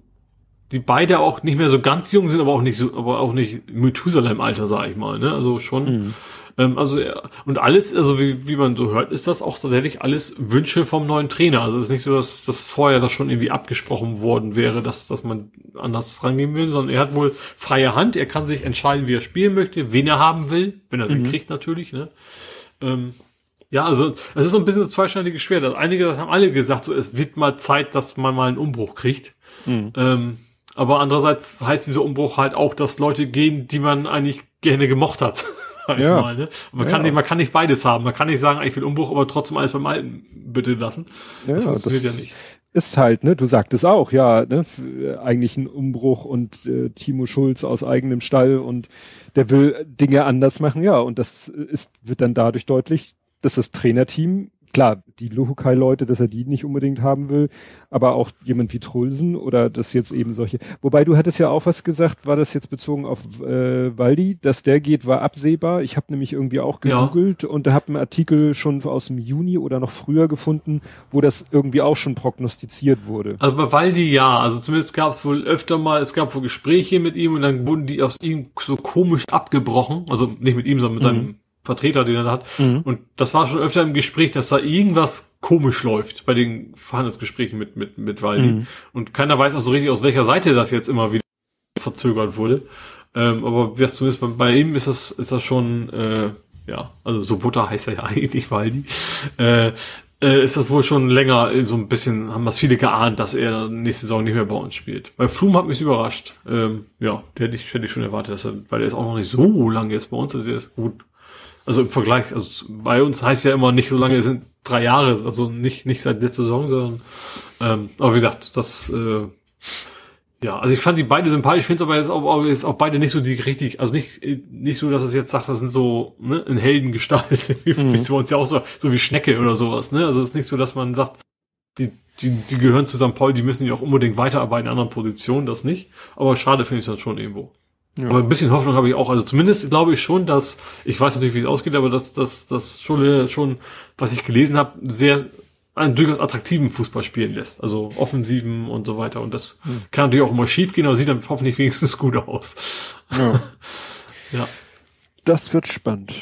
die beide auch nicht mehr so ganz jung sind, aber auch nicht so, aber auch nicht Methusalem-Alter, sag ich mal, ne? Also schon. Mhm. Ähm, also ja, und alles, also wie, wie man so hört, ist das auch tatsächlich alles Wünsche vom neuen Trainer. Also es ist nicht so, dass das vorher das schon irgendwie abgesprochen worden wäre, dass, dass man anders rangehen will, sondern er hat wohl freie Hand, er kann sich entscheiden, wie er spielen möchte, wen er haben will, wenn er mhm. den kriegt natürlich, ne? Ähm, ja, also es ist so ein bisschen so zweischneidiges Schwert. Also einige das haben alle gesagt, so es wird mal Zeit, dass man mal einen Umbruch kriegt. Mhm. Ähm, aber andererseits heißt dieser Umbruch halt auch, dass Leute gehen, die man eigentlich gerne gemocht hat. ja. Mal, ne? man, ja. kann nicht, man kann nicht beides haben. Man kann nicht sagen, ich will Umbruch, aber trotzdem alles beim Alten bitte lassen. Ja, das funktioniert das ja nicht. Ist halt, ne, du sagtest auch, ja, ne, eigentlich ein Umbruch und äh, Timo Schulz aus eigenem Stall und der will Dinge anders machen, ja, und das ist, wird dann dadurch deutlich, dass das Trainerteam klar, die Luhukai-Leute, dass er die nicht unbedingt haben will, aber auch jemand wie Trulsen oder das jetzt eben solche. Wobei du hattest ja auch was gesagt, war das jetzt bezogen auf äh, Waldi, dass der geht, war absehbar. Ich habe nämlich irgendwie auch gegoogelt ja. und da habe einen Artikel schon aus dem Juni oder noch früher gefunden, wo das irgendwie auch schon prognostiziert wurde. Also bei Waldi ja, also zumindest gab es wohl öfter mal, es gab wohl Gespräche mit ihm und dann wurden die aus ihm so komisch abgebrochen, also nicht mit ihm, sondern mit mhm. seinem Vertreter, den er da hat. Mhm. Und das war schon öfter im Gespräch, dass da irgendwas komisch läuft bei den Verhandlungsgesprächen mit, mit, mit Waldi. Mhm. Und keiner weiß auch so richtig, aus welcher Seite das jetzt immer wieder verzögert wurde. Ähm, aber zumindest bei, bei, ihm ist das, ist das schon, äh, ja, also so Butter heißt er ja eigentlich Waldi. Äh, äh, ist das wohl schon länger so ein bisschen, haben das viele geahnt, dass er nächste Saison nicht mehr bei uns spielt. Bei Flum hat mich überrascht. Ähm, ja, der hätte ich, hätte ich schon erwartet, dass er, weil er ist auch noch nicht so lange jetzt bei uns, also er ist gut also im Vergleich, also bei uns heißt ja immer nicht so lange, es sind drei Jahre, also nicht, nicht seit letzter Saison, sondern, ähm, aber wie gesagt, das, äh, ja, also ich fand die beide sympathisch, ich finde es aber jetzt auch, jetzt auch beide nicht so die richtig, also nicht, nicht so, dass es jetzt sagt, das sind so, ne, in Heldengestalt, wie, mhm. wie bei uns ja auch so, so wie Schnecke oder sowas, ne, also es ist nicht so, dass man sagt, die, die, die gehören zu St. Paul, die müssen ja auch unbedingt weiterarbeiten in anderen Positionen, das nicht, aber schade finde ich das schon irgendwo. Ja. Aber ein bisschen Hoffnung habe ich auch. Also zumindest glaube ich schon, dass, ich weiß natürlich, wie es ausgeht, aber dass dass das schon, schon, was ich gelesen habe, sehr einen durchaus attraktiven Fußball spielen lässt. Also offensiven und so weiter. Und das hm. kann natürlich auch immer schief gehen, aber sieht dann hoffentlich wenigstens gut aus. Ja. ja. Das wird spannend.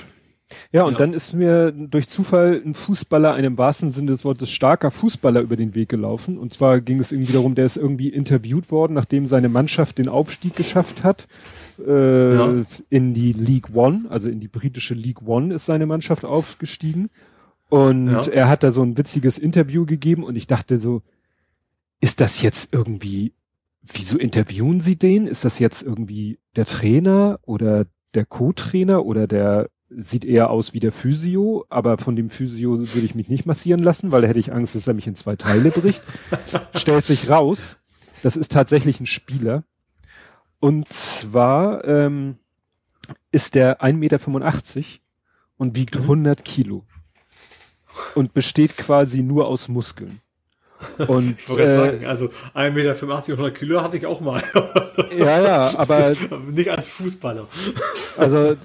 Ja, und ja. dann ist mir durch Zufall ein Fußballer, einem wahrsten Sinne des Wortes starker Fußballer über den Weg gelaufen. Und zwar ging es irgendwie darum, der ist irgendwie interviewt worden, nachdem seine Mannschaft den Aufstieg geschafft hat äh, ja. in die League One, also in die britische League One ist seine Mannschaft aufgestiegen. Und ja. er hat da so ein witziges Interview gegeben und ich dachte so, ist das jetzt irgendwie, wieso interviewen sie den? Ist das jetzt irgendwie der Trainer oder der Co-Trainer oder der sieht eher aus wie der Physio, aber von dem Physio würde ich mich nicht massieren lassen, weil da hätte ich Angst, dass er mich in zwei Teile bricht. Stellt sich raus, das ist tatsächlich ein Spieler, und zwar ähm, ist der 1,85 Meter und wiegt mhm. 100 Kilo. Und besteht quasi nur aus Muskeln. Und, ich wollte äh, sagen, also 1,85 Meter und 100 Kilo hatte ich auch mal. ja, ja, aber. Nicht als Fußballer. Also,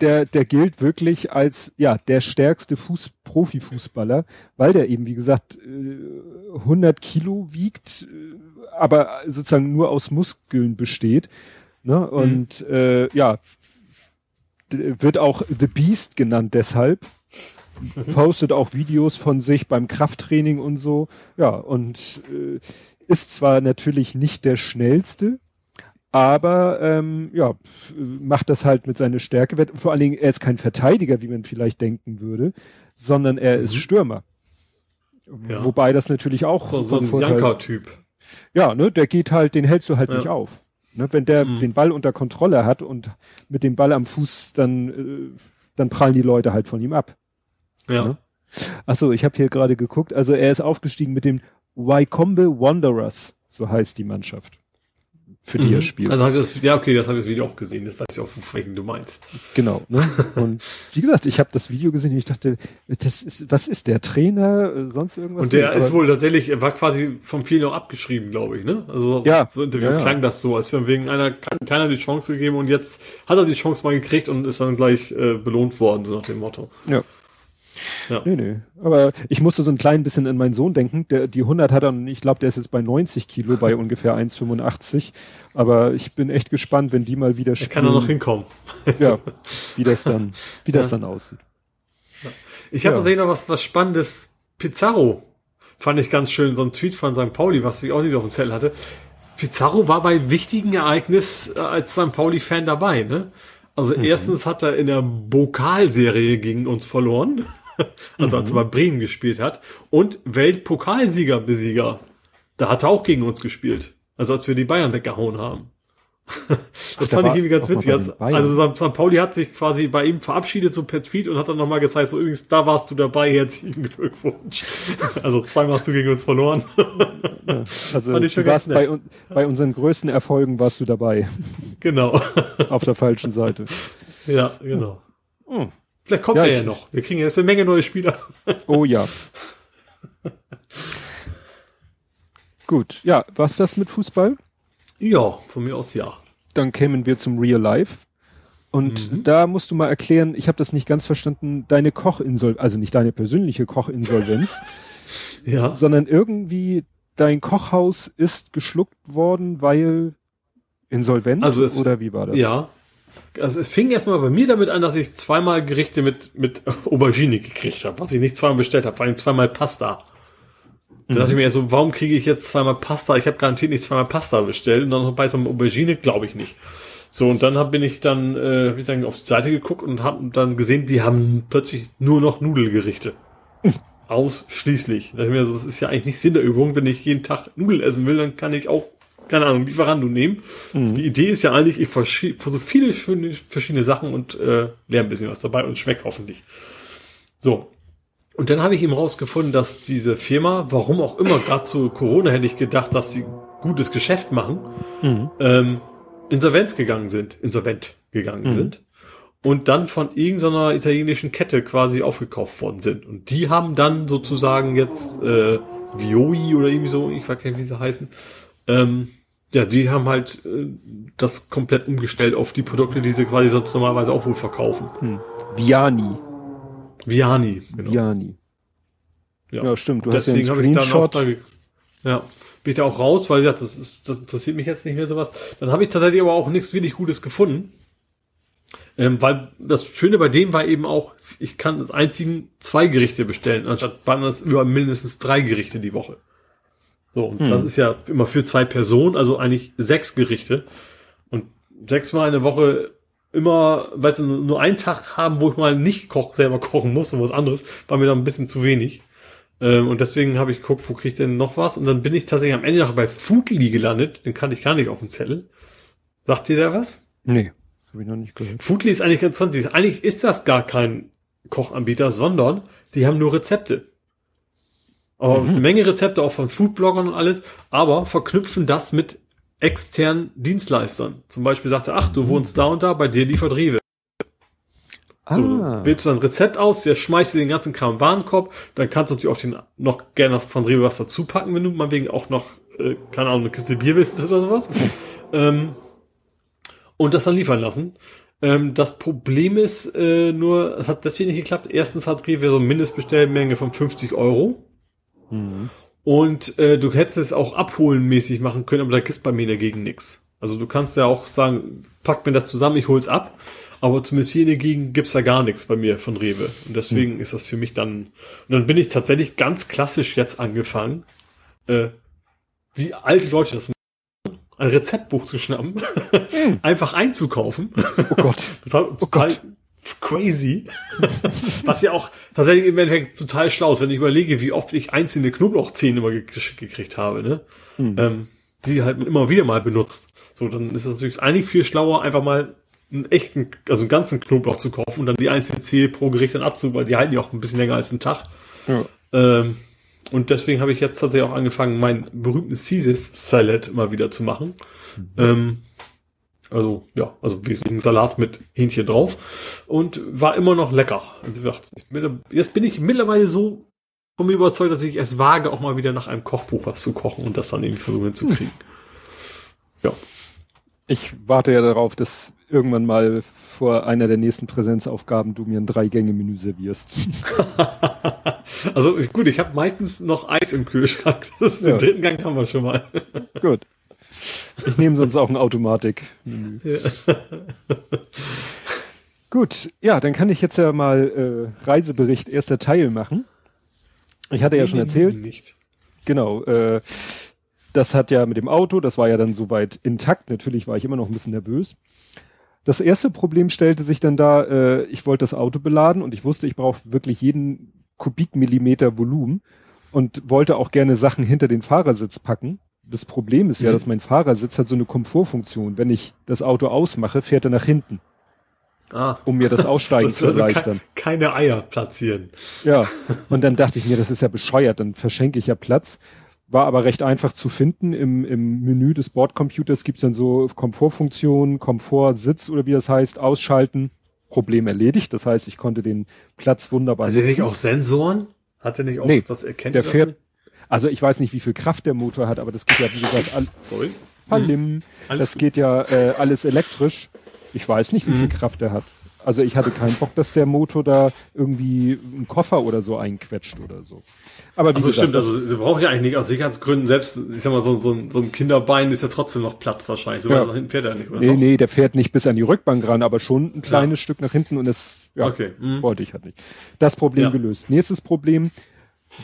der, der gilt wirklich als, ja, der stärkste Fuß, Profifußballer, weil der eben, wie gesagt, 100 äh, Kilo wiegt, äh, aber sozusagen nur aus Muskeln besteht. Ne? Und mhm. äh, ja, wird auch The Beast genannt deshalb. Mhm. Postet auch Videos von sich beim Krafttraining und so. Ja, und äh, ist zwar natürlich nicht der schnellste, aber ähm, ja, macht das halt mit seiner Stärke. Vor allen Dingen, er ist kein Verteidiger, wie man vielleicht denken würde, sondern er mhm. ist Stürmer. Ja. Wobei das natürlich auch so, so ein Janker-Typ. Ja, ne, der geht halt, den hältst du halt ja. nicht auf. Ne, wenn der mhm. den Ball unter Kontrolle hat und mit dem Ball am Fuß, dann, äh, dann prallen die Leute halt von ihm ab. Ja. Ne? Achso, ich habe hier gerade geguckt. Also er ist aufgestiegen mit dem Wycombe Wanderers, so heißt die Mannschaft für die mhm. er spielt. Also das, ja, okay, das habe ich das Video auch gesehen. Das weiß ich auch, welchen du meinst. Genau. Ne? Und wie gesagt, ich habe das Video gesehen und ich dachte, das ist, was ist der Trainer, äh, sonst irgendwas? Und der ist wohl tatsächlich, er war quasi vom vielen auch abgeschrieben, glaube ich. Ne? Also ja, so Interview ja, klang das so, als wäre wegen einer keiner die Chance gegeben und jetzt hat er die Chance mal gekriegt und ist dann gleich äh, belohnt worden, so nach dem Motto. Ja. Ja. Nee, nee. Aber ich musste so ein klein bisschen an meinen Sohn denken. Der, die 100 hat er, ich glaube, der ist jetzt bei 90 Kilo, bei ungefähr 1,85. Aber ich bin echt gespannt, wenn die mal wieder spielen. kann er noch hinkommen. ja, wie das dann, wie das dann aussieht. Ich habe ja. gesehen noch was, was Spannendes. Pizarro fand ich ganz schön. So ein Tweet von St. Pauli, was ich auch nicht auf dem Zettel hatte. Pizarro war bei wichtigen Ereignissen als St. Pauli-Fan dabei, ne? Also mhm. erstens hat er in der Pokalserie gegen uns verloren. also als er bei Bremen gespielt hat. Und Weltpokalsieger-Besieger. Da hat er auch gegen uns gespielt. Also als wir die Bayern weggehauen haben. das Ach, fand ich irgendwie ganz witzig. Also St. Pauli hat sich quasi bei ihm verabschiedet, so per Tweet, und hat dann nochmal gezeigt, so übrigens, da warst du dabei, herzlichen Glückwunsch. also zweimal hast du gegen uns verloren. ja, also du warst bei, bei unseren größten Erfolgen warst du dabei. Genau. Auf der falschen Seite. Ja, genau. Hm. Vielleicht kommt Ja, er ja noch. Wir kriegen jetzt eine Menge neue Spieler. Oh ja. Gut, ja, was das mit Fußball? Ja, von mir aus ja. Dann kämen wir zum Real Life. Und da musst du mal erklären, ich habe das nicht ganz verstanden, deine Kochinsolvenz, also nicht deine persönliche Kochinsolvenz, Ja. sondern irgendwie dein Kochhaus ist geschluckt worden, weil insolvent Also es- oder wie war das? Ja. Also es fing erstmal bei mir damit an, dass ich zweimal Gerichte mit, mit Aubergine gekriegt habe, was ich nicht zweimal bestellt habe, vor allem zweimal Pasta. Da dachte ich mir erst so, warum kriege ich jetzt zweimal Pasta? Ich habe garantiert nicht zweimal Pasta bestellt und dann noch beides mit Aubergine, glaube ich nicht. So, und dann hab, bin ich dann, äh, hab ich dann auf die Seite geguckt und habe dann gesehen, die haben plötzlich nur noch Nudelgerichte. Ausschließlich. Da dachte ich mir, so, das ist ja eigentlich nicht Sinn der Übung. Wenn ich jeden Tag Nudeln essen will, dann kann ich auch, keine Ahnung, Lieferando nehmen. Die Idee ist ja eigentlich, ich versuche viele verschiedene Sachen und äh, lerne ein bisschen was dabei und schmeckt hoffentlich. So. Und dann habe ich eben rausgefunden, dass diese Firma, warum auch immer, gerade zu Corona hätte ich gedacht, dass sie gutes Geschäft machen, Mhm. ähm, Insolvenz gegangen sind, insolvent gegangen sind und dann von irgendeiner italienischen Kette quasi aufgekauft worden sind. Und die haben dann sozusagen jetzt äh, Vioi oder irgendwie so, ich weiß gar nicht, wie sie heißen, ähm, ja, die haben halt äh, das komplett umgestellt auf die Produkte, die sie quasi sonst normalerweise auch wohl verkaufen. Hm. Viani. Viani, genau. Viani. Ja. Ja, stimmt. Du hast ja Deswegen einen habe ich dann auch Screenshot. da, ja, bin ich da auch raus, weil ich dachte, das, ist, das interessiert mich jetzt nicht mehr sowas. Dann habe ich tatsächlich aber auch nichts wirklich Gutes gefunden. Ähm, weil das Schöne bei dem war eben auch, ich kann als einzigen zwei Gerichte bestellen, anstatt waren das über mindestens drei Gerichte die Woche. So, und das ist ja immer für zwei Personen, also eigentlich sechs Gerichte. Und sechsmal eine Woche immer, weil sie nur einen Tag haben, wo ich mal nicht koch, selber kochen muss und was anderes, war mir dann ein bisschen zu wenig. Ähm, und deswegen habe ich geguckt, wo kriege ich denn noch was? Und dann bin ich tatsächlich am Ende nachher bei Foodly gelandet. Den kannte ich gar nicht auf dem Zettel. Sagt ihr da was? Nee, habe ich noch nicht gehört. Foodly ist eigentlich ganz interessant. Eigentlich ist das gar kein Kochanbieter, sondern die haben nur Rezepte. Aber eine Menge Rezepte auch von Foodbloggern und alles, aber verknüpfen das mit externen Dienstleistern. Zum Beispiel sagt er, ach, du wohnst da und da, bei dir liefert Rewe. So, Ah, wählst du dann ein Rezept aus, der schmeißt dir den ganzen Kram in den Warenkorb, dann kannst du natürlich auch den, noch gerne von Rewe was dazu packen, wenn du mal wegen auch noch, äh, keine Ahnung, eine Kiste Bier willst oder sowas. ähm, und das dann liefern lassen. Ähm, das Problem ist äh, nur, es hat deswegen nicht geklappt. Erstens hat Rewe so eine Mindestbestellmenge von 50 Euro. Mhm. Und äh, du hättest es auch abholenmäßig machen können, aber da gibt's bei mir dagegen nix. Also du kannst ja auch sagen, pack mir das zusammen, ich hol's ab. Aber zumindest hier dagegen gibt's da gar nichts bei mir von Rewe. Und deswegen ist das für mich dann. Und dann bin ich tatsächlich ganz klassisch jetzt angefangen, äh, wie alte Leute das machen, ein Rezeptbuch zu schnappen, einfach einzukaufen. Oh Gott. Total, total crazy. Was ja auch tatsächlich im Endeffekt total schlau ist, wenn ich überlege, wie oft ich einzelne Knoblauchzehen immer gekriegt, gekriegt habe, ne? Ähm, die halt immer wieder mal benutzt. So, dann ist es natürlich eigentlich viel schlauer, einfach mal einen echten, also einen ganzen Knoblauch zu kaufen und dann die einzelnen Zehe pro Gericht dann abzu, weil die halten ja auch ein bisschen länger als einen Tag. Ja. Ähm, und deswegen habe ich jetzt tatsächlich auch angefangen, meinen berühmten Caesar Salad mal wieder zu machen. Ähm, also, ja, also wesentlichen Salat mit Hähnchen drauf. Und war immer noch lecker. Also, wie Jetzt bin ich mittlerweile so von mir überzeugt, dass ich es wage, auch mal wieder nach einem Kochbuch was zu kochen und das dann irgendwie versuchen hinzukriegen. Ja. Ich warte ja darauf, dass irgendwann mal vor einer der nächsten Präsenzaufgaben du mir ein Drei-Gänge-Menü servierst. also gut, ich habe meistens noch Eis im Kühlschrank. Das ist, Ja. Den dritten Gang haben wir schon mal. Gut. Ich nehme sonst auch ein Automatik-Menü. Gut, ja, dann kann ich jetzt ja mal äh, Reisebericht erster Teil machen. Ich hatte ja schon erzählt, Nicht. genau, äh, das hat ja mit dem Auto, das war ja dann soweit intakt. Natürlich war ich immer noch ein bisschen nervös. Das erste Problem stellte sich dann da, äh, ich wollte das Auto beladen und ich wusste, ich brauche wirklich jeden Kubikmillimeter Volumen und wollte auch gerne Sachen hinter den Fahrersitz packen. Das Problem ist ja, Mhm. dass mein Fahrersitz hat so eine Komfortfunktion. Wenn ich das Auto ausmache, fährt er nach hinten, Ah. um mir das Aussteigen Das zu also erleichtern. ke keine Eier platzieren. Ja, und dann dachte ich mir, das ist ja bescheuert, dann verschenke ich ja Platz. War aber recht einfach zu finden. Im, im Menü des Bordcomputers gibt's dann so Komfortfunktionen, Komfortsitz oder wie das heißt, ausschalten. Problem erledigt. Das heißt, ich konnte den Platz wunderbar. Hat der nicht auch Sensoren? Hat er nicht auch Nee, das erkennt der fährt- nicht? Also ich weiß nicht, wie viel Kraft der Motor hat, aber das geht ja, wie gesagt, all, Sorry. Palim. Alles das gut. geht ja äh, alles elektrisch. Ich weiß nicht, wie viel Kraft er hat. Also ich hatte keinen Bock, dass der Motor da irgendwie einen Koffer oder so einquetscht oder so. Aber wie Also gesagt, stimmt, also sie brauchen ja eigentlich nicht aus Sicherheitsgründen, selbst, ich sag mal, so, so, ein- so ein Kinderbein ist ja trotzdem noch Platz wahrscheinlich. So Ja. weit nach hinten fährt er nicht, oder? nee, noch? nee, der fährt nicht bis an die Rückbank ran, aber schon ein kleines Ja. Stück nach hinten und das ja, Okay, mhm. wollte ich halt nicht. Das Problem Ja. gelöst. Nächstes Problem,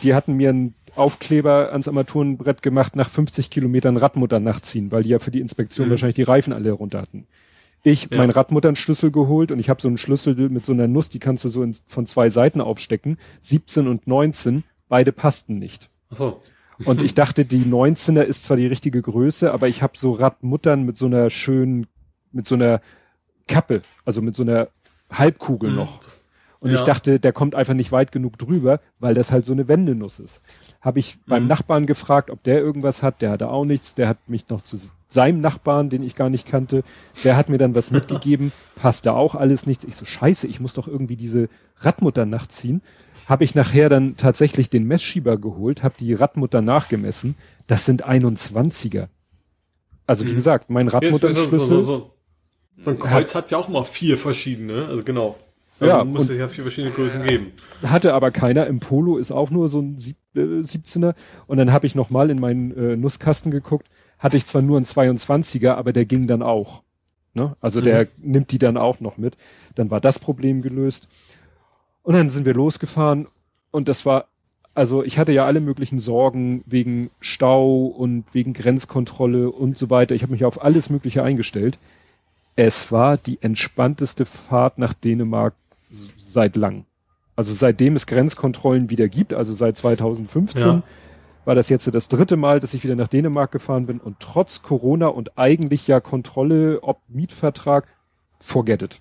die hatten mir einen Aufkleber ans Armaturenbrett gemacht, nach 50 Kilometern Radmutter nachziehen, weil die ja für die Inspektion Mhm. wahrscheinlich die Reifen alle runter hatten. Ich Ja. meinen Radmutternschlüssel geholt und ich habe so einen Schlüssel mit so einer Nuss, die kannst du so in, von zwei Seiten aufstecken. 17 und 19, beide passten nicht. Ach so. Und ich dachte, die 19er ist zwar die richtige Größe, aber ich habe so Radmuttern mit so einer schönen, mit so einer Kappe, also mit so einer Halbkugel Mhm. noch. Und Ja. ich dachte, der kommt einfach nicht weit genug drüber, weil das halt so eine Wendenuss ist. Habe ich beim Mhm. Nachbarn gefragt, ob der irgendwas hat. Der hatte auch nichts. Der hat mich noch zu seinem Nachbarn, den ich gar nicht kannte, der hat mir dann was mitgegeben. Passte auch alles nichts. Ich so, scheiße, ich muss doch irgendwie diese Radmutter nachziehen. Habe ich nachher dann tatsächlich den Messschieber geholt, habe die Radmutter nachgemessen. Das sind 21er. Also wie Mhm. gesagt, mein Ja, so, so, so, so. so ein Kreuz hat ja auch immer vier verschiedene, also genau. Also Ja, muss es ja vier verschiedene Größen geben. Hatte aber keiner. Im Polo ist auch nur so ein Sieb, äh, 17er. Und dann habe ich noch mal in meinen äh, Nusskasten geguckt. Hatte ich zwar nur einen 22er, aber der ging dann auch. Ne? Also der nimmt die dann auch noch mit. Dann war das Problem gelöst. Und dann sind wir losgefahren. Und das war, also ich hatte ja alle möglichen Sorgen wegen Stau und wegen Grenzkontrolle und so weiter. Ich habe mich auf alles Mögliche eingestellt. Es war die entspannteste Fahrt nach Dänemark seit lang. Also seitdem es Grenzkontrollen wieder gibt, also seit 2015, Ja. war das jetzt das dritte Mal, dass ich wieder nach Dänemark gefahren bin und trotz Corona und eigentlich ja Kontrolle, ob Mietvertrag, forget it.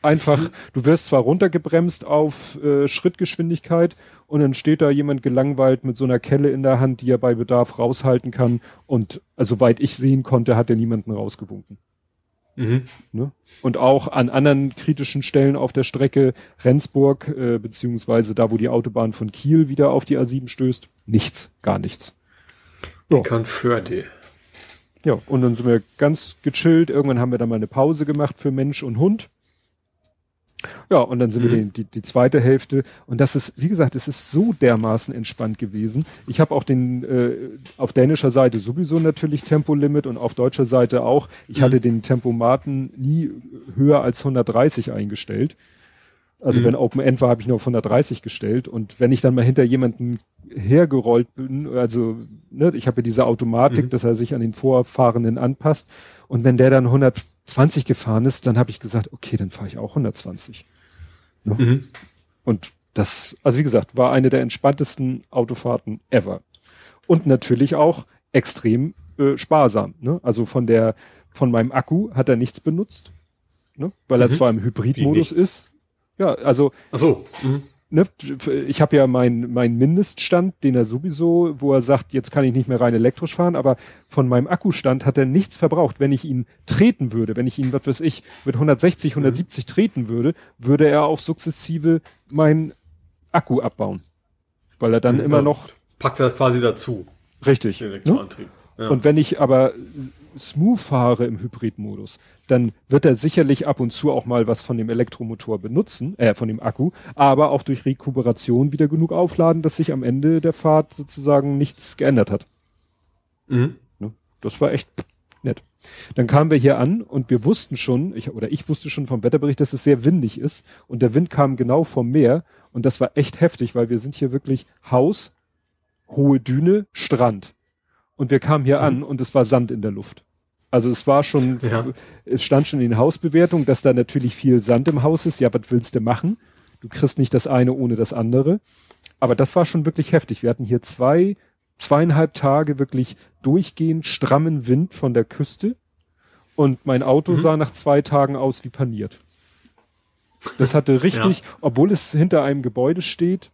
Einfach, du wirst zwar runtergebremst auf äh, Schrittgeschwindigkeit und dann steht da jemand gelangweilt mit so einer Kelle in der Hand, die er bei Bedarf raushalten kann und also, soweit ich sehen konnte, hat er niemanden rausgewunken. Mhm. Ne? Und auch an anderen kritischen Stellen auf der Strecke Rendsburg, äh, beziehungsweise da, wo die Autobahn von Kiel wieder auf die A7 stößt, nichts, gar nichts. Ja. Conferde. Ja, und dann sind wir ganz gechillt. Irgendwann haben wir dann mal eine Pause gemacht für Mensch und Hund. Ja, und dann sind wir Mhm. die, die, zweite Hälfte. Und das ist, wie gesagt, es ist so dermaßen entspannt gewesen. Ich habe auch den äh, auf dänischer Seite sowieso natürlich Tempolimit und auf deutscher Seite auch. Ich Mhm. hatte den Tempomaten nie höher als 130 eingestellt. Also Mhm. wenn Open End war, habe ich nur auf 130 gestellt. Und wenn ich dann mal hinter jemanden hergerollt bin, also ne, ich habe ja diese Automatik, Mhm. dass er sich an den Vorfahrenden anpasst. Und wenn der dann 120 gefahren ist, dann habe ich gesagt, okay, dann fahre ich auch 120. Mhm. Und das, also wie gesagt, war eine der entspanntesten Autofahrten ever. Und natürlich auch extrem äh, sparsam. Ne? Also von der, von meinem Akku hat er nichts benutzt, ne? weil er Mhm. zwar im Hybridmodus ist. Ja, also Ach so. Mhm. Ne, ich habe ja meinen mein Mindeststand, den er sowieso, wo er sagt, jetzt kann ich nicht mehr rein elektrisch fahren, aber von meinem Akkustand hat er nichts verbraucht. Wenn ich ihn treten würde, wenn ich ihn, was weiß ich, mit 160, 170 treten würde, würde er auch sukzessive meinen Akku abbauen. Weil er dann immer Also noch Packt er quasi dazu, richtig. den Ne? Elektroantrieb. Ja. Und wenn ich aber smooth fahre im Hybridmodus, dann wird er sicherlich ab und zu auch mal was von dem Elektromotor benutzen, äh, von dem Akku, aber auch durch Rekuperation wieder genug aufladen, dass sich am Ende der Fahrt sozusagen nichts geändert hat. mhm. Ne? Das war echt nett. Dann kamen wir hier an und wir wussten schon, ich, oder ich wusste schon vom Wetterbericht, dass es sehr windig ist und der Wind kam genau vom Meer und das war echt heftig, weil wir sind hier wirklich Haus, hohe Düne, Strand. Und wir kamen hier Mhm. an und es war Sand in der Luft. Also es war schon, Ja. es stand schon in den Hausbewertungen, dass da natürlich viel Sand im Haus ist. Ja, was willst du machen? Du kriegst nicht das eine ohne das andere. Aber das war schon wirklich heftig. Wir hatten hier zwei, zweieinhalb Tage wirklich durchgehend strammen Wind von der Küste. Und mein Auto Mhm. sah nach zwei Tagen aus wie paniert. Das hatte richtig, obwohl es hinter einem Gebäude steht,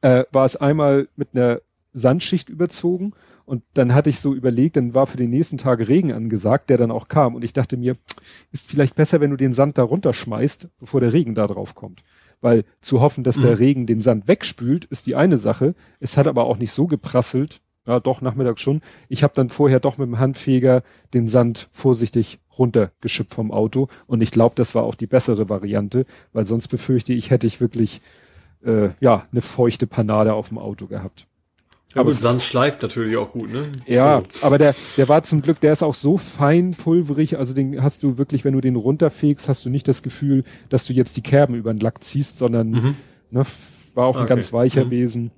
äh, war es einmal mit einer Sandschicht überzogen und dann hatte ich so überlegt, dann war für den nächsten Tag Regen angesagt, der dann auch kam. Und ich dachte mir, ist vielleicht besser, wenn du den Sand da runterschmeißt, bevor der Regen da drauf kommt. Weil zu hoffen, dass mhm. der Regen den Sand wegspült, ist die eine Sache. Es hat aber auch nicht so geprasselt. Ja, doch, nachmittags schon. Ich habe dann vorher doch mit dem Handfeger den Sand vorsichtig runtergeschippt vom Auto. Und ich glaube, das war auch die bessere Variante, weil sonst befürchte ich, hätte ich wirklich äh, ja eine feuchte Panade auf dem Auto gehabt. Ja, aber Sand schleift natürlich auch gut, ne? Ja, also. aber der, der war zum Glück, der ist auch so fein pulverig, also den hast du wirklich, wenn du den runterfegst, hast du nicht das Gefühl, dass du jetzt die Kerben über den Lack ziehst, sondern mhm. ne, war auch ein okay. ganz weicher mhm. Besen.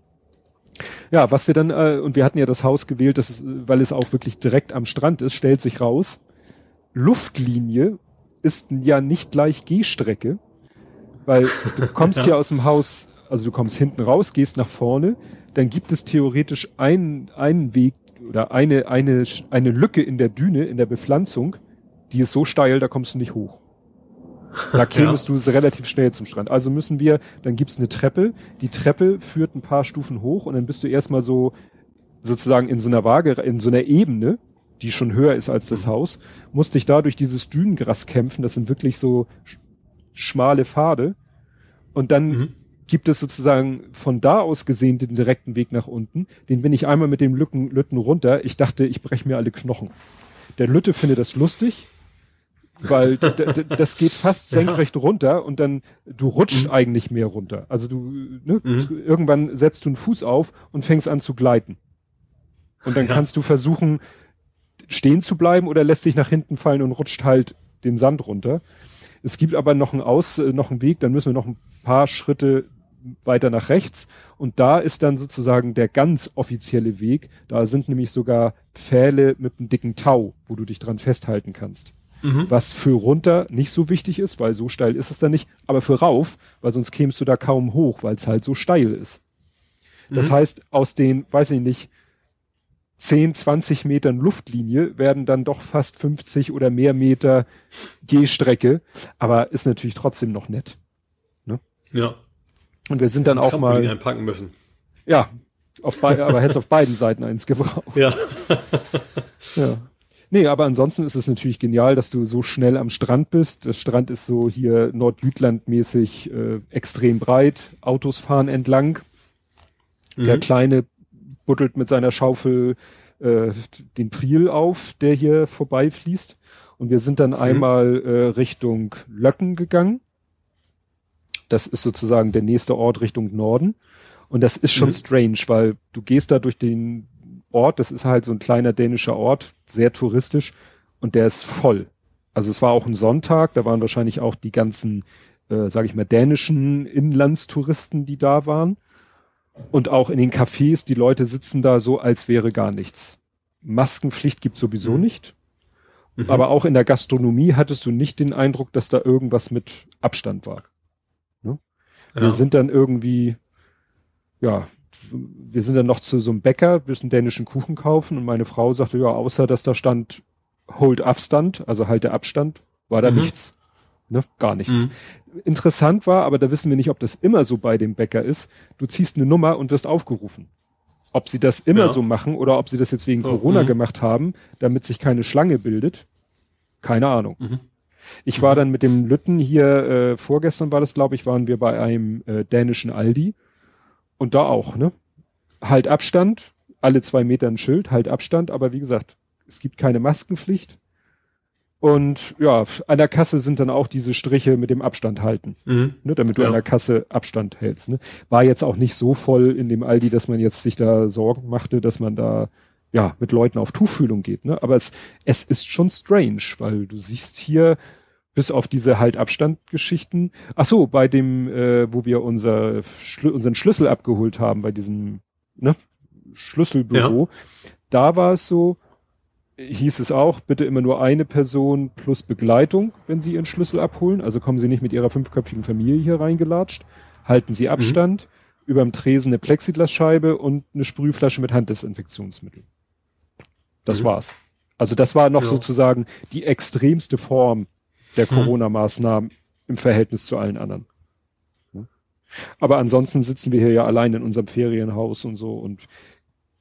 Ja, was wir dann, äh, und wir hatten ja das Haus gewählt, das ist, weil es auch wirklich direkt am Strand ist, stellt sich raus, Luftlinie ist ja nicht gleich Gehstrecke, weil du kommst ja. hier aus dem Haus, also du kommst hinten raus, gehst nach vorne, dann gibt es theoretisch einen, einen Weg oder eine, eine, eine Lücke in der Düne, in der Bepflanzung, die ist so steil, da kommst du nicht hoch. Da kämest ja. du relativ schnell zum Strand. Also müssen wir, dann gibt's eine Treppe, die Treppe führt ein paar Stufen hoch und dann bist du erstmal so sozusagen in so einer Waage, in so einer Ebene, die schon höher ist als das mhm. Haus, musst dich da durch dieses Dünengras kämpfen, das sind wirklich so schmale Pfade. Und dann mhm gibt es sozusagen von da aus gesehen den direkten Weg nach unten. Den bin ich einmal mit dem Lücken, Lütten runter. Ich dachte, ich breche mir alle Knochen. Der Lütte findet das lustig, weil das geht fast senkrecht ja. runter und dann du rutscht mhm. eigentlich mehr runter. Also du ne, mhm. irgendwann setzt du einen Fuß auf und fängst an zu gleiten. Und dann ja. kannst du versuchen stehen zu bleiben oder lässt sich nach hinten fallen und rutscht halt den Sand runter. Es gibt aber noch einen Aus, äh, noch einen Weg, dann müssen wir noch ein paar Schritte weiter nach rechts und da ist dann sozusagen der ganz offizielle Weg. Da sind nämlich sogar Pfähle mit einem dicken Tau, wo du dich dran festhalten kannst. Mhm. Was für runter nicht so wichtig ist, weil so steil ist es dann nicht, aber für rauf, weil sonst kämst du da kaum hoch, weil es halt so steil ist. Das mhm. heißt, aus den, weiß ich nicht, 10, 20 Metern Luftlinie werden dann doch fast 50 oder mehr Meter Gehstrecke, aber ist natürlich trotzdem noch nett. Ne? Ja. Und wir sind dann auch mal. einpacken müssen. Ja, auf beide, aber hätte auf beiden Seiten eins gebraucht. Ja. ja. Nee, aber ansonsten ist es natürlich genial, dass du so schnell am Strand bist. Das Strand ist so hier Nordjütland-mäßig äh, extrem breit. Autos fahren entlang. Mhm. Der Kleine buddelt mit seiner Schaufel äh, den Priel auf, der hier vorbeifließt. Und wir sind dann mhm. einmal äh, Richtung Löcken gegangen. Das ist sozusagen der nächste Ort Richtung Norden. Und das ist schon mhm. strange, weil du gehst da durch den Ort, das ist halt so ein kleiner dänischer Ort, sehr touristisch und der ist voll. Also es war auch ein Sonntag, da waren wahrscheinlich auch die ganzen, äh, sage ich mal, dänischen Inlandstouristen, die da waren. Und auch in den Cafés, die Leute sitzen da so, als wäre gar nichts. Maskenpflicht gibt sowieso mhm. nicht. Mhm. Aber auch in der Gastronomie hattest du nicht den Eindruck, dass da irgendwas mit Abstand war. Wir ja. sind dann irgendwie, ja, wir sind dann noch zu so einem Bäcker, bisschen dänischen Kuchen kaufen und meine Frau sagte, ja, außer dass da stand Hold Abstand, also halte Abstand, war da mhm. nichts. Ne? Gar nichts. Mhm. Interessant war, aber da wissen wir nicht, ob das immer so bei dem Bäcker ist. Du ziehst eine Nummer und wirst aufgerufen. Ob sie das immer ja. so machen oder ob sie das jetzt wegen oh, Corona mh. gemacht haben, damit sich keine Schlange bildet, keine Ahnung. Mhm. Ich war dann mit dem Lütten hier, äh, vorgestern war das, glaube ich, waren wir bei einem äh, dänischen Aldi. Und da auch, ne? Halt Abstand, alle zwei Meter ein Schild, halt Abstand, aber wie gesagt, es gibt keine Maskenpflicht. Und ja, an der Kasse sind dann auch diese Striche mit dem Abstand halten, mhm. ne, damit du ja. an der Kasse Abstand hältst. Ne. War jetzt auch nicht so voll in dem Aldi, dass man jetzt sich da Sorgen machte, dass man da ja mit Leuten auf Tuchfühlung geht. Ne. Aber es, es ist schon strange, weil du siehst hier bis auf diese halt Abstandgeschichten. Ach so, bei dem, äh, wo wir unser Schlü unseren Schlüssel abgeholt haben, bei diesem ne, Schlüsselbüro, ja. da war es so, hieß es auch, bitte immer nur eine Person plus Begleitung, wenn Sie Ihren Schlüssel abholen. Also kommen Sie nicht mit Ihrer fünfköpfigen Familie hier reingelatscht. Halten Sie Abstand. Mhm. Überm Tresen eine Plexiglasscheibe und eine Sprühflasche mit Handdesinfektionsmittel. Das mhm. war's. Also das war noch ja. sozusagen die extremste Form der hm. Corona-Maßnahmen im Verhältnis zu allen anderen. Aber ansonsten sitzen wir hier ja allein in unserem Ferienhaus und so und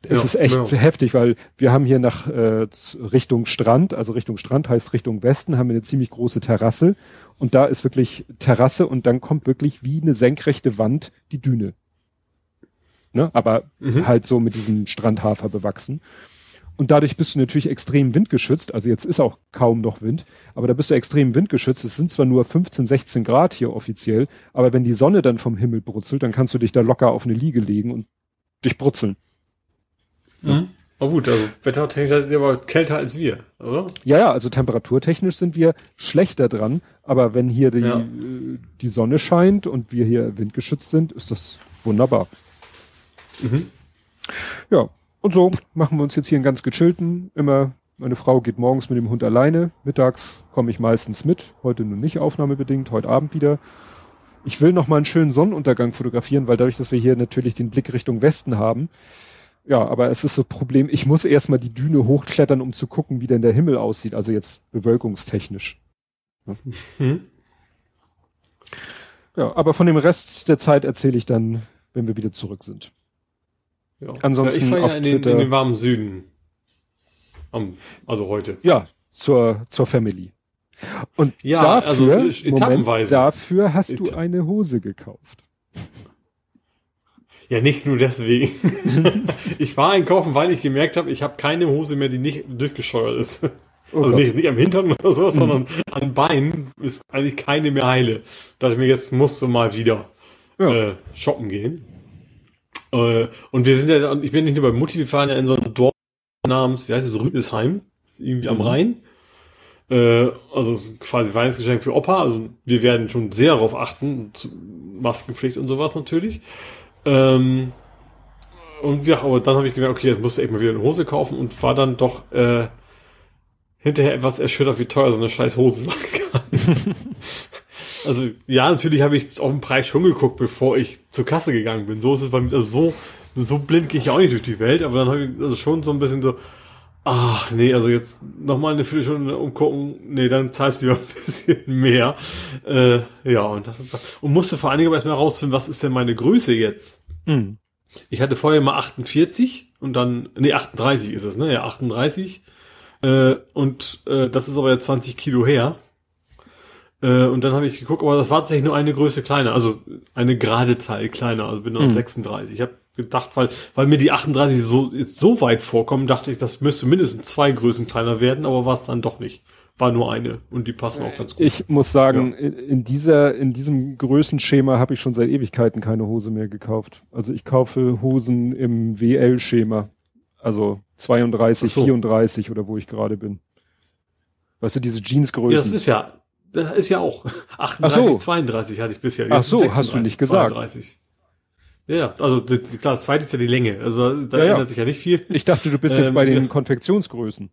es Ja, ist echt ja. heftig, weil wir haben hier nach äh, Richtung Strand, also Richtung Strand heißt Richtung Westen, haben wir eine ziemlich große Terrasse und da ist wirklich Terrasse und dann kommt wirklich wie eine senkrechte Wand die Düne. Ne? Aber Mhm. halt so mit diesem Strandhafer bewachsen. Und dadurch bist du natürlich extrem windgeschützt. Also jetzt ist auch kaum noch Wind, aber da bist du extrem windgeschützt. Es sind zwar nur 15, 16 Grad hier offiziell, aber wenn die Sonne dann vom Himmel brutzelt, dann kannst du dich da locker auf eine Liege legen und dich brutzeln. Mhm. Aber gut, also wettertechnisch seid ihr aber kälter als wir, oder? Ja, ja, also temperaturtechnisch sind wir schlechter dran, aber wenn hier die, Ja. äh, die Sonne scheint und wir hier windgeschützt sind, ist das wunderbar. Mhm. Ja, und so machen wir uns jetzt hier einen ganz gechillten. Immer, meine Frau geht morgens mit dem Hund alleine. Mittags komme ich meistens mit. Heute nur nicht aufnahmebedingt, heute Abend wieder. Ich will noch mal einen schönen Sonnenuntergang fotografieren, weil dadurch, dass wir hier natürlich den Blick Richtung Westen haben. Ja, aber es ist so ein Problem, ich muss erstmal die Düne hochklettern, um zu gucken, wie denn der Himmel aussieht. Also jetzt bewölkungstechnisch. Mhm. Ja, aber von dem Rest der Zeit erzähle ich dann, wenn wir wieder zurück sind. Ja. Ansonsten ja, ich auf ja in den, Twitter- in den warmen Süden. Am, also heute. Ja, zur, zur Family. Und Ja, dafür, also, äh, Moment, etappenweise. dafür hast du eine Hose gekauft. Ja, nicht nur deswegen. ich war einkaufen, weil ich gemerkt habe, ich habe keine Hose mehr, die nicht durchgescheuert ist. Oh also Gott. nicht, nicht am Hintern oder so, sondern an Beinen ist eigentlich keine mehr heile. Da dachte ich mir, jetzt musst du mal wieder Ja. äh, shoppen gehen. Äh, und wir sind ja, ich bin nicht nur bei Mutti, wir fahren ja in so ein Dorf namens, wie heißt es, Rüdesheim, irgendwie am Mhm. Rhein. Äh, also quasi Weihnachtsgeschenk für Opa. Also wir werden schon sehr darauf achten, Maskenpflicht und sowas natürlich. Ähm, und ja, aber dann habe ich gemerkt, okay, jetzt musst du echt mal wieder eine Hose kaufen und war dann doch äh, hinterher etwas erschüttert, wie teuer so eine scheiß Hose sein kann. also ja, natürlich habe ich auf den Preis schon geguckt, bevor ich zur Kasse gegangen bin. So ist es bei mir, also so, so blind gehe ich ja auch nicht durch die Welt, aber dann habe ich also schon so ein bisschen so, ach nee, also jetzt nochmal eine Viertelstunde umgucken, nee, dann zahlst du lieber ein bisschen mehr. Äh, ja, und, das, und musste vor allen Dingen aber erstmal rausfinden, was ist denn meine Größe jetzt? Hm. Ich hatte vorher mal 48 und dann, nee, 38 ist es, ne? Ja, 38. Äh, und äh, das ist aber ja 20 Kilo her. Äh, und dann habe ich geguckt, aber das war tatsächlich nur eine Größe kleiner, also eine gerade Zahl kleiner, also bin dann Mhm. auf 36. Ich habe gedacht, weil, weil mir die 38 so, jetzt so weit vorkommen, dachte ich, das müsste mindestens zwei Größen kleiner werden, aber war es dann doch nicht. War nur eine und die passen auch ganz gut. Ich muss sagen, in, in dieser, in diesem Größenschema habe ich schon seit Ewigkeiten keine Hose mehr gekauft. Also ich kaufe Hosen im WL-Schema. Also 32, Ach so. 34 oder wo ich gerade bin. Weißt du, diese ja, das Jeansgrößen. ist ja, das ist ja auch. 38, Ach so. 32 hatte ich bisher. Ach Jetzt so, sind hast du 36, nicht gesagt. 32. Ja, also klar, das zweite ist ja die Länge. Also da Ja, ja. ändert sich ja nicht viel. ich dachte, du bist jetzt Ähm, bei den ja. Konfektionsgrößen.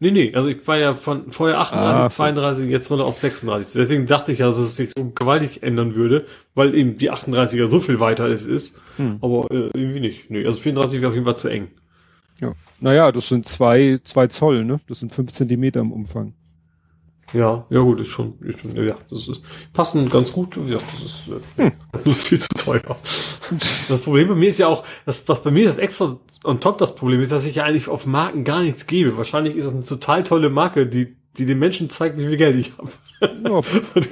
Nee, nee, also ich war ja von vorher 38, Ah, so. 32, jetzt runter auf 36. Deswegen dachte ich ja, dass es sich so gewaltig ändern würde, weil eben die 38er so viel weiter es ist. Hm. Aber äh, irgendwie nicht. Nee, also 34 wäre auf jeden Fall zu eng. Ja. Naja, das sind zwei, zwei Zoll, ne? Das sind fünf Zentimeter im Umfang. Ja, ja gut, ist schon, ist schon ja, das ist passen ganz gut. Ja, das ist äh, Hm. viel zu teuer. Das Problem bei mir ist ja auch, dass, was bei mir das extra on top das Problem ist, dass ich ja eigentlich auf Marken gar nichts gebe. Wahrscheinlich ist das eine total tolle Marke, die, die den Menschen zeigt, wie viel Geld ich habe. Ja,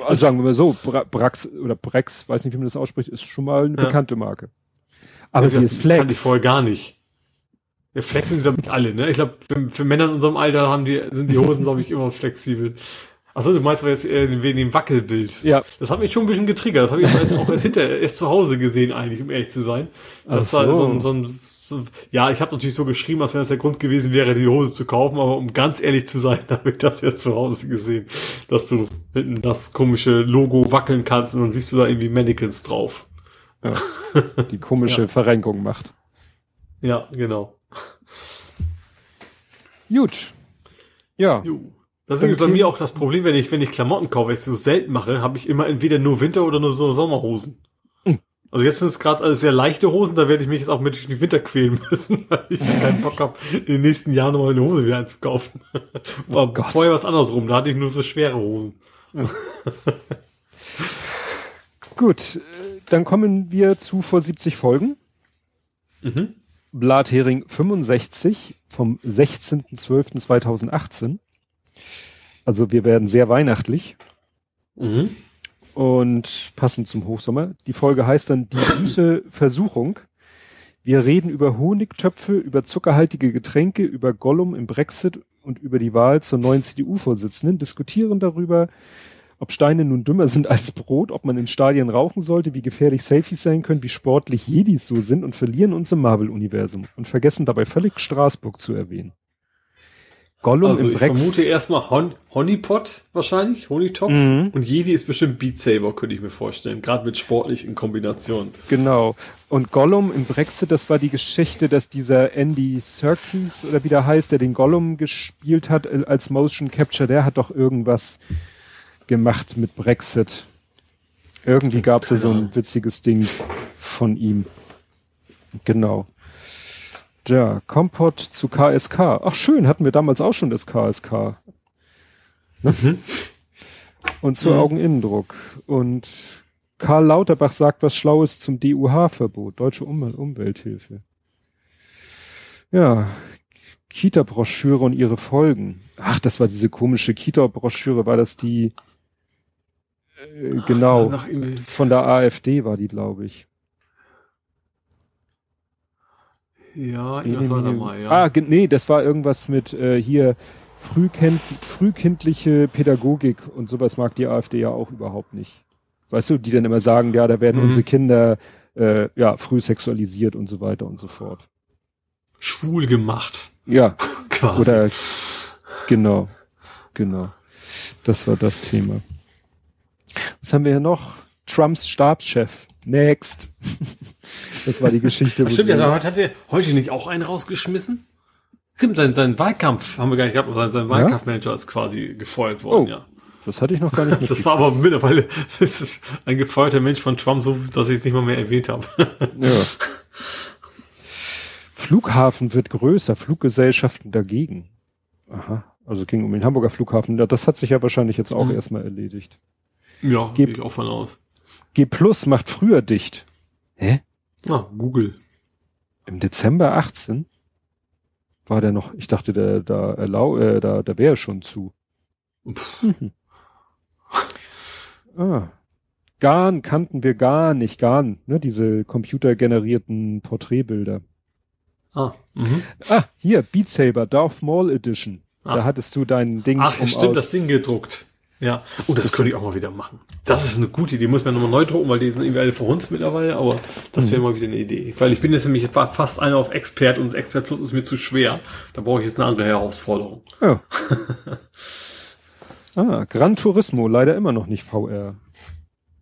also sagen wir mal so, Bra Brax oder Brex, weiß nicht, wie man das ausspricht, ist schon mal eine Ja. bekannte Marke. Aber sie ist Kannte ich Flex. vorher gar nicht. Ja, Flex sind sie, glaube ich, alle, ne? Ich glaube, für, für Männer in unserem Alter haben die, sind die Hosen, glaube ich, immer flexibel. Achso, du meinst aber jetzt äh, wegen dem Wackelbild. Ja, Das hat mich schon ein bisschen getriggert. Das habe ich erst, auch erst hinterher, erst zu Hause gesehen, eigentlich, um ehrlich zu sein. Das Ach war so. so ein, so ein so, ja, ich habe natürlich so geschrieben, als wenn das der Grund gewesen wäre, die Hose zu kaufen, aber um ganz ehrlich zu sein, habe ich das jetzt zu Hause gesehen, dass du hinten das komische Logo wackeln kannst und dann siehst du da irgendwie Mannequins drauf. ja. die komische Verrenkung macht. Ja, genau. Gut. Ja. Jo. Das ist nämlich bei Okay. mir auch das Problem, wenn ich, wenn ich Klamotten kaufe, weil ich so selten mache, habe ich immer entweder nur Winter- oder nur so Sommerhosen. Hm. Also jetzt sind es gerade alles sehr leichte Hosen, da werde ich mich jetzt auch mit durch den Winter quälen müssen, weil ich keinen Bock habe, in den nächsten Jahren nochmal eine Hose wieder einzukaufen. Aber Gott. vorher was andersrum, da hatte ich nur so schwere Hosen. Gut, äh, dann kommen wir zu vor 70 Folgen. Mhm. Blathering 65 vom 16.12.2018. Also wir werden sehr weihnachtlich. Mhm. Und passend zum Hochsommer. Die Folge heißt dann Die süße Versuchung. Wir reden über Honigtöpfe, über zuckerhaltige Getränke, über Gollum im Brexit und über die Wahl zur neuen CDU-Vorsitzenden, diskutieren darüber, ob Steine nun dümmer sind als Brot, ob man in Stadien rauchen sollte, wie gefährlich Selfies sein können, wie sportlich Jedis so sind und verlieren uns im Marvel-Universum und vergessen dabei völlig Straßburg zu erwähnen. Gollum also ich Brex vermute erstmal Hon Honeypot wahrscheinlich, Honeytopf. Mhm. Und Jedi ist bestimmt Beat Saber, könnte ich mir vorstellen. Gerade mit sportlich in Kombination. Genau. Und Gollum im Brexit, das war die Geschichte, dass dieser Andy Serkis oder wie der heißt, der den Gollum gespielt hat äh, als Motion Capture, der hat doch irgendwas gemacht mit Brexit. Irgendwie gab es ja so ein witziges Ding von ihm. Genau. Ja, Kompott zu KSK. Ach schön, hatten wir damals auch schon das KSK. Ne? Mhm. Und zu mhm. Augeninnendruck. Und Karl Lauterbach sagt was Schlaues zum DUH-Verbot, Deutsche um Umwelthilfe. Ja, Kita-Broschüre und ihre Folgen. Ach, das war diese komische Kita-Broschüre, war das die, äh, genau, von der AfD war die, glaube ich. Ja, irgendwas war da mal, ja. Ah, nee, das war irgendwas mit äh, hier frühkind, frühkindliche Pädagogik und sowas mag die AfD ja auch überhaupt nicht. Weißt du, die dann immer sagen, ja, da werden mhm. unsere Kinder äh, ja früh sexualisiert und so weiter und so fort. Schwul gemacht. Ja, quasi. Oder genau, genau. Das war das Thema. Was haben wir hier noch? Trumps Stabschef. Next. das war die Geschichte. Ach, stimmt, ja, hat er heute nicht auch einen rausgeschmissen? Stimmt, sein, sein Wahlkampf haben wir gar nicht gehabt, aber sein Wahlkampfmanager ja? ist quasi gefeuert worden, oh, ja. Das hatte ich noch gar nicht Das war aber mittlerweile ein gefeuerter Mensch von Trump, so dass ich es nicht mal mehr erwähnt habe. ja. Flughafen wird größer, Fluggesellschaften dagegen. Aha. Also ging um den Hamburger Flughafen. Das hat sich ja wahrscheinlich jetzt auch mhm. erstmal erledigt. Ja, gehe ich auch von aus. G Plus macht früher dicht. Hä? Ah, Google. Im Dezember 18 war der noch, ich dachte, der da erlau, äh, da, da wäre schon zu. Mhm. ah. Garn kannten wir gar nicht, Garn, ne, diese computergenerierten Porträtbilder. Ah, mhm. ah, hier, Beat Saber, Darth Maul Edition. Ah. Da hattest du dein Ding. Ach, um stimmt, das Ding gedruckt. Ja, das, oh, das, das könnte ich auch mal wieder machen. Das ist eine gute Idee. Muss man nochmal neu drucken, weil die sind irgendwie alle verhunzt mittlerweile, aber das wäre mhm. mal wieder eine Idee. Weil ich bin jetzt nämlich fast einer auf Expert und Expert Plus ist mir zu schwer. Da brauche ich jetzt eine andere Herausforderung. Ja. ah, Gran Turismo, leider immer noch nicht VR.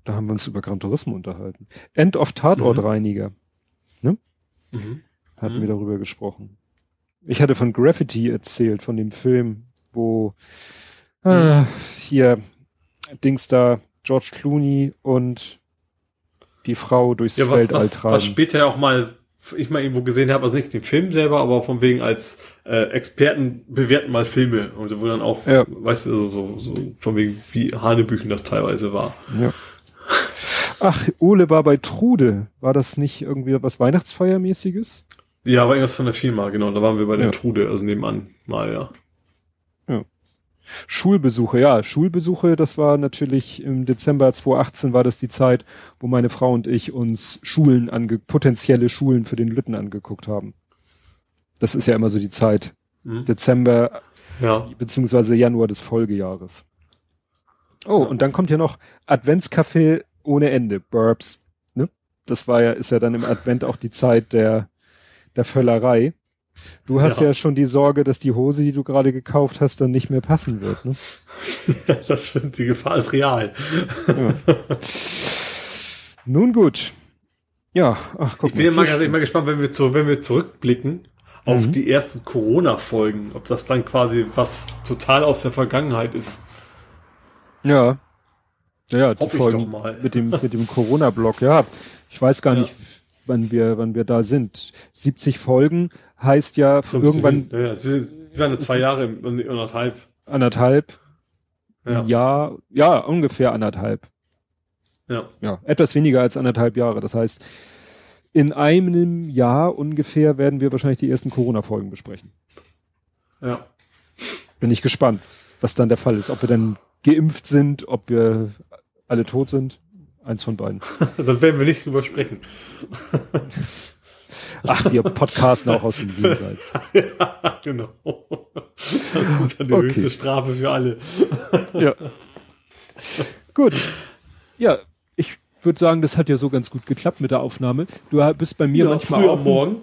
Da haben wir uns über Gran Turismo unterhalten. End of Tatortreiniger. Mhm. Ne? Mhm. Hatten mhm. wir darüber gesprochen. Ich hatte von Graffiti erzählt, von dem Film, wo äh, hier Dings da, George Clooney und die Frau durchs ja, was, Weltall was, tragen. Was später ja auch mal ich mal irgendwo gesehen habe, also nicht den Film selber, aber von wegen als äh, Experten bewerten mal Filme und wo dann auch, ja. weißt du, so, so, so von wegen wie Hanebüchen das teilweise war. Ja. Ach, Ole war bei Trude. War das nicht irgendwie was Weihnachtsfeiermäßiges? Ja, war irgendwas von der Firma, genau. Da waren wir bei der ja. Trude, also nebenan mal, ja. Schulbesuche, ja, Schulbesuche, das war natürlich im Dezember 2018 war das die Zeit, wo meine Frau und ich uns Schulen ange potenzielle Schulen für den Lütten angeguckt haben. Das ist ja immer so die Zeit. Mhm. Dezember ja. beziehungsweise Januar des Folgejahres. Oh, ja. und dann kommt ja noch Adventskaffee ohne Ende, Burbs. Ne? Das war ja, ist ja dann im Advent auch die Zeit der, der Völlerei. Du hast ja. ja. schon die Sorge, dass die Hose, die du gerade gekauft hast, dann nicht mehr passen wird. Ne? das stimmt, die Gefahr ist real. Ja. Nun gut. Ja, ach guck ich bin mal. Ich bin mal gespannt, wenn wir, zu, wenn wir zurückblicken auf mhm. die ersten Corona-Folgen, ob das dann quasi was total aus der Vergangenheit ist. Ja. Ja, ja die Folgen mit dem, mit dem Corona-Block, ja. Ich weiß gar ja. nicht, wann wir, wann wir da sind. 70 Folgen heißt ja so irgendwann. Ja, ja, wir werden zwei Jahre, anderthalb. Anderthalb. Ja. Jahr, ja, ungefähr anderthalb. Ja. Ja, etwas weniger als anderthalb Jahre. Das heißt, in einem Jahr ungefähr werden wir wahrscheinlich die ersten Corona-Folgen besprechen. Ja. Bin ich gespannt, was dann der Fall ist. Ob wir dann geimpft sind, ob wir alle tot sind. Eins von beiden. dann werden wir nicht drüber sprechen. Ach, wir podcasten auch aus dem Jenseits. ja, genau. Das ist dann die okay. höchste Strafe für alle. ja. Gut. Ja, ich würde sagen, das hat ja so ganz gut geklappt mit der Aufnahme. Du bist bei mir ja, manchmal früher auch morgen.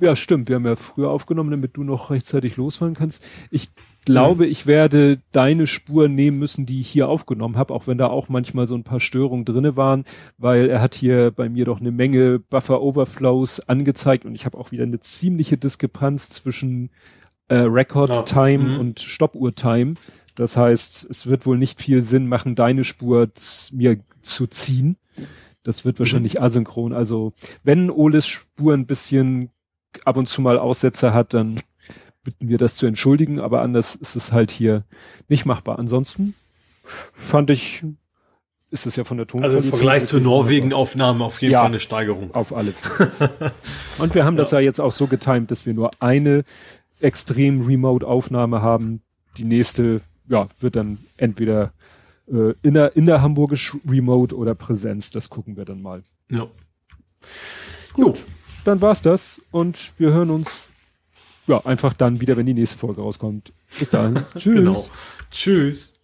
Ja, stimmt. Wir haben ja früher aufgenommen, damit du noch rechtzeitig losfahren kannst. Ich glaube, ich werde deine Spur nehmen müssen, die ich hier aufgenommen habe, auch wenn da auch manchmal so ein paar Störungen drinne waren, weil er hat hier bei mir doch eine Menge Buffer Overflows angezeigt und ich habe auch wieder eine ziemliche Diskrepanz zwischen äh, Record Time mhm. und Stoppuhr Time. Das heißt, es wird wohl nicht viel Sinn machen, deine Spur mir zu ziehen. Das wird wahrscheinlich mhm. asynchron. Also wenn Oles Spur ein bisschen ab und zu mal Aussetzer hat, dann bitten wir das zu entschuldigen, aber anders ist es halt hier nicht machbar. Ansonsten fand ich, ist es ja von der Tonqualität. Also im Vergleich zur Norwegen-Aufnahme auf jeden ja, Fall eine Steigerung. Auf alle. Und wir haben ja. das ja jetzt auch so getimt, dass wir nur eine extrem Remote-Aufnahme haben. Die nächste, ja, wird dann entweder äh, inner, inner hamburgisch Remote oder Präsenz. Das gucken wir dann mal. Ja. Gut, dann war's das und wir hören uns ja, einfach dann wieder, wenn die nächste Folge rauskommt. Bis dann. Tschüss. Genau. Tschüss.